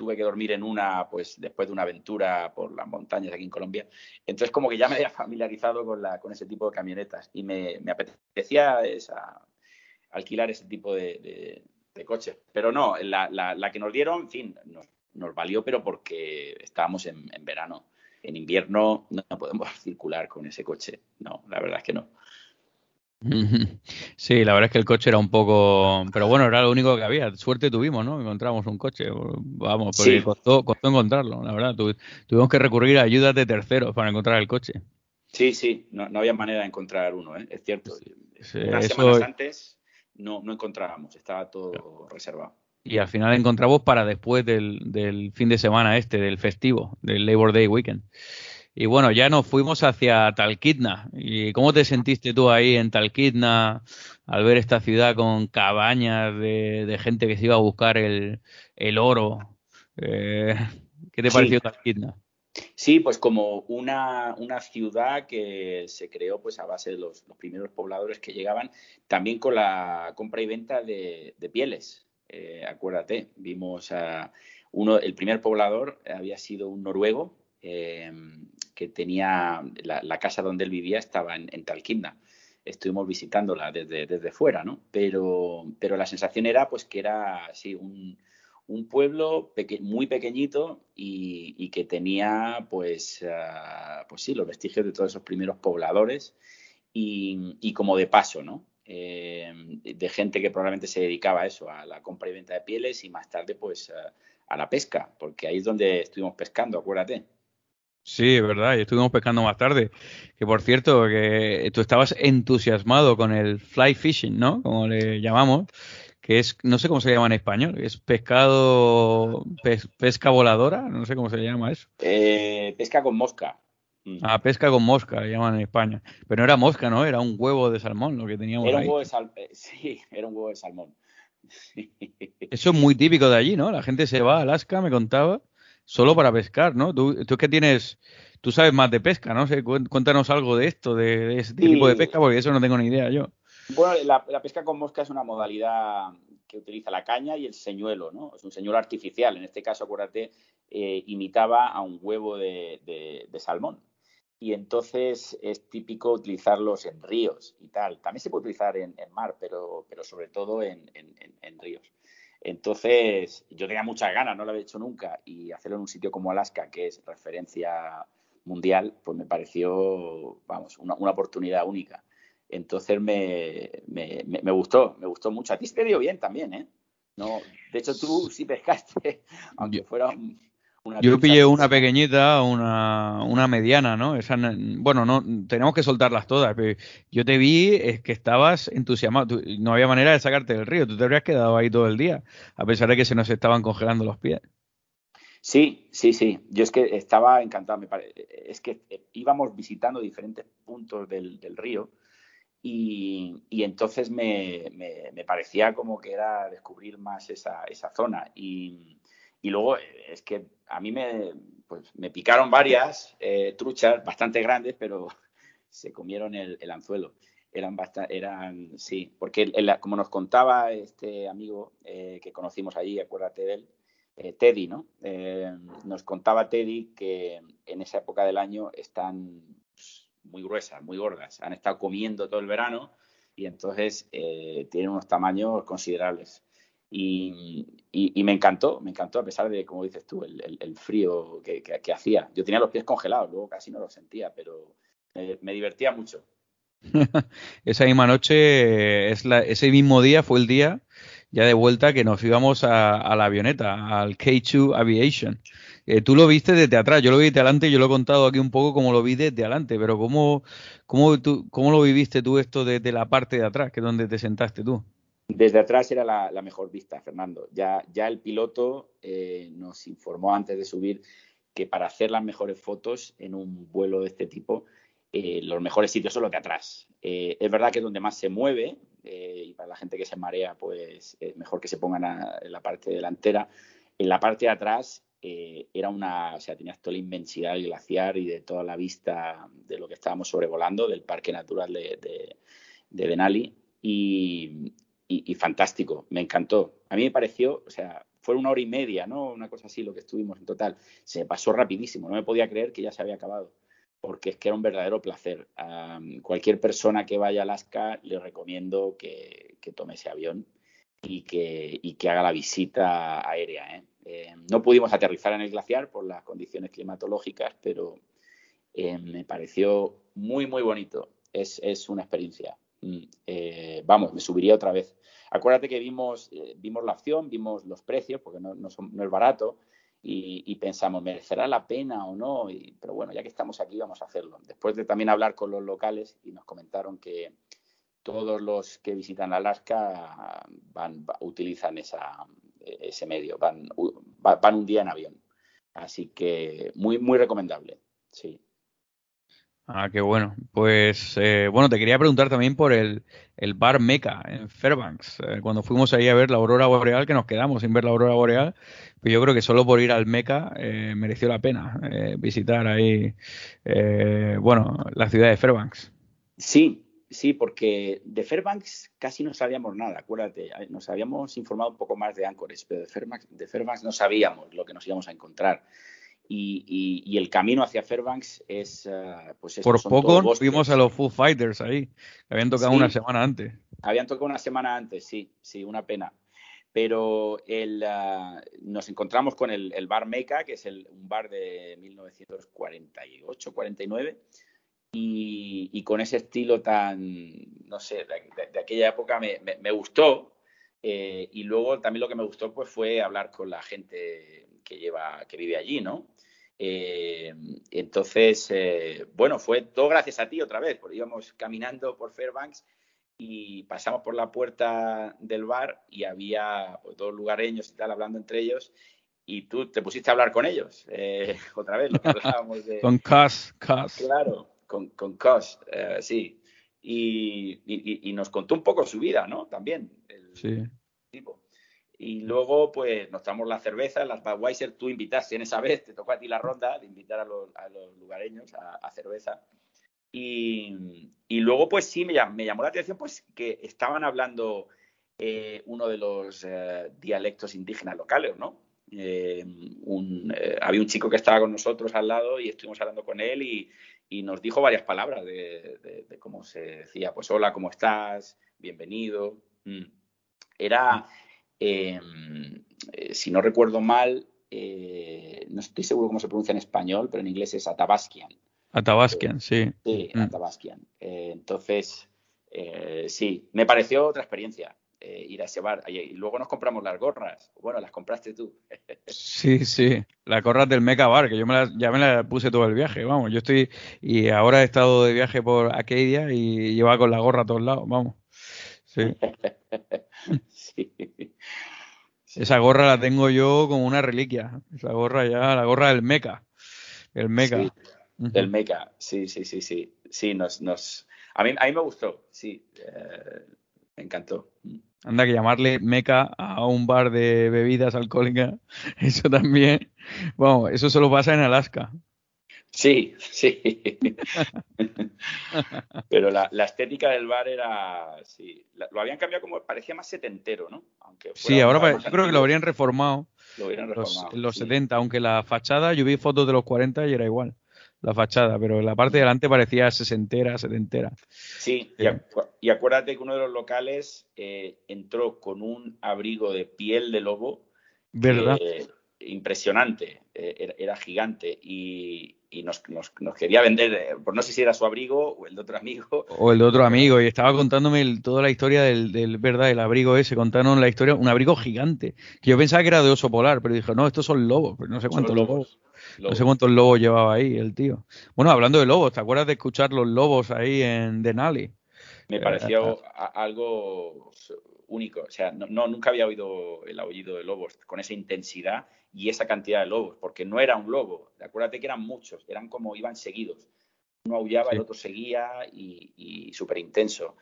tuve que dormir en una, pues después de una aventura por las montañas aquí en Colombia. Entonces como que ya me había familiarizado con, la, con ese tipo de camionetas y me, apetecía esa, alquilar ese tipo de, de coche. Pero no, la, la, que nos dieron, en fin, nos, nos valió, pero porque estábamos en, verano. En invierno no podemos circular con ese coche. No, la verdad es que no. Sí, la verdad es que el coche era un poco, pero bueno, era lo único que había. Suerte tuvimos, ¿no? Encontramos un coche. Vamos, porque costó, costó encontrarlo, la verdad. tuvimos que recurrir a ayudas de terceros para encontrar el coche. Sí, sí, no, no había manera de encontrar uno, ¿eh? es cierto. Unas semanas antes no, no encontrábamos, estaba todo reservado. Y al final encontramos para después del, del, fin de semana este, del festivo, del Labor Day Weekend. Y bueno, ya nos fuimos hacia Talquidna. ¿Y cómo te sentiste tú ahí en Talquidna al ver esta ciudad con cabañas de, gente que se iba a buscar el, el oro? Eh, ¿Qué te pareció Talquidna? Sí, pues como una, una, ciudad que se creó pues a base de los, primeros pobladores que llegaban, también con la compra y venta de, pieles. Eh, acuérdate, vimos a uno, el primer poblador había sido un noruego em, que tenía la, casa donde él vivía estaba en, Talquinda. Estuvimos visitándola desde, desde fuera, ¿no? Pero, pero la sensación era pues que era así un, un pueblo muy pequeñito y, que tenía, pues, ah, pues sí, los vestigios de todos esos primeros pobladores y, como de paso, ¿no? Eh, de gente que probablemente se dedicaba a eso, a la compra y venta de pieles y más tarde, pues, a, la pesca, porque ahí es donde estuvimos pescando, acuérdate. Sí, es verdad, y estuvimos pescando más tarde. Que por cierto, que tú estabas entusiasmado con el fly fishing, ¿no? Como le llamamos que es, no sé cómo se llama en español, es pescado, pesca voladora, no sé cómo se llama eso. Eh, pesca con mosca. Mm. Ah, pesca con mosca, le llaman en España. Pero no era mosca, ¿no? Era un huevo de salmón lo que teníamos era Un huevo de salmón, eh, sí, era un huevo de salmón. Eso es muy típico de allí, ¿no? La gente se va a Alaska, me contaba, solo para pescar, ¿no? Tú, tú que tienes, tú sabes más de pesca, ¿no? Cuéntanos algo de esto, de, ese tipo de pesca, porque eso no tengo ni idea yo. Bueno, la, pesca con mosca es una modalidad que utiliza la caña y el señuelo, ¿no? Es un señuelo artificial. En este caso, acuérdate, eh, imitaba a un huevo de, salmón. Y entonces es típico utilizarlos en ríos y tal. También se puede utilizar en, mar, pero, pero sobre todo en, ríos. Entonces, yo tenía muchas ganas, no lo había hecho nunca, y hacerlo en un sitio como Alaska, que es referencia mundial, pues me pareció, vamos, una, una oportunidad única. Entonces me, me, gustó, me gustó mucho. A ti se te dio bien también, ¿eh? No, de hecho tú sí pescaste, aunque fuera una Yo pillé una pequeñita, una, una mediana, ¿no? Esa, bueno, no tenemos que soltarlas todas, pero yo te vi es que estabas entusiasmado, no había manera de sacarte del río, tú te habrías quedado ahí todo el día, a pesar de que se nos estaban congelando los pies. Sí, sí, sí. Yo es que estaba encantado. Es que íbamos visitando diferentes puntos del, del río y, entonces me, parecía como que era descubrir más esa, zona. Y, luego es que a mí me, pues, me picaron varias eh, truchas bastante grandes, pero se comieron el, anzuelo. Eran bastante, eran, sí, porque como nos contaba este amigo eh, que conocimos allí, acuérdate de él, eh, Teddy, ¿no? nos contaba Teddy que en esa época del año están muy gruesas, muy gordas. Han estado comiendo todo el verano y entonces eh, tienen unos tamaños considerables. Y, me encantó, me encantó a pesar de, como dices tú, el, frío que, hacía. Yo tenía los pies congelados, luego casi no los sentía, pero me, divertía mucho. Esa misma noche, es la, ese mismo día fue el día ya de vuelta que nos íbamos a, a la avioneta, al K2 Aviation. Eh, tú lo viste desde atrás, yo lo vi desde adelante, yo lo he contado aquí un poco como lo vi desde adelante, pero ¿cómo, cómo, tú, cómo lo viviste tú esto desde la parte de atrás, que es donde te sentaste tú? Desde atrás era la, mejor vista, Fernando. Ya, ya el piloto eh, nos informó antes de subir que para hacer las mejores fotos en un vuelo de este tipo, eh, los mejores sitios son los de atrás. es verdad que es donde más se mueve, y para la gente que se marea, pues es mejor que se pongan en la parte delantera. En la parte de atrás eh, era una, o sea, tenías toda la inmensidad del glaciar y de toda la vista de lo que estábamos sobrevolando, del Parque Natural de, Denali, y, fantástico, me encantó. A mí me pareció, o sea, fue una hora y media, ¿no? Una cosa así lo que estuvimos en total. Se pasó rapidísimo, no me podía creer que ya se había acabado, porque es que era un verdadero placer. A cualquier persona que vaya a Alaska le recomiendo que, tome ese avión y que, y que haga la visita aérea, ¿eh? Eh, no pudimos aterrizar en el glaciar por las condiciones climatológicas, pero eh, me pareció muy, muy bonito. Es, una experiencia. Mm, eh, vamos, me subiría otra vez. Acuérdate que vimos, vimos la opción, vimos los precios, porque no, es barato, y, pensamos, ¿merecerá la pena o no? pero bueno, ya que estamos aquí, vamos a hacerlo. Después de también hablar con los locales y nos comentaron que todos los que visitan Alaska van, utilizan esa, ese medio, van, van un día en avión. Así que muy, muy recomendable, sí. Ah, qué bueno. Pues eh, bueno, te quería preguntar también por el, el bar Meca en Fairbanks. Eh, cuando fuimos ahí a ver la aurora boreal, que nos quedamos sin ver la aurora boreal, pues yo creo que solo por ir al Meca eh, mereció la pena visitar ahí, bueno, la ciudad de Fairbanks. Sí, Sí, porque de Fairbanks casi no sabíamos nada, acuérdate, nos habíamos informado un poco más de Anchorage, pero de Fairbanks, de Fairbanks no sabíamos lo que nos íbamos a encontrar. Y, el camino hacia Fairbanks es, uh, pues Por poco vimos a los Foo Fighters ahí, habían tocado una semana antes. Habían tocado una semana antes, sí, sí, una pena. Pero el, ah, nos encontramos con el, bar Meca, que es el, un bar de 1948-49, y, con ese estilo tan, no sé, de, aquella época me, me, gustó. Eh, y luego también lo que me gustó pues, fue hablar con la gente que, lleva, que vive allí, ¿no? Eh, entonces, eh, bueno, fue todo gracias a ti otra vez, porque íbamos caminando por Fairbanks y pasamos por la puerta del bar y había pues, dos lugareños y tal hablando entre ellos y tú te pusiste a hablar con ellos eh, otra vez, lo que hablábamos de... con Cos, Cos. Claro, con, con Cos, sí. Y, y, nos contó un poco su vida, ¿no? También. El sí. Tipo. Y luego, pues, nos tomamos la cerveza, las Budweiser, tú invitaste en esa vez, te tocó a ti la ronda de invitar a los, lugareños a, cerveza. Y, luego, pues sí, me, me, llamó la atención pues que estaban hablando eh, uno de los eh, dialectos indígenas locales, ¿no? Eh, había un chico que estaba con nosotros al lado y estuvimos hablando con él y, nos dijo varias palabras de, cómo se decía, pues hola, ¿cómo estás? Bienvenido. Mm. Era, eh, si no recuerdo mal, eh, no estoy seguro cómo se pronuncia en español, pero en inglés es Atabaskian. Atabaskian, sí. Sí, mm. Atabaskian. Eh, entonces, sí, me pareció otra experiencia. ir a ese bar. Y luego nos compramos las gorras. Bueno, las compraste tú. sí, sí. Las gorras del Meca Bar, que yo me ya me las puse todo el viaje. Vamos, yo estoy. Y ahora he estado de viaje por Acadia y llevaba con la gorra a todos lados. Vamos. Sí. Esa gorra la tengo yo como una reliquia. Esa gorra ya, la gorra del Meca. El Meca. Sí, del Meca, sí, sí, sí, sí. Sí, nos, nos... A, mí, a mí me gustó, sí. Eh, me encantó. Anda que llamarle Meca a un bar de bebidas alcohólicas, eso también, bueno, eso solo pasa en Alaska. Sí, sí. Pero la, estética del bar era, sí, lo habían cambiado como, parecía más setentero, ¿no? Aunque sí, ahora yo creo que lo habrían reformado. Lo habrían reformado. Los, los 70, aunque la fachada, yo vi fotos de los 40 y era igual, la fachada, pero la parte de delante parecía sesentera, setentera. Sí, y, acuérdate que uno de los locales eh, entró con un abrigo de piel de lobo. ¿Verdad? Eh, impresionante, eh, era, gigante y, nos, quería vender, eh, por no sé si era su abrigo o el de otro amigo. O el de otro amigo, y estaba contándome toda la historia del, verdad, el abrigo ese, contaron la historia, un abrigo gigante, que yo pensaba que era de oso polar, pero dijo, no, estos son lobos, no sé cuántos lobos. No sé cuántos lobos llevaba ahí el tío. Bueno, hablando de lobos, ¿te acuerdas de escuchar los lobos ahí en Denali? Me pareció eh, algo único. O sea, no, nunca había oído el aullido de lobos con esa intensidad y esa cantidad de lobos, porque no era un lobo. Acuérdate que eran muchos, eran como iban seguidos. Uno aullaba, el otro seguía y, súper intenso.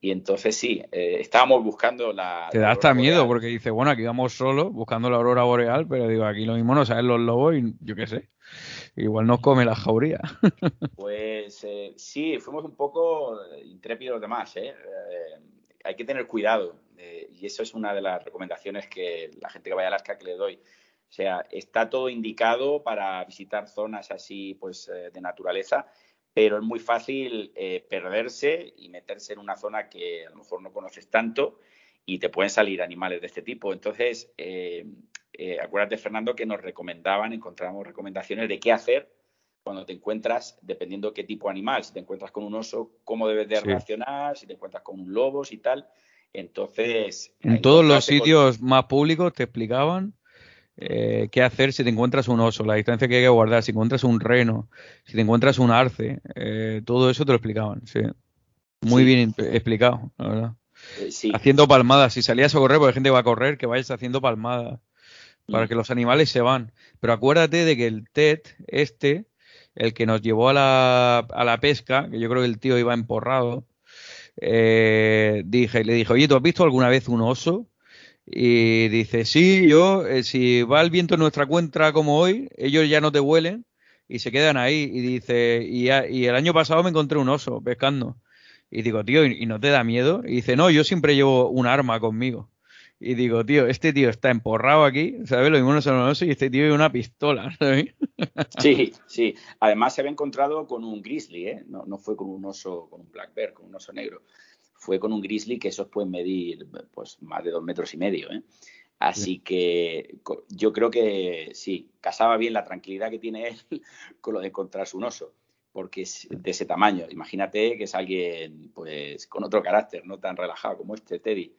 Y entonces sí, eh, estábamos buscando la. Te da hasta miedo porque dice, bueno, aquí vamos solos buscando la aurora boreal, pero digo, aquí lo mismo no saben los lobos y yo qué sé. Igual nos come la jauría. Pues eh, sí, fuimos un poco intrépidos de más. ¿eh? Hay que tener cuidado. y eso es una de las recomendaciones que la gente que vaya a Alaska que le doy. O sea, está todo indicado para visitar zonas así pues eh, de naturaleza, pero es muy fácil eh, perderse y meterse en una zona que a lo mejor no conoces tanto y te pueden salir animales de este tipo. Entonces, eh, acuérdate, Fernando, que nos recomendaban, encontramos recomendaciones de qué hacer cuando te encuentras, dependiendo qué tipo de animal, si te encuentras con un oso, cómo debes de reaccionar, si te encuentras con un lobo y tal. Entonces... En todos los sitios más públicos te explicaban eh, qué hacer si te encuentras un oso, la distancia que hay que guardar, si encuentras un reno, si te encuentras un arce, eh, todo eso te lo explicaban, sí. Muy bien explicado, la verdad. Eh, haciendo palmadas, si salías a correr, porque la gente va a correr, que vayas haciendo palmadas para mm. que los animales se van. Pero acuérdate de que el TED, este, el que nos llevó a la, a la pesca, que yo creo que el tío iba emporrado, dije, le dije, oye, ¿tú has visto alguna vez un oso? Y dice, sí, yo, eh, si va el viento en nuestra cuenta como hoy, ellos ya no te huelen y se quedan ahí. Y dice, y, y el año pasado me encontré un oso pescando. Y digo, tío, ¿y, no te da miedo? Y dice, no, yo siempre llevo un arma conmigo. Y digo, tío, este tío está emporrado aquí, ¿sabes? Lo mismo no son y este tío tiene una pistola, ¿sabes? Sí, sí. Además se había encontrado con un grizzly, ¿eh? No, no fue con un oso, con un black bear, con un oso negro fue con un grizzly que esos pueden medir pues más de dos metros y medio. ¿eh? Así que yo creo que sí, casaba bien la tranquilidad que tiene él con lo de encontrarse un oso, porque es de ese tamaño. Imagínate que es alguien pues con otro carácter, no tan relajado como este Teddy.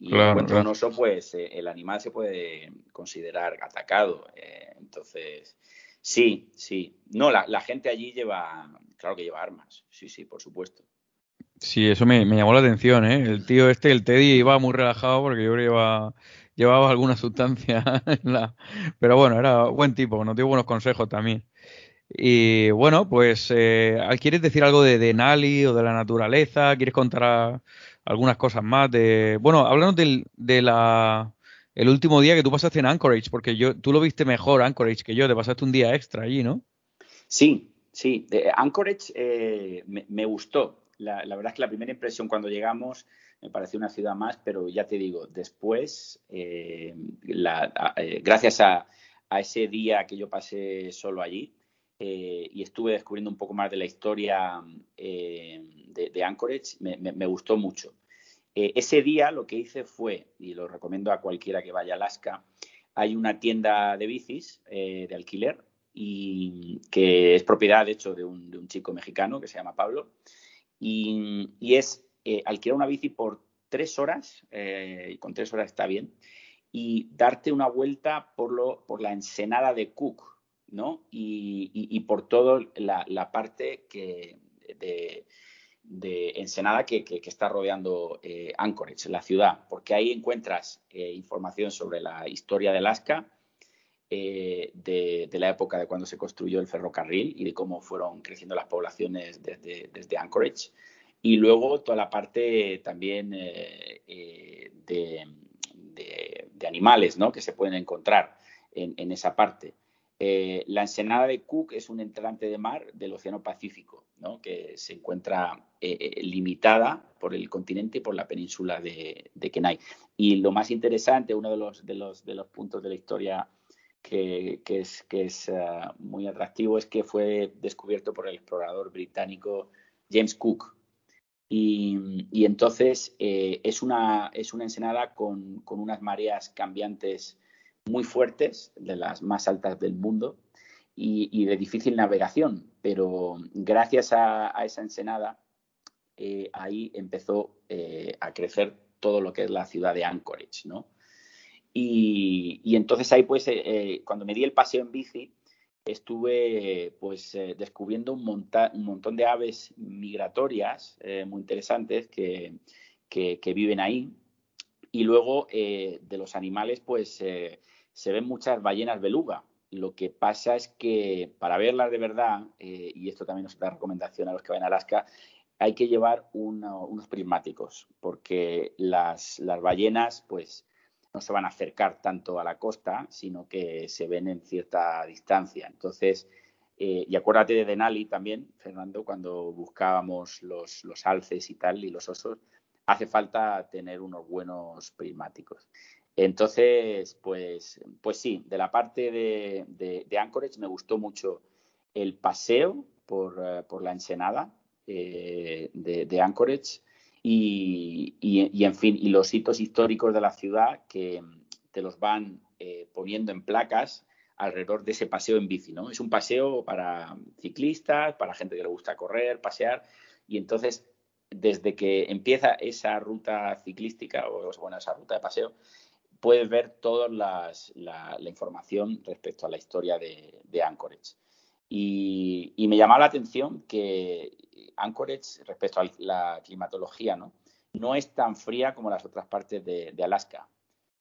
Y encuentra un oso, pues eh, el animal se puede considerar atacado. Eh, entonces, sí, sí. No, la, la gente allí lleva, claro que lleva armas, sí, sí, por supuesto. Sí, eso me, llamó la atención, ¿eh? El tío este, el Teddy, iba muy relajado porque yo creo que llevaba alguna sustancia en la... Pero bueno, era buen tipo, nos dio buenos consejos también. Y bueno, pues, eh, ¿quieres decir algo de, de, Nali o de la naturaleza? ¿Quieres contar algunas cosas más? de Bueno, háblanos del de la, el último día que tú pasaste en Anchorage, porque yo, tú lo viste mejor Anchorage que yo, te pasaste un día extra allí, ¿no? Sí, sí. Anchorage eh, me, gustó la, verdad es que la primera impresión cuando llegamos me pareció una ciudad más, pero ya te digo, después, eh, eh, gracias a, ese día que yo pasé solo allí eh, y estuve descubriendo un poco más de la historia de, Anchorage, me, gustó mucho. ese día lo que hice fue, y lo recomiendo a cualquiera que vaya a Alaska, hay una tienda de bicis de alquiler y que es propiedad, de hecho, de un, chico mexicano que se llama Pablo y, es eh, alquilar una bici por tres horas, eh, y con tres horas está bien, y darte una vuelta por, lo, por la ensenada de Cook, ¿no? Y, por toda la, parte que, de, ensenada que, está rodeando eh, Anchorage, la ciudad, porque ahí encuentras información sobre la historia de Alaska, de, la época de cuando se construyó el ferrocarril y de cómo fueron creciendo las poblaciones desde, desde Anchorage. Y luego toda la parte también eh, eh, de, animales ¿no? que se pueden encontrar en, esa parte. Eh, la ensenada de Cook es un entrante de mar del Océano Pacífico, que se encuentra limitada por el continente y por la península de, Kenai. Y lo más interesante, uno de los, puntos de la historia que, es, muy atractivo es que fue descubierto por el explorador británico James Cook. Y, entonces eh, es una ensenada con, unas mareas cambiantes muy fuertes, de las más altas del mundo, y, de difícil navegación. Pero gracias a, esa ensenada, eh, ahí empezó eh, a crecer todo lo que es la ciudad de Anchorage, ¿no? Y, entonces ahí, pues, eh, cuando me di el paseo en bici, estuve pues descubriendo un, un, montón de aves migratorias muy interesantes que, que, viven ahí. Y luego de los animales, pues se ven muchas ballenas beluga. Lo que pasa es que para verlas de verdad, y esto también es una recomendación a los que van a Alaska, hay que llevar unos prismáticos, porque las, las ballenas, pues no se van a acercar tanto a la costa, sino que se ven en cierta distancia. Entonces, eh, y acuérdate de Denali también, Fernando, cuando buscábamos los, los alces y tal, y los osos, hace falta tener unos buenos prismáticos. Entonces, pues, pues sí, de la parte de, Anchorage me gustó mucho el paseo por, eh, por la ensenada eh, de, Anchorage y, en fin, y los hitos históricos de la ciudad que te los van eh, poniendo en placas alrededor de ese paseo en bici, ¿no? Es un paseo para ciclistas, para gente que le gusta correr, pasear, y entonces desde que empieza esa ruta ciclística o bueno, esa ruta de paseo, puedes ver toda la, información respecto a la historia de, Anchorage. Y, y, me llamaba la atención que Anchorage, respecto a la climatología, ¿no? no es tan fría como las otras partes de, Alaska,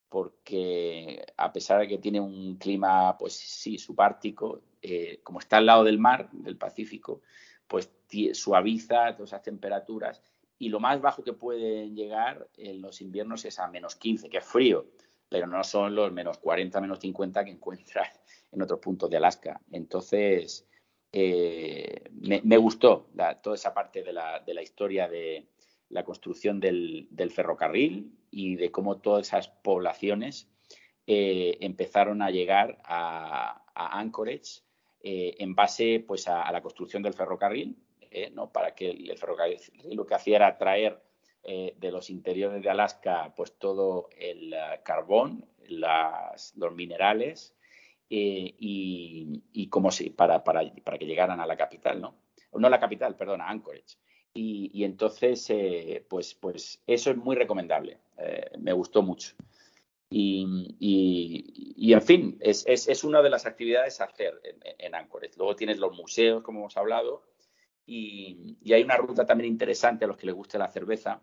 porque a pesar de que tiene un clima, pues sí, subártico, eh, como está al lado del mar, del Pacífico, pues suaviza todas esas temperaturas y lo más bajo que pueden llegar en los inviernos es a menos 15, que es frío, pero no son los menos 40, menos 50 que encuentras en otros puntos de Alaska. Entonces, eh, me, gustó toda esa parte de la, historia de la construcción del, ferrocarril y de cómo todas esas poblaciones eh, empezaron a llegar a, Anchorage eh, en base pues, a, la construcción del ferrocarril, ¿no? para que el ferrocarril lo que hacía era traer eh, de los interiores de Alaska, pues todo el eh, carbón, los minerales eh, y, y, como si para, para, para, que llegaran a la capital, ¿no? No a la capital, perdón, a Anchorage. Y, y entonces, pues, pues eso es muy recomendable. me gustó mucho. Y, y, en fin, es, es, es, una de las actividades a hacer en, en, Anchorage. Luego tienes los museos, como hemos hablado, y, y, hay una ruta también interesante a los que les guste la cerveza,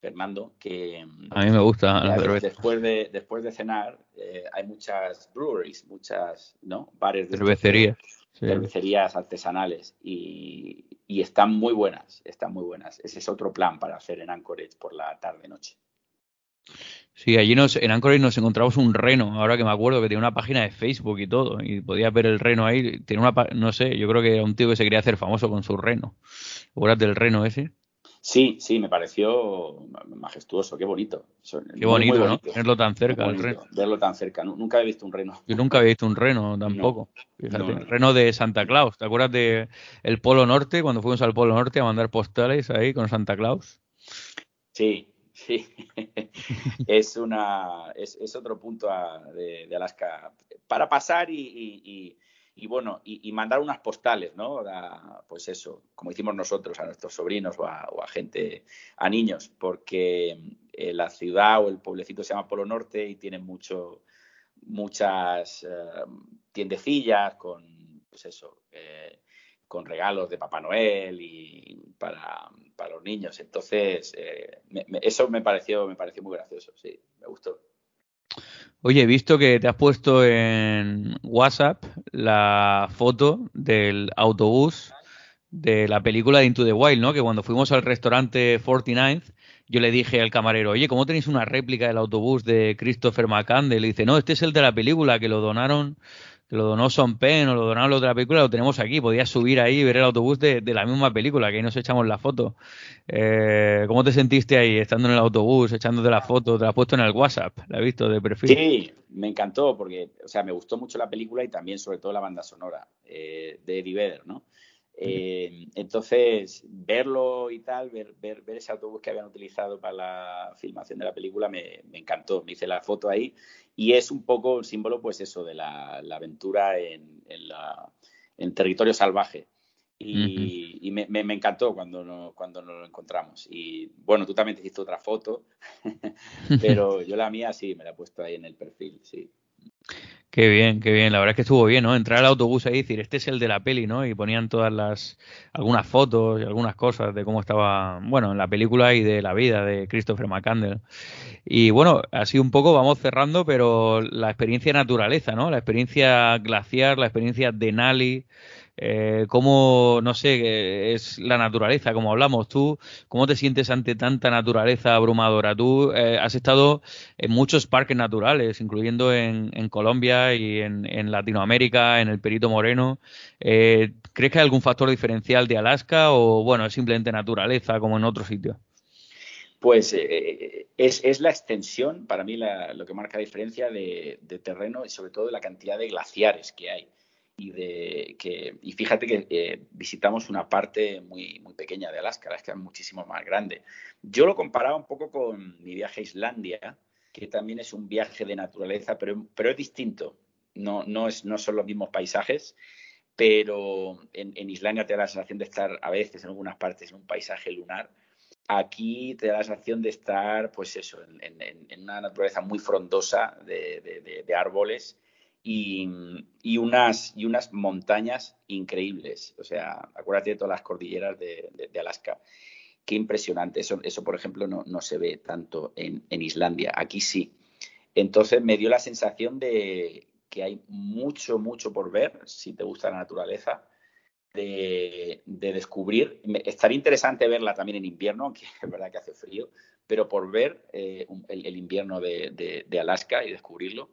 Fernando, que a mí me gusta la cerveza. Después de, después de cenar eh, hay muchas breweries, muchas ¿no? bares de cervecerías, sí. cervecerías artesanales y, y, están muy buenas, están muy buenas. Ese es otro plan para hacer en Anchorage por la tarde-noche. Sí, allí nos, en Anchorage nos encontramos un reno, ahora que me acuerdo que tiene una página de Facebook y todo, y podías ver el reno ahí, tiene una, no sé, yo creo que era un tío que se quería hacer famoso con su reno. ¿Te del reno ese? Sí, sí, me pareció majestuoso, qué bonito. Qué bonito, muy, muy bonito, ¿no? Verlo tan cerca, el reno. Verlo tan cerca, nunca he visto un reno. Yo nunca había visto un reno tampoco. No, Fíjate, no, no. reno de Santa Claus. ¿Te acuerdas de el Polo Norte, cuando fuimos al Polo Norte a mandar postales ahí con Santa Claus? Sí, sí. es una es, es otro punto de, de, Alaska para pasar y, y, y bueno, y, mandar unas postales, ¿no? Pues eso, como hicimos nosotros, a nuestros sobrinos o a, o a gente, a niños, porque eh, la ciudad o el pueblecito se llama Polo Norte y tiene mucho, muchas eh, tiendecillas con, pues eso, eh, con regalos de Papá Noel y para, para los niños. Entonces, eh, me, eso me pareció, me pareció muy gracioso, sí, me gustó. Oye, he visto que te has puesto en WhatsApp la foto del autobús de la película de Into the Wild, ¿no? Que cuando fuimos al restaurante 49th, yo le dije al camarero, oye, ¿cómo tenéis una réplica del autobús de Christopher McCandle? Y dice, no, este es el de la película que lo donaron que lo donó Son Penn o lo donaron la otra película, lo tenemos aquí. Podías subir ahí y ver el autobús de, de la misma película, que ahí nos echamos la foto. Eh, ¿Cómo te sentiste ahí, estando en el autobús, echándote la foto? ¿Te la has puesto en el WhatsApp? ¿La has visto de perfil? Sí, me encantó, porque, o sea, me gustó mucho la película y también, sobre todo, la banda sonora eh, de Eddie Vedder, ¿no? Eh, entonces, verlo y tal, ver, ver, ver, ese autobús que habían utilizado para la filmación de la película me, me, encantó. Me hice la foto ahí y es un poco un símbolo, pues eso, de la, la aventura en, en, la, en, territorio salvaje. Y, uh -huh. y me, me, me, encantó cuando, no, cuando nos lo encontramos. Y bueno, tú también te hiciste otra foto, pero yo la mía sí, me la he puesto ahí en el perfil, sí. Qué bien, qué bien. La verdad es que estuvo bien, ¿no? Entrar al autobús ahí y decir, este es el de la peli, ¿no? Y ponían todas las, algunas fotos y algunas cosas de cómo estaba, bueno, en la película y de la vida de Christopher McCandle. Y bueno, así un poco vamos cerrando, pero la experiencia naturaleza, ¿no? La experiencia glaciar, la experiencia de Nali, eh, cómo, no sé, es la naturaleza, como hablamos tú, cómo te sientes ante tanta naturaleza abrumadora. Tú eh, has estado en muchos parques naturales, incluyendo en, Colombia y en, Latinoamérica, en el Perito Moreno. Eh, ¿Crees que hay algún factor diferencial de Alaska o, bueno, es simplemente naturaleza como en otros sitios? Pues es, es, la extensión, para mí, la, lo que marca la diferencia de, terreno y sobre todo la cantidad de glaciares que hay y de que y fíjate que eh, visitamos una parte muy muy pequeña de Alaska, Alaska es muchísimo más grande. Yo lo comparaba un poco con mi viaje a Islandia, que también es un viaje de naturaleza, pero, pero es distinto. No, no, es, no son los mismos paisajes, pero en, Islandia te da la sensación de estar a veces en algunas partes en un paisaje lunar. Aquí te da la sensación de estar, pues eso, en, una naturaleza muy frondosa de, de árboles y, unas, y unas montañas increíbles. O sea, acuérdate de todas las cordilleras de, Alaska. Qué impresionante. Eso, eso por ejemplo, no, no, se ve tanto en, en Islandia. Aquí sí. Entonces me dio la sensación de que hay mucho, mucho por ver, si te gusta la naturaleza, de, de descubrir. Estaría interesante verla también en invierno, aunque es verdad que hace frío, pero por ver eh, el, invierno de, de Alaska y descubrirlo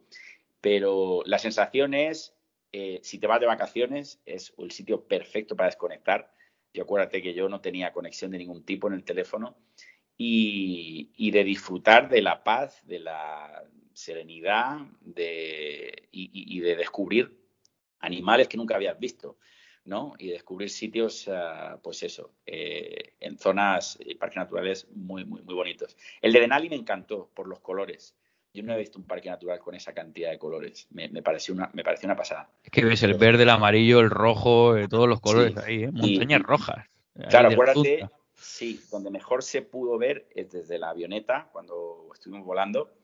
pero la sensación es, eh, si te vas de vacaciones, es el sitio perfecto para desconectar. Y acuérdate que yo no tenía conexión de ningún tipo en el teléfono y, de disfrutar de la paz, de la serenidad de, y, de descubrir animales que nunca habías visto. ¿no? Y descubrir sitios, ah, pues eso, eh, en zonas y parques naturales muy, muy, muy bonitos. El de Denali me encantó por los colores. Yo no he visto un parque natural con esa cantidad de colores. Me, pareció, una, me pareció una pasada. Es que ves el verde, el amarillo, el rojo, eh, todos los colores ahí, ¿eh? montañas rojas. Claro, acuérdate, sí, donde mejor se pudo ver es desde la avioneta, cuando estuvimos volando.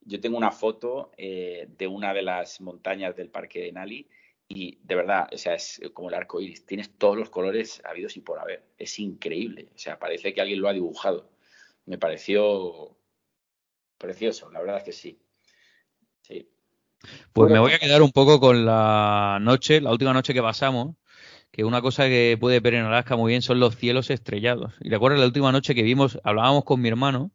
Yo tengo una foto eh, de una de las montañas del parque de Nali y de verdad, o sea, es como el arco iris. Tienes todos los colores habidos y por haber. Es increíble. O sea, parece que alguien lo ha dibujado. Me pareció precioso, la verdad es que sí. Sí. Pues me voy a quedar un poco con la noche, la última noche que pasamos, que una cosa que puede ver en Alaska muy bien son los cielos estrellados. Y recuerdo la última noche que vimos, hablábamos con mi hermano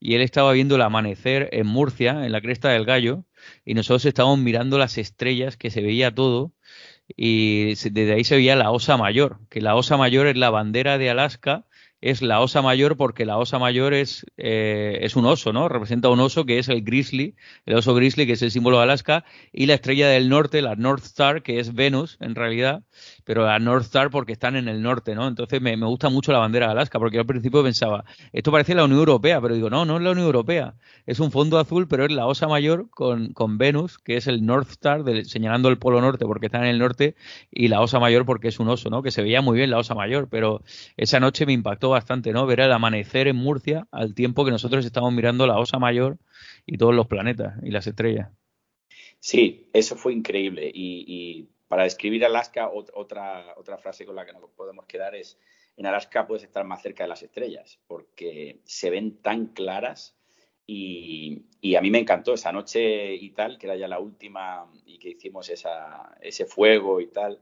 y él estaba viendo el amanecer en Murcia, en la cresta del gallo, y nosotros estábamos mirando las estrellas, que se veía todo, y desde ahí se veía la Osa Mayor, que la Osa Mayor es la bandera de Alaska es la osa mayor porque la osa mayor es, eh, es un oso, ¿no? Representa un oso que es el grizzly, el oso grizzly que es el símbolo de Alaska, y la estrella del norte, la North Star, que es Venus en realidad, pero la North Star porque están en el norte, ¿no? Entonces me, gusta mucho la bandera de Alaska porque al principio pensaba, esto parece la Unión Europea, pero digo, no, no es la Unión Europea, es un fondo azul, pero es la osa mayor con, con Venus, que es el North Star, señalando el polo norte porque está en el norte, y la osa mayor porque es un oso, ¿no? Que se veía muy bien la osa mayor, pero esa noche me impactó bastante, ¿no? Ver el amanecer en Murcia al tiempo que nosotros estamos mirando la Osa Mayor y todos los planetas y las estrellas. Sí, eso fue increíble. Y, para describir Alaska, otra, otra frase con la que nos podemos quedar es, en Alaska puedes estar más cerca de las estrellas, porque se ven tan claras y, a mí me encantó esa noche y tal, que era ya la última y que hicimos esa, ese fuego y tal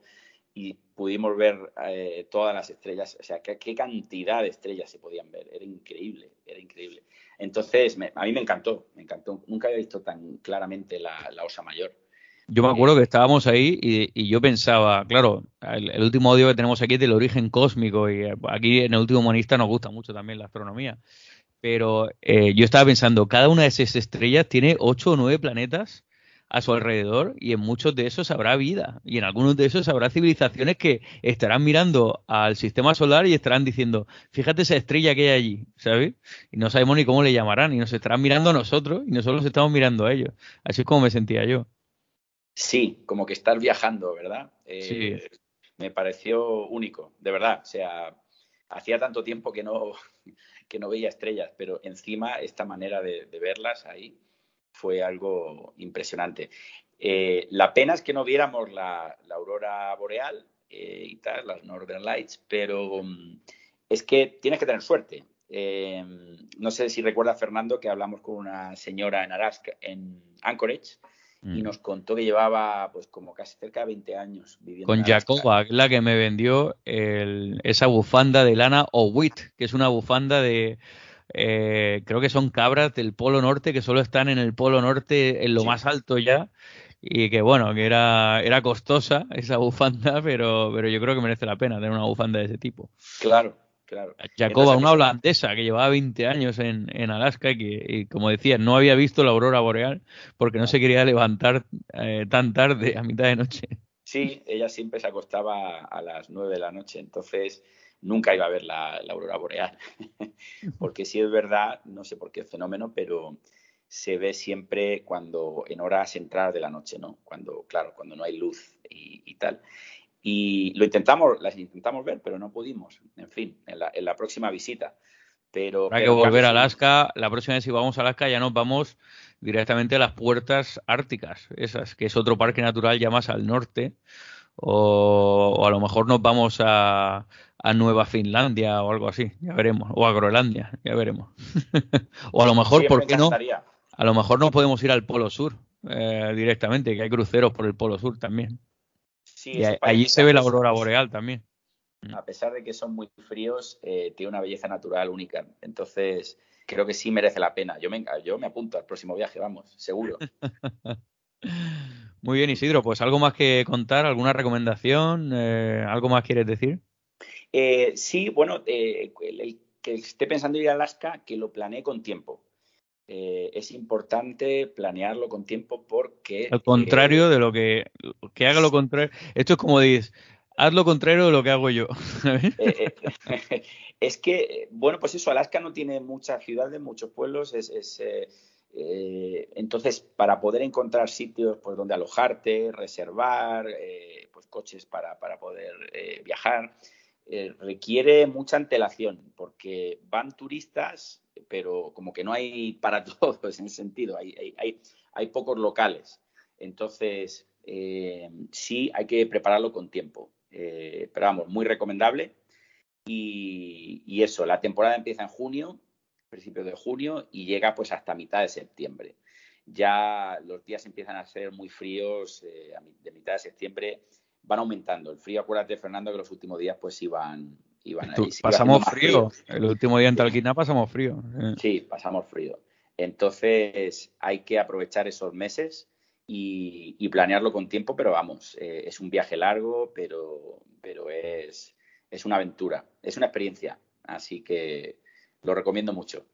y pudimos ver eh, todas las estrellas, o sea, ¿qué, cantidad de estrellas se podían ver, era increíble, era increíble. Entonces, a mí me encantó, me encantó, nunca había visto tan claramente la, Osa Mayor. Yo me acuerdo que estábamos ahí y, yo pensaba, claro, el, último audio que tenemos aquí es del origen cósmico y aquí en el último monista nos gusta mucho también la astronomía, pero eh, yo estaba pensando, cada una de esas estrellas tiene ocho o nueve planetas a su alrededor y en muchos de esos habrá vida y en algunos de esos habrá civilizaciones que estarán mirando al sistema solar y estarán diciendo, fíjate esa estrella que hay allí, ¿sabes? Y no sabemos ni cómo le llamarán y nos estarán mirando a nosotros y nosotros estamos mirando a ellos. Así es como me sentía yo. Sí, como que estar viajando, ¿verdad? sí. Eh, me pareció único, de verdad. O sea, hacía tanto tiempo que no, que no veía estrellas, pero encima esta manera de verlas ahí fue algo impresionante. Eh, la pena es que no viéramos la, aurora boreal eh, y tal, las Northern Lights, pero mm, es que tienes que tener suerte. Eh, no sé si recuerda Fernando que hablamos con una señora en Alaska, en Anchorage, y nos contó que llevaba pues como casi cerca de 20 años viviendo con Jacoba, la que me vendió esa bufanda de lana Owit, que es una bufanda de eh, creo que son cabras del Polo Norte que solo están en el Polo Norte en lo más alto ya y que bueno, que era, era costosa esa bufanda, pero, pero yo creo que merece la pena tener una bufanda de ese tipo. Claro, claro. Jacoba, una holandesa que llevaba 20 años en, en Alaska y que, como decía, no había visto la aurora boreal porque no se quería levantar eh, tan tarde, a mitad de noche. Sí, ella siempre se acostaba a las 9 de la noche, entonces nunca iba a ver la, aurora boreal. Porque si es verdad, no sé por qué fenómeno, pero se ve siempre cuando en horas centrales de la noche, ¿no? Cuando, claro, cuando no hay luz y, tal. Y lo intentamos, las intentamos ver, pero no pudimos. En fin, en la, próxima visita. Pero, Hay que volver a Alaska. La próxima vez si vamos a Alaska ya nos vamos directamente a las puertas árticas, esas, que es otro parque natural ya más al norte. o a lo mejor nos vamos a, a Nueva Finlandia o algo así, ya veremos, o a Groenlandia, ya veremos. o a lo mejor, ¿por qué no? A lo mejor no podemos ir al Polo Sur eh, directamente, que hay cruceros por el Polo Sur también. Y allí se ve la aurora boreal también. Mm. A pesar de que son muy fríos, eh, tiene una belleza natural única. Entonces, creo que sí merece la pena. Yo me, yo me apunto al próximo viaje, vamos, seguro. Muy bien, Isidro, pues algo más que contar, alguna recomendación, eh, algo más quieres decir. Eh, sí, bueno, eh, el, que esté pensando ir a Alaska, que lo planee con tiempo. Eh, es importante planearlo con tiempo porque... Al contrario de lo que, que haga lo contrario. Esto es como dices, haz lo contrario de lo que hago yo. Eh, eh, es que, bueno, pues eso, Alaska no tiene muchas ciudades, muchos pueblos, es, entonces para poder encontrar sitios pues, donde alojarte, reservar, pues coches para, para poder viajar, requiere mucha antelación, porque van turistas, pero como que no hay para todos en ese sentido, hay, hay, hay pocos locales. Entonces, eh, sí hay que prepararlo con tiempo. Eh, pero vamos, muy recomendable. Y, eso, la temporada empieza en junio, principio de junio, y llega pues hasta mitad de septiembre. Ya los días empiezan a ser muy fríos, eh, de mitad de septiembre van aumentando. El frío, acuérdate, Fernando, que los últimos días pues iban, ahí. pasamos frío. El último día en Talquina pasamos frío. Sí, pasamos frío. Entonces hay que aprovechar esos meses y, planearlo con tiempo, pero vamos, eh, es un viaje largo, pero, pero es, es una aventura, es una experiencia, así que lo recomiendo mucho.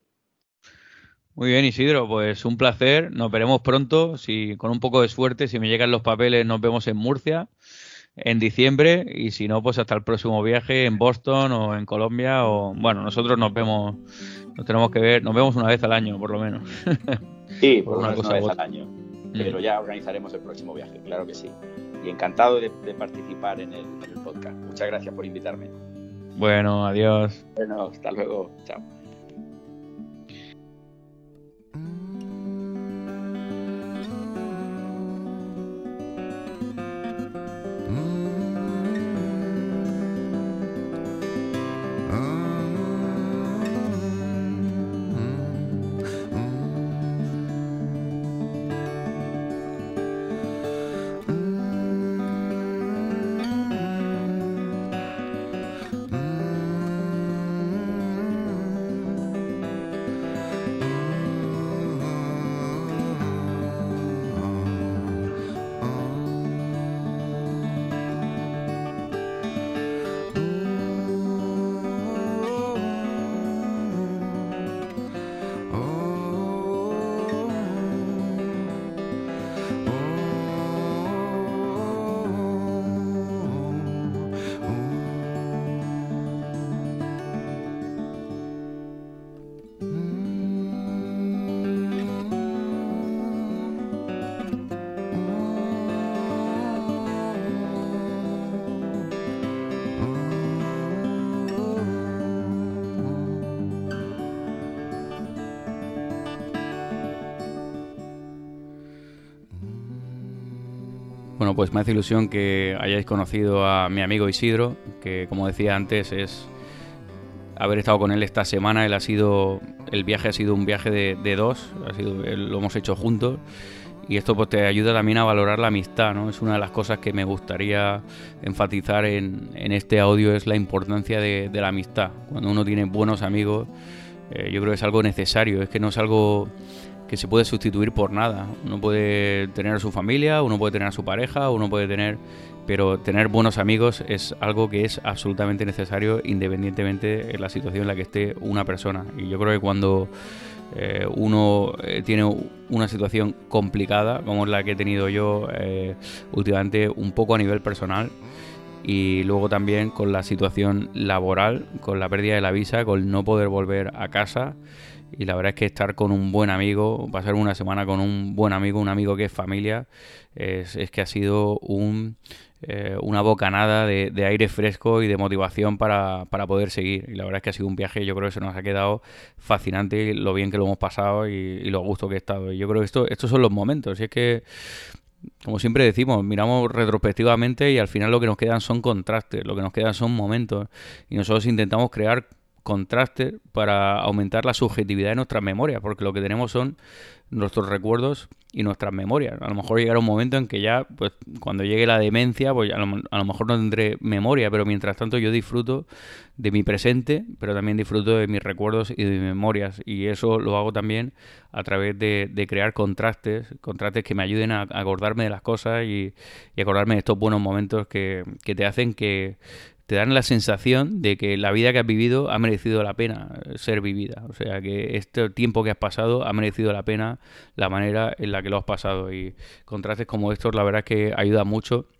Muy bien, Isidro, pues un placer. Nos veremos pronto. Si con un poco de suerte, si me llegan los papeles, nos vemos en Murcia en diciembre y si no, pues hasta el próximo viaje en Boston o en Colombia o bueno, nosotros nos vemos, nos tenemos que ver, nos vemos una vez al año por lo menos. Sí, por una, una vez al año pero ya organizaremos el próximo viaje, claro que sí. Y encantado de, participar en el, en el podcast. Muchas gracias por invitarme. Bueno, adiós. Bueno, hasta luego. Chao. Pues me hace ilusión que hayáis conocido a mi amigo Isidro, que como decía antes es haber estado con él esta semana. Él ha sido, el viaje ha sido un viaje de, dos, ha sido, lo hemos hecho juntos y esto pues te ayuda también a valorar la amistad, ¿no? Es una de las cosas que me gustaría enfatizar en, este audio es la importancia de, la amistad. Cuando uno tiene buenos amigos, eh, yo creo que es algo necesario, es que no es algo que se puede sustituir por nada. Uno puede tener a su familia, uno puede tener a su pareja, uno puede tener... Pero tener buenos amigos es algo que es absolutamente necesario independientemente de la situación en la que esté una persona. Y yo creo que cuando eh, uno eh, tiene una situación complicada, como la que he tenido yo eh, últimamente, un poco a nivel personal, y luego también con la situación laboral, con la pérdida de la visa, con no poder volver a casa, y la verdad es que estar con un buen amigo, pasar una semana con un buen amigo, un amigo que es familia, es, que ha sido un, eh, una bocanada de, aire fresco y de motivación para, poder seguir. Y la verdad es que ha sido un viaje, yo creo que se nos ha quedado fascinante lo bien que lo hemos pasado y, lo a gusto que he estado. Y yo creo que esto, estos son los momentos. Y es que como siempre decimos, miramos retrospectivamente y al final lo que nos quedan son contrastes, lo que nos quedan son momentos. Y nosotros intentamos crear contraste para aumentar la subjetividad de nuestras memorias, porque lo que tenemos son nuestros recuerdos y nuestras memorias. A lo mejor llegará un momento en que ya, pues cuando llegue la demencia, pues a lo, mejor no tendré memoria, pero mientras tanto yo disfruto de mi presente, pero también disfruto de mis recuerdos y de mis memorias. Y eso lo hago también a través de, crear contrastes, contrastes que me ayuden a acordarme de las cosas y, acordarme de estos buenos momentos que, que te hacen que te dan la sensación de que la vida que has vivido ha merecido la pena ser vivida. O sea, que este tiempo que has pasado ha merecido la pena la manera en la que lo has pasado. Y contrastes como estos, la verdad es que ayuda mucho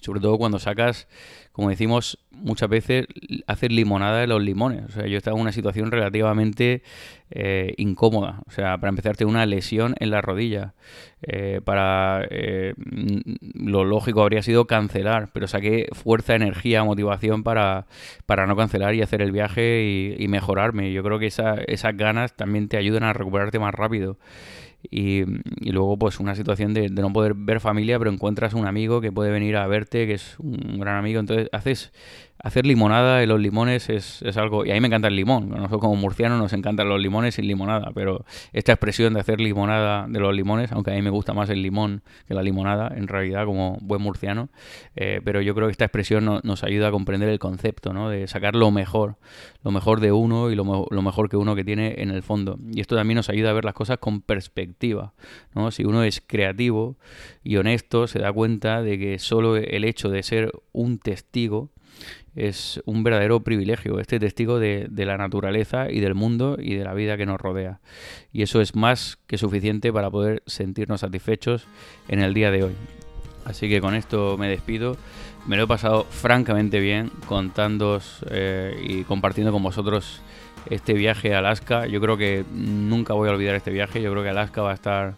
Sobre todo cuando sacas, como decimos muchas veces, hacer limonada de los limones. O sea, yo estaba en una situación relativamente eh, incómoda. O sea, para empezar, tengo una lesión en la rodilla. Eh, para eh, lo lógico habría sido cancelar, pero saqué fuerza, energía, motivación para, para no cancelar y hacer el viaje y, mejorarme. Yo creo que esa, esas ganas también te ayudan a recuperarte más rápido. Y, luego pues una situación de, no poder ver familia, pero encuentras un amigo que puede venir a verte, que es un gran amigo, entonces haces hacer limonada de los limones es, es, algo, y a mí me encanta el limón, nosotros como murcianos nos encantan los limones sin limonada, pero esta expresión de hacer limonada de los limones, aunque a mí me gusta más el limón que la limonada, en realidad como buen murciano, eh, pero yo creo que esta expresión nos ayuda a comprender el concepto, ¿no? de sacar lo mejor, lo mejor de uno y lo, lo, mejor que uno que tiene en el fondo. Y esto también nos ayuda a ver las cosas con perspectiva. ¿no? Si uno es creativo y honesto, se da cuenta de que solo el hecho de ser un testigo es un verdadero privilegio, este testigo de, la naturaleza y del mundo y de la vida que nos rodea. Y eso es más que suficiente para poder sentirnos satisfechos en el día de hoy. Así que con esto me despido. Me lo he pasado francamente bien contándoos eh, y compartiendo con vosotros este viaje a Alaska. Yo creo que nunca voy a olvidar este viaje. Yo creo que Alaska va a estar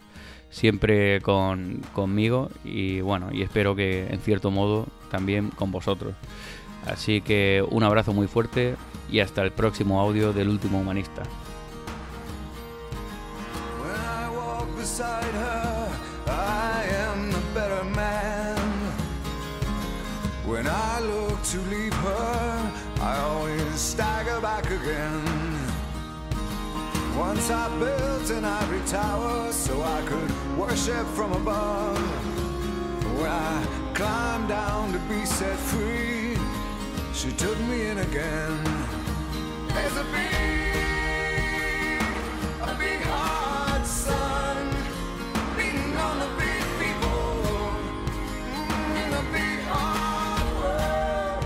siempre con, conmigo y bueno, y espero que en cierto modo también con vosotros. Así que un abrazo muy fuerte y hasta el próximo audio del último humanista. Once I built an ivory tower so I could worship from above. When I climbed down to be set free. She took me in again. There's a big, a big hard sun beating on the big people mm, in a big hard world.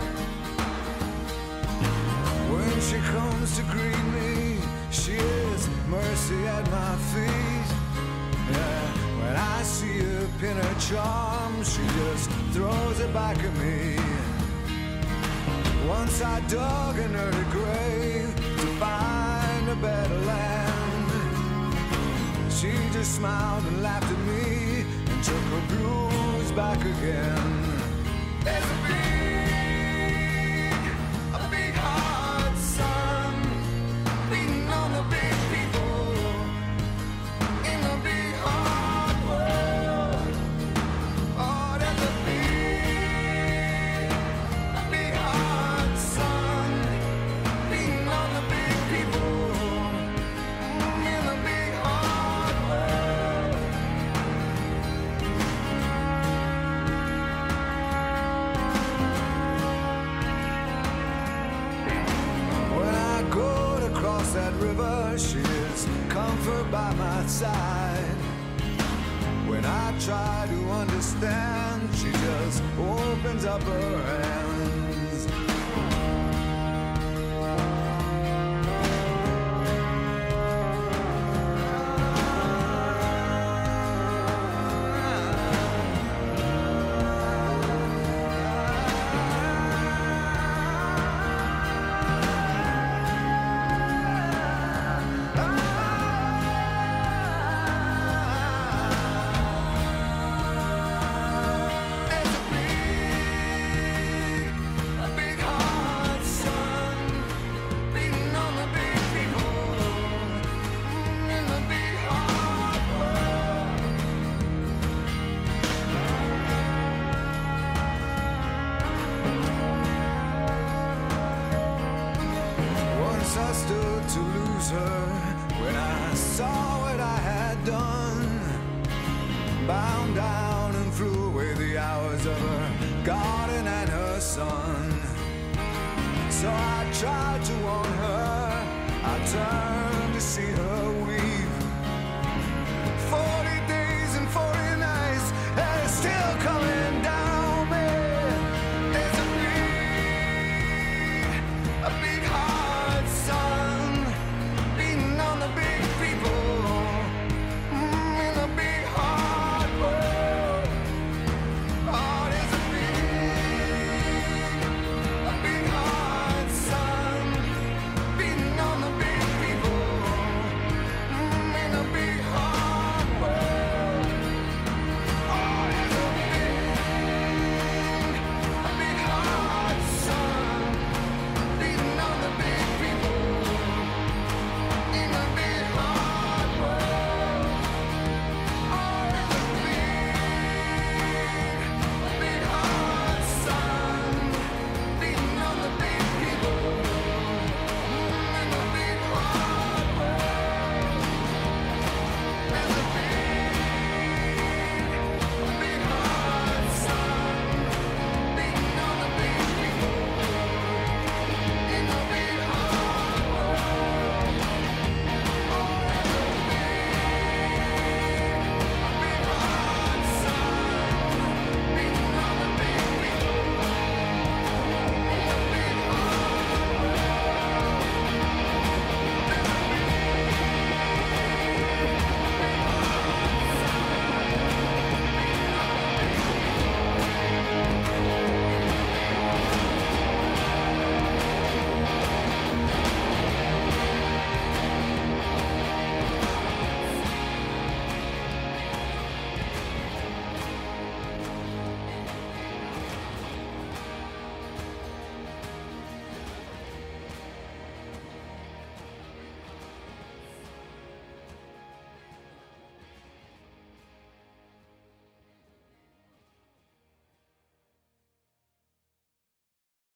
When she comes to greet me, she is mercy at my feet. Yeah, when I see her pin her charm, she just throws it back at me. Once I dug an early grave to find a better land. She just smiled and laughed at me and took her blues back again. There's a try to understand. She just opens up her hands.